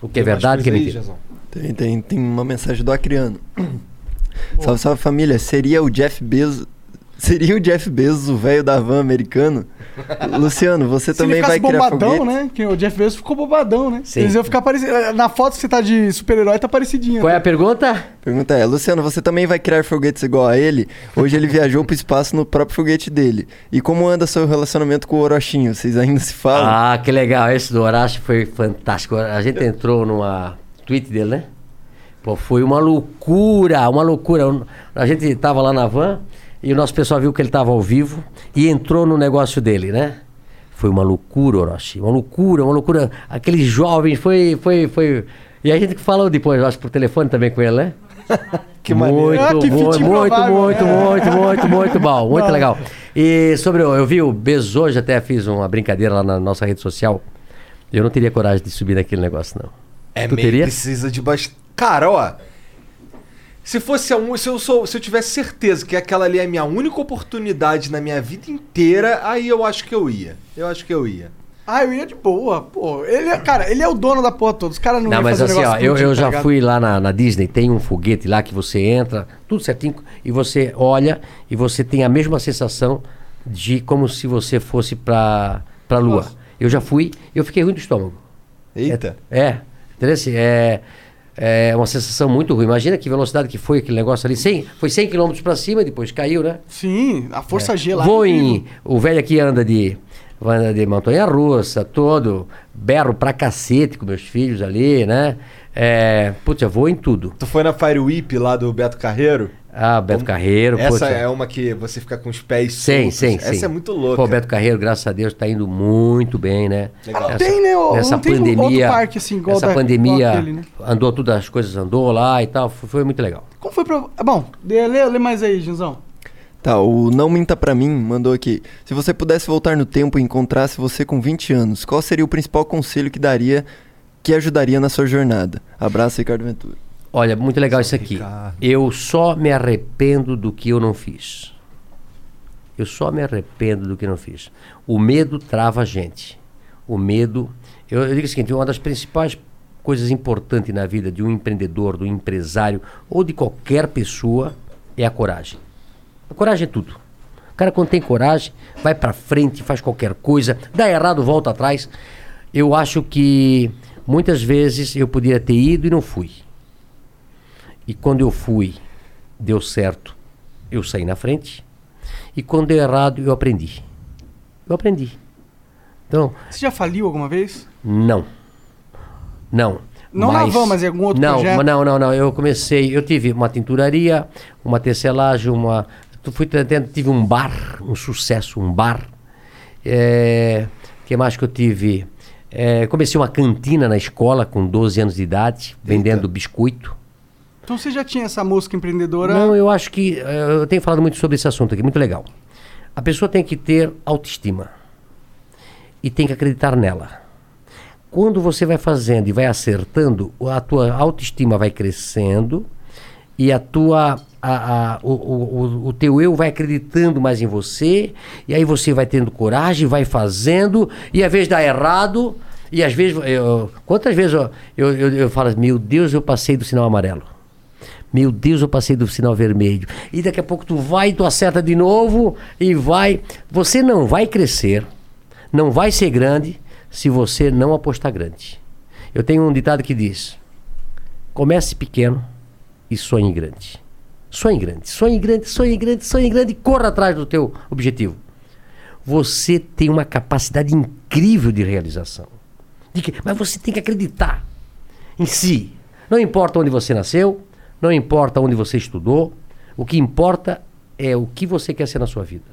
O que é Tem mais verdade, o que é aí, mentira. Jazão? Tem, tem, tem uma mensagem do Acriano. Salve, salve família. Seria o Jeff Bezos. Seria o Jeff Bezos o velho da van americano? Luciano, você Se ele também ficasse vai criar bombadão, foguete? né? Que o Jeff Bezos ficou bombadão, né? Sim. Eles iam ficar parecidos. Na foto que você tá de super-herói, tá parecidinho. Qual é né? a pergunta? Pergunta é, Luciano, você também vai criar foguetes igual a ele? Hoje ele viajou pro espaço no próprio foguete dele. E como anda seu relacionamento com o Orochinho? Vocês ainda se falam? Ah, que legal. Esse do Horácio foi fantástico. A gente entrou numa tweet dele, né? Pô, foi uma loucura, uma loucura. A gente tava lá na van e o nosso pessoal viu que ele tava ao vivo e entrou no negócio dele, né? Foi uma loucura, Orochi. Uma loucura, uma loucura. Aqueles jovens, foi, foi, foi. E a gente falou depois, eu acho, por telefone também com ele, né? Que muito, maneiro. Ah, que muito, muito, muito, né? muito, muito, muito bom, muito Não. legal. E sobre, eu vi o Bezos hoje, até fiz uma brincadeira lá na nossa rede social. Eu não teria coragem de subir naquele negócio, não. É Tu meio teria? precisa de bastante. Cara, ó. Se fosse a um, se eu sou, se eu tivesse certeza que aquela ali é a minha única oportunidade na minha vida inteira, aí eu acho que eu ia. Eu acho que eu ia. Ah, eu ia de boa, pô. Ele é, cara, ele é o dono da porra toda. Os caras não, Não, mas fazer assim, ó, eu, eu tá já ligado? fui lá na, na Disney, tem um foguete lá que você entra, tudo certinho, e você olha e você tem a mesma sensação de como se você fosse pra, pra lua. Nossa. Eu já fui, eu fiquei ruim do estômago. Eita. É, entendeu? Assim, É, é uma sensação muito ruim. Imagina que velocidade que foi aquele negócio ali. 100, foi 100 km pra cima, depois caiu, né? Sim, a força G lá. Vou é em. incrível. O velho aqui anda de. Anda de montanha russa, todo. Berro pra cacete com meus filhos ali, né? É, putz, eu vou em tudo. Tu foi na Fire Whip lá do Beto Carreiro? Ah, Beto Carreiro, Essa putz, é uma que você fica com os pés Sim, soltos. sim, Essa sim. é muito louca. Pô, o Beto Carreiro, graças a Deus, tá indo muito bem, né? Legal. Não tem, né? Ô, Nessa não tem pandemia. outro parque assim, igual essa da- pandemia igual aquele, né? andou todas as coisas, andou lá e tal. Foi, foi muito legal. Como foi pra. Ah, Bom, lê, lê, lê mais aí, Junzão. Tá, o Não Minta Pra Mim mandou aqui. Se você pudesse voltar no tempo e encontrasse você com 20 anos, qual seria o principal conselho que daria, que ajudaria na sua jornada? Abraço, Ricardo Ventura. Olha, muito legal isso aqui. Ricardo. Eu só me arrependo do que eu não fiz. Eu só me arrependo do que não fiz. O medo trava a gente. O medo. Eu, eu digo o seguinte: uma das principais coisas importantes na vida de um empreendedor, do empresário ou de qualquer pessoa é a coragem. A coragem é tudo. O cara, quando tem coragem, vai pra frente, faz qualquer coisa, dá errado, volta atrás. Eu acho que muitas vezes eu poderia ter ido e não fui. E quando eu fui, deu certo, eu saí na frente. E quando deu errado, eu aprendi. Eu aprendi. Então, Você já faliu alguma vez? não. Não. Não na van, mas em algum outro não, projeto? Não, não, não. Eu comecei, eu tive uma tinturaria, uma tecelagem, uma. Fui tentando, tive um bar, um sucesso, um bar. É, que mais que eu tive? É, comecei uma cantina na escola com 12 anos de idade, vendendo biscoito. Então você já tinha essa música empreendedora? Não, eu acho que. eh, Eu tenho falado muito sobre esse assunto aqui, muito legal. A pessoa tem que ter autoestima. E tem que acreditar nela. Quando você vai fazendo e vai acertando, a tua autoestima vai crescendo e a tua. A, a- o, o, o- teu eu vai acreditando mais em você, e aí você vai tendo coragem, vai fazendo, e às vezes dá errado, e às vezes. eu- quantas vezes eu, eu, eu, eu falo, meu Deus, eu passei do sinal amarelo. Meu Deus, eu passei do sinal vermelho. E daqui a pouco tu vai, tu acerta de novo e vai. Você não vai crescer, não vai ser grande se você não apostar grande. Eu tenho um ditado que diz: comece pequeno e sonhe grande. Sonhe grande, sonhe grande, sonhe grande, sonhe grande e corra atrás do teu objetivo. Você tem uma capacidade incrível de realização. De que- mas você tem que acreditar em si. Não importa onde você nasceu, não importa onde você estudou, o que importa é o que você quer ser na sua vida.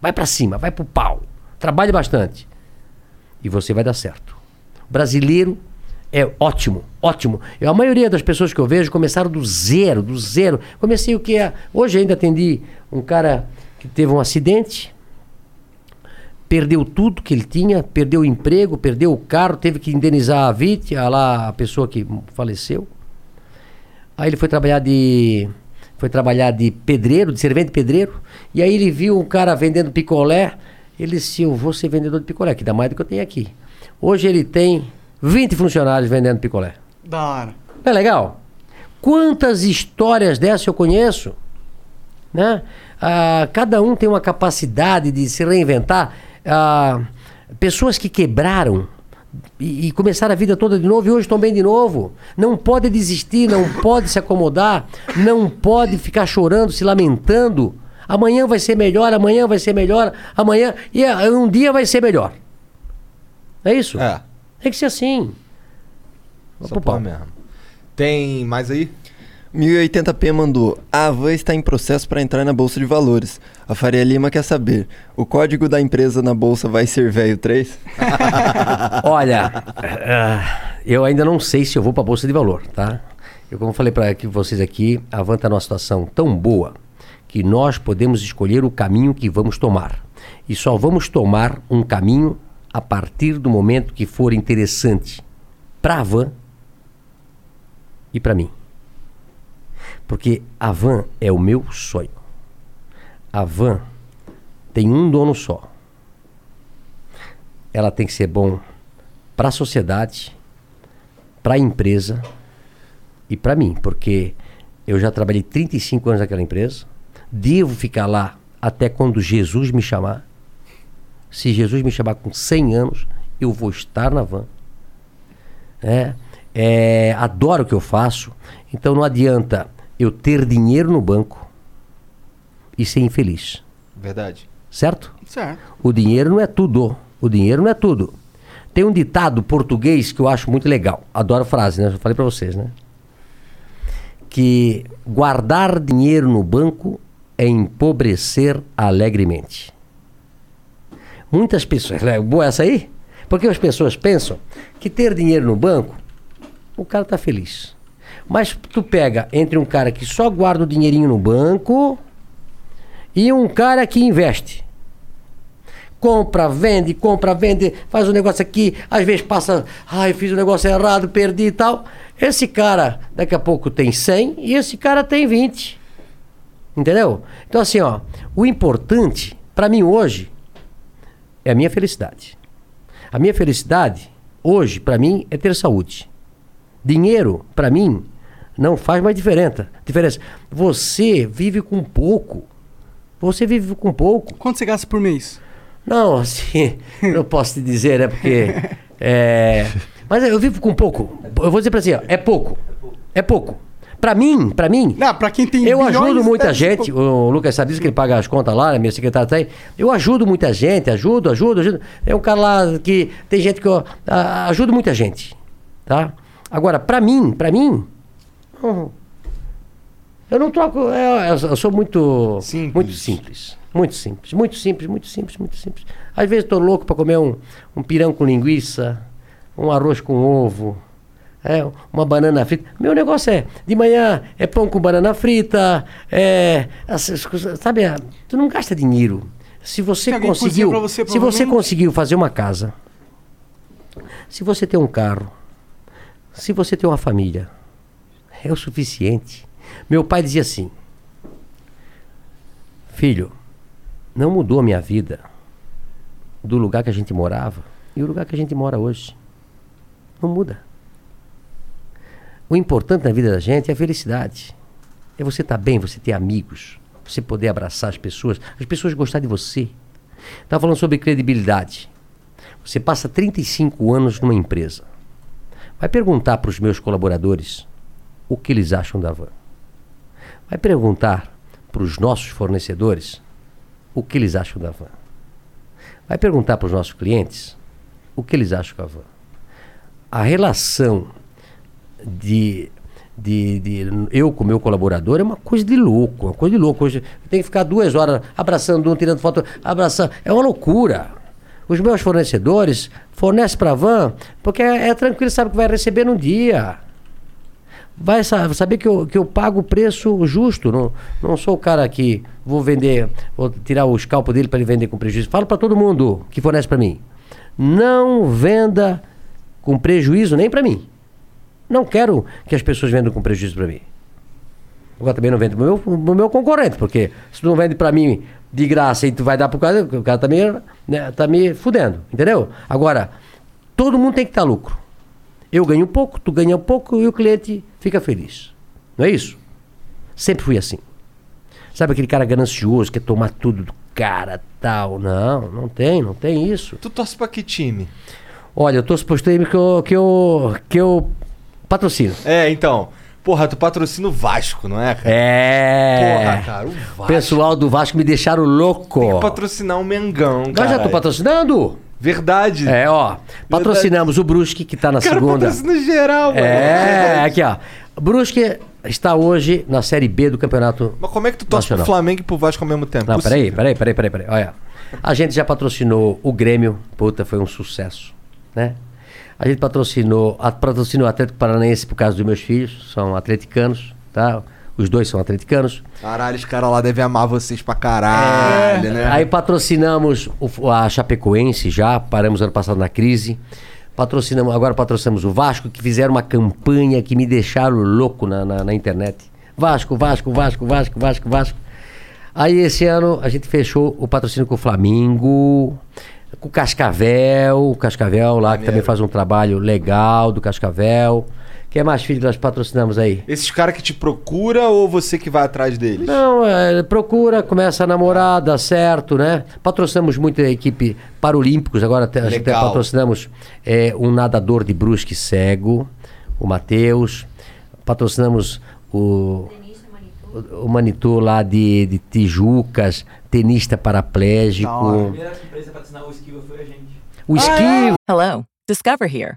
Vai pra cima, vai pro pau. Trabalhe bastante. E você vai dar certo. Brasileiro é ótimo, ótimo. Eu, a maioria das pessoas que eu vejo começaram do zero, do zero. Comecei o que é. Hoje ainda atendi um cara que teve um acidente, perdeu tudo que ele tinha, perdeu o emprego, perdeu o carro, teve que indenizar a vítima, lá a pessoa que faleceu. Aí ele foi trabalhar de foi trabalhar de pedreiro, de servente pedreiro, e aí ele viu um cara vendendo picolé, ele disse, eu vou ser vendedor de picolé, que dá mais do que eu tenho aqui. Hoje ele tem 20 funcionários vendendo picolé. Da hora. Não é legal? Quantas histórias dessas eu conheço? Né? Ah, cada um tem uma capacidade de se reinventar. Ah, pessoas que quebraram e, e começaram a vida toda de novo e hoje estão bem de novo. Não pode desistir, não pode se acomodar, não pode ficar chorando, se lamentando. Amanhã vai ser melhor, amanhã vai ser melhor, amanhã. E ah, um dia vai ser melhor. É isso? É. Tem que ser assim. Só pau. mesmo. Tem mais aí? 1080p mandou. A Avan está em processo para entrar na Bolsa de Valores. A Faria Lima quer saber: o código da empresa na bolsa vai ser velho 3? Olha, ah, eu ainda não sei se eu vou para a Bolsa de Valor, tá? Eu, como falei para vocês aqui, a Van está numa situação tão boa que nós podemos escolher o caminho que vamos tomar. E só vamos tomar um caminho a partir do momento que for interessante para a Van e para mim. Porque a Van é o meu sonho. A Van tem um dono só. Ela tem que ser bom para a sociedade, para a empresa e para mim, porque eu já trabalhei 35 anos naquela empresa, devo ficar lá até quando Jesus me chamar. Se Jesus me chamar com 100 anos, eu vou estar na van. É, é, adoro o que eu faço, então não adianta eu ter dinheiro no banco e ser infeliz, Verdade. certo? Certo. O dinheiro não é tudo. O dinheiro não é tudo. Tem um ditado português que eu acho muito legal. Adoro a frase, né? Já falei pra vocês, né? Que guardar dinheiro no banco é empobrecer alegremente. Muitas pessoas. É boa essa aí? Porque as pessoas pensam que ter dinheiro no banco, o cara tá feliz. Mas tu pega entre um cara que só guarda o dinheirinho no banco e um cara que investe compra, vende, compra, vende, faz um negócio aqui, às vezes passa, ai, fiz um negócio errado, perdi e tal. Esse cara, daqui a pouco tem 100 e esse cara tem 20. Entendeu? Então assim, ó, o importante para mim hoje é a minha felicidade. A minha felicidade hoje para mim é ter saúde. Dinheiro para mim não faz mais diferença. Diferença. Você vive com pouco. Você vive com pouco. Quanto você gasta por mês? Não, assim, não posso te dizer, né? Porque. É, mas eu vivo com pouco. Eu vou dizer pra você, ó, é pouco. É pouco. Pra mim, pra mim. Não, pra quem tem Eu ajudo muita gente. O Lucas sabe disso que ele paga as contas lá, né? Minha secretária tá aí. Eu ajudo muita gente, ajudo, ajudo, ajudo. É um cara lá que. Tem gente que eu ajudo muita gente. Tá? Agora, pra mim, pra mim. Hum, Eu não troco. é, Eu, eu sou muito. Muito simples. Muito simples, muito simples, muito simples, muito simples. Às vezes estou louco para comer um, um pirão com linguiça, um arroz com ovo, é, uma banana frita. Meu negócio é, de manhã é pão com banana frita, é, essas coisas, sabe, ah, tu não gasta dinheiro. Se você conseguiu, você, se você conseguiu fazer uma casa, se você tem um carro, se você tem uma família, é o suficiente. Meu pai dizia assim: Filho, não mudou a minha vida do lugar que a gente morava e o lugar que a gente mora hoje. Não muda. O importante na vida da gente é a felicidade. É você estar bem, você ter amigos, você poder abraçar as pessoas, as pessoas gostar de você. Estava falando sobre credibilidade. Você passa 35 anos numa empresa. Vai perguntar para os meus colaboradores o que eles acham da van. Vai perguntar para os nossos fornecedores o que eles acham da van. Vai perguntar para os nossos clientes o que eles acham da van. A relação de, de, de eu com meu colaborador é uma coisa de louco, uma coisa de louco. Hoje tenho que ficar duas horas abraçando um, tirando foto, abraçando. É uma loucura. Os meus fornecedores fornecem para a van porque é, é tranquilo, sabe que vai receber no dia vai sa- saber que eu, que eu pago o preço justo. Não, não sou o cara que vou vender, vou tirar o escalpo dele para ele vender com prejuízo. Falo para todo mundo que fornece para mim. Não venda com prejuízo nem para mim. Não quero que as pessoas vendam com prejuízo para mim. Agora também não vende para o meu, meu concorrente, porque se tu não vende para mim de graça e tu vai dar pro cara, o cara tá me, né, tá me fudendo, entendeu? Agora, todo mundo tem que estar lucro. Eu ganho pouco, tu ganha pouco e o cliente fica feliz. Não é isso? Sempre fui assim. Sabe aquele cara ganancioso que quer tomar tudo do cara, tal? Não, não tem, não tem isso. Tu torce pra que time? Olha, eu tô suposto que eu, que eu, que eu patrocino. É, então. Porra, tu patrocina o Vasco, não é, cara? É. Porra, cara, o Vasco. Pessoal do Vasco me deixaram louco. Tem que patrocinar o Mengão, Eu cara. já tô patrocinando? Verdade. É, ó. Patrocinamos o Brusque, que tá na Cara, segunda. patrocina geral, mano. É, aqui, ó. Brusque está hoje na Série B do Campeonato Mas como é que tu torce pro. Flamengo e pro Vasco ao mesmo tempo? Não, peraí, peraí, peraí, peraí, peraí. Olha, a gente já patrocinou o Grêmio, puta, foi um sucesso, né? A gente patrocinou, a, patrocinou o Atlético Paranaense por causa dos meus filhos, são atleticanos, tá? Os dois são atleticanos. Caralho, os caras lá devem amar vocês pra caralho, né? É. Aí patrocinamos o- a Chapecoense já, paramos ano passado na crise. Patrocinamos, agora patrocinamos o Vasco, que fizeram uma campanha que me deixaram louco na, na, na internet. Vasco, Vasco, Vasco, Vasco, Vasco, Vasco. Aí esse ano a gente fechou o patrocínio com o Flamengo, com o Cascavel, o Cascavel lá que também faz um trabalho legal do Cascavel. Quem é mais filho que nós patrocinamos aí? Esses caras que te procura ou você que vai atrás deles? Não, é, procura, começa a namorar, dá certo, né? Patrocinamos muito a equipe Paralímpicos, agora a gente Legal. patrocinamos é, um nadador de Brusque cego, o Matheus. Patrocinamos o, o, o Manitou lá de, de Tijucas, tenista paraplégico. primeira empresa a patrocinar o Esquiva foi a gente. O esquivo. Hello, Discover here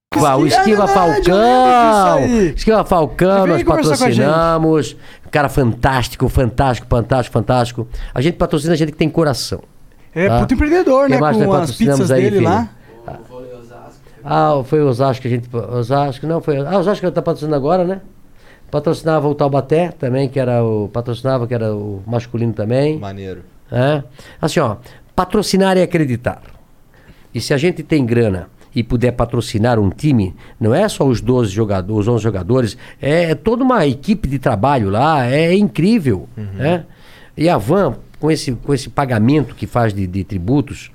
O Esquiva eu lembro Falcão! Esquiva Falcão, nós a patrocinamos. Cara fantástico, fantástico, fantástico, fantástico. A gente patrocina gente que tem coração. É tá? puto empreendedor, Quem né? mais Com nós as pizzas aí, dele filho? lá. Ah, foi o Osasco que a gente. Osasco, não, foi. Ah, o Osasco que está patrocinando agora, né? Patrocinava o Taubaté também, que era o. Patrocinava, que era o masculino também. Maneiro. É. Assim, ó, patrocinar é acreditar. E se a gente tem grana e puder patrocinar um time, não é só os 12 jogadores, os 11 jogadores, é, é toda uma equipe de trabalho lá, é incrível, né? E a Van, com esse, com esse pagamento que faz de, de tributos,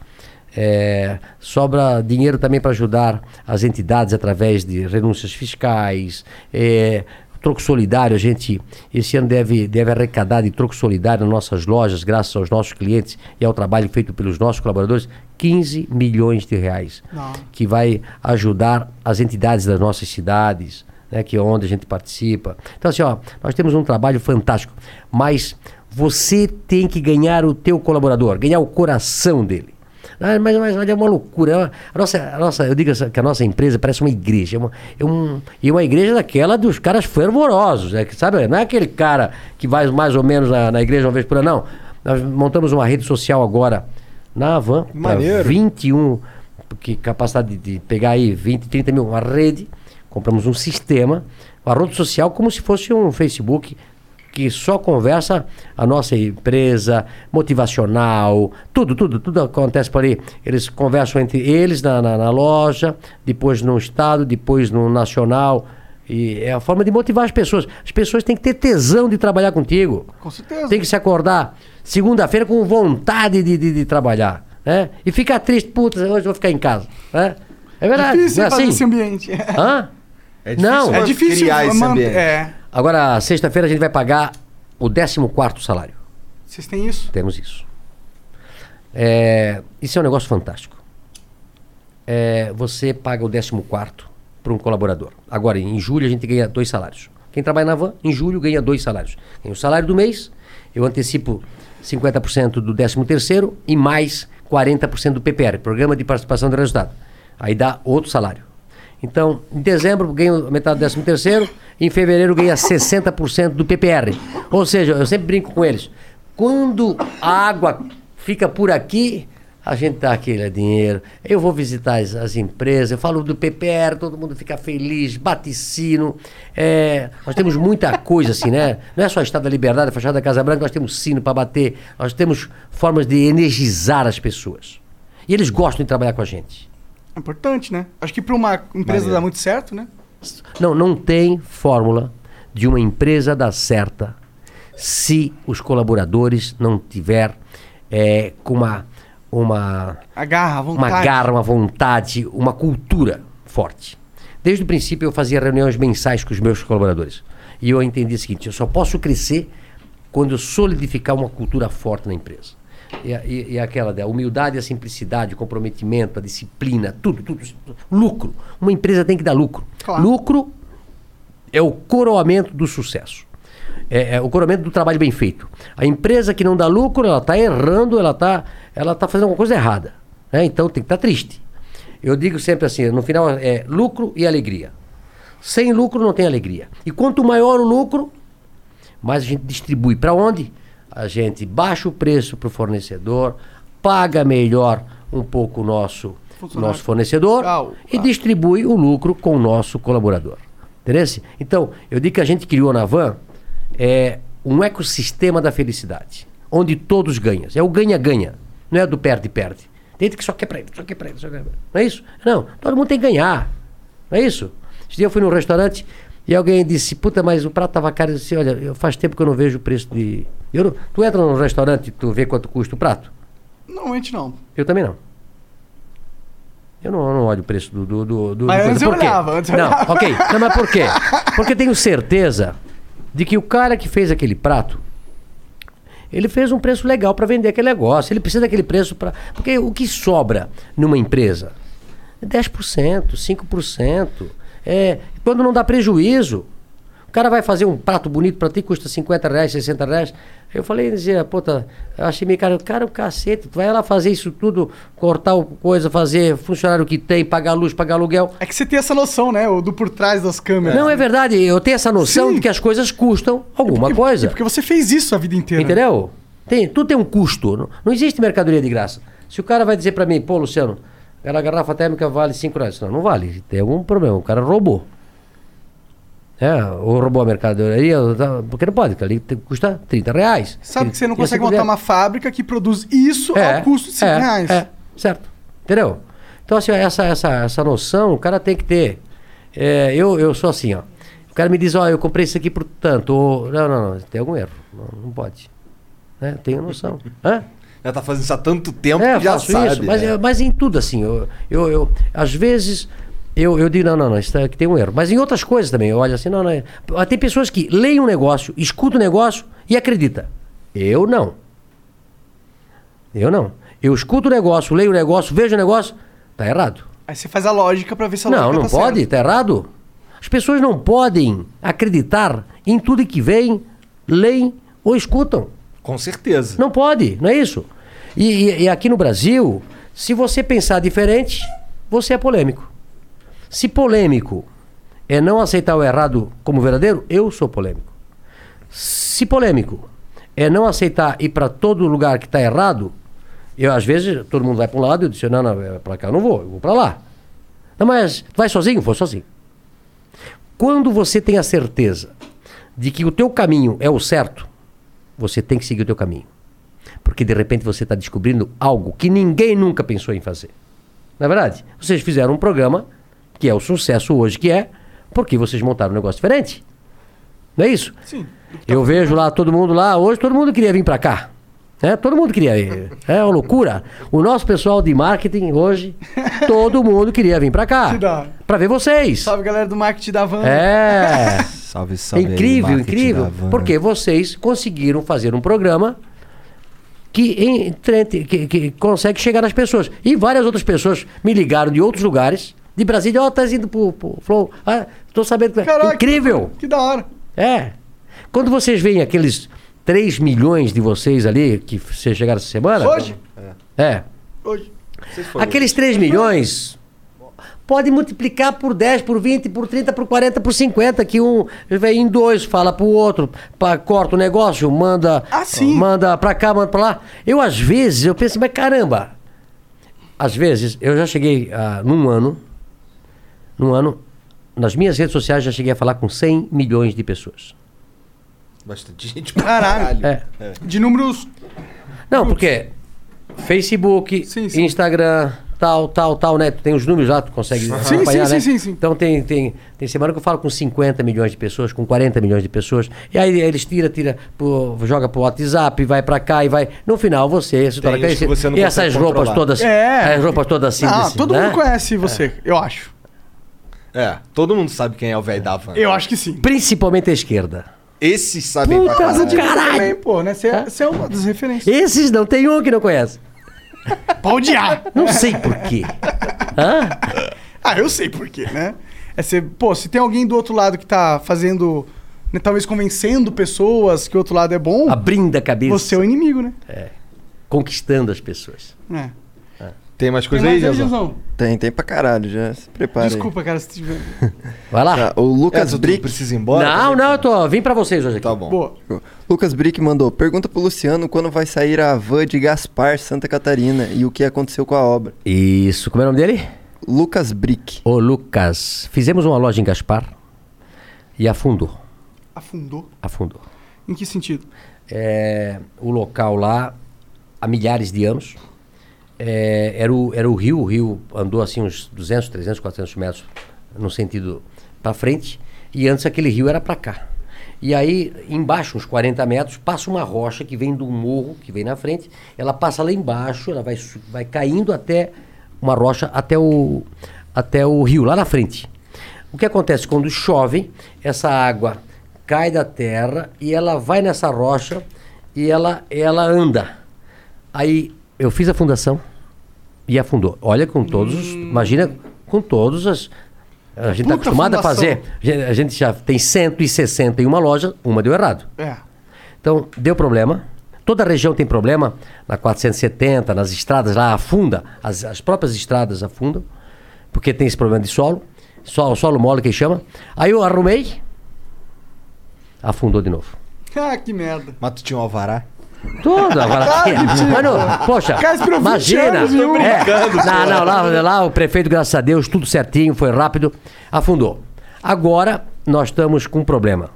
é, sobra dinheiro também para ajudar as entidades através de renúncias fiscais, é, troco solidário, a gente esse ano deve, deve arrecadar de troco solidário nas nossas lojas, graças aos nossos clientes e ao trabalho feito pelos nossos colaboradores, 15 milhões de reais, Não. que vai ajudar as entidades das nossas cidades, né, que é onde a gente participa. Então assim, ó, nós temos um trabalho fantástico, mas você tem que ganhar o teu colaborador, ganhar o coração dele. Ah, mas, mas, mas é uma loucura. é A nossa, a nossa, eu digo essa- que a nossa empresa parece uma igreja. É uma, é um, e uma igreja daquela dos caras fervorosos. É, que, sabe? Não é aquele cara que vai mais ou menos na, na igreja uma vez por ano, não. Nós montamos uma rede social agora na Avan. pra Maneiro. 21, que capacidade de, de pegar aí 20, 30 mil, uma rede. Compramos um sistema, uma rede social como se fosse um Facebook que só conversa a nossa empresa, motivacional, tudo, tudo, tudo acontece por ali. Eles conversam entre eles na, na, na loja, depois no estado, depois no nacional. E é a forma de motivar as pessoas. As pessoas têm que ter tesão de trabalhar contigo. Com certeza. Tem que se acordar segunda-feira com vontade de, de, de trabalhar. Né? E ficar triste, putz, hoje eu vou ficar em casa. Né? É verdade. difícil é fazer assim? esse ambiente. Hã? É difícil Não. É difícil criar esse ambiente. É. Agora, sexta-feira a gente vai pagar o 14 salário. Vocês têm isso? Temos isso. É, isso é um negócio fantástico. É, você paga o 14 para um colaborador. Agora, em julho, a gente ganha dois salários. Quem trabalha na van, em julho, ganha dois salários. Ganha o salário do mês, eu antecipo 50% do 13 e mais 40% do PPR, Programa de Participação do Resultado. Aí dá outro salário. Então, em dezembro ganho metade do 13 terceiro, em fevereiro ganha 60% do PPR. Ou seja, eu sempre brinco com eles. Quando a água fica por aqui, a gente dá aquele dinheiro. Eu vou visitar as, as empresas, eu falo do PPR, todo mundo fica feliz, bate sino. É, nós temos muita coisa assim, né? Não é só Estado da Liberdade, a Fachada da Casa Branca, nós temos sino para bater, nós temos formas de energizar as pessoas. E eles gostam de trabalhar com a gente. É importante, né? Acho que para uma empresa Maneiro. dar muito certo, né? Não, não tem fórmula de uma empresa dar certa se os colaboradores não tiver é, com uma, uma, A garra, vontade. uma garra, uma vontade, uma cultura forte. Desde o princípio eu fazia reuniões mensais com os meus colaboradores. E eu entendi o seguinte, eu só posso crescer quando eu solidificar uma cultura forte na empresa. E, e- e aquela da humildade, a simplicidade, o comprometimento, a disciplina, tudo, tudo. Lucro. Uma empresa tem que dar lucro. Claro. Lucro é o coroamento do sucesso. É, é o coroamento do trabalho bem feito. A empresa que não dá lucro, ela está errando, ela está ela tá fazendo alguma coisa errada. né? Então tem que estar triste. Eu digo sempre assim, no final é lucro e alegria. Sem lucro não tem alegria. E quanto maior o lucro, mais a gente distribui. Para onde? A gente baixa o preço para o fornecedor, paga melhor um pouco o nosso, nosso fornecedor Legal, e distribui o lucro com o nosso colaborador. Entendeu? Então, eu digo que a gente criou na Van é um ecossistema da felicidade, onde todos ganham. É o ganha-ganha, não é do perde-perde. Tem gente que só quer pra ele, só quer pra ele, só quer pra ele. Não é isso? Não, todo mundo tem que ganhar. Não é isso? Esse dia eu fui num restaurante e alguém disse, puta, mas o prato tava caro. Eu disse, olha, eu- faz tempo que eu não vejo o preço de... Eu não- Tu entra num restaurante e tu vê quanto custa o prato? Normalmente não. Eu também não. Eu não, eu não olho o preço do. do, do, do Mas antes eu olhava, antes eu não, olhava. ok. Não, mas por quê? Porque tenho certeza de que o cara que fez aquele prato, ele fez um preço legal para vender aquele negócio. Ele precisa daquele preço para. Porque o que sobra numa empresa é 10%, 5%. É, quando não dá prejuízo. O cara vai fazer um prato bonito pra ti, custa 50 reais, 60 reais. Eu falei, dizia, puta, eu achei meio cara, cara, o cacete, tu vai lá fazer isso tudo, cortar o coisa, fazer funcionário que tem, pagar luz, pagar aluguel. É que você tem essa noção, né? O do por trás das câmeras. Não, é verdade, eu tenho essa noção Sim. de que as coisas custam alguma E coisa. porque você fez isso a vida inteira. Entendeu? Tem, tudo tem um custo. Não, não existe mercadoria de graça. Se o cara vai dizer pra mim, pô, Luciano, aquela garrafa térmica vale 5 reais. Não, não vale. Tem algum problema. O cara roubou. É, ou roubou a mercadoria, porque não pode, porque ali tem- custa 30 reais. Sabe que você não consegue montar uma fábrica que produz isso ao custo de 5 é, reais. É, certo. Entendeu? Então, assim, essa, essa, essa noção o cara tem que ter. É, eu, eu sou assim, ó. O cara me diz, ó, eu comprei isso aqui por tanto. Ou, não, não, não, tem algum erro. Não, não pode. Né? Tenho noção. Hã? Já tá fazendo isso há tanto tempo É, que já sabe. isso, mas, né? é- mas em tudo assim, eu, eu, eu- às vezes eu, eu digo, não, não, não, isso aqui tem um erro. Mas em outras coisas também, eu olho assim, não, não. é- Tem pessoas que leem um negócio, escutam o negócio e acredita. Eu não. Eu não. Eu escuto o negócio, leio o negócio, vejo o negócio, tá errado. Aí você faz a lógica pra ver se a Não, lógica não tá pode, certa. tá errado. As pessoas não podem acreditar em tudo que veem, leem ou escutam. Com certeza. Não pode, não é isso? E, e- e aqui no Brasil, se você pensar diferente, você é polêmico. Se polêmico é não aceitar o errado como verdadeiro, eu sou polêmico. Se polêmico é não aceitar ir para todo lugar que está errado, eu às vezes todo mundo vai para um lado e eu disse, não, não, para cá eu não vou, eu vou para lá. Não, mas vai sozinho? Vou sozinho. Quando você tem a certeza de que o teu caminho é o certo, você tem que seguir o teu caminho. Porque de repente você está descobrindo algo que ninguém nunca pensou em fazer. Na verdade, vocês fizeram um programa que é o sucesso hoje que é, porque vocês montaram um negócio diferente. Não é isso? Sim. Eu vejo lá todo mundo lá, hoje todo mundo queria vir para cá. É, todo mundo queria ir. É uma loucura. O nosso pessoal de marketing hoje, todo mundo queria vir para cá. Para ver vocês. Salve, galera do marketing da van. É. Salve, salve. incrível, marketing incrível. da van. Porque vocês conseguiram fazer um programa que, entre- que, que consegue chegar nas pessoas. E várias outras pessoas me ligaram de outros lugares, de Brasília, ó, tá indo pro, pro Flow. Ah, tô sabendo que Caraca, incrível. Que da hora. É. Quando vocês veem aqueles 3 milhões de vocês ali, que vocês chegaram essa semana. Hoje? É. Hoje. Aqueles 3 milhões pode multiplicar por 10, por 20, por 30, por 40, por 50, que um vem em dois, fala pro outro, pá, corta o negócio, manda, Ah, sim. manda pra cá, manda pra lá. Eu, às vezes, eu penso, mas caramba, às vezes, eu já cheguei ah, num ano, num ano, nas minhas redes sociais já cheguei a falar com 100 milhões de pessoas. Bastante gente pra Caralho. caralho. É. De números. Não, porque Facebook, Sim, sim. Instagram, tal, tal, tal, né? Tu tem os números lá, tu consegue Sim, acompanhar, sim, né? sim, sim, sim. Então tem, tem, tem semana que eu falo com 50 milhões de pessoas, com 40 milhões de pessoas. E aí eles tira, tira, pro, joga pro WhatsApp, vai pra cá e vai. No final você se torna E essas consegue roupas controlar. todas. É. As roupas todas assim. ah, todo né? mundo conhece você, eu acho. É, todo mundo sabe quem é o velho da van. Eu acho que sim. Principalmente a esquerda. Esses sabem Puta pra a caralho. também, pô, né? Você é, você é uma das referências. Esses não tem um que não conhece. Pra odiar. Não sei por quê. Hã? Ah, eu sei por quê, né? É ser, pô, se tem alguém do outro lado que tá fazendo, né, talvez convencendo pessoas que o outro lado é bom, Abrindo a cabeça. você é o inimigo, né? Conquistando as pessoas. É. Tem mais Tem coisa aí, mais aí? Gilson? Tem, tem pra caralho, já se prepara Desculpa, cara, se tiver. Vai lá. aí. Tá, o Lucas É, Brick. precisa ir embora? não, não, eu tô. Vim pra vocês hoje aqui. Tá bom. Boa. Lucas Brick mandou, pergunta pro Luciano quando vai sair a van de Gaspar, Santa Catarina, e o que aconteceu com a obra. Isso, como é o nome dele? Lucas Brick. Ô Lucas, fizemos uma loja em Gaspar e afundou. Afundou? Afundou. Em que sentido? É, o local lá, há milhares de anos, é, era, o, era o rio, o rio andou assim uns 200, 300, 400 metros no sentido para frente, e antes aquele rio era para cá. E aí, embaixo, uns 40 metros, passa uma rocha que vem do morro, que vem na frente, ela passa lá embaixo, ela vai, vai caindo até uma rocha, até o, até o rio, lá na frente. O que acontece quando chove, essa água cai da terra e ela vai nessa rocha e ela, ela anda. Aí eu fiz a fundação e afundou. Olha com todos, os- imagina com todos as A gente está acostumado a fundação. fazer. a gente- A gente já tem 161 lojas, uma deu errado. É. Então, deu problema. Toda a região tem problema. Na 470, nas estradas lá afunda. As, as próprias estradas afundam. Porque tem esse problema de solo. Solo, solo mole que chama. Aí eu arrumei. Afundou de novo. Ah, que merda. Mas tu tinha um alvará? Tudo, agora. Ah, mentira. Mano, poxa, Cara, esperou 20 imagina. é, não, não, lá, lá o prefeito, graças a Deus, tudo certinho, foi rápido, afundou. Agora nós estamos com um problema.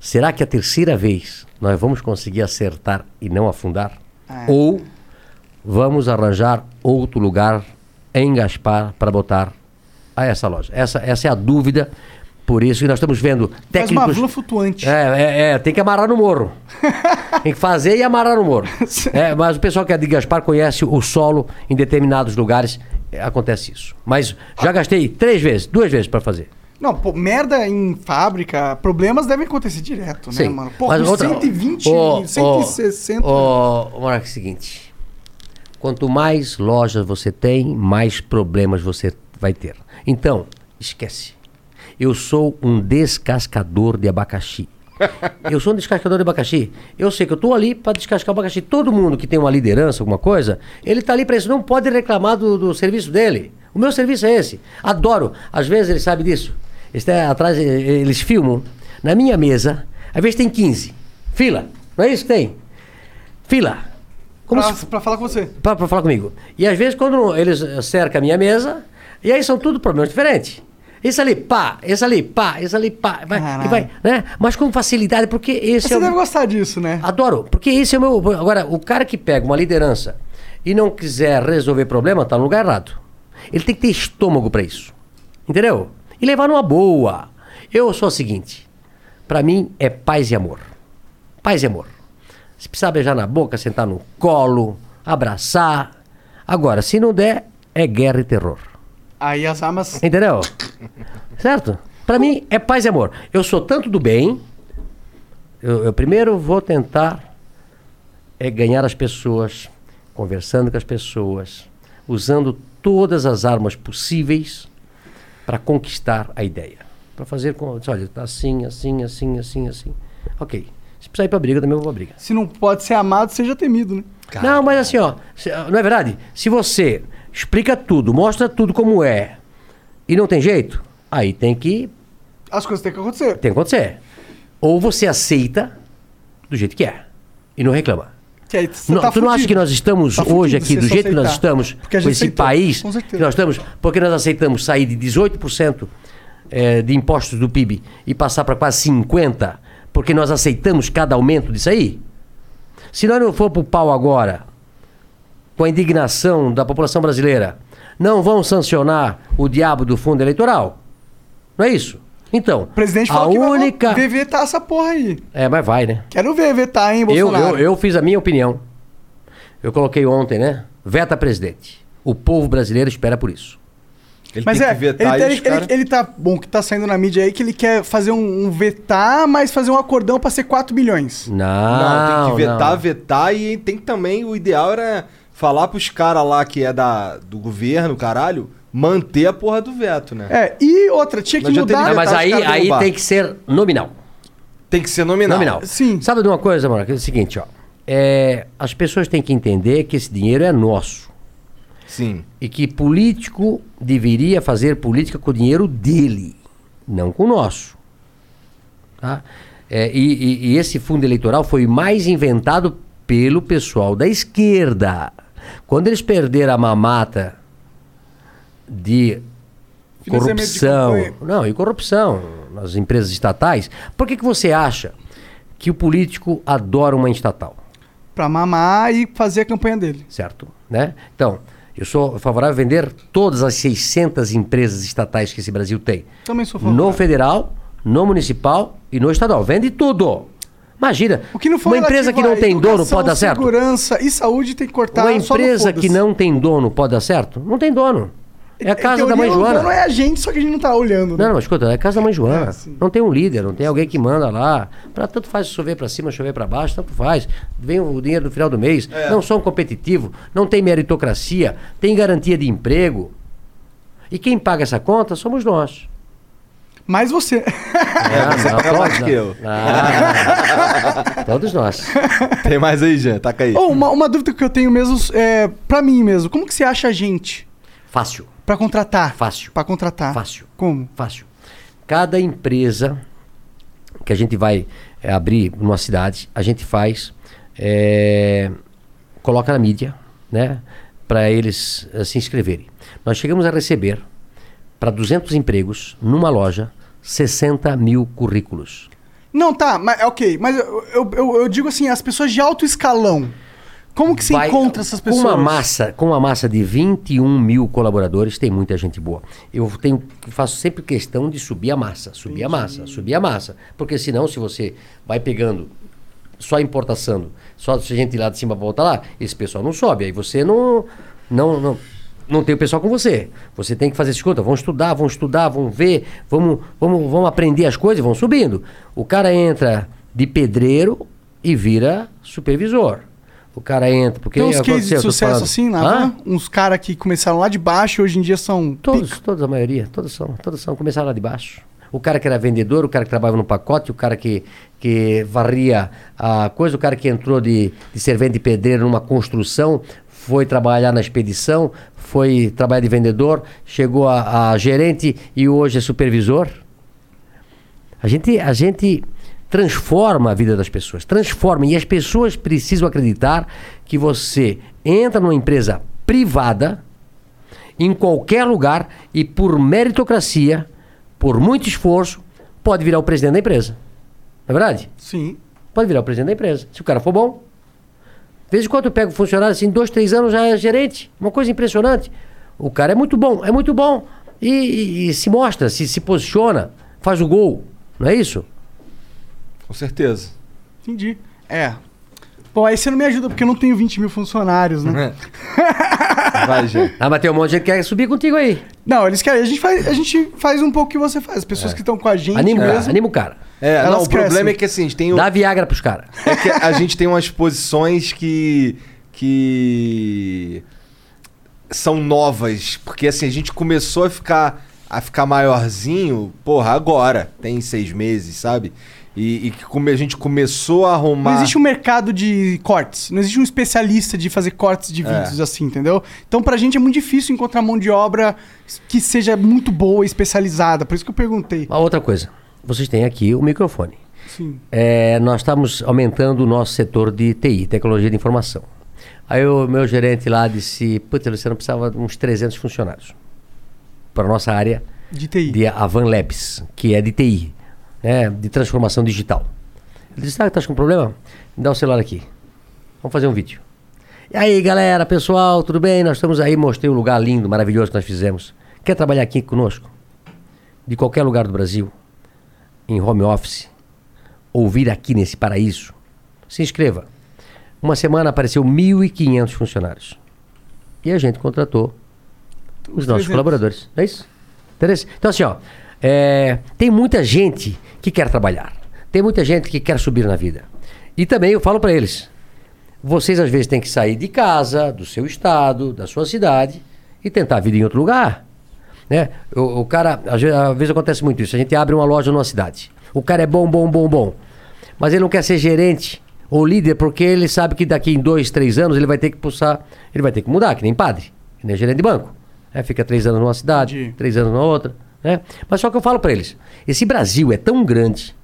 Será que a terceira vez nós vamos conseguir acertar e não afundar? Ou vamos arranjar outro lugar em Gaspar para botar a essa loja? Essa, essa é a dúvida. Por isso que nós estamos vendo Faz uma técnicos. vila flutuante. É, é, é, tem que amarrar no morro. tem que fazer e amarrar no morro. É, mas o pessoal que é de Gaspar conhece o solo em determinados lugares. é, acontece isso. Mas já gastei três vezes, duas vezes para fazer. Não, pô, merda em fábrica, problemas devem acontecer direto, né, Sim. mano? Pô, Mas outra- 120, Ô, ô, 160. Ô, ô, Monarca, é o seguinte. Quanto mais lojas você tem, mais problemas você vai ter. Então, esquece. Eu sou um descascador de abacaxi. Eu sou um descascador de abacaxi. Eu sei que eu estou ali para descascar o abacaxi. Todo mundo que tem uma liderança, alguma coisa, ele está ali para isso. Não pode reclamar do, do serviço dele. O meu serviço é esse. Adoro. Às vezes ele sabe disso. Está atrás, eh, eles filmam. Na minha mesa, às vezes tem 15. Fila. Não é isso que tem? Fila. Como pra, se pra falar com você. para falar comigo. E às vezes quando eles eh, cercam a minha mesa, e aí são tudo problemas diferentes. Esse ali, pá, esse ali, pá, esse ali, pá, vai, e vai, né? Mas com facilidade, porque esse Você é o... deve gostar disso, né? Adoro, porque esse é o meu... Agora, o cara que pega uma liderança e não quiser resolver problema, tá no lugar errado. Ele tem que ter estômago para isso. Entendeu? E levar numa boa. Eu sou o seguinte, para mim é paz e amor. Paz e amor. Se precisar beijar na boca, sentar no colo, abraçar. Agora, se não der, é guerra e terror. Aí as armas. Entendeu? certo? Pra mim é paz e amor. Eu sou tanto do bem. Eu, eu primeiro vou tentar é ganhar as pessoas, conversando com as pessoas, usando todas as armas possíveis para conquistar a ideia. Para fazer com, olha, tá assim, assim, assim, assim, assim. Ok. Se precisar ir pra briga, também eu vou pra briga. Se não pode ser amado, seja temido, né? Não, mas assim, ó, não é verdade? Se você explica tudo, mostra tudo como é, e não tem jeito, aí tem que, As coisas têm que acontecer. tem que acontecer. Ou você aceita do jeito que é e não reclama. Que aí Não- tá tu não acha que nós estamos Tá hoje fudido aqui, do jeito que nós aceitar. estamos, com esse aceitou, país com que nós estamos, porque nós aceitamos sair de 18% eh, de impostos do PIB e passar para quase 50%, porque nós aceitamos cada aumento disso aí? Se nós não for pro pau agora, com a indignação da população brasileira, não vão sancionar o diabo do fundo eleitoral? Não é isso? Então, O presidente a única... vai vetar essa porra aí. É, mas vai, né? Quero ver vetar, hein, Eu, Bolsonaro? eu, eu fiz a minha opinião. Eu coloquei ontem, né? Veta presidente. O povo brasileiro espera por isso. Ele Mas tem é, que vetar ele, e ele, cara- ele, ele tá. Bom, que tá saindo na mídia aí que ele quer fazer um, um vetar, mas fazer um acordão pra ser 4 bilhões. Não, Não, tem que vetar, não. vetar e tem também, o ideal era falar pros caras lá que é da, do governo, caralho, manter a porra do veto, né? É, e outra, tinha que Não adianta ele mudar. Não, mas os aí, aí derrubar. tem que ser nominal. Tem que ser nominal. Nominal. Sim. Sabe de uma coisa, mano? Que é o seguinte, ó. É, as pessoas têm que entender que esse dinheiro é nosso. Sim. E que político deveria fazer política com o dinheiro dele, não com o nosso. Tá? É, e, e- e esse fundo eleitoral foi mais inventado pelo pessoal da esquerda. Quando eles perderam a mamata de de corrupção, campanha. não, e corrupção nas empresas estatais, por que, que você acha que o político adora uma estatal? Pra mamar e fazer a campanha dele. certo? Né? Então, eu sou favorável a vender todas as 600 empresas estatais que esse Brasil tem. Também sou No favorável. federal, no municipal e no estadual. Vende tudo. Imagina, O que não uma empresa que não tem dono educação, pode dar certo? Segurança e saúde tem que cortar Uma empresa que não tem dono pode dar certo? Não tem dono. É a casa da mãe Joana. dono é a gente, só que a gente não tá olhando. né? Não, não, mas escuta, é a casa da mãe Joana. É, não tem um líder, não tem alguém que manda lá. Pra tanto faz chover pra cima, chover pra baixo, tanto faz. Vem o dinheiro no final do mês. É. Não são competitivos, não tem meritocracia, tem garantia de emprego. E quem paga essa conta somos nós. Mais você. É, você paga mais todos que eu. Ah, todos nós. Tem mais aí, Jean? Taca aí. Ô, uma, uma dúvida que eu tenho mesmo, é, pra mim mesmo. Como que você acha a gente Fácil. pra contratar? Fácil. Pra contratar. Fácil. Como? Fácil. Cada empresa que a gente vai é, abrir numa cidade, a gente faz, é, coloca na mídia, né? Para eles eh, se inscreverem. Nós chegamos a receber para 200 empregos numa loja 60 mil currículos. Não, tá, mas é ok. Mas eu, eu, eu- digo assim, as pessoas de alto escalão. Como que você Vai- encontra essas pessoas? Com uma massa, com uma massa de 21 mil colaboradores, tem muita gente boa. Eu tenho, faço sempre questão de subir a massa, subir a massa, subir a massa. Porque senão, se você vai pegando só importação, só se a gente ir lá de cima volta lá, esse pessoal não sobe. Aí você não, não, não, não tem o pessoal com você. Você tem que fazer escuta, vão estudar, vão estudar, vão ver, vamos, vamos, vamos aprender as coisas, e vão subindo. O cara entra de pedreiro e vira supervisor. O cara entra, porque Tem uns cases de sucesso assim, van? Uns caras que começaram lá de baixo e hoje em dia são. Todos, todos, a maioria, todos são, todos são, começaram lá de baixo. O cara que era vendedor, o cara que trabalhava no pacote, o cara que, que varria a coisa, o cara que entrou de, de servente de pedreiro numa construção, foi trabalhar na expedição, foi trabalhar de vendedor, chegou a, a gerente e hoje é supervisor. A gente, a gente transforma a vida das pessoas, transforma. E as pessoas precisam acreditar que você entra numa empresa privada, em qualquer lugar, e por meritocracia, por muito esforço, pode virar o presidente da empresa. Não é verdade? Sim. Pode virar o presidente da empresa. Se o cara for bom. De vez em quando eu pego um funcionário assim, dois, três anos já é gerente. Uma coisa impressionante. O cara é muito bom, é muito bom. E, e- e se mostra, se, se posiciona, faz o gol. Não é isso? Com certeza. Entendi. É. Pô, aí você não me ajuda porque eu não tenho 20 mil funcionários, né? Vai, Jean. Ah, mas tem um monte de gente que quer subir contigo aí. Não, eles querem. A gente faz, a gente faz um pouco o que você faz. As pessoas que estão com a gente Anima, mesmo. anima o cara. É, Elas não, o problema é que assim, a gente tem o, Dá Viagra pros caras. é que a gente tem umas posições que que são novas, porque assim, a gente começou a ficar a ficar maiorzinho, porra, agora, tem seis meses, sabe? E, e que come- a gente começou a arrumar. Não existe um mercado de cortes. Não existe um especialista de fazer cortes de É. vídeos assim, entendeu? Então, pra gente é muito difícil encontrar mão de obra que seja muito boa e especializada. Por isso que eu perguntei. Uma outra coisa. Vocês têm aqui o microfone. Sim. É, nós estamos aumentando o nosso setor de TI, tecnologia de informação. Aí o meu gerente lá disse, putz, Luciano, precisava de uns 300 funcionários para a nossa área De TI. de Avan Labs, que é de TI, né, de transformação digital. Ele disse, ah, tá com problema? Me dá o celular aqui. Vamos fazer um vídeo. E aí, galera, pessoal, tudo bem? Nós estamos aí, mostrei o lugar lindo, maravilhoso que nós fizemos. Quer trabalhar aqui conosco? De qualquer lugar do Brasil, em home office, ou vir aqui nesse paraíso, se inscreva. Uma semana apareceu 1.500 funcionários. E a gente contratou os nossos 300. colaboradores. É isso? Interesse? Então, assim, ó, é, tem muita gente que quer trabalhar. Tem muita gente que quer subir na vida. E também eu falo para eles: vocês às vezes têm que sair de casa, do seu estado, da sua cidade e tentar vida em outro lugar. Né? O, o cara, às vezes, às vezes acontece muito isso. A gente abre uma loja numa cidade. O cara é bom, bom, bom, bom. Mas ele não quer ser gerente ou líder porque ele sabe que daqui em dois, três anos ele vai ter que pulsar, ele vai ter que mudar, que nem padre, que nem gerente de banco. É, fica três anos numa cidade, Entendi. três anos na outra. Né? Mas só que eu falo para eles: esse Brasil é tão grande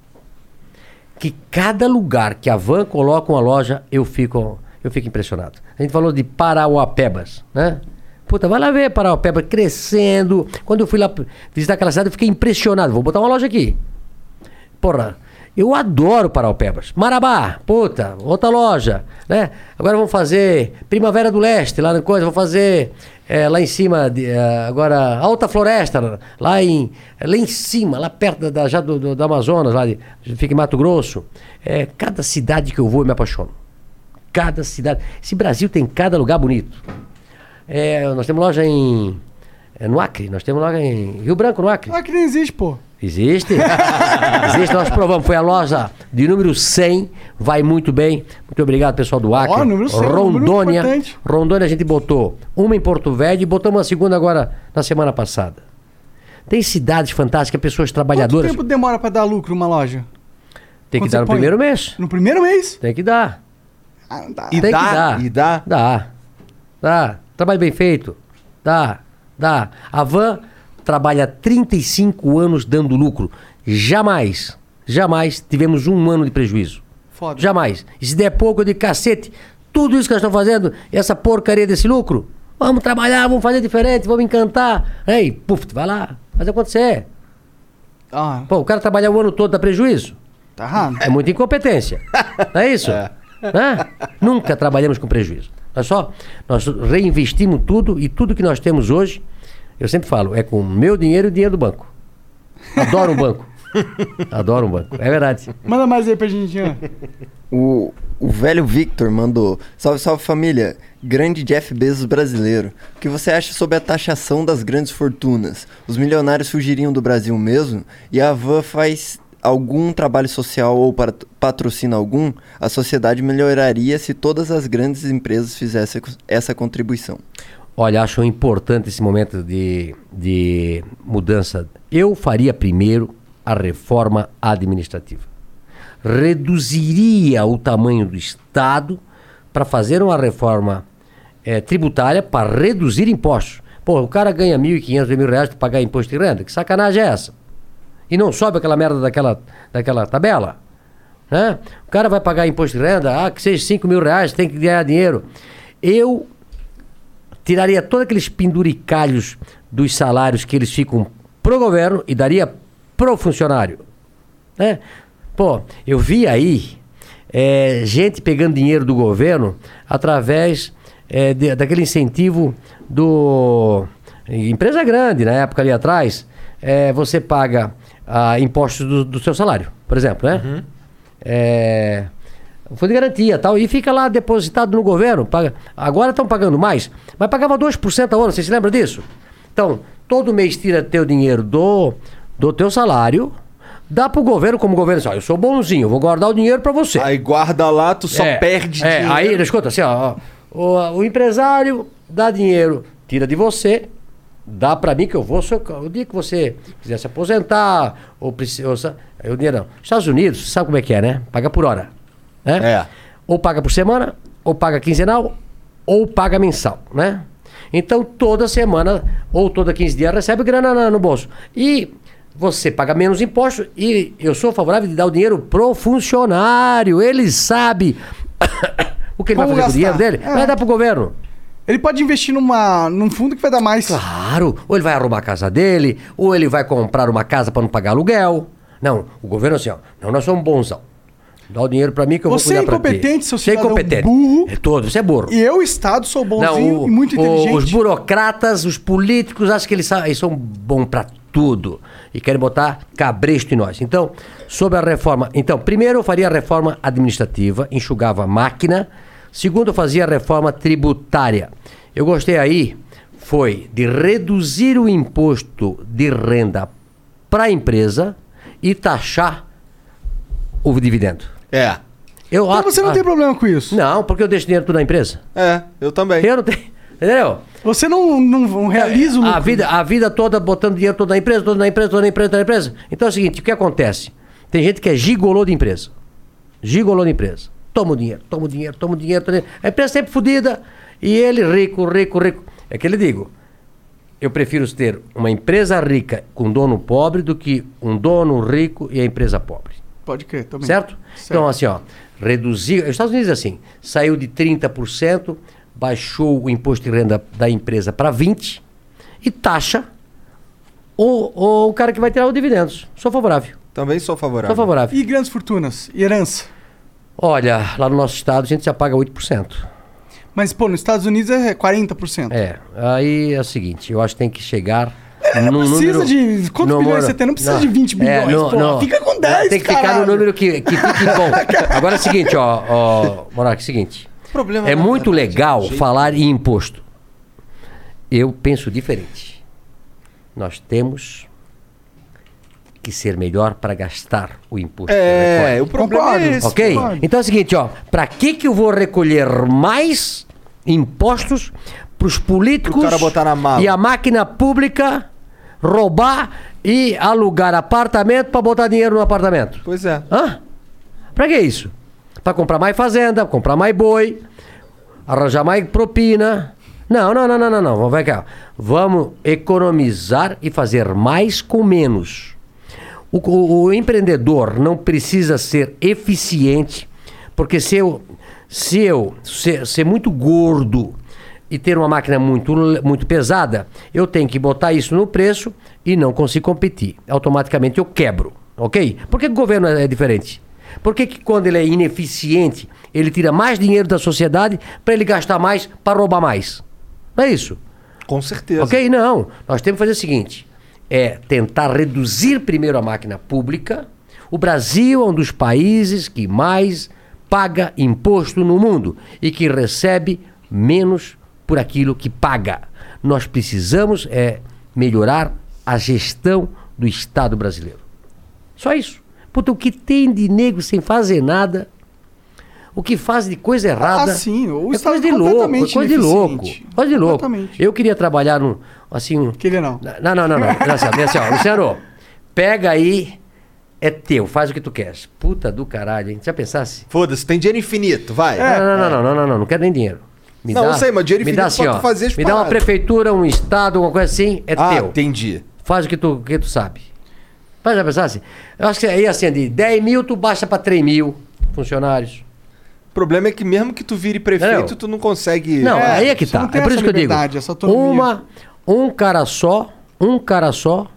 que cada lugar que a van coloca uma loja, eu fico, eu fico impressionado. A gente falou de Parauapebas, né? Puta, vai lá ver Parauapebas crescendo. Quando eu fui lá visitar aquela cidade, eu fiquei impressionado. Vou botar uma loja aqui. Porra, eu adoro Parauapebas. Marabá, puta, outra loja, né? Agora vamos fazer Primavera do Leste, lá na coisa, vamos fazer eh, lá em cima, de, eh, agora Alta Floresta, lá em, lá em cima, lá perto da, da- já do, do, do Amazonas, lá de, fica em Mato Grosso. É, cada cidade que eu vou eu me apaixono. Cada cidade. Esse Brasil tem cada lugar bonito. É, nós temos loja em, é, no Acre, nós temos loja em Rio Branco, no Acre. Ah, que nem existe, pô. Existe. Existe, nós provamos. Foi a loja de número 100, vai muito bem. Muito obrigado, pessoal do Acre. Ó, número 100, número Rondônia. importante. Rondônia a gente botou uma em Porto Velho e botamos uma segunda agora na semana passada. Tem cidades fantásticas, pessoas Quanto trabalhadoras. tempo demora pra dar lucro uma loja? Tem que quando dar você no põe? primeiro mês. No primeiro mês? Tem que dar. Ah, não dá. E Tem dá? que dar. E dá? Dá. Dá. Trabalho bem feito. Dá. Dá. A Van trabalha 35 anos dando lucro. Jamais, jamais tivemos um ano de prejuízo. Foda. Jamais. E se der pouco, digo, cacete, tudo isso que nós estamos fazendo, essa porcaria desse lucro, vamos trabalhar, vamos fazer diferente, vamos encantar. Ei, puf, vai lá, faz acontecer. Ah, Pô, o cara trabalhar o ano todo dá prejuízo. tá errado. É muita incompetência. Não é isso? Hã? Nunca trabalhamos com prejuízo. Nós só nós reinvestimos tudo e tudo que nós temos hoje, eu sempre falo, é com o meu dinheiro e o dinheiro do banco. Adoro o banco. Adoro um banco. É verdade. Manda mais aí pra gente. O, o velho Victor mandou: Salve, salve família. Grande Jeff Bezos brasileiro. O que você acha sobre a taxação das grandes fortunas? Os milionários fugiriam do Brasil mesmo? E a Van faz algum trabalho social ou pat- patrocina algum? A sociedade melhoraria se todas as grandes empresas fizessem essa contribuição. Olha, acho importante esse momento de, de mudança. Eu faria primeiro a reforma administrativa. Reduziria o tamanho do Estado para fazer uma reforma eh, tributária para reduzir impostos. Pô, o cara ganha 1.500, mil reais para pagar imposto de renda. Que sacanagem é essa? E não sobe aquela merda daquela, daquela tabela? Né? O cara vai pagar imposto de renda, ah, que seja 5 mil reais, tem que ganhar dinheiro. Eu tiraria todos aqueles penduricalhos dos salários que eles ficam pro governo e daria pro funcionário. Né? Pô, eu vi aí é, gente pegando dinheiro do governo através é, de- daquele incentivo do. Empresa grande, na época ali atrás, é, você paga ah, impostos do, do seu salário, por exemplo, né? É, fundo de garantia tal, e fica lá depositado no governo. Paga, agora estão pagando mais, mas pagava 2% ao ano, você se lembra disso? Então, todo mês tira teu dinheiro do, do teu salário, dá pro governo, como o governo diz, ó, eu sou bonzinho, eu vou guardar o dinheiro para você. Aí guarda lá, tu só É, perde é, dinheiro. Aí, escuta, assim, ó, ó, o, o empresário dá dinheiro, tira de você, dá pra mim que eu vou, o dia que você quiser se aposentar, ou precisa, o dinheiro não. Estados Unidos, sabe como é que é, né? Paga por hora, né? É. Ou paga por semana, ou paga quinzenal, ou paga mensal, né? Então, toda semana, ou toda 15 dias, recebe grana na- no bolso. E você paga menos impostos e eu sou favorável de dar o dinheiro pro funcionário. Ele sabe o que ele vai Como fazer com o dinheiro gastar. dele. É. Vai dar pro governo. Ele pode investir numa, num fundo que vai dar mais. Claro, ou ele vai arrumar a casa dele, ou ele vai comprar uma casa para não pagar aluguel. Não, o governo assim, ó, não, nós somos bonzão. Dá o dinheiro para mim que eu Você vou é cuidar pra ti. incompetente, seu Você é cidadão incompetente. burro. É todo, você é burro. E eu, Estado, sou bonzinho o- e muito o- inteligente. Os burocratas, os políticos, acham que eles, sa- eles são bons para tudo. E querem botar cabresto em nós. Então, sobre a reforma. Então, primeiro eu faria a reforma administrativa, enxugava a máquina. Segundo, eu fazia a reforma tributária. Eu gostei aí, foi de reduzir o imposto de renda para a empresa e taxar o dividendo. É. Eu, Então você não ah, tem problema com isso. Não, porque eu deixo dinheiro tudo na empresa. É, eu também. Eu não tenho. Entendeu? Você não, não, não realiza o lucro. A vida, a vida toda botando dinheiro toda na empresa, toda na empresa, toda na empresa, toda na empresa. Então é o seguinte, o que acontece? Tem gente que é gigolô de empresa. Gigolô de empresa. Toma o dinheiro, toma o dinheiro, toma o dinheiro, toma o dinheiro. A empresa sempre fodida e ele rico, rico, rico. É que ele digo, eu prefiro ter uma empresa rica com dono pobre do que um dono rico e a empresa pobre. Pode crer, também. Certo? Certo. Então, assim, ó, reduzir. Os Estados Unidos, assim, saiu de 30%, baixou o imposto de renda da empresa para 20% e taxa o, o cara que vai tirar os dividendos. Sou favorável. Também sou favorável. Sou favorável. E grandes fortunas? E herança? Olha, lá no nosso estado a gente já paga 8%. Mas, pô, nos Estados Unidos é 40%. É, aí é o seguinte, eu acho que tem que chegar. não num precisa número- de- quantos no bilhões você tem? Não precisa de 20 bilhões, pô. Fica com 10, Tem que ficar caralho. no número que, que fique bom. Agora é o seguinte, ó, ó Monark, é o seguinte. Problema É muito verdade, legal jeito- falar em imposto. Eu penso diferente. Nós temos que ser melhor para gastar o imposto. É, o problema Concordo. é esse. Ok? Concordo. Então é o seguinte, ó. Para que que eu vou recolher mais impostos para os políticos Pro cara botar na mala. e a máquina pública roubar e alugar apartamento pra botar dinheiro no apartamento. Pois é. Hã? Pra que isso? Pra comprar mais fazenda, comprar mais boi, arranjar mais propina. Não, não, não, não, não, não. Vamos cá. Vamos economizar e fazer mais com menos. O, o- o empreendedor não precisa ser eficiente, porque se eu, se eu ser, ser muito gordo e ter uma máquina muito, muito pesada, eu tenho que botar isso no preço e não consigo competir. Automaticamente eu quebro, ok? Por que o governo é diferente? Por que, que quando ele é ineficiente, ele tira mais dinheiro da sociedade para ele gastar mais, para roubar mais? Não é isso? Com certeza. Ok? Não. Nós temos que fazer o seguinte: é tentar reduzir primeiro a máquina pública. O Brasil é um dos países que mais paga imposto no mundo e que recebe menos por aquilo que paga. Nós precisamos é melhorar a gestão do Estado brasileiro. Só isso. Puta, o que tem de nego sem fazer nada, o que faz de coisa errada. Ah, sim, o é Estado coisa de louco, é coisa de louco. Coisa de louco. Eu queria trabalhar num, assim... um- Queria não. Não, não, não, não. Assim, assim, ó, Luciano, pega aí, é teu, faz o que tu queres. Puta do caralho, hein? Já pensasse? Foda-se, tem dinheiro infinito, vai. não, não, não, não, não, não, não, não quero nem dinheiro. Me Não, dá, eu sei, mas dinheiro me infinito dá assim, pra ó, tu fazer as Me dá uma prefeitura, um estado, alguma coisa assim, é Ah, teu. entendi. Faz o que tu, que tu sabe. Mas já pensasse? Eu acho que aí assim, de 10 mil, tu baixa pra 3 mil funcionários. O problema é que mesmo que tu vire prefeito, Não. tu não consegue. Não, É, aí é que tá. não É por isso que eu digo. essa autonomia. Uma, um cara só, um cara só,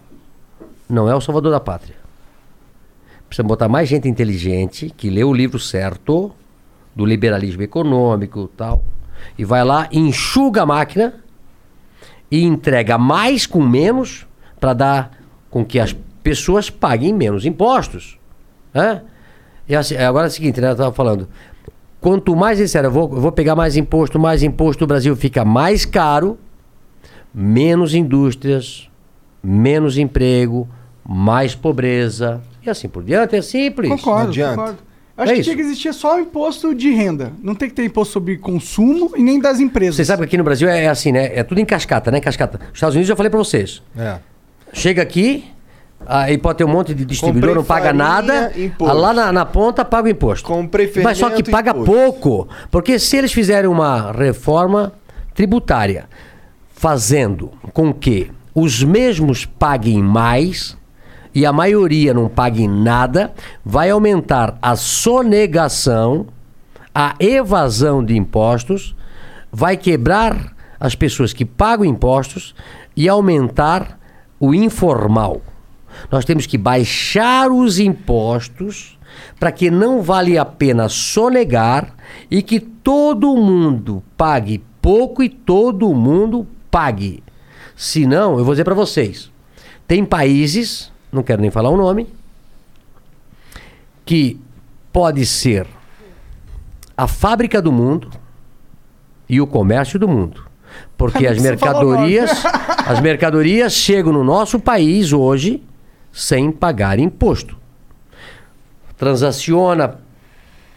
não é o salvador da pátria. Precisa botar mais gente inteligente, que lê o livro certo, do liberalismo econômico tal, e vai lá, enxuga a máquina e entrega mais com menos para dar com que as pessoas paguem menos impostos. Né? E assim, agora é o seguinte, né? Eu estava falando. Quanto mais disser, eu vou, eu vou pegar mais imposto, mais imposto, o Brasil fica mais caro, menos indústrias, menos emprego, mais pobreza e assim por diante. É simples. Concordo, adianta. concordo. Acho É que isso. tinha que existir só o imposto de renda. Não tem que ter imposto sobre consumo e nem das empresas. Você sabe que aqui no Brasil é, assim, né? É tudo em cascata, né? Cascata. Nos Estados Unidos eu falei pra vocês. É. Chega aqui, aí pode ter um monte de distribuidor, Comprei não paga farinha, nada. imposto. Lá na, na ponta paga o imposto. Comprei Mas só que paga imposto. pouco. Porque se eles fizerem uma reforma tributária, fazendo com que os mesmos paguem mais e a maioria não pague nada, vai aumentar a sonegação, a evasão de impostos, vai quebrar as pessoas que pagam impostos e aumentar o informal. Nós temos que baixar os impostos para que não vale a pena sonegar e que todo mundo pague pouco e todo mundo pague. Senão, eu vou dizer para vocês, tem países, não quero nem falar o nome, que pode ser a fábrica do mundo e o comércio do mundo. Porque as mercadorias, as mercadorias chegam no nosso país hoje sem pagar imposto. Transaciona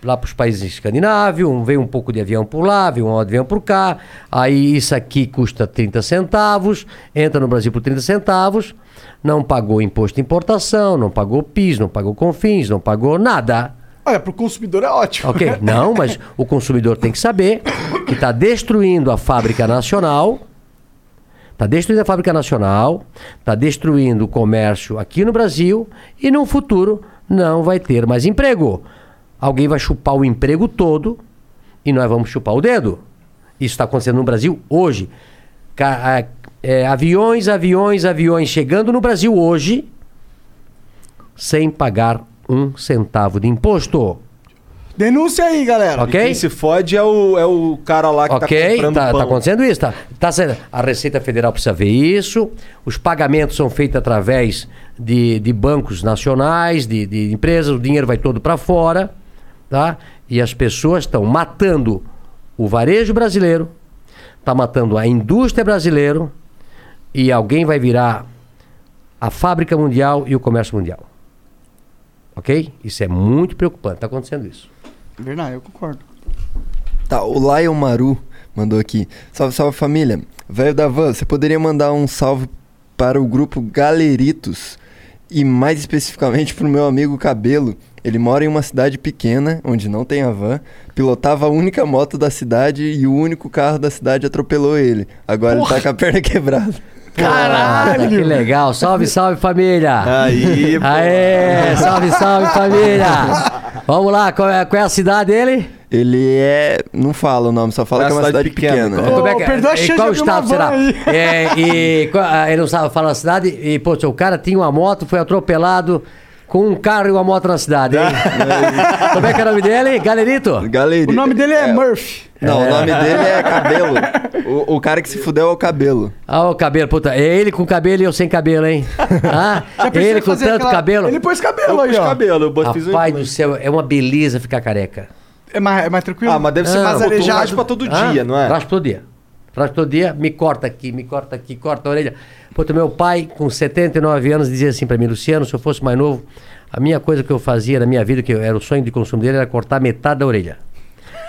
lá para os países escandinavos, vem um pouco de avião por lá, vem um avião por cá, aí isso aqui custa 30 centavos, entra no Brasil por 30 centavos, não pagou imposto de importação, não pagou PIS, não pagou CONFINS, não pagou nada. Olha, pro consumidor é ótimo. Ok, não, mas o consumidor tem que saber que está destruindo a fábrica nacional, está destruindo a fábrica nacional, está destruindo o comércio aqui no Brasil e no futuro não vai ter mais emprego. Alguém vai chupar o emprego todo e nós vamos chupar o dedo. Isso está acontecendo no Brasil hoje. Ca- é, aviões, aviões, aviões chegando no Brasil hoje sem pagar um centavo de imposto. Denúncia aí, galera. Ok? Quem se fode é o, é o cara lá que tá Ok, comprando tá, pão. tá acontecendo isso. Tá, tá sendo- a Receita Federal precisa ver isso. Os pagamentos são feitos através de, de bancos nacionais, de, de empresas, o dinheiro vai todo para fora. Tá? E as pessoas estão matando o varejo brasileiro, está matando a indústria brasileira e alguém vai virar a fábrica mundial e o comércio mundial. Ok? Isso é muito preocupante. Está acontecendo isso. Verdade, eu concordo. Tá, o Lion Maru mandou aqui. Salve, salve família. Velho da van, você poderia mandar um salve para o grupo Galeritos e mais especificamente para o meu amigo Cabelo. Ele mora em uma cidade pequena, onde não tem a van, pilotava a única moto da cidade e o único carro da cidade atropelou ele. Agora ele tá com a perna quebrada. Caralho! Que legal. Salve, salve, família! Aí, pô. Aê! Salve, salve, família! Vamos lá, qual é, qual é a cidade dele? Ele é. Não fala o nome, só fala É que é uma cidade cidade pequena. pequena. Como é que, perdeu a e chance qual de estado será? É, e ah, ele não sabe falar a cidade e, pô, o cara tinha uma moto, foi atropelado com um carro e uma moto na cidade, hein? Como é que é o nome dele? Galerito? Galerito. O nome dele é, Murphy. Não, o nome dele é Cabelo. O, o cara que se fudeu é o Cabelo. Ah, o cabelo, puta. É ele com cabelo e eu sem cabelo, hein? Ah, ele com tanto aquela- cabelo. Ele pôs cabelo Eu aí, pus ó. cabelo, eu fiz um do céu, é uma beleza ficar careca. É mais, é mais tranquilo? Ah, mas deve ser Não. mais arejado. pra todo Ah, dia, não é? Raspa todo dia. Raspa todo dia, me corta aqui, me corta aqui, corta a orelha. Puta, meu pai, com 79 anos, dizia assim pra mim, Luciano, se eu fosse mais novo, a minha coisa que eu fazia na minha vida, que era o sonho de consumo dele, era cortar metade da orelha.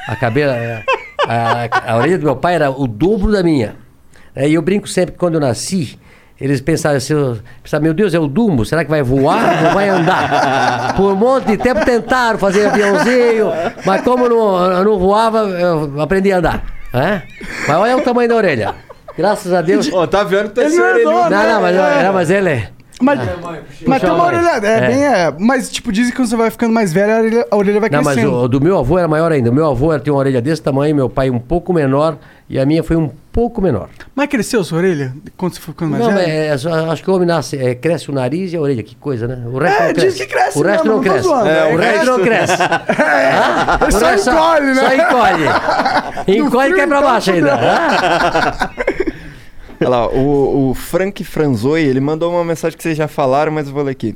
A cabela, a, a, a orelha do meu pai era o dobro da minha. É, E eu brinco sempre que quando eu nasci, eles pensavam assim, pensavam, meu Deus, é o Dumbo, será que vai voar ou vai andar? Por um monte de tempo tentaram fazer aviãozinho, mas como não, não voava, eu aprendi a andar. É? Mas olha o tamanho da orelha. Graças a Deus. Ó, tá vendo que tá Ele não Não, não, mas, É. não, mas ele é. Mas, mas tem uma orelha. É, é. bem. É, mas, tipo, dizem que quando você vai ficando mais velho, a orelha, a orelha vai Não, mas crescendo. o, o do meu avô era maior ainda. O meu avô era- tinha uma orelha desse tamanho, meu pai um pouco menor e a minha foi um pouco menor. Mas cresceu sua orelha quando você foi ficando mais não, velho? é, é só- acho que o homem nasce, é, cresce o nariz e a orelha, que coisa, né? O resto É, não diz cresce. que cresce O resto mesmo, não não cresce. zoando, É, é, o resto não cresce. Ah, o só encolhe, né? Só encolhe. encolhe e cai pra então, baixo ainda. Olha lá, o, o Frank Franzoi, ele mandou uma mensagem que vocês já falaram, mas eu vou ler aqui.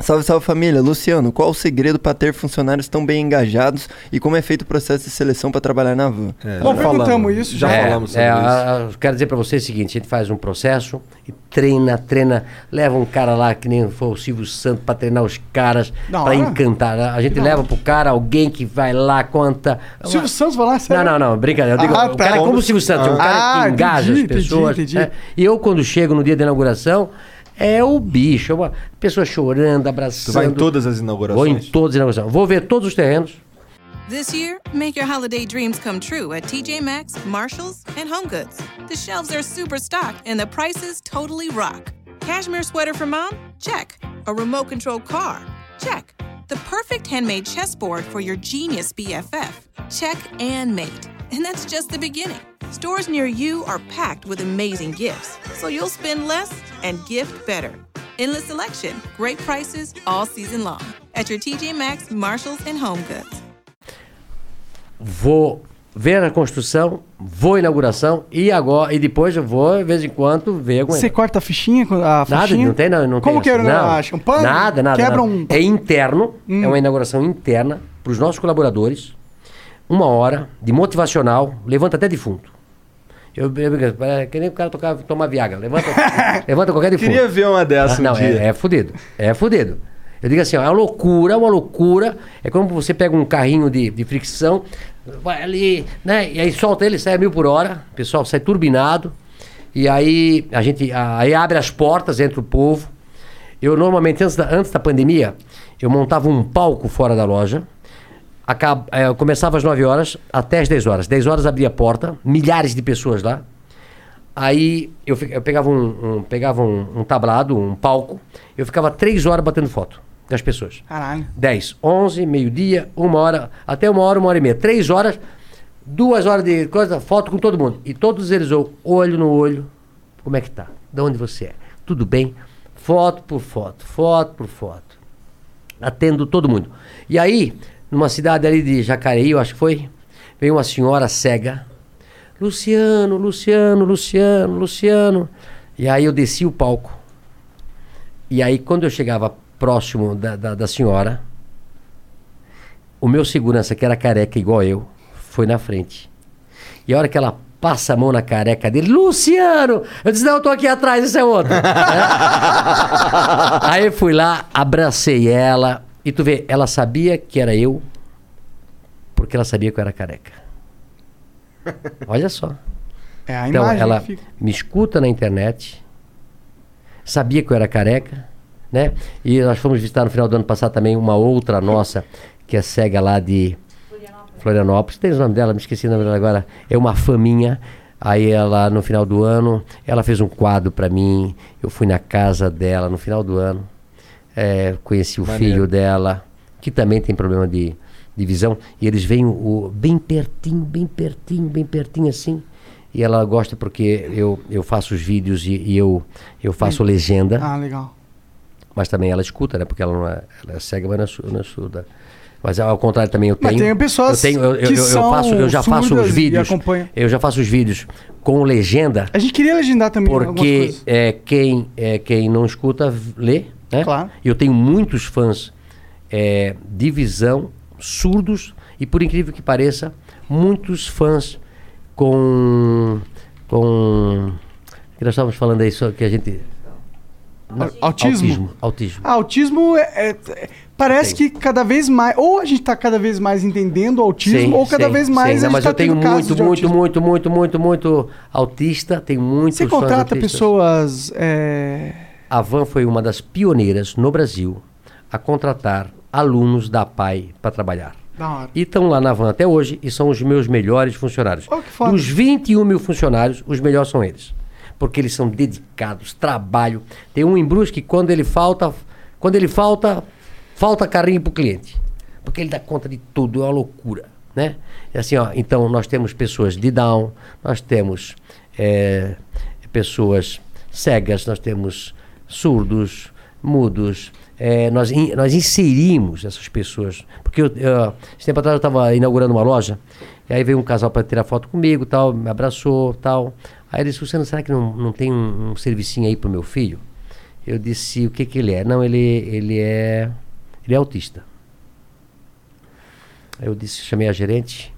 Salve, salve família. Luciano, qual o segredo para ter funcionários tão bem engajados e como é feito o processo de seleção para trabalhar na van? É, Bom, já perguntamos falamos. isso, Já já. falamos sobre é, isso. a- a- quero dizer pra você o seguinte: a gente faz um processo e treina, treina, leva um cara lá que nem foi o Silvio Santos pra treinar os caras, hora. encantar. né? A gente leva pro cara alguém que vai lá, conta. Silvio Santos vai lá, Não, sério? não, não, brincadeira. Eu digo, Ah, o tá. cara é como o Silvio Santos, é um cara Ah, que engaja entendi, as pessoas. entendi, entendi. né? E eu, quando chego no dia da inauguração, é o bicho, é uma pessoa chorando, abraçando. Tu vai em todas as Vou em inaugurações? todas as inaugurações. Vou ver todos os terrenos. This year, make your holiday dreams come true at TJ Maxx, Marshalls, and HomeGoods. The shelves are super stocked and the prices totally rock. Cashmere sweater for mom? Check. A remote control car? Check. The perfect handmade chessboard for your genius BFF? Check and mate. And that's just the beginning. Stores near you are packed with amazing gifts, so you'll spend less and gift better. Endless selection, great prices all season long at your TJ Maxx, Marshalls, and HomeGoods. vou ver a construção, vou à inauguração e agora e depois eu vou de vez em quando ver alguma Você corta a fichinha? A Nada, fichinha? não tem não, não Como tem que assim, era? não. Acho um pano? Nada, nada. Quebra nada. um... É interno, Hum. é uma inauguração interna para os nossos colaboradores. Uma hora de motivacional, levanta até defunto. Eu, eu, eu é que nem o cara tocar, tomar Viagra. Levanta, levanta qualquer defunto. Queria ver uma dessa Ah, um não, dia. é, é fudido. É fudido. Eu digo assim, ó, é uma loucura, uma loucura. É como você pega um carrinho de, de fricção, vai ali, né? E aí solta ele, sai a mil por hora, o pessoal sai turbinado. E aí a gente aí abre as portas, entra o povo. Eu normalmente, antes da, antes da pandemia, eu montava um palco fora da loja. Acaba, eh, eu começava às 9 horas até às 10 horas. 10 horas abria a porta, milhares de pessoas lá. Aí eu, eu pegava, um, um- pegava um, um tablado, um palco, eu ficava três horas batendo foto das pessoas. Caralho. 10, 11, meio-dia, uma hora, até uma hora, uma hora e meia. Três horas, duas horas de coisa, foto com todo mundo. E todos eles, olho no olho, como é que tá? De onde você é? Tudo bem? Foto por foto, foto por foto. Atendo todo mundo. E aí, numa cidade ali de Jacareí, eu acho que foi, veio uma senhora cega. Luciano, Luciano, Luciano, Luciano. E aí eu desci o palco. E aí, quando eu chegava próximo da, da, da senhora, o meu segurança, que era careca igual eu, foi na frente. E a hora que ela passa a mão na careca dele, Luciano! Eu disse, não, eu tô aqui atrás, esse é outro. Né? Aí eu fui lá, abracei ela, e tu vê, ela sabia que era eu, porque ela sabia que eu era careca. Olha só. É a Então, ela fica. me escuta na internet, sabia que eu era careca, né? E nós fomos visitar no final do ano passado também uma outra nossa, que é cega lá de Florianópolis. Tem o nome dela, me esqueci o nome dela agora. É uma faminha. Aí ela, no final do ano, ela fez um quadro para mim. Eu fui na casa dela no final do ano. É, conheci o Maneiro. filho dela, que também tem problema de, de visão. E eles vêm o, o- bem pertinho, bem pertinho, bem pertinho assim. E ela gosta porque eu, eu faço os vídeos e, e eu, eu faço legenda. Ah, legal. Mas também ela escuta, né? Porque ela não é, ela é cega, mas não é su- não é surda. Mas ao contrário também eu Mas tenho. tem pessoas eu tenho, eu, eu, que eu faço, eu já faço os vídeos. Eu já faço os vídeos com legenda. A gente queria legendar também Porque é, quem, é, quem não escuta, lê. Né? Claro. Eu tenho muitos fãs é, de visão, surdos, e por incrível que pareça, muitos fãs com. com. que nós estávamos falando aí, só que a gente. Au- Autismo? Autismo. autismo. Ah, autismo é, é- parece que cada vez mais. Ou a gente tá cada vez mais entendendo o autismo, Sim, ou cada sim, vez mais sim. a Não, mas tá eu tenho muito, muito, autismo. muito, muito, muito, muito autista. Tem muitos Você contrata autistas. pessoas. é, A Van foi uma das pioneiras no Brasil a contratar alunos da PAI para trabalhar. E estão lá na Van até hoje e são os meus melhores funcionários. Oh, que foda. Dos 21 mil funcionários, os melhores são eles. Porque eles são dedicados, trabalho. Tem um em Brusque, quando ele falta, quando ele falta, falta carrinho para o cliente. Porque ele dá conta de tudo, é uma loucura. Né? É assim, ó, então nós temos pessoas de Down, nós temos eh, pessoas cegas, nós temos surdos, mudos. eh, nós, in- nós inserimos essas pessoas. Porque eu, eu, esse tempo atrás eu estava inaugurando uma loja, e aí veio um casal para tirar foto comigo, tal, me abraçou, tal. Aí ele disse, Luciano, será que não, não tem um, um servicinho aí pro meu filho? Eu disse, o que que ele é? Não, ele, ele é ele é autista. Aí eu disse, chamei a gerente,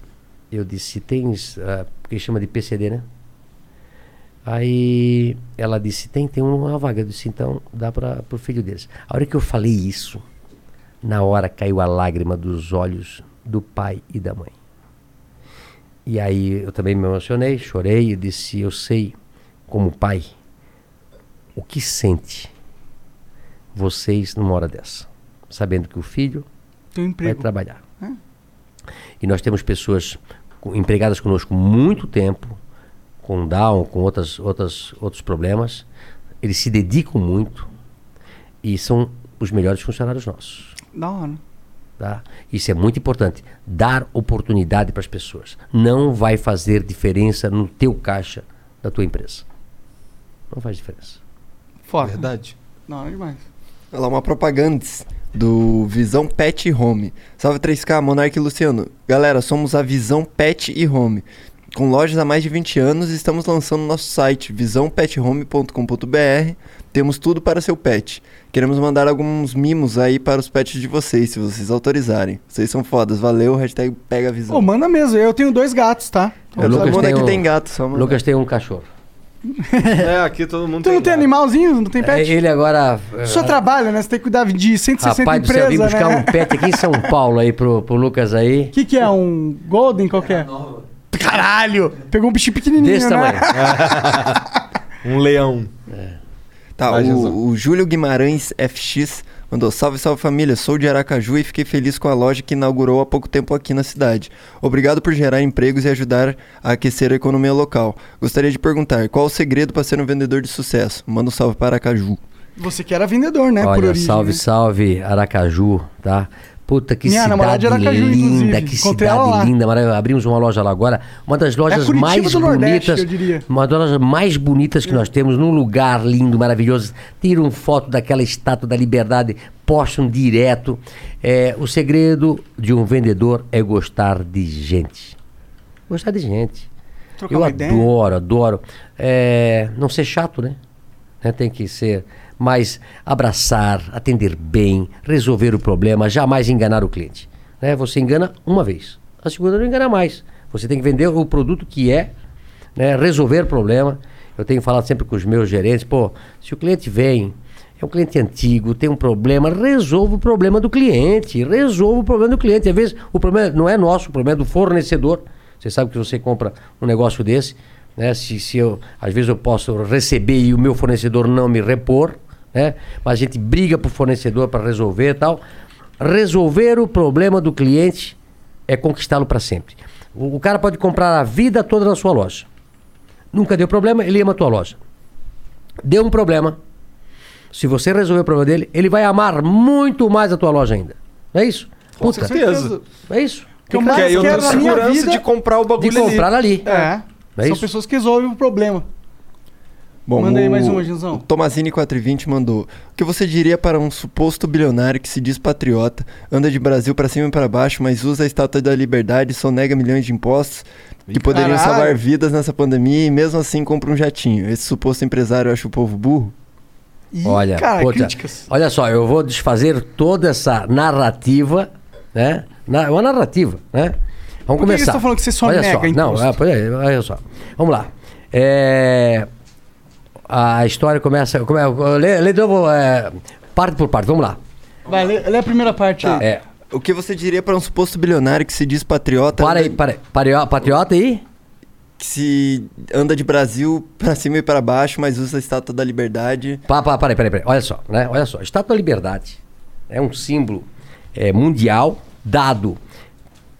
eu disse, tens, ah, porque chama de PCD, né? Aí ela disse, tem, tem uma vaga. Eu disse, então dá para o filho deles. A hora que eu falei isso, na hora caiu a lágrima dos olhos do pai e da mãe. E aí eu também me emocionei, chorei e disse, eu sei, como pai, o que sente vocês numa hora dessa, sabendo que o filho Tem um vai trabalhar. É. E nós temos pessoas empregadas conosco muito tempo, com Down, com outras, outras, outros problemas. Eles se dedicam muito e são os melhores funcionários nossos. Da hora. Tá? Isso é muito importante. Dar oportunidade para as pessoas. Não vai fazer diferença no teu caixa da tua empresa. Não faz diferença. Foda. Verdade. Da hora demais. Olha lá, uma propaganda do Visão Pet e Home. Salve 3K, Monark e Luciano. Galera, somos a Visão Pet e Home. Com lojas há mais de 20 anos, estamos lançando nosso site visãopethome.com.br. Temos tudo para seu pet. Queremos mandar alguns mimos aí para os pets de vocês, se vocês autorizarem. Vocês são fodas. Valeu, hashtag pega a visão. Ô, manda mesmo. Eu tenho dois gatos, tá? O Lucas tem aqui um- tem gato, só manda. Lucas tem um cachorro. É, aqui todo mundo Tu não tem animalzinho? Não tem É, pet? Ele agora. Só trabalha, né? Você tem que cuidar de 160 Rapaz do céu, eu vim empresas, buscar né? um pet aqui em São Paulo aí pro, pro Lucas aí. O que, que é? Um Golden qualquer? Caralho! Pegou um bichinho pequenininho, Desse né? tamanho. Um leão. Tá, Vai, o, o Júlio Guimarães FX mandou salve, salve família, sou de Aracaju e fiquei feliz com a loja que inaugurou há pouco tempo aqui na cidade. Obrigado por gerar empregos e ajudar a aquecer a economia local. Gostaria de perguntar, qual o segredo para ser um vendedor de sucesso? Manda um salve para Aracaju. Você que era vendedor, né? por Olha, origem, salve, né? salve, Aracaju, tá? Puta, que Minha cidade Aracaju, linda, que Encontrei cidade linda, maravilhosa. Abrimos uma loja lá agora, uma das lojas Curitiba mais Nordeste, bonitas, uma das lojas mais bonitas que nós temos, num lugar lindo, maravilhoso. Tiram foto daquela estátua da liberdade, postam direto. É, o segredo de um vendedor é gostar de gente. Gostar de gente. Trocar Eu uma ideia. adoro, adoro. É, não ser chato, né? Né, Tem que ser. Mas abraçar, atender bem, resolver o problema, jamais enganar o cliente. Né? Você engana uma vez. A segunda não engana mais. Você tem que vender o produto que é, né? resolver o problema. Eu tenho falado sempre com os meus gerentes, pô, se o cliente vem, é um cliente antigo, tem um problema, resolva o problema do cliente. Resolva o problema do cliente. Às vezes o problema não é nosso, o problema é do fornecedor. Você sabe que você compra um negócio desse, né? Se, se eu, às vezes eu posso receber e o meu fornecedor não me repor, né? Mas a gente briga pro fornecedor para resolver e tal. Resolver o problema do cliente é conquistá-lo para sempre. O, o cara pode comprar a vida toda na sua loja. Nunca deu problema, ele ama a tua loja. Deu um problema. Se você resolver o problema dele, ele vai amar muito mais a tua loja ainda. Não é isso? Com certeza. É isso. que eu mais aí eu quero tenho segurança vida- de comprar o bagulho de comprar ali. É. É São isso? pessoas que resolvem o problema. Bom, Manda aí mais uma, Gilzão. O Tomazini 420 mandou. O que você diria para um suposto bilionário que se diz patriota, anda de Brasil para cima e para baixo, mas usa a estátua da liberdade e sonega milhões de impostos que poderiam Caralho. salvar vidas nessa pandemia e mesmo assim compra um jatinho? Esse suposto empresário acha o povo burro? Ih, Olha, cara, puta, críticas. olha só, eu vou desfazer toda essa narrativa, né? Na, uma narrativa, né? Vamos Por que começar. você tá falando que você só olha nega só. imposto? Não, é, pois é, olha só. Vamos lá. É, a história começa. Come, lê, lê de novo, é, parte por parte. Vamos lá. Vai, lê, lê a primeira parte aí. É, O que você diria para um suposto bilionário que se diz patriota, para aí, para aí. Pario- Patriota aí? que se anda de Brasil para cima e para baixo, mas usa a estátua da liberdade? Pá, pá, peraí, peraí, peraí. Olha só, né? Olha só. Estátua da Liberdade é um símbolo é, mundial dado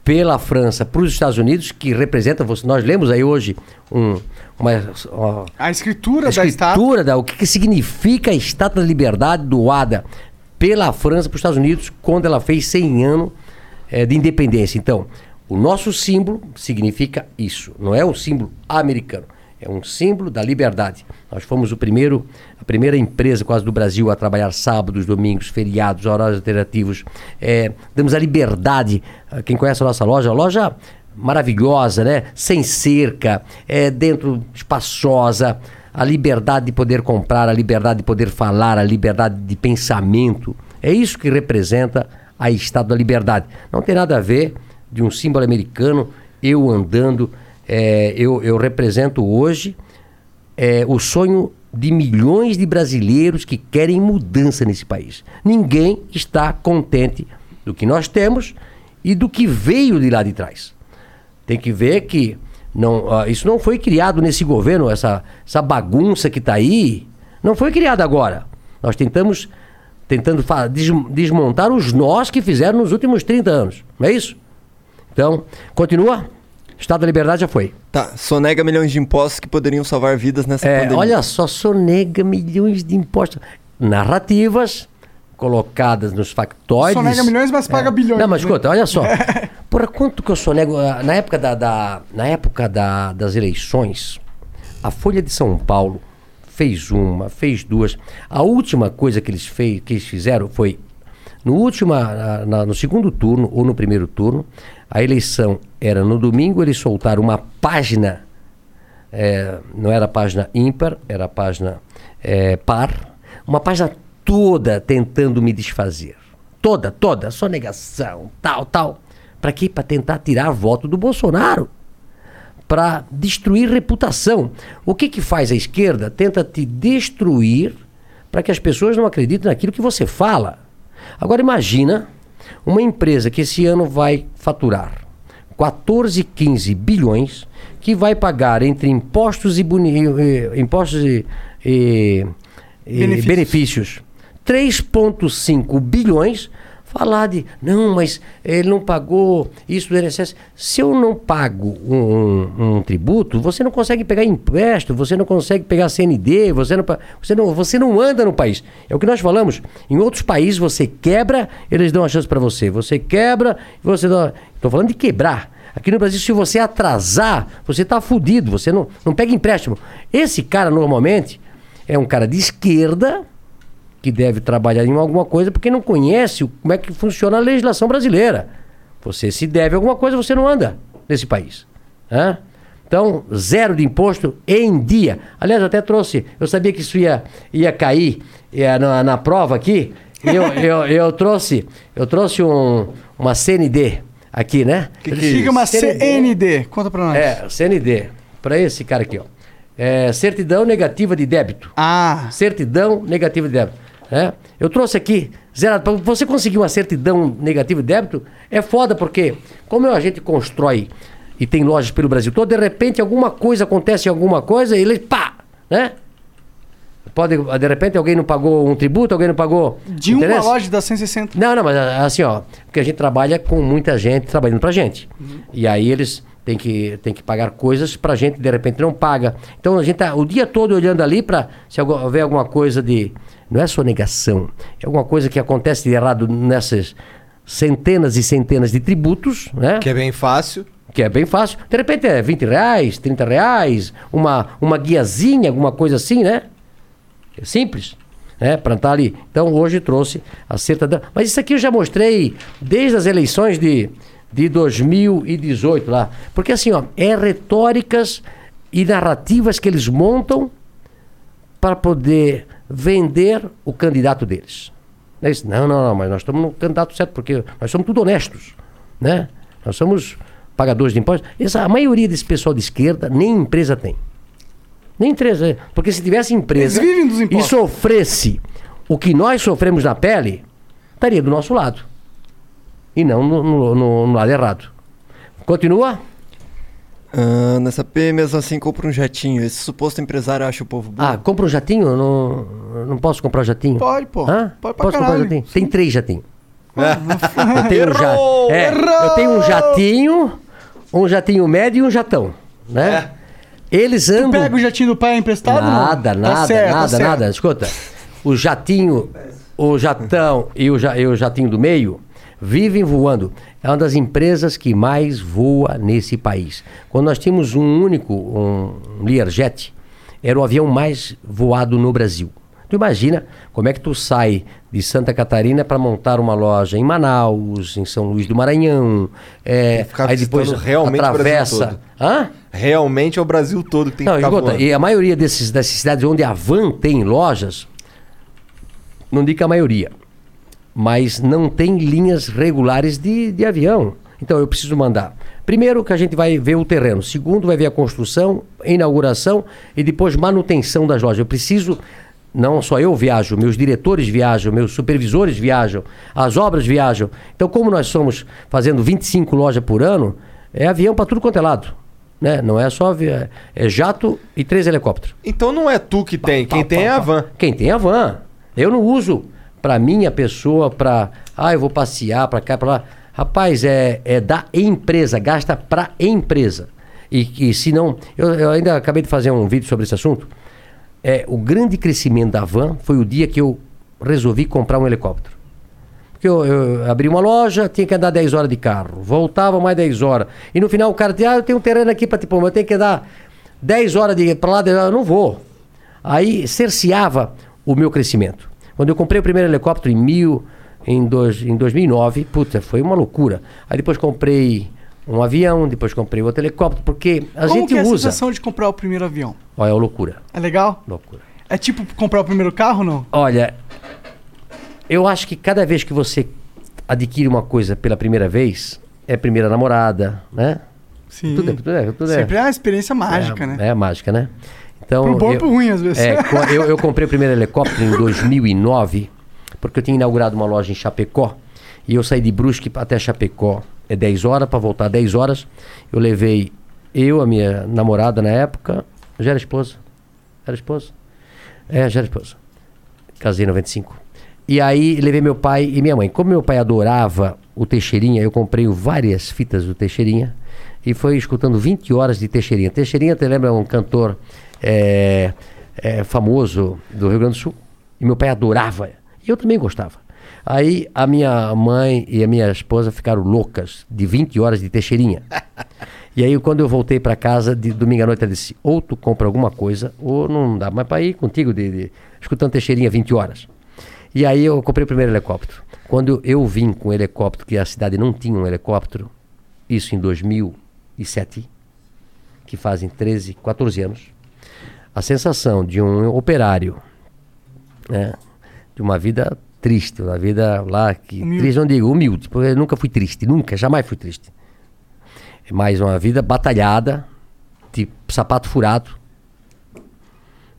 pela França para os Estados Unidos, que representa, nós lemos aí hoje um, uma, uma A escritura, a da estátua. escritura da, o que, que significa a Estátua da Liberdade doada pela França para os Estados Unidos quando ela fez 100 anos eh, de independência. Então, o nosso símbolo significa isso. Não é um símbolo americano. É um símbolo da liberdade. Nós fomos o primeiro, a primeira empresa quase do Brasil a trabalhar sábados, domingos, feriados, horários alternativos. Eh, damos a liberdade. Quem conhece a nossa loja, a loja maravilhosa, né? Sem cerca, é dentro espaçosa, a liberdade de poder comprar, a liberdade de poder falar, a liberdade de pensamento. É isso que representa a Estado da Liberdade. Não tem nada a ver de um símbolo americano, eu andando, é, eu, eu represento hoje é, o sonho de milhões de brasileiros que querem mudança nesse país. Ninguém está contente do que nós temos e do que veio de lá de trás. Tem que ver que não, ah, isso não foi criado nesse governo, essa, essa bagunça que está aí, não foi criada agora. Nós tentamos tentando desmontar os nós que fizeram nos últimos 30 anos. Não é isso? Então, continua. Estado da Liberdade já foi. Tá, sonega milhões de impostos que poderiam salvar vidas nessa É, pandemia. olha só, sonega milhões de impostos. Narrativas colocadas nos factóides. Sonega milhões, mas paga bilhões, Não, mas né? escuta, olha só. Por quanto que eu sonego? ah, Na época, da, da- na época da- das eleições, a Folha de São Paulo fez uma, fez duas. A última coisa que eles, fez, que eles fizeram foi no último, na- na- no segundo turno ou no primeiro turno, a eleição era no domingo, eles soltaram uma página, é, não era página ímpar, era página é, par, uma página toda tentando me desfazer. Toda, toda, sonegação, tal, tal. Para quê? Para tentar tirar voto do Bolsonaro para destruir reputação. O que, que faz a esquerda? Tenta te destruir para que as pessoas não acreditem naquilo que você fala. Agora imagina uma empresa que esse ano vai faturar 14, 15 bilhões, que vai pagar entre impostos e, boni- eh, impostos e- e Benefícios. benefícios 3,5 bilhões falar de não, mas ele não pagou isso do INSS. Se eu não pago um, um- tributo, você não consegue pegar empréstimo, você não consegue pegar CND, você não, você, não, você não anda no país. É o que nós falamos. Em outros países você quebra, eles dão a chance para você. Você quebra, você dá. Estou falando de quebrar. Aqui no Brasil, se você atrasar, você está fudido, você não, não pega empréstimo. Esse cara normalmente é um cara de esquerda que deve trabalhar em alguma coisa porque não conhece como é que funciona a legislação brasileira. Você se deve alguma coisa, você não anda nesse país. Hã? Então, zero de imposto em dia. Aliás, eu até trouxe, eu sabia que isso ia, ia cair eh, na, na prova aqui. Eu, eu, eu trouxe, eu trouxe um, uma CND aqui, né? Que Siga uma CND. Conta pra nós. É, CND. Para esse cara aqui, ó. É, certidão negativa de débito. Ah. Certidão negativa de débito. Né? Eu trouxe aqui, zerado. Para você conseguir uma certidão negativa de débito, é foda, porque como a gente constrói e tem lojas pelo Brasil todo, de repente alguma coisa acontece, alguma coisa, e eles pá, né? Pode, de repente alguém não pagou um tributo, alguém não pagou. De uma loja da 160. Não, não, mas assim, ó, porque a gente trabalha com muita gente trabalhando pra gente. E aí eles têm que, têm que pagar coisas pra gente, de repente não paga. Então a gente tá o dia todo olhando ali pra se houver alguma coisa de. Não é sonegação, é alguma coisa que acontece de errado nessas centenas e centenas de tributos, né? Que é bem fácil. Que é bem fácil. De repente é 20 reais, 30 reais, uma, uma guiazinha, alguma coisa assim, né? É simples, né? Para estar ali. Então hoje trouxe a certa. Mas isso aqui eu já mostrei desde as eleições de, de 2018 lá. Porque assim, ó, é retóricas e narrativas que eles montam para poder vender o candidato deles. Não, é isso? não, não, não, mas nós estamos no candidato certo, porque nós somos tudo honestos, né? Nós somos pagadores de impostos. Essa, a maioria desse pessoal de esquerda nem empresa tem. Nem empresa. Porque se tivesse empresa e sofresse o que nós sofremos na pele, estaria do nosso lado. E não no, no- no- no lado errado. Continua? Ah, nessa P, mesmo assim, compra um jatinho. Esse suposto empresário acha o povo burro. Ah, compra um jatinho? Eu Não, eu não posso comprar jatinho? Pode, pô. Hã? Pode pra Posso comprar caralho. jatinho? Tem três jatinhos. eu, tenho um ja... Errou! é, eu tenho um jatinho, um jatinho médio e um jatão, né? Eles andam... Pega o jatinho do pai emprestado? não? Nada, Tá nada, certo, tá nada, certo. nada. Escuta, o jatinho, o jatão e o, ja- e o jatinho do meio vivem voando. É uma das empresas que mais voa nesse país. Quando nós tínhamos um único, um Learjet, era o avião mais voado no Brasil. Tu imagina como é que tu sai de Santa Catarina para montar uma loja em Manaus, em São Luís do Maranhão, é, aí depois realmente atravessa. Hã? Realmente é o Brasil todo que tem Não, que escuta, e a maioria desses, dessas cidades onde a van tem lojas, não digo que a maioria, mas não tem linhas regulares de, de avião. Então eu preciso mandar. Primeiro que a gente vai ver o terreno. Segundo, vai ver a construção, inauguração e depois manutenção das lojas. Eu preciso, não só eu viajo, meus diretores viajam, meus supervisores viajam, as obras viajam. Então, como nós somos fazendo 25 lojas por ano, é avião para tudo quanto é lado. Né? Não é só avi- é, é jato e três helicópteros. Então não é tu que tem, quem tem é a van. Quem tem a van. Eu não uso para minha pessoa, para. Ah, eu vou passear para cá, para lá. Rapaz, é, é da empresa, gasta para empresa. E, se não. Eu, eu ainda acabei de fazer um vídeo sobre esse assunto. É, o grande crescimento da van foi o dia que eu resolvi comprar um helicóptero. Porque eu, eu abri uma loja, tinha que andar 10 horas de carro, voltava mais 10 horas. E no final o cara dizia, ah, eu tenho um terreno aqui para mas eu tenho que dar 10 horas de para lá, 10 horas, eu não vou. Aí cerceava o meu crescimento. Quando eu comprei o primeiro helicóptero em, mil, em, dois, em 2009, puta, foi uma loucura. Aí depois comprei um avião, depois comprei outro helicóptero, porque a Como gente que é a usa. sensação de comprar o primeiro avião? Olha, é loucura. É legal? Loucura. É tipo comprar o primeiro carro, não? Olha, eu acho que cada vez que você adquire uma coisa pela primeira vez, é primeira namorada, né? Sim. Tudo é, tudo é, tudo é. Sempre é uma experiência mágica, é, né? É mágica, né? Então, Pro bom eu- pro ruim, às vezes. É, eu, eu comprei o primeiro helicóptero em 2009, porque eu tinha inaugurado uma loja em Chapecó, e eu saí de Brusque até Chapecó, é 10 horas, para voltar 10 horas. Eu levei eu, a minha namorada na época, já era esposa. Era esposa? É, já era esposa. Casei em 95. E aí levei meu pai e minha mãe. Como meu pai adorava o Teixeirinha, eu comprei várias fitas do Teixeirinha e foi escutando 20 horas de Teixeirinha. Teixeirinha, te lembra um cantor é, é, famoso do Rio Grande do Sul? E meu pai adorava. E eu também gostava. Aí a minha mãe e a minha esposa ficaram loucas de 20 horas de Teixeirinha. E aí, quando eu voltei para casa, de domingo à noite, ela disse: ou tu compra alguma coisa, ou não dá mais para ir contigo, de, de- escutando Teixeirinha 20 horas. E aí, eu comprei o primeiro helicóptero. Quando eu vim com o helicóptero, que a cidade não tinha um helicóptero, isso em 2007, que fazem 13, 14 anos, a sensação de um operário, né, de uma vida triste, uma vida lá que. Humilde. Triste, não digo, humilde, porque eu nunca fui triste, nunca, jamais fui triste mais uma vida batalhada, de sapato furado,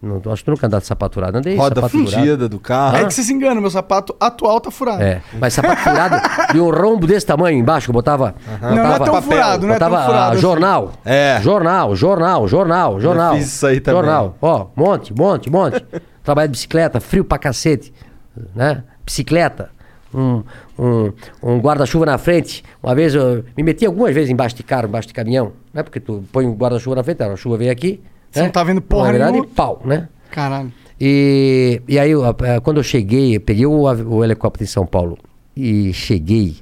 Não, acho que tu nunca andar de sapato furado. Andei de Roda sapato furado. do carro. É que você se engana, meu sapato atual tá furado. É, mas sapato furado de um rombo desse tamanho embaixo, que eu botava. Não, não é botava- tão furado, não é tão botava, furado ah, assim. jornal. É. Jornal, jornal, jornal, jornal. fiz isso aí também. Jornal. Ó, monte, monte, monte. Trabalho de bicicleta, frio pra cacete. Né? Bicicleta. Um, um, um guarda-chuva na frente. Uma vez eu me meti algumas vezes embaixo de carro, embaixo de caminhão. Né? Porque tu põe um guarda-chuva na frente, a chuva veio aqui. Você né? não tá vendo porra Na verdade, nenhuma. pau, né? Caralho. E, e aí, eu, eh, quando eu cheguei, eu peguei o, o helicóptero em São Paulo e cheguei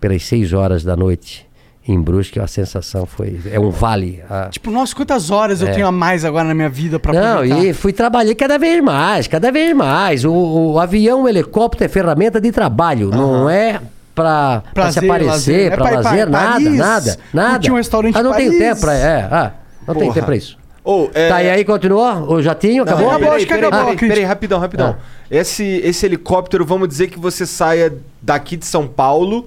pelas 6 horas da noite em Brusque, a sensação foi. É um vale. a- Tipo, nossa, quantas horas eu É. tenho a mais agora na minha vida pra não, aproveitar? e fui trabalhar cada vez mais, cada vez mais. O, o avião, o helicóptero é ferramenta de trabalho, não é pra, pra se aparecer, lazer. É pra pra lazer, nada, Paris, nada, nada. curtir um restaurante ah, não em tenho tempo pra. É, ah, não tem Porra. tempo pra isso. Ô, é- Tá, e aí continuou? O jatinho? Não, Acabou? acabou, peraí, acho que acabou peraí, peraí, rapidão, rapidão. Esse, esse helicóptero, vamos dizer que você saia daqui de São Paulo.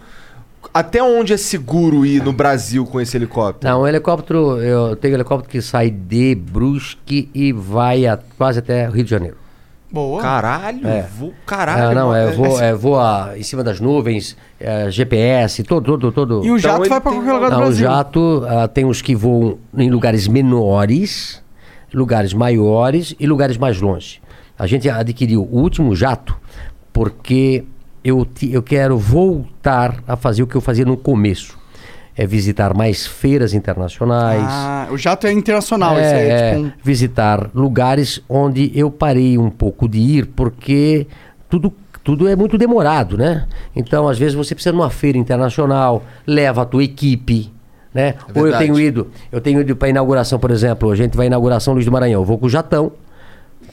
Até onde é seguro ir no Brasil com esse helicóptero? Não, o helicóptero, eu tenho um helicóptero que sai de Brusque e vai a- quase até o Rio de Janeiro. Boa. Caralho, É. vou, caralho. Ah, não, é, vou, é, voa em cima das nuvens, é, GPS, todo, todo, todo. E o jato ele vai pra tem qualquer lugar do Não, o Brasil. jato ah, tem os que voam em lugares menores, lugares maiores e lugares mais longe. A gente adquiriu o último jato porque eu, eu quero voltar a fazer o que eu fazia no começo. É visitar mais feiras internacionais. Ah, o jato é internacional, É, isso aí é, é, tipo um... visitar lugares onde eu parei um pouco de ir, porque tudo, tudo é muito demorado, né? Então, às vezes, você precisa de uma feira internacional, leva a tua equipe, né? Ou eu tenho ido, eu tenho ido para inauguração, por exemplo, a gente vai à inauguração Luiz do Maranhão, eu vou com o Jatão,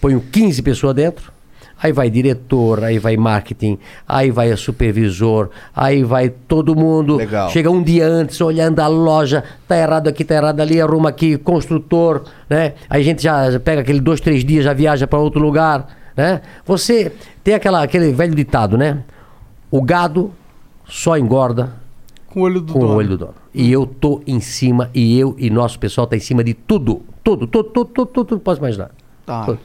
ponho 15 pessoas dentro, aí vai diretor, aí vai marketing, aí vai supervisor, aí vai todo mundo. Legal. Chega um dia antes, olhando a loja, tá errado aqui, tá errado ali, arruma aqui, construtor, né? Aí a gente já pega aquele dois, três dias, já viaja para outro lugar, né? Você tem aquela, aquele velho ditado, né? O gado só engorda Com o olho do com dono. o olho do dono. E eu tô em cima, e eu e nosso pessoal tá em cima de tudo. Tudo, tudo, tudo, tudo, tudo, tudo posso imaginar. Tá. Tudo.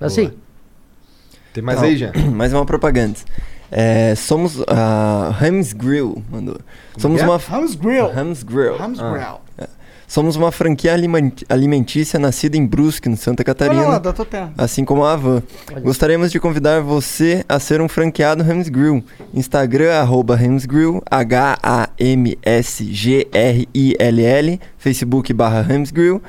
Assim. Tem mais Não, aí, Jean? Mais uma propaganda. É, somos a Hams Grill mandou. Somos que é? uma Rams Grill. Hams Grill. Rams Ah. Grill. Somos uma franquia alimen- alimentícia nascida em Brusque, no Santa Catarina. Olha lá, da tua terra. Assim como a Avan. Gostaríamos de convidar você a ser um franqueado Hams Grill. Instagram, arroba Hams Grill, H-A-M-S-G-R-I-L-L, Facebook barra Hams Grill.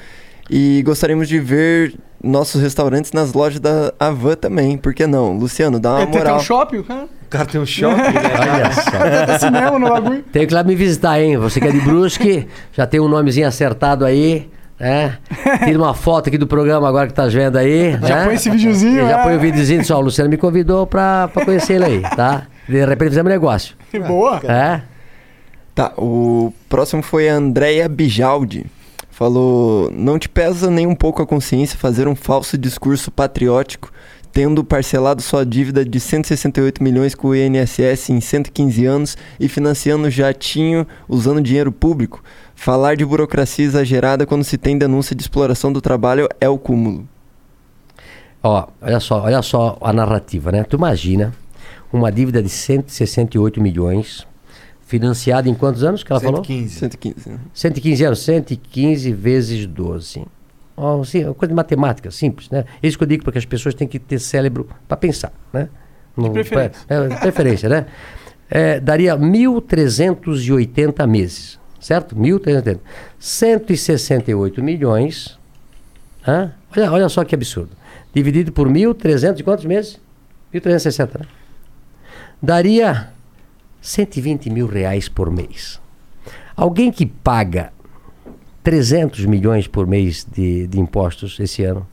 E gostaríamos de ver nossos restaurantes nas lojas da Avan também, por que não? Luciano, dá uma É, tem, tem moral. um shopping, o cara? O cara tem um shopping, né? Olha só. Cinema no bagulho. Tem que ir lá me visitar, hein? Você que é de Brusque, já tem um nomezinho acertado aí, né? Tira uma foto aqui do programa agora que tá vendo aí. Já né? põe esse videozinho, Já é. põe o videozinho só. O Luciano me convidou pra, pra conhecer ele aí, tá? De repente fizemos negócio. Boa. É? Tá, o próximo foi a Andrea Bijaldi. Falou: Não te pesa nem um pouco a consciência fazer um falso discurso patriótico, tendo parcelado sua dívida de 168 milhões com o INSS em 115 anos e financiando jatinho usando dinheiro público? Falar de burocracia exagerada quando se tem denúncia de exploração do trabalho é o cúmulo. Ó, olha só, olha só a narrativa, né? Tu imagina uma dívida de 168 milhões, financiada em quantos anos que ela falou? 115. 115. né? 115 anos, 115 vezes 12. Ó, sim, é uma coisa de matemática, simples, né? É Isso que eu digo porque as pessoas têm que ter cérebro para pensar, né? De preferência. É, de preferência, né? É, daria 1.380 meses, certo? 1.380. 168 milhões. hã? Olha, olha só que absurdo. Dividido por 1.300 e quantos meses? 1.360, né? Daria 120 mil reais por mês. Alguém que paga 300 milhões por mês de, de impostos esse ano,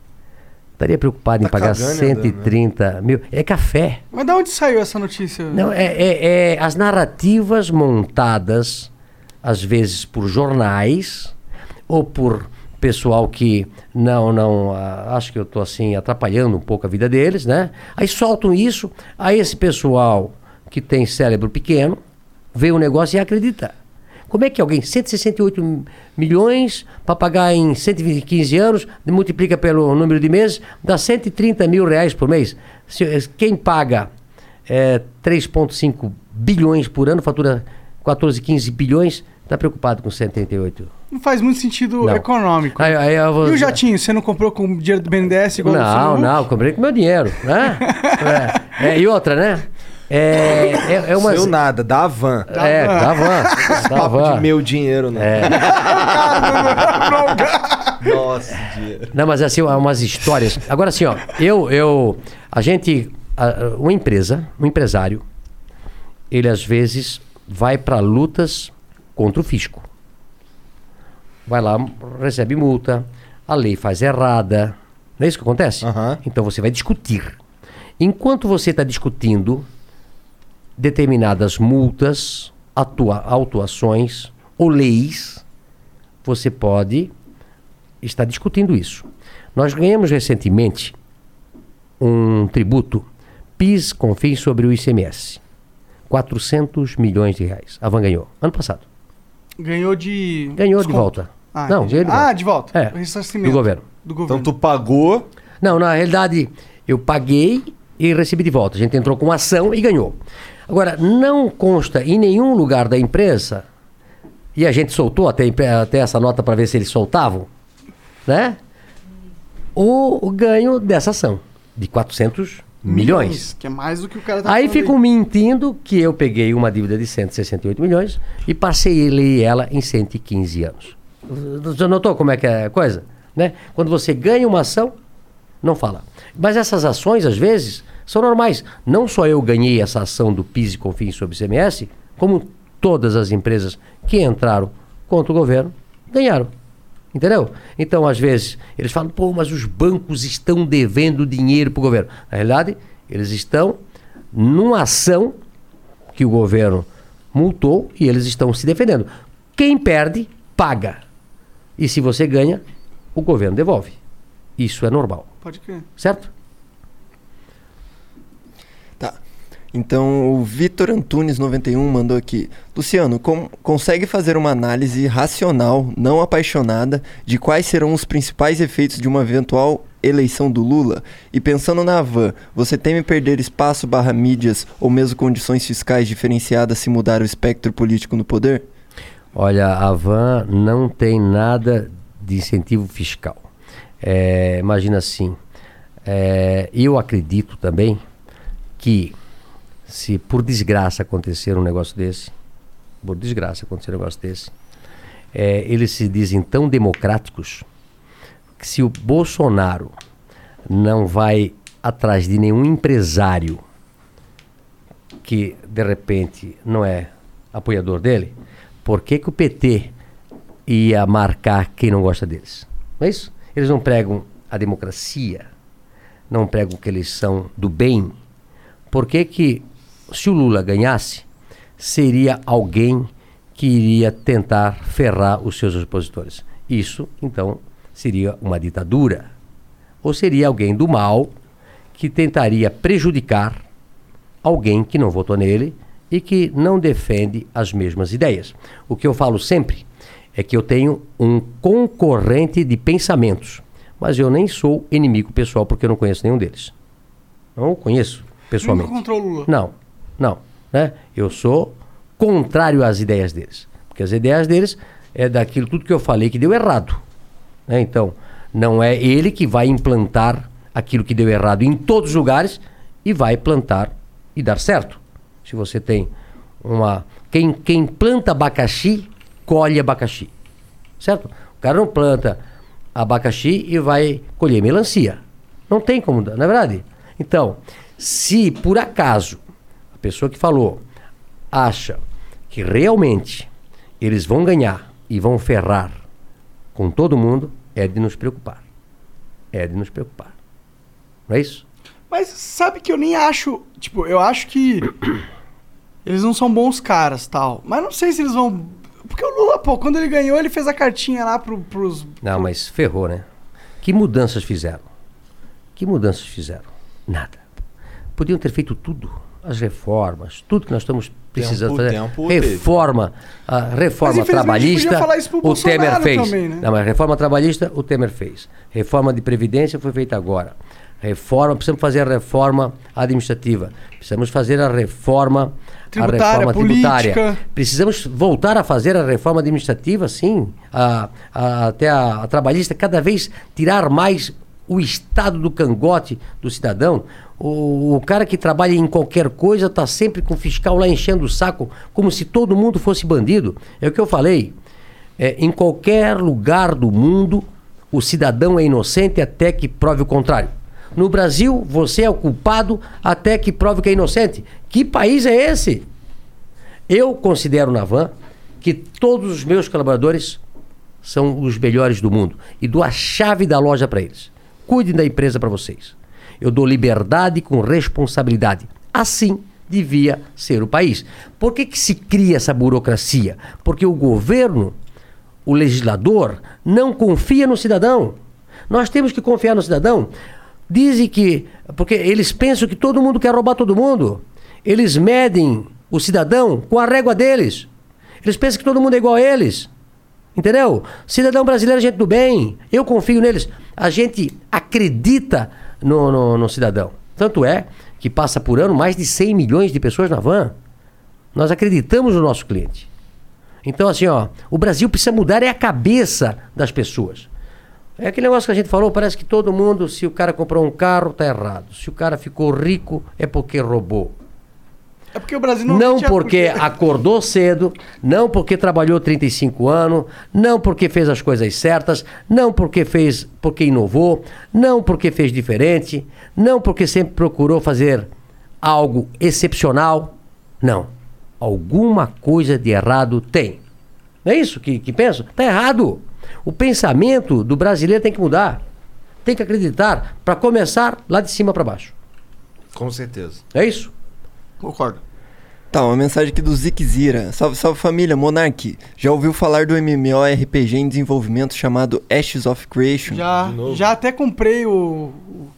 estaria preocupado em Tá pagar cagando e andando, 130 mil. É café. Mas da onde saiu essa notícia? Não, é, é- é as narrativas montadas, às vezes por jornais ou por pessoal que não, não, acho que eu estou assim atrapalhando um pouco a vida deles, né? Aí soltam isso, aí esse pessoal que tem cérebro pequeno vê o negócio e acredita. Como é que alguém, 168 m- milhões para pagar em 115 anos, multiplica pelo número de meses, dá 130 mil reais por mês. Se- quem paga é, 3,5 bilhões por ano, fatura 14, 15 bilhões, está preocupado com 138. Não faz muito sentido Não. econômico. Aí- aí vou- E o jatinho, você não comprou com o dinheiro do BNDES igual Não, não, comprei com meu dinheiro, né? É, é, e outra, né? É, é, é uma... Seu nada, da van. É, da van. Esse Da papo van. de meu dinheiro, né? É. Nossa, dinheiro. Não, mas assim, há umas histórias. Agora assim, ó, eu, eu, a gente, a- uma empresa, um empresário, ele às vezes vai para lutas contra o fisco. Vai lá, recebe multa, a lei faz errada. Não é isso que acontece? Então você vai discutir. Enquanto você está discutindo determinadas multas, atua, autuações ou leis, você pode está discutindo isso. Nós ganhamos recentemente um tributo PIS com fins sobre o ICMS. 400 milhões de reais. A Van ganhou. Ano passado. Ganhou de. Ganhou de desconto. volta. Ah, Não, de volta. Ah, de volta. É, do governo. Do governo. Então tu pagou. Não, na realidade, eu paguei e recebi de volta. A gente entrou com ação e ganhou. Agora, não consta em nenhum lugar da imprensa, e a gente soltou até, até essa nota para ver se eles soltavam, né? O, o ganho dessa ação, de 400 milhões. Que é mais do que o cara tá Aí ficam mentindo que eu peguei uma dívida de 168 milhões e parcelei ela em 115 anos. Você notou como é que é a coisa? Né? Quando você ganha uma ação, não fala. Mas essas ações, às vezes, são normais. Não só eu ganhei essa ação do PIS e COFINS sobre ICMS, como todas as empresas que entraram contra o governo ganharam. Entendeu? Então, às vezes, eles falam, pô, mas os bancos estão devendo dinheiro para o governo. Na realidade, eles estão numa ação que o governo multou e eles estão se defendendo. Quem perde, paga. E se você ganha, o governo devolve. Isso é normal. Pode crer. Certo? Então, o Vitor Antunes 91 mandou aqui. Luciano, com- consegue fazer uma análise racional, não apaixonada, de quais serão os principais efeitos de uma eventual eleição do Lula? E pensando na van, você teme perder espaço barra mídias ou mesmo condições fiscais diferenciadas se mudar o espectro político no poder? Olha, a Van não tem nada de incentivo fiscal. É, imagina assim, é, eu acredito também que se por desgraça acontecer um negócio desse, por desgraça acontecer um negócio desse, é, eles se dizem tão democráticos que se o Bolsonaro não vai atrás de nenhum empresário que de repente não é apoiador dele, por que, que o PT ia marcar quem não gosta deles? Não é isso? Eles não pregam a democracia, não pregam que eles são do bem. Por que, que se o Lula ganhasse, seria alguém que iria tentar ferrar os seus opositores? Isso, então, seria uma ditadura. Ou seria alguém do mal que tentaria prejudicar alguém que não votou nele e que não defende as mesmas ideias. O que eu falo sempre é que eu tenho um concorrente de pensamentos, mas eu nem sou inimigo pessoal porque eu não conheço nenhum deles. Não o conheço pessoalmente. Nunca contra o Lula. Não, não. Né? Eu sou contrário às ideias deles. Porque as ideias deles é daquilo tudo que eu falei que deu errado. né? Então, não é ele que vai implantar aquilo que deu errado em todos os lugares e vai plantar e dar certo. Se você tem uma. Quem, quem planta abacaxi, colhe abacaxi. Certo? O cara não planta abacaxi e vai colher melancia. Não tem como, não é verdade? Então, se por acaso pessoa que falou acha que realmente eles vão ganhar e vão ferrar com todo mundo, é de nos preocupar. É de nos preocupar. Não é isso? Mas sabe que eu nem acho. Tipo, eu acho que. Eles não são bons caras tal. Mas não sei se eles vão. Porque o Lula, pô, quando ele ganhou, ele fez a cartinha lá pro, pros. Não, mas ferrou, né? Que mudanças fizeram? Que mudanças fizeram? Nada. Podiam ter feito tudo. As reformas, tudo que nós estamos Precisa Tempo- fazer tempo reforma, a reforma Mas, trabalhista. o Temer fez. também, né? Não, mas reforma trabalhista o Temer fez. Reforma de previdência foi feita agora. Reforma, precisamos fazer a reforma administrativa. Precisamos fazer a reforma Tributária, a reforma tributária. política. Precisamos voltar a fazer a reforma administrativa, sim. A, a- até a, a trabalhista cada vez tirar mais o estado do cangote do cidadão. O, o cara que trabalha em qualquer coisa está sempre com o fiscal lá enchendo o saco, como se todo mundo fosse bandido. É o que eu falei. É, em qualquer lugar do mundo, o cidadão é inocente até que prove o contrário. No Brasil, você é o culpado até que prove que é inocente. Que país é esse? Eu considero na van que todos os meus colaboradores são os melhores do mundo e dou a chave da loja para eles. Cuidem da empresa para vocês. Eu dou liberdade com responsabilidade. Assim devia ser o país. Por que, que se cria essa burocracia? Porque o governo, o legislador, não confia no cidadão. Nós temos que confiar no cidadão. Dizem que. Porque eles pensam que todo mundo quer roubar todo mundo. Eles medem o cidadão com a régua deles. Eles pensam que todo mundo é igual a eles. Entendeu? Cidadão brasileiro é gente do bem. Eu confio neles. A gente acredita no, no, no cidadão. Tanto é que passa por ano mais de 100 milhões de pessoas na van. Nós acreditamos no nosso cliente. Então, assim, ó, o Brasil precisa mudar é a cabeça das pessoas. É aquele negócio que a gente falou, parece que todo mundo, se o cara comprou um carro, tá errado. Se o cara ficou rico, é porque roubou. É porque o Brasil não... Não tinha- porque acordou cedo, não porque trabalhou 35 anos, não porque fez as coisas certas, não porque fez, porque inovou, não porque fez diferente, não porque sempre procurou fazer algo excepcional. Não. Alguma coisa de errado tem. Não é isso que, que penso? Está errado. O pensamento do brasileiro tem que mudar. Tem que acreditar, para começar lá de cima para baixo. Com certeza. É isso? Concordo. Tá, uma mensagem aqui do Zikzira. Salve, salve família, Monark. Já ouviu falar do MMORPG em desenvolvimento chamado Ashes of Creation? Já, já até comprei o... o-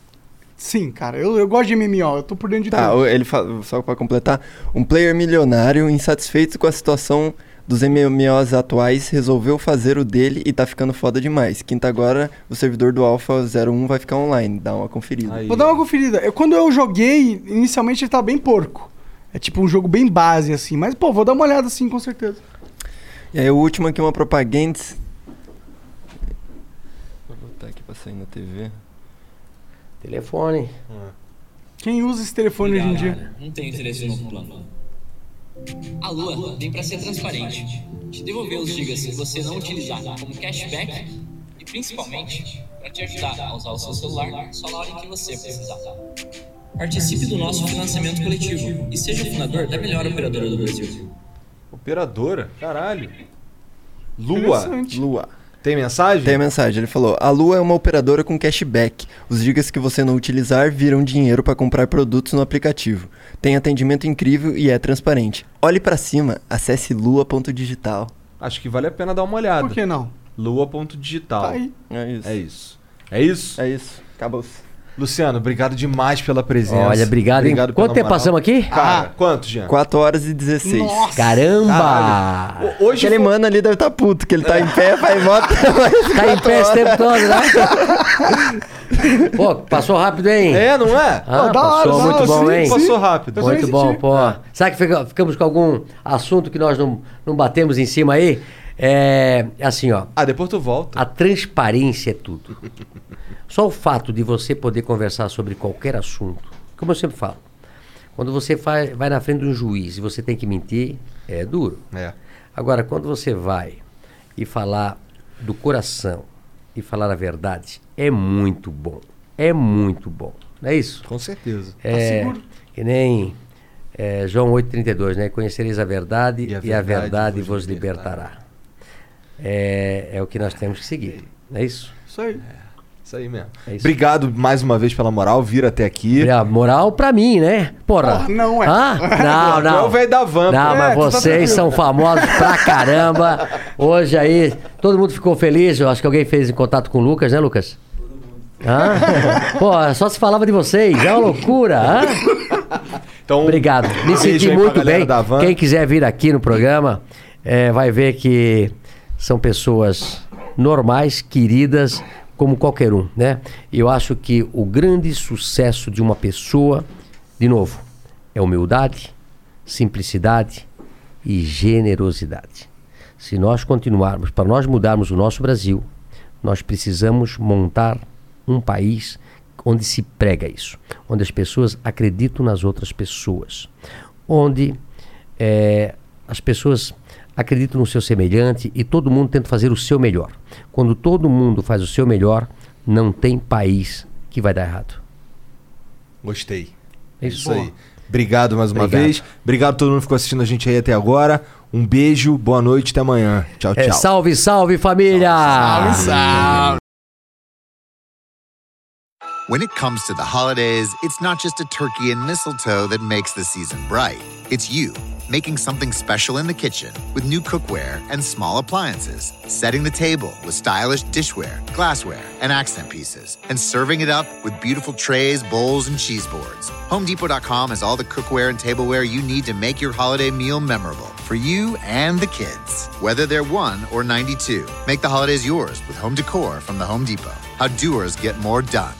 Sim, cara, eu, eu gosto de MMO, eu tô por dentro de Tá, tudo. ele fala, só pra completar, um player milionário, insatisfeito com a situação dos MMOs atuais, resolveu fazer o dele e tá ficando foda demais. Quinta agora, o servidor do Alpha 01 vai ficar online, dá uma conferida. Vou dar uma conferida. Eu, quando eu joguei, inicialmente ele tava bem porco. É tipo um jogo bem base, assim. Mas, pô, vou dar uma olhada assim, com certeza. E aí o último aqui, uma propaganda. Vou botar aqui pra sair na TV. Telefone. Quem usa esse telefone hoje em dia? Não tem interesse no plano. A Lua vem para ser transparente, te devolver os gigas que você não utilizar como cashback e principalmente para te ajudar a usar o seu celular só na hora em que você precisar. Participe do nosso financiamento coletivo e seja o fundador da melhor operadora do Brasil. Operadora? Caralho. Lua. Lua. Tem mensagem? Tem mensagem, ele falou: A Lua é uma operadora com cashback. Os gigas que você não utilizar viram dinheiro para comprar produtos no aplicativo. Tem atendimento incrível e é transparente. Olhe para cima, acesse lua.digital. Acho que vale a pena dar uma olhada. Por que não? Lua.digital. Tá aí. É isso. É isso. É isso? É isso. Acabou-se. Luciano, obrigado demais pela presença. Olha, obrigado, pela Quanto tempo moral. passamos aqui? Cara, quanto, Jean? 4 horas e 16. Caramba! Caralho. O- Hoje Aquele foi- mano ali deve estar puto, que ele tá em pé, vai moto. Tá em pé esse tempo todo, né? Pô, passou rápido, hein? É, não é? Ah, hora, passou não, muito bom, sim, hein? Passou rápido. Muito bom, pô. Será que fica- ficamos com algum assunto que nós não, não batemos em cima aí? É assim, ó. Ah, depois tu volta. A transparência é tudo. Só o fato de você poder conversar sobre qualquer assunto, como eu sempre falo, quando você faz, vai na frente de um juiz e você tem que mentir, é duro. É. Agora, quando você vai e falar do coração e falar a verdade, é muito bom. É muito bom. Não é isso? Com certeza. É, seguro. que nem é, João 8,32, né? Conhecereis a verdade e a verdade, vos libertará. É, é o que nós temos que seguir. Não é isso? Isso aí. Isso aí mesmo. É isso. Obrigado mais uma vez pela moral, vir até aqui. A moral pra mim, né? Porra. Porra, não é. Hã? Não, Tu é não. o velho da van, Não, mas É, tu tá vocês tranquilo. são famosos pra caramba. Hoje aí, todo mundo ficou feliz. Eu acho que alguém fez em contato com o Lucas, né, Lucas? Hã? Pô, só se falava de vocês. É uma loucura, hã? Então, Obrigado. Me senti muito bem. Quem quiser vir aqui no programa eh, vai ver que são pessoas normais, queridas, como qualquer um, né? Eu acho que o grande sucesso de uma pessoa, de novo, é humildade, simplicidade e generosidade. Se nós continuarmos, para nós mudarmos o nosso Brasil, nós precisamos montar um país onde se prega isso, onde as pessoas acreditam nas outras pessoas, onde eh, as pessoas acreditam no seu semelhante e todo mundo tenta fazer o seu melhor. Quando todo mundo faz o seu melhor, não tem país que vai dar errado. Gostei. É Isso isso aí. Obrigado mais uma Obrigado. vez. Obrigado a todo mundo que ficou assistindo a gente aí até agora. Um beijo, boa noite, até amanhã. Tchau, tchau. É, salve, salve família! When it comes to the holidays, it's not just a turkey and mistletoe that makes the season bright. It's you, making something special in the kitchen with new cookware and small appliances, setting the table with stylish dishware, glassware, and accent pieces, and serving it up with beautiful trays, bowls, and cheese boards. HomeDepot.com has all the cookware and tableware you need to make your holiday meal memorable for you and the kids. Whether they're 1 or 92, make the holidays yours with home decor from the Home Depot. How doers get more done.